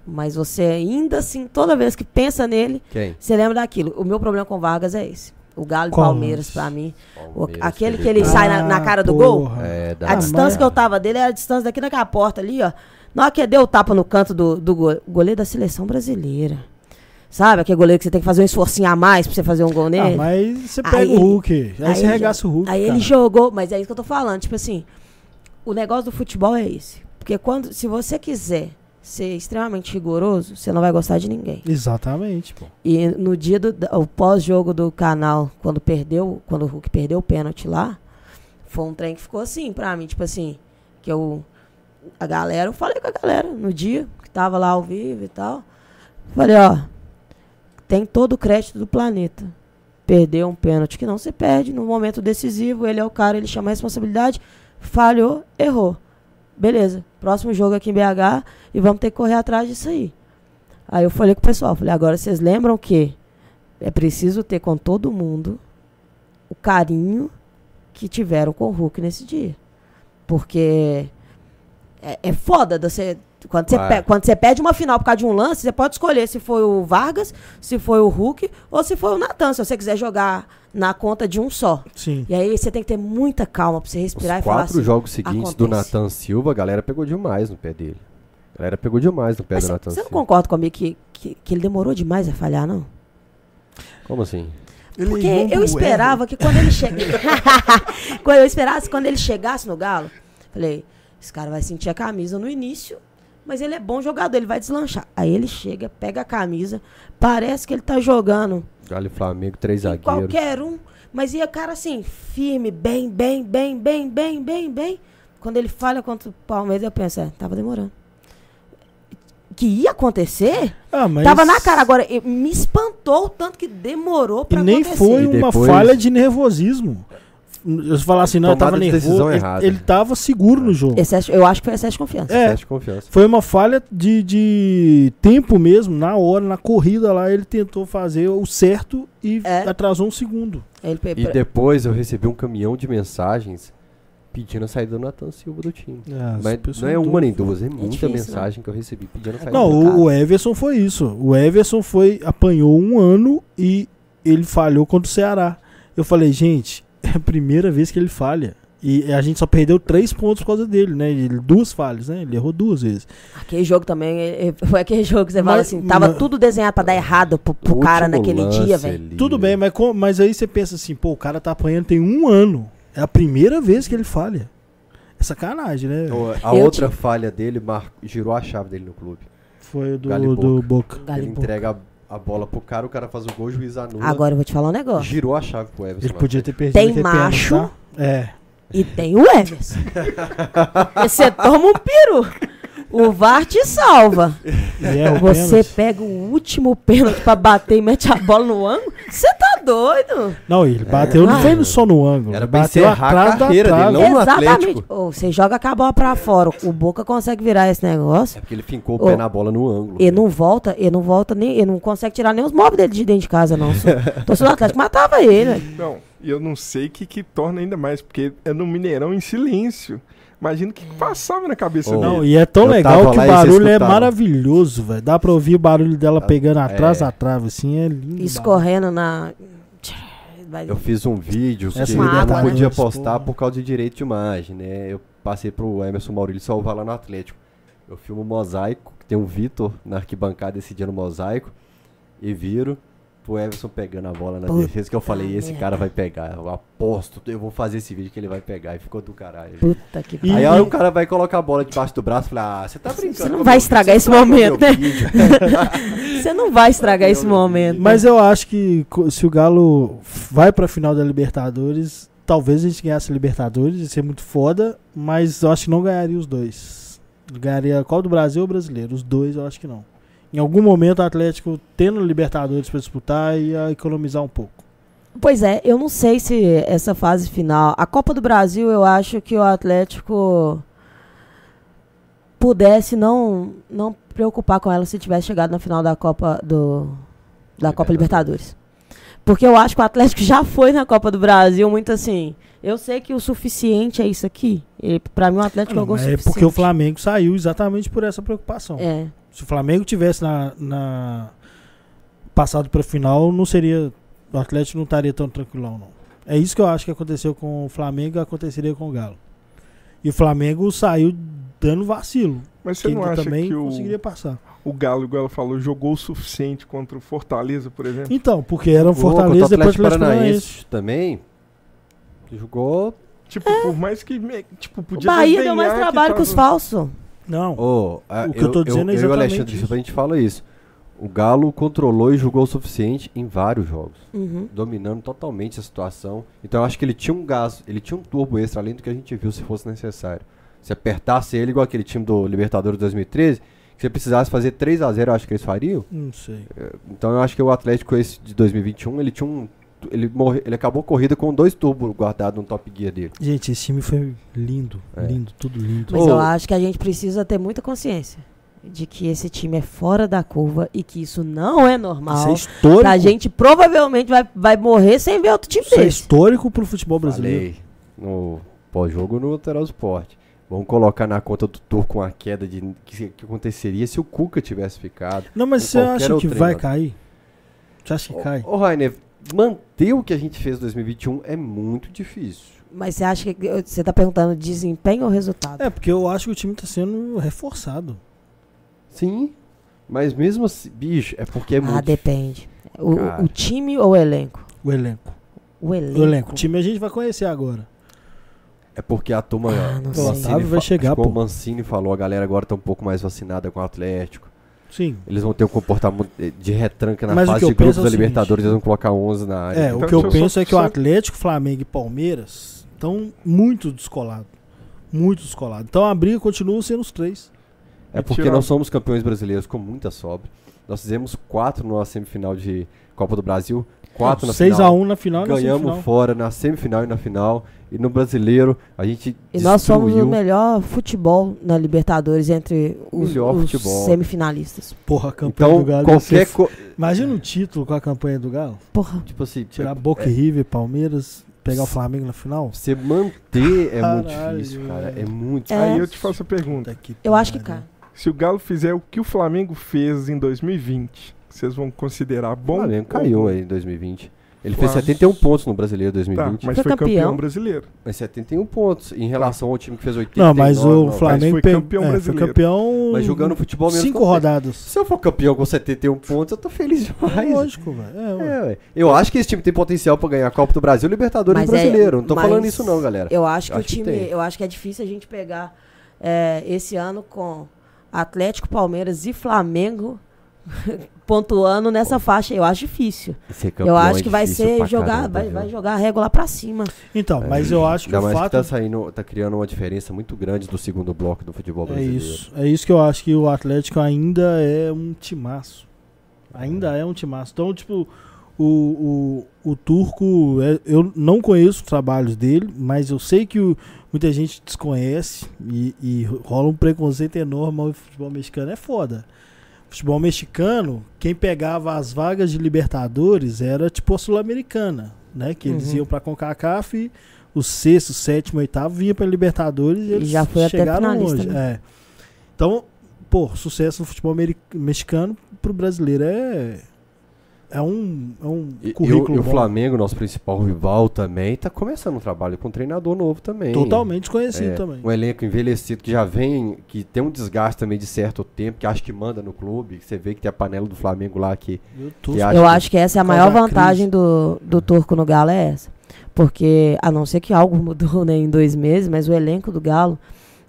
Mas você ainda assim, toda vez que pensa nele, Quem? você lembra daquilo. O meu problema com o Vargas é esse. O Galo e Qual Palmeiras, pra mim. O- Palmeiras, aquele que ele sai na, na Ah, cara do gol. É, da... A Ah, distância que eu tava dele era a distância daqui naquela porta ali, ó. Na hora que deu o tapa no canto do, do go- goleiro da seleção brasileira. Sabe? Aquele goleiro que você tem que fazer um esforcinho a mais pra você fazer um gol Ah, nele. mas você pega Aí o Hulk. Aí, aí você regaça o Hulk. Aí cara. ele jogou, mas é isso que eu tô falando. Tipo assim, o negócio do futebol é esse. Porque quando, se você quiser ser extremamente rigoroso, você não vai gostar de ninguém. Exatamente, pô. E no dia do pós-jogo do canal, quando perdeu, quando o Hulk perdeu o pênalti lá, foi um trem que ficou assim pra mim, tipo assim, que eu a galera, eu falei com a galera no dia que tava lá ao vivo e tal. Falei, ó, tem todo o crédito do planeta. Perdeu um pênalti que não se perde no momento decisivo, ele é o cara, ele chama a responsabilidade, falhou, errou. Beleza, próximo jogo aqui em BH e vamos ter que correr atrás disso aí. Aí eu falei com o pessoal, falei, agora vocês lembram que é preciso ter com todo mundo o carinho que tiveram com o Hulk nesse dia. Porque é, é foda você Quando você, pe- quando você perde uma final por causa de um lance, você pode escolher se foi o Vargas, se foi o Hulk ou se foi o Natan, se você quiser jogar na conta de um só. Sim. E aí você tem que ter muita calma pra você Os respirar e falar quatro assim. jogos seguintes do acontece. Nathan Silva, a galera pegou demais no pé dele. A galera pegou demais no pé Mas do você Nathan você não Silva. concorda comigo que, que, que ele demorou demais a falhar, não? Como assim? Ele Porque irmão eu do esperava que quando ele chegasse. quando eu esperasse quando ele chegasse no Galo, falei, esse cara vai sentir a camisa no início, mas ele é bom jogador, ele vai deslanchar. Aí ele chega, pega a camisa, parece que ele tá jogando Galo e Flamengo, três zagueiros. qualquer um, mas ia cara assim, firme, bem, bem, bem, bem, bem, bem, bem. Quando ele falha contra o Palmeiras, eu penso, é, tava demorando. Que ia acontecer? Ah, mas... Tava na cara. Agora, me espantou o tanto que demorou E pra nem acontecer. foi E uma depois- falha de nervosismo. Eu falar assim, não, eu tava Tomada de decisão nervoso. Ele, errada. ele tava seguro no jogo. Excesso- eu acho que foi excesso de confiança. É. Teste de confiança. Foi uma falha de, de tempo mesmo, na hora, na corrida lá, ele tentou fazer o certo e É. atrasou um segundo. Ele E depois eu recebi um caminhão de mensagens pedindo a saída do Nathan Silva do time. Mas não é uma nem duas, é muita difícil, né? mensagem que eu recebi pedindo a saída Não, o Everson foi isso. O Everson foi, apanhou um ano e ele falhou contra o Ceará. Eu falei, gente, é a primeira vez que ele falha. E a gente só perdeu três pontos por causa dele, né? Ele, duas falhas, né? Ele errou duas vezes. Aquele jogo também, é- é- foi aquele jogo que você fala Mas- assim, tava mas- tudo desenhado pra dar errado pro, pro cara naquele lance dia, velho. Tudo bem, mas, mas aí você pensa assim, pô, o cara tá apanhando tem um ano. É a primeira vez que ele falha. É sacanagem, né? Então, A Eu outra falha dele mar... girou a chave dele no clube. Foi do, do Boca. Ele Boca. entrega a, bola pro cara, o cara faz o gol, o juiz anula. Agora eu vou te falar um negócio. Girou a chave pro Everson. Ele podia ter perdido Tem pênalti, macho. tá? É. E tem o Everson. Porque você toma um peru. O VAR te salva. É o Você pênalti. pega o último pênalti pra bater e mete a bola no ângulo. Você tá doido? Não, ele bateu, não Ah. foi só no ângulo. Era ele pra bateu encerrar a atrás da carreira dele, não no Exatamente. Atlético. Ô, você joga com a bola pra fora. O Boca consegue virar esse negócio. É porque ele fincou o Ô, pé na bola no ângulo. Ele não volta, ele não volta nem. Ele não consegue tirar nem os móveis dele de dentro de casa, não. O torcedor do Atlético matava ele. Não, e eu não sei o que, que torna ainda mais, porque é no Mineirão em silêncio. Imagina o que, que passava na cabeça Ô, dele. Não, e é tão Eu legal que o barulho é maravilhoso, velho. Dá pra ouvir o barulho dela pegando atrás é. da trave, assim, é lindo. Escorrendo na. Eu fiz um vídeo Essa que eu não água, podia postar por causa de direito de imagem, né? Eu passei pro Emerson Maurílio salvar lá no Atlético. Eu filmo o mosaico, que tem um Vitor na arquibancada esse dia no mosaico, e viro pro Everson pegando a bola na Puta defesa, que eu falei, esse cara vai pegar. Eu aposto, eu vou fazer esse vídeo que ele vai pegar. E ficou do caralho. Puta que E- Aí pariu. a hora o cara vai colocar a bola debaixo do braço e fala, ah, você tá brincando. Você não vai meu estragar esse momento, né? vídeo." Você não vai estragar esse momento. Mas eu acho que se o Galo vai pra final da Libertadores, talvez a gente ganhasse a Libertadores, ia ser muito foda, mas eu acho que não ganharia os dois. Ganharia qual do Brasil ou brasileiro? Os dois eu acho que não. Em algum momento o Atlético, tendo Libertadores pra disputar, ia economizar um pouco. Pois é, eu não sei se essa fase final. A Copa do Brasil, eu acho que o Atlético pudesse não, não preocupar com ela se tivesse chegado na final da Copa do da Copa Libertadores. Porque eu acho que o Atlético já foi na Copa do Brasil muito assim. Eu sei que o suficiente é isso aqui. E pra mim o Atlético Não, jogou é suficiente. porque o Flamengo saiu exatamente por essa preocupação. É. Se o Flamengo tivesse na, na- passado para final, não seria o Atlético não estaria tão tranquilão não. É isso que eu acho que aconteceu com o Flamengo, e aconteceria com o Galo. E o Flamengo saiu dando vacilo. Mas você que não acha também que o, conseguiria passar. o Galo, igual ela falou, jogou o suficiente contra o Fortaleza, por exemplo? Então, porque era um o Fortaleza depois Atlético Paranaense. Também jogou Tipo, por mais que tipo, O podia Bahia deu mais trabalho que os tava- falsos. Não. Ô, a- O que eu tô dizendo é eu e o exatamente Alexandre isso. A gente fala isso. O Galo controlou e jogou o suficiente em vários jogos, Uhum. dominando totalmente a situação. Então eu acho que ele tinha um gás, ele tinha um turbo extra além do que a gente viu se fosse necessário. Se apertasse ele igual aquele time do Libertadores 2013, que você precisasse fazer 3 a 0 eu acho que eles fariam. Não sei. Então eu acho que o Atlético esse de 2021, ele tinha um ele morre, ele acabou a corrida com dois turbos guardados no top gear dele. Gente, esse time foi lindo. É. Lindo, tudo lindo. Mas Ô. eu acho que a gente precisa ter muita consciência de que esse time é fora da curva e que isso não é Isso normal. é histórico. A gente provavelmente vai, vai morrer sem ver outro time Isso é desse. histórico pro futebol brasileiro. Falei no pós-jogo no Lateral Esporte. Vamos colocar na conta do Turco uma queda de que, que aconteceria se o Cuca tivesse ficado. Não, mas você acha que vai cair? Você acha que cai? Ô, ô Rainer, manter o que a gente fez em 2021 é muito difícil. Mas você acha que. Você tá perguntando desempenho ou resultado? É, porque eu acho que o time tá sendo reforçado. Sim, mas mesmo assim, bicho, é porque é ah, muito depende. O, o time ou o elenco? O elenco. O elenco. O elenco. O time a gente vai conhecer agora. É porque a turma. Ah, não o sei. Mancini Otávio vai chegar, como pô. o Mancini falou, a galera agora tá um pouco mais vacinada com o Atlético. Sim. Eles vão ter um comportamento de retranca na Mas o fase de grupos é da o seguinte. Libertadores, eles vão colocar 11 na área. É, Então, o que eu eu penso só- é que o só- Atlético, Flamengo e Palmeiras estão muito descolados. Muito descolados. Então a briga continua sendo os três. É porque tirar- nós somos campeões brasileiros com muita sobra. Nós fizemos quatro na semifinal de Copa do Brasil, quatro na 6 final. a 1 na final e na Ganhamos semifinal. fora na semifinal e na final. E no brasileiro, a gente E nós somos o melhor futebol na Libertadores entre os, os semifinalistas. Porra, a campanha Então, do Galo. qualquer co... Imagina o título com a campanha do Galo. Porra. Tipo assim, Tirar Boca e River, Palmeiras, pegar o Flamengo na final. você manter é muito Caralho, difícil, cara. É muito É. Aí eu te faço a pergunta. Que Eu acho que cai. Se o Galo fizer o que o Flamengo fez em 2020, vocês vão considerar O bom? Flamengo ou caiu aí em 2020. Ele Claro. fez 71 pontos no Brasileiro Tá, 2020. mas Foi foi, campeão. campeão. brasileiro. Mas 71 pontos em relação ao time que fez 80. Não, mas o Flamengo foi pe- campeão é, foi brasileiro. campeão Mas jogando futebol mesmo. cinco rodadas. Se eu for campeão com 71 pontos, eu tô feliz É demais. lógico, velho. É. É, eu acho que esse time tem potencial pra ganhar a Copa do Brasil e Libertadores Mas é- brasileiro. não tô mas falando isso não, galera. Eu acho que Acho o que time. tem. eu acho que é difícil a gente pegar é, esse ano com Atlético, Palmeiras e Flamengo pontuando nessa faixa. Eu acho difícil. Eu acho é que vai ser jogar, caramba, vai, vai jogar a régua lá pra cima. Então, mas eu acho que Ainda o mais fato que tá saindo, tá criando uma diferença muito grande do segundo bloco do futebol é brasileiro. isso. É isso que eu acho que o Atlético ainda é um timaço. Ainda é um timaço. Então, tipo, o, o, o Turco, é- eu não conheço os trabalhos dele, mas eu sei que o- muita gente desconhece e, e rola um preconceito enorme ao futebol mexicano. É foda. Futebol mexicano, quem pegava as vagas de Libertadores era tipo a Sul-Americana, né? Que eles Uhum. iam pra CONCACAF e o sexto, sétimo, oitavo vinha pra Libertadores e eles já foi até chegaram finalista, longe. né? É. Então, pô, sucesso no futebol mexicano pro brasileiro é é um, é um E, e o, currículo e o bom. Flamengo, nosso principal rival também, tá começando um trabalho com um treinador novo também. totalmente desconhecido É, também. Um elenco envelhecido que já vem, que tem um desgaste também de certo tempo, que acho que manda no clube. Você vê que tem a panela do Flamengo lá que. Eu tô- que Eu que- acho que essa é a maior vantagem do, do Turco no Galo, é essa. Porque, a não ser que algo mudou né, em dois meses, mas o elenco do Galo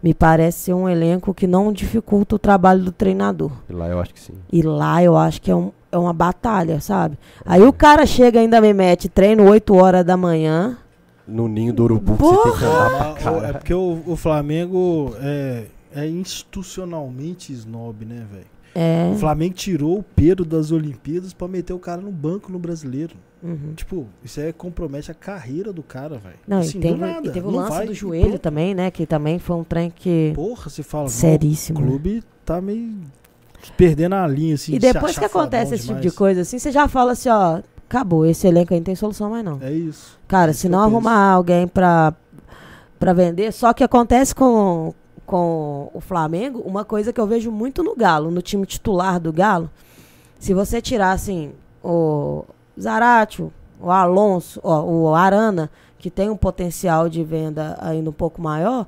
me parece ser um elenco que não dificulta o trabalho do treinador. Lá eu acho que sim. E lá eu acho que é, um, é uma batalha, sabe? Aí o cara chega ainda me mete treino 8 horas da manhã. No ninho do urubu que você tem que andar pra Ah, cara. é porque o, o Flamengo é, é institucionalmente snob, né, velho? É. O Flamengo tirou o Pedro das Olimpíadas pra meter o cara no banco no brasileiro. Uhum. Tipo, isso aí compromete a carreira do cara, velho. Não, Assim, e, teve, nada, e teve o lance vai, do joelho também, né? Que também foi um trem que. Porra, você fala, Seríssimo. o né? clube tá meio perdendo a linha, assim. E depois que acontece esse tipo de demais. coisa assim, você já fala assim, ó, acabou, esse elenco aí não tem solução mais não. É isso. Cara, isso se não penso. arrumar alguém pra, pra vender, só que acontece com, com o Flamengo, uma coisa que eu vejo muito no Galo, no time titular do Galo, se você tirar assim o Zaratio, o Alonso, ó, o Arana, que tem um potencial de venda ainda um pouco maior,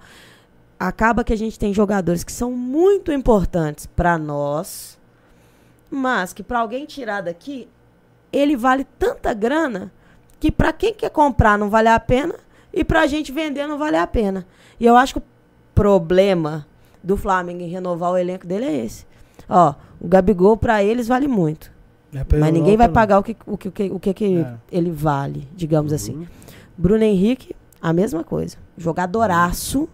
acaba que a gente tem jogadores que são muito importantes para nós, mas que para alguém tirar daqui, ele vale tanta grana que para quem quer comprar não vale a pena e pra gente vender não vale a pena. E eu acho que o problema do Flamengo em renovar o elenco dele é esse. Ó, o Gabigol pra eles vale muito, É mas Europa, ninguém vai pagar o que o que, o que, o que, que É. ele vale, digamos assim. Uhum. Bruno Henrique, a mesma coisa. Jogadoraço,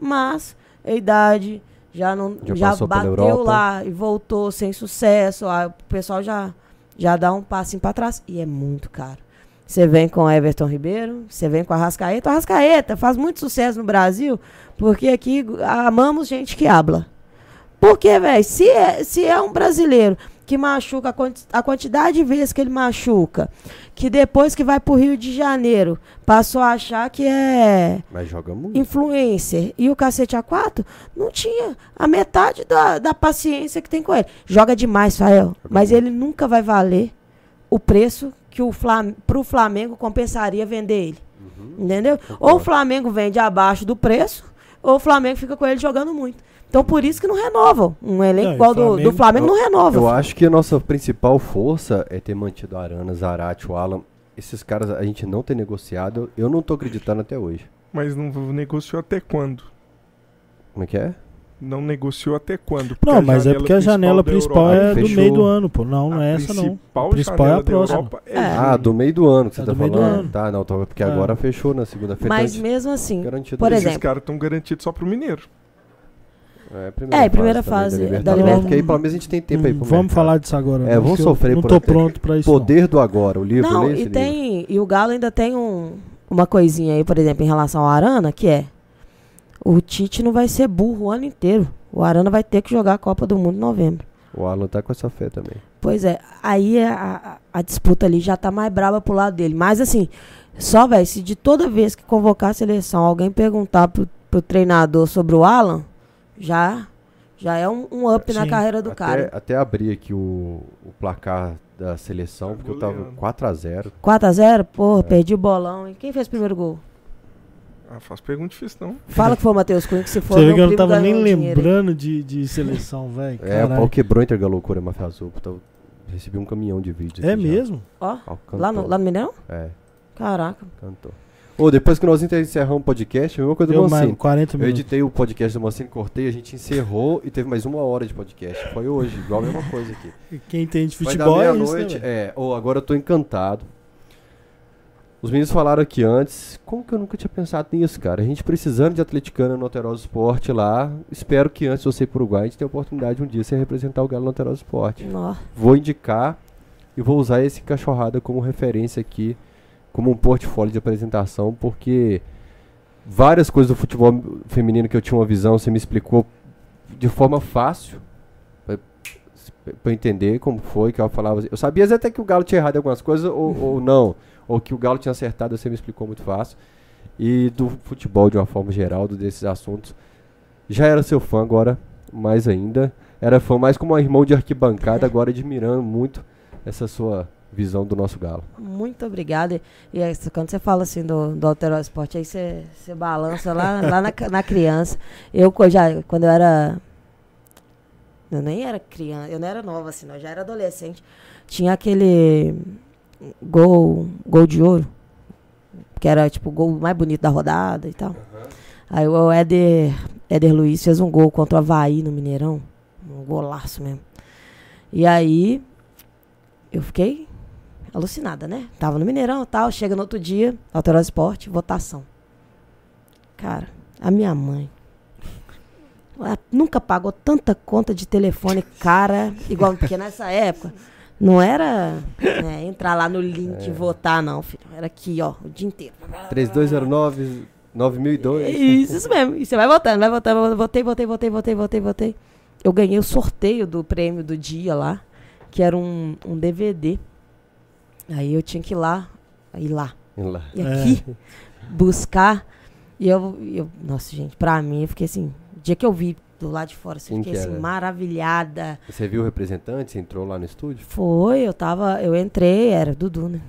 mas a idade já não Já já, bateu lá e voltou sem sucesso. aí o pessoal já já dá um passinho para trás e é muito caro. Você vem com Everton Ribeiro, você vem com a Rascaeta. A Rascaeta faz muito sucesso no Brasil, porque aqui amamos gente que habla. Porque, velho, se é, se é um brasileiro que machuca, a, quanti a quantidade de vezes que ele machuca, que depois que vai pro Rio de Janeiro, passou a achar que é Mas joga muito. influencer e o cacete A4, não tinha a metade da, da paciência que tem com ele. Joga demais, Fael, mas muito. ele nunca vai valer o preço que o Flam pro Flamengo compensaria vender ele. Entendeu? Ou o. Flamengo vende abaixo do preço, ou o Flamengo fica com ele jogando muito. Então por isso que não renovam. Um elenco Não, igual do, Flamengo- do Flamengo não renova. Eu acho que a nossa principal força é ter mantido a Arana, Zarate, o Alan. Esses caras a gente não tem negociado. Eu não tô acreditando até hoje. Mas não negociou até quando? Como é que é? Não negociou até quando? Não, mas é porque a janela principal Europa- é do meio do ano, pô. Não, não a é essa não. principal principal é a próxima. É É. Ah, do meio do ano que você É tá do do falando. ano. Tá, não, porque É. agora fechou na segunda-feira. Mas então mesmo assim, por exemplo, Esses caras estão garantidos só pro Mineiro. É, É, primeira também fase da Libertadores, Libertadores. Porque aí pelo menos a gente tem tempo aí pro vamos mercado. falar disso agora. É, não, vamos sofrer Não até- pronto pra isso. não. Poder do agora, o livro, Não, e livro. tem. E o Galo ainda tem um, uma coisinha aí, por exemplo, em relação ao Arana, que é. O Tite não vai ser burro o ano inteiro. O Arana vai ter que jogar a Copa do Mundo em novembro. O Alan tá com essa fé também. Pois é, aí a, a- a disputa ali já tá mais brava pro lado dele. Mas assim, só, velho, se de toda vez que convocar a seleção alguém perguntar pro, pro treinador sobre o Alan, já, já é um, um up na Sim. carreira do até, cara. até abrir aqui o, o placar da seleção, porque eu tava Goleando. 4x0. 4x0, É. porra, perdi o bolão. E quem fez o primeiro gol? Ah, faz pergunta difícil, não. Fala que foi o Matheus Cunha, que se for. Você vê que eu não tava nem lembrando de, de seleção, velho. É, o pau quebrou entre a loucura Mafia Azul. Então, recebi um caminhão de vídeos. É aqui já. mesmo? Ó, lá no, lá no Mineirão? É, Caraca. cantou. Ô, depois que nós encerramos o podcast, a mesma coisa do Deu mais Mancini. 40 Eu minutos. editei o podcast do Mancini, cortei, a gente encerrou e teve mais uma hora de podcast. Foi hoje, igual a mesma coisa aqui. Quem entende Vai dar futebol é isso, né, meia-noite. velho? é, ô, agora eu tô encantado. Os meninos falaram aqui antes. Como que eu nunca tinha pensado nisso, cara? A gente precisando de atleticana no Alterosa Esporte lá. Espero que antes de você ir pro Uruguai, a gente tenha a oportunidade de um dia você representar o Galo no Alterosa Esporte. Vou indicar e vou usar esse cachorrada como referência aqui, como um portfólio de apresentação, porque várias coisas do futebol feminino que eu tinha uma visão, você me explicou de forma fácil eu entender como foi que ela falava. Eu sabia até que o Galo tinha errado em algumas coisas ou, ou não, ou que o Galo tinha acertado, você me explicou muito fácil. E do futebol de uma forma geral, desses assuntos. Já era seu fã, agora mais ainda. Era fã mais como um irmão de arquibancada, agora admirando muito essa sua visão do nosso Galo. Muito obrigada. E aí, quando você fala assim do, do Alteró Esporte, aí você, você balança lá, lá na, na criança. Eu já, quando eu era. Eu nem era criança, eu não era nova assim, não, eu já era adolescente. Tinha aquele gol, gol de ouro, que era tipo o gol mais bonito da rodada e tal. Aí o Éder, Éder Luiz fez um gol contra o Havaí no Mineirão. Um golaço mesmo. E aí eu fiquei alucinada, né? Tava no Mineirão e tal, chega no outro dia, Alterosa Esporte, votação. Cara, a minha mãe ela nunca pagou tanta conta de telefone cara, igual porque nessa época não era né, entrar lá no link e votar, não, filho. Era aqui, ó, o dia inteiro. 3209 9002. Isso, isso mesmo. E você vai votando, vai votando. Votei, votei, votei, votei, votei, votei. Eu ganhei o sorteio do prêmio do dia lá, que era um, um DVD. Aí eu tinha que ir lá, ir lá, Lá. e aqui, buscar. E eu, eu, nossa, gente, pra mim, eu fiquei assim, o dia que eu vi do lado de fora, assim, Quem fiquei que assim, maravilhada. Você viu o representante? Você entrou lá no estúdio? Foi, eu tava, eu entrei, era Dudu, né?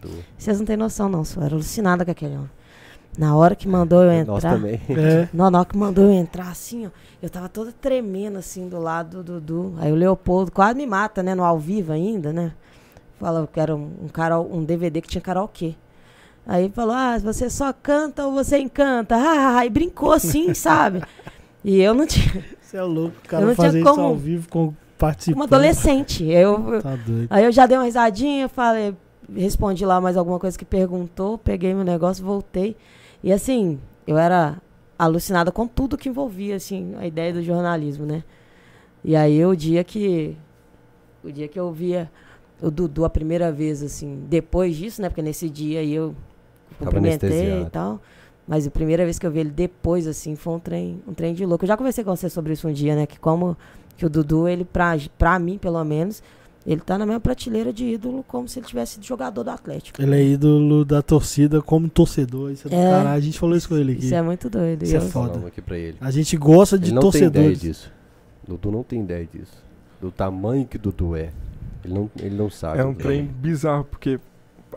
Do... Vocês não têm noção, não, só era alucinada com aquele homem. Na hora que mandou eu entrar. Nós também. É. Na hora que mandou eu entrar assim, ó, eu tava toda tremendo assim do lado do Dudu. Aí o Leopoldo quase me mata, né? No ao vivo ainda, né? Falou que era um, um, cara, um DVD que tinha karaokê. Aí falou, ah, você só canta ou você encanta? Ah, e brincou assim, sabe? E eu não tinha. Você é louco, o Eu cara não tinha como- ao vivo com participante. Uma adolescente. Eu, Tá doido. Aí eu já dei uma risadinha, falei, respondi lá mais alguma coisa que perguntou, peguei meu negócio, voltei. E assim, eu era alucinada com tudo que envolvia, assim, a ideia do jornalismo, né? E aí o dia que. O dia que eu via o Dudu a primeira vez, assim, depois disso, né? Porque nesse dia aí eu cumprimentei e tal. Mas a primeira vez que eu vi ele depois, assim, foi um trem, um trem de louco. Eu já conversei com você sobre isso um dia, né? Que como Que o Dudu, ele, pra, pra mim, pelo menos, ele tá na mesma prateleira de ídolo, como se ele tivesse sido jogador do Atlético. Ele é ídolo da torcida como torcedor. Isso é do É. caralho. A gente falou isso com ele aqui. Isso é muito doido. Isso é foda. Aqui pra ele. A gente gosta de Ele não tem ideia torcedores. disso. Dudu não tem ideia disso. Do tamanho que Dudu é. Ele não, ele não sabe. É um trem bizarro, porque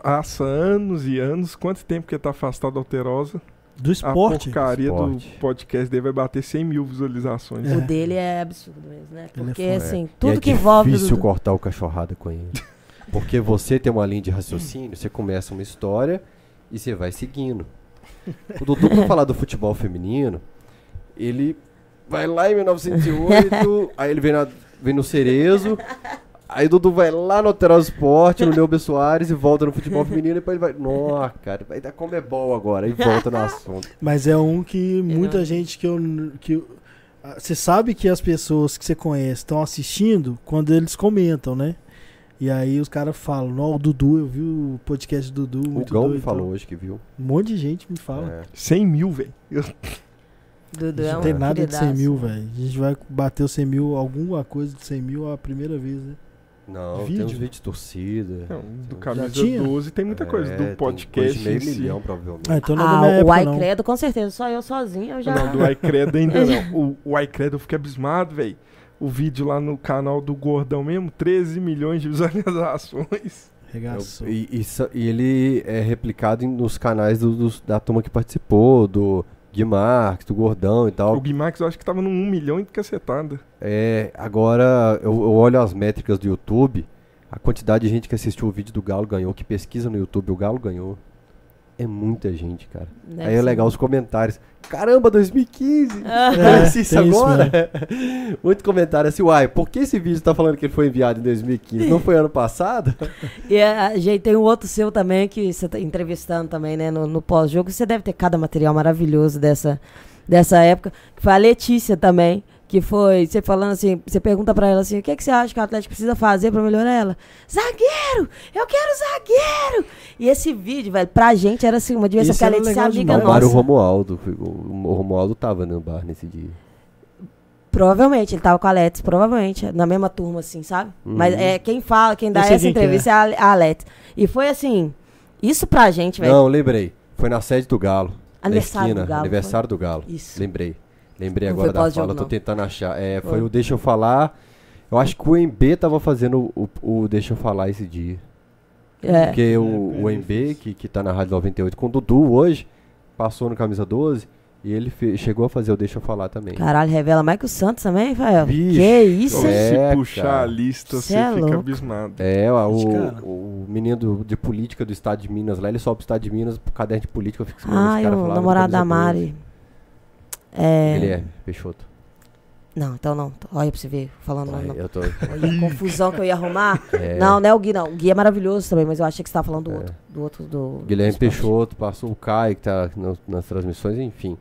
passa anos e anos. Quanto tempo que ele tá afastado da Alterosa? Do A esporte. porcaria Esporte. do podcast dele vai bater 100 mil visualizações. O É. dele é absurdo mesmo, né? É Porque, assim, E tudo é que envolve o difícil cortar o cachorrada com ele. Porque você tem uma linha de raciocínio, você começa uma história e você vai seguindo. O Dudu, pra falar do futebol feminino, ele vai lá em 1908, aí ele vem, na- vem no Cerezo, aí o Dudu vai lá no Alterosa Esporte, no Neuber Soares e volta no futebol feminino e depois ele vai. Nossa, cara, vai dar como é bom agora, e volta no assunto. Mas é um que muita não- gente que eu. Que, ah, você sabe que as pessoas que você conhece estão assistindo quando eles comentam, né? E aí os caras falam, não, o Dudu, eu vi o podcast do Dudu, O muito Gão doido. me e tal." falou hoje que viu. Um monte de gente me fala. É. 100 mil, velho. Dudu é não um tem nada de 100 mil, velho. A gente vai bater os 100 mil, alguma coisa de 100 mil a primeira vez, né? Não, tem Vídeo? uns vídeos de torcida. Não, do Camisa tinha? 12 tem muita coisa. É, Do tem podcast de meio si. milhão, provavelmente. Ah, então não é Ah, o iCredo, com certeza. Só eu sozinha, eu já... Não, do iCredo ainda não. O, o iCredo eu fiquei abismado, velho. O vídeo lá no canal do Gordão mesmo, 13 milhões de visualizações. Regaçou. E, e e ele é replicado em- nos canais do- dos- da turma que participou, do Gui Marques, do Gordão e tal. O Guimax eu acho que tava no 1 milhão e cacetada. É, agora eu, eu olho as métricas do YouTube, a quantidade de gente que assistiu o vídeo do Galo ganhou, que pesquisa no YouTube, o Galo ganhou. É muita gente, cara. Deve Aí é ser. legal os comentários. Caramba, 2015! Ah. É, isso tem isso agora? Muito comentário assim, uai, por que esse vídeo tá falando que ele foi enviado em 2015? Não foi ano passado? E a gente tem um outro seu também, que você tá entrevistando também, né, no, no pós-jogo. Você deve ter cada material maravilhoso dessa, dessa época. Que foi a Letícia também, que foi, você falando assim, você pergunta pra ela assim, o que, é que você acha que o Atlético precisa fazer pra melhorar ela? Zagueiro! Eu quero zagueiro! E esse vídeo, velho, pra gente era assim, uma diversão, porque a era Letícia é amiga demais. Não, o Mário nossa. Romualdo. foi- O, Romualdo tava no bar nesse dia. Provavelmente, ele tava com a Letícia, provavelmente, na mesma turma, assim, sabe? Uhum. Mas é, quem fala, quem dá essa que entrevista é, a, a Letícia. E foi assim, isso pra gente, velho. Não, lembrei. Foi na sede do Galo. na Aniversário esquina, do Galo, Aniversário do Galo. Isso. Lembrei. Lembrei Não agora da fala, tô tentando achar. É, foi Foi. o Deixa Eu Falar. Eu acho que o MB tava fazendo o, o Deixa Eu Falar esse dia. É. Porque o, o MB, que, que tá na Rádio 98 com o Dudu hoje, passou no Camisa 12 e ele chegou a fazer o Deixa Eu Falar também. Caralho, revela Michael Santos também, Rafael? Bicho, que isso? É, se puxar cara. a lista, Cê você é fica louco. abismado. É, ó, o, o menino do- de política do estado de Minas lá, ele sobe pro estado de Minas pro caderno de política. Eu fico caras o namorado do da Camisa 12. Mari. É... Ele é, Peixoto. Não, então não. Olha pra você ver, falando. Ai, não, eu tô. Olha a confusão que eu ia arrumar. é, Não, não é o Gui, não. O Gui é maravilhoso também, mas eu achei que você tava falando do É. outro. Do outro, do... Guilherme do. Peixoto, passou o Caio, que tá no- nas transmissões, enfim.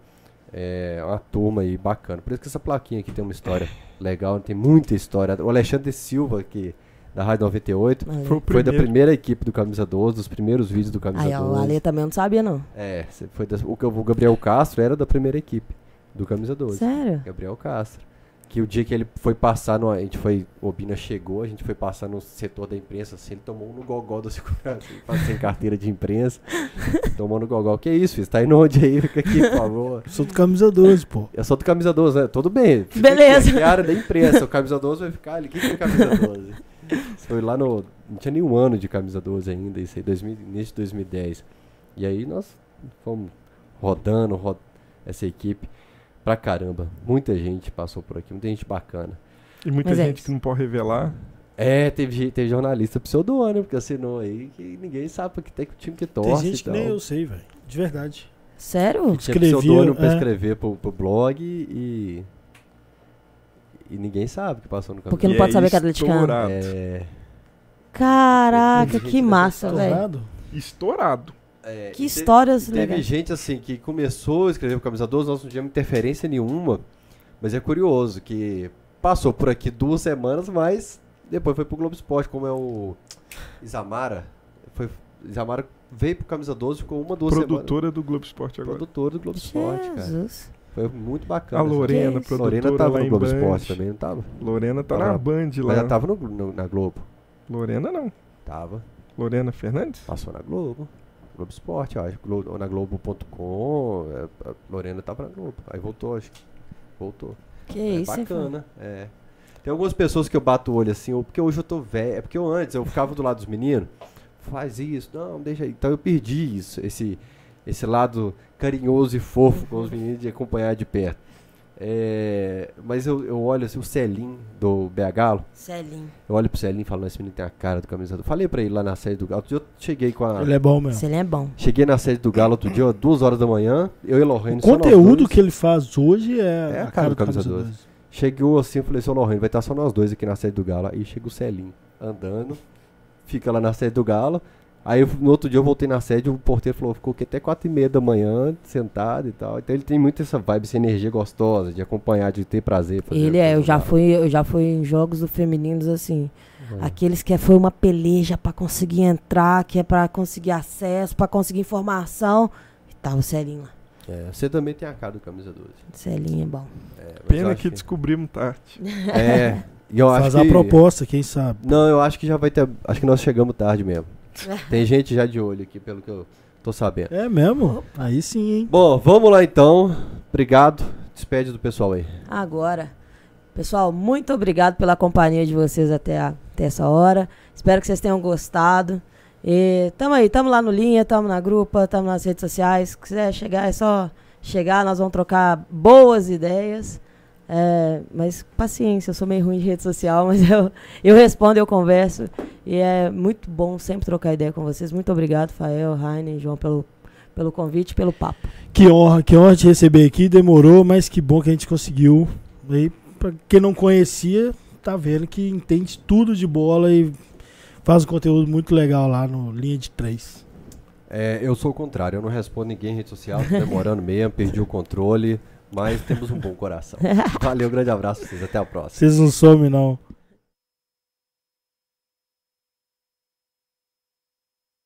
É uma turma aí bacana. Por isso que essa plaquinha aqui tem uma história legal, tem muita história. O Alexandre Silva, que da Rádio 98, Aí. Foi foi da primeira equipe do Camisa 12, dos primeiros vídeos do Camisa Aí, ó, o 12. Ale também eu não sabia, não. É, foi das- o, o Gabriel Castro era da primeira equipe do Camisa 12. Sério? Gabriel Castro. Que o dia que ele foi passar no. A gente foi. O Bina chegou, a gente foi passar no setor da imprensa, assim, ele tomou um no gogó do segurança, sem carteira de imprensa. tomou no gogó. Que isso, filho? Você tá indo onde aí? Fica aqui, por favor. Sou do camisa 12, pô. Eu sou do camisa 12, né? Tudo bem. Beleza. Aqui, é a área da imprensa. O camisa 12 vai ficar ali. Quem que é camisa 12? Isso foi lá no. Não tinha nenhum ano de camisa 12 ainda, isso aí, 2000, início de 2010. E aí nós fomos rodando, ro- essa equipe pra caramba. Muita gente passou por aqui, muita gente bacana. E muita Mas é gente isso. que não pode revelar. É, teve, teve jornalista pseudônimo que assinou aí, que ninguém sabe que tem que o time que torce. Tem gente que nem eu sei, velho. De verdade. Sério? Tinha Escrevia, pseudônimo pra é. escrever pro, pro blog e. E ninguém sabe que passou no campeonato. Porque não E pode é saber que é atleticano. estourado. É, Caraca, que nessa massa, velho. Estourado? Estourado. É, Que histórias Teve legais. gente assim que começou a escrever pro Camisa 12, nós não tivemos interferência nenhuma, mas é curioso que passou por aqui duas semanas, mas depois foi pro Globo Esporte, como é o Isamara. Foi, Isamara veio pro Camisa 12, ficou uma, duas semanas. Produtora do Globo Esporte agora. Produtor do Globo Esporte, cara. Jesus. Foi muito bacana. A essa- Lorena, Que isso? Lorena produtora tava lá no Globo Band. Esporte também, não tava? Lorena tá Tava na na- Band Mas lá. já tava no, no- na Globo. Lorena não. Tava. Lorena Fernandes? Passou na Globo. Globo Esporte, eu acho. Glo ou na Globo.com. é, Lorena tava na Globo. Aí voltou, acho que. Voltou. Que é isso, bacana. É. Tem algumas pessoas que eu bato o olho assim, ou porque hoje eu tô velho. É porque eu antes eu ficava do lado dos meninos. Faz isso, não, deixa aí. Então eu perdi isso, esse, esse lado carinhoso e fofo com os meninos de acompanhar de perto. É, mas eu, eu olho assim, o Celim do BH Galo, Celinho. eu olho pro Celim e falo, "Não, esse menino tem a cara do camisa do. Falei pra ele lá na sede do Galo. Outro dia eu cheguei com a. Ele é bom mesmo. Celinho é bom. Cheguei na sede do Galo outro dia, ó, duas horas da manhã, eu e Lorraine O conteúdo dois. que ele faz hoje é, É a cara do camisa 12. Chegou assim, eu falei, seu Lorraine, vai estar só nós dois aqui na sede do Galo. Aí chega o Celinho andando, fica lá na sede do Galo. Aí eu- no outro dia eu voltei na sede, o porteiro falou, ficou aqui até quatro e meia da manhã, sentado e tal. Então ele tem muito essa vibe, essa energia gostosa de acompanhar, de ter prazer. fazer Ele é, eu já fui, eu já fui em jogos do femininos assim. É. Aqueles que foi uma peleja pra conseguir entrar, que é pra conseguir acesso, pra conseguir informação. E tava o Celinho lá. É, você também tem a cara do camisa 12. Celinho é bom. É, Pena que descobrimos tarde. É, e eu Faz acho a que... proposta, quem sabe. Não, eu acho que já vai ter. Acho que nós chegamos tarde mesmo. Tem gente já de olho aqui, pelo que eu tô sabendo. É mesmo? Aí sim, hein? Bom, vamos lá então. Obrigado. Despede do pessoal aí. Agora. Pessoal, muito obrigado pela companhia de vocês até, a- até essa hora. Espero que vocês tenham gostado. E tamo aí, tamo lá no Linha, tamo na grupa, tamo nas redes sociais. Se quiser chegar, é só chegar, nós vamos trocar boas ideias. É, mas paciência, eu sou meio ruim de rede social, mas eu, eu respondo, eu converso. E é muito bom sempre trocar ideia com vocês. Muito obrigado, Fael, Rainer, João, pelo, pelo convite, pelo papo. Que honra, que honra te receber aqui. Demorou, mas que bom que a gente conseguiu. Aí, pra quem não conhecia, tá vendo que entende tudo de bola e faz um conteúdo muito legal lá no Linha de 3. É, eu sou o contrário, eu não respondo ninguém em rede social, tô demorando mesmo, perdi o controle, mas temos um bom coração. Valeu, grande abraço pra vocês, até a próxima. Vocês não somem, não.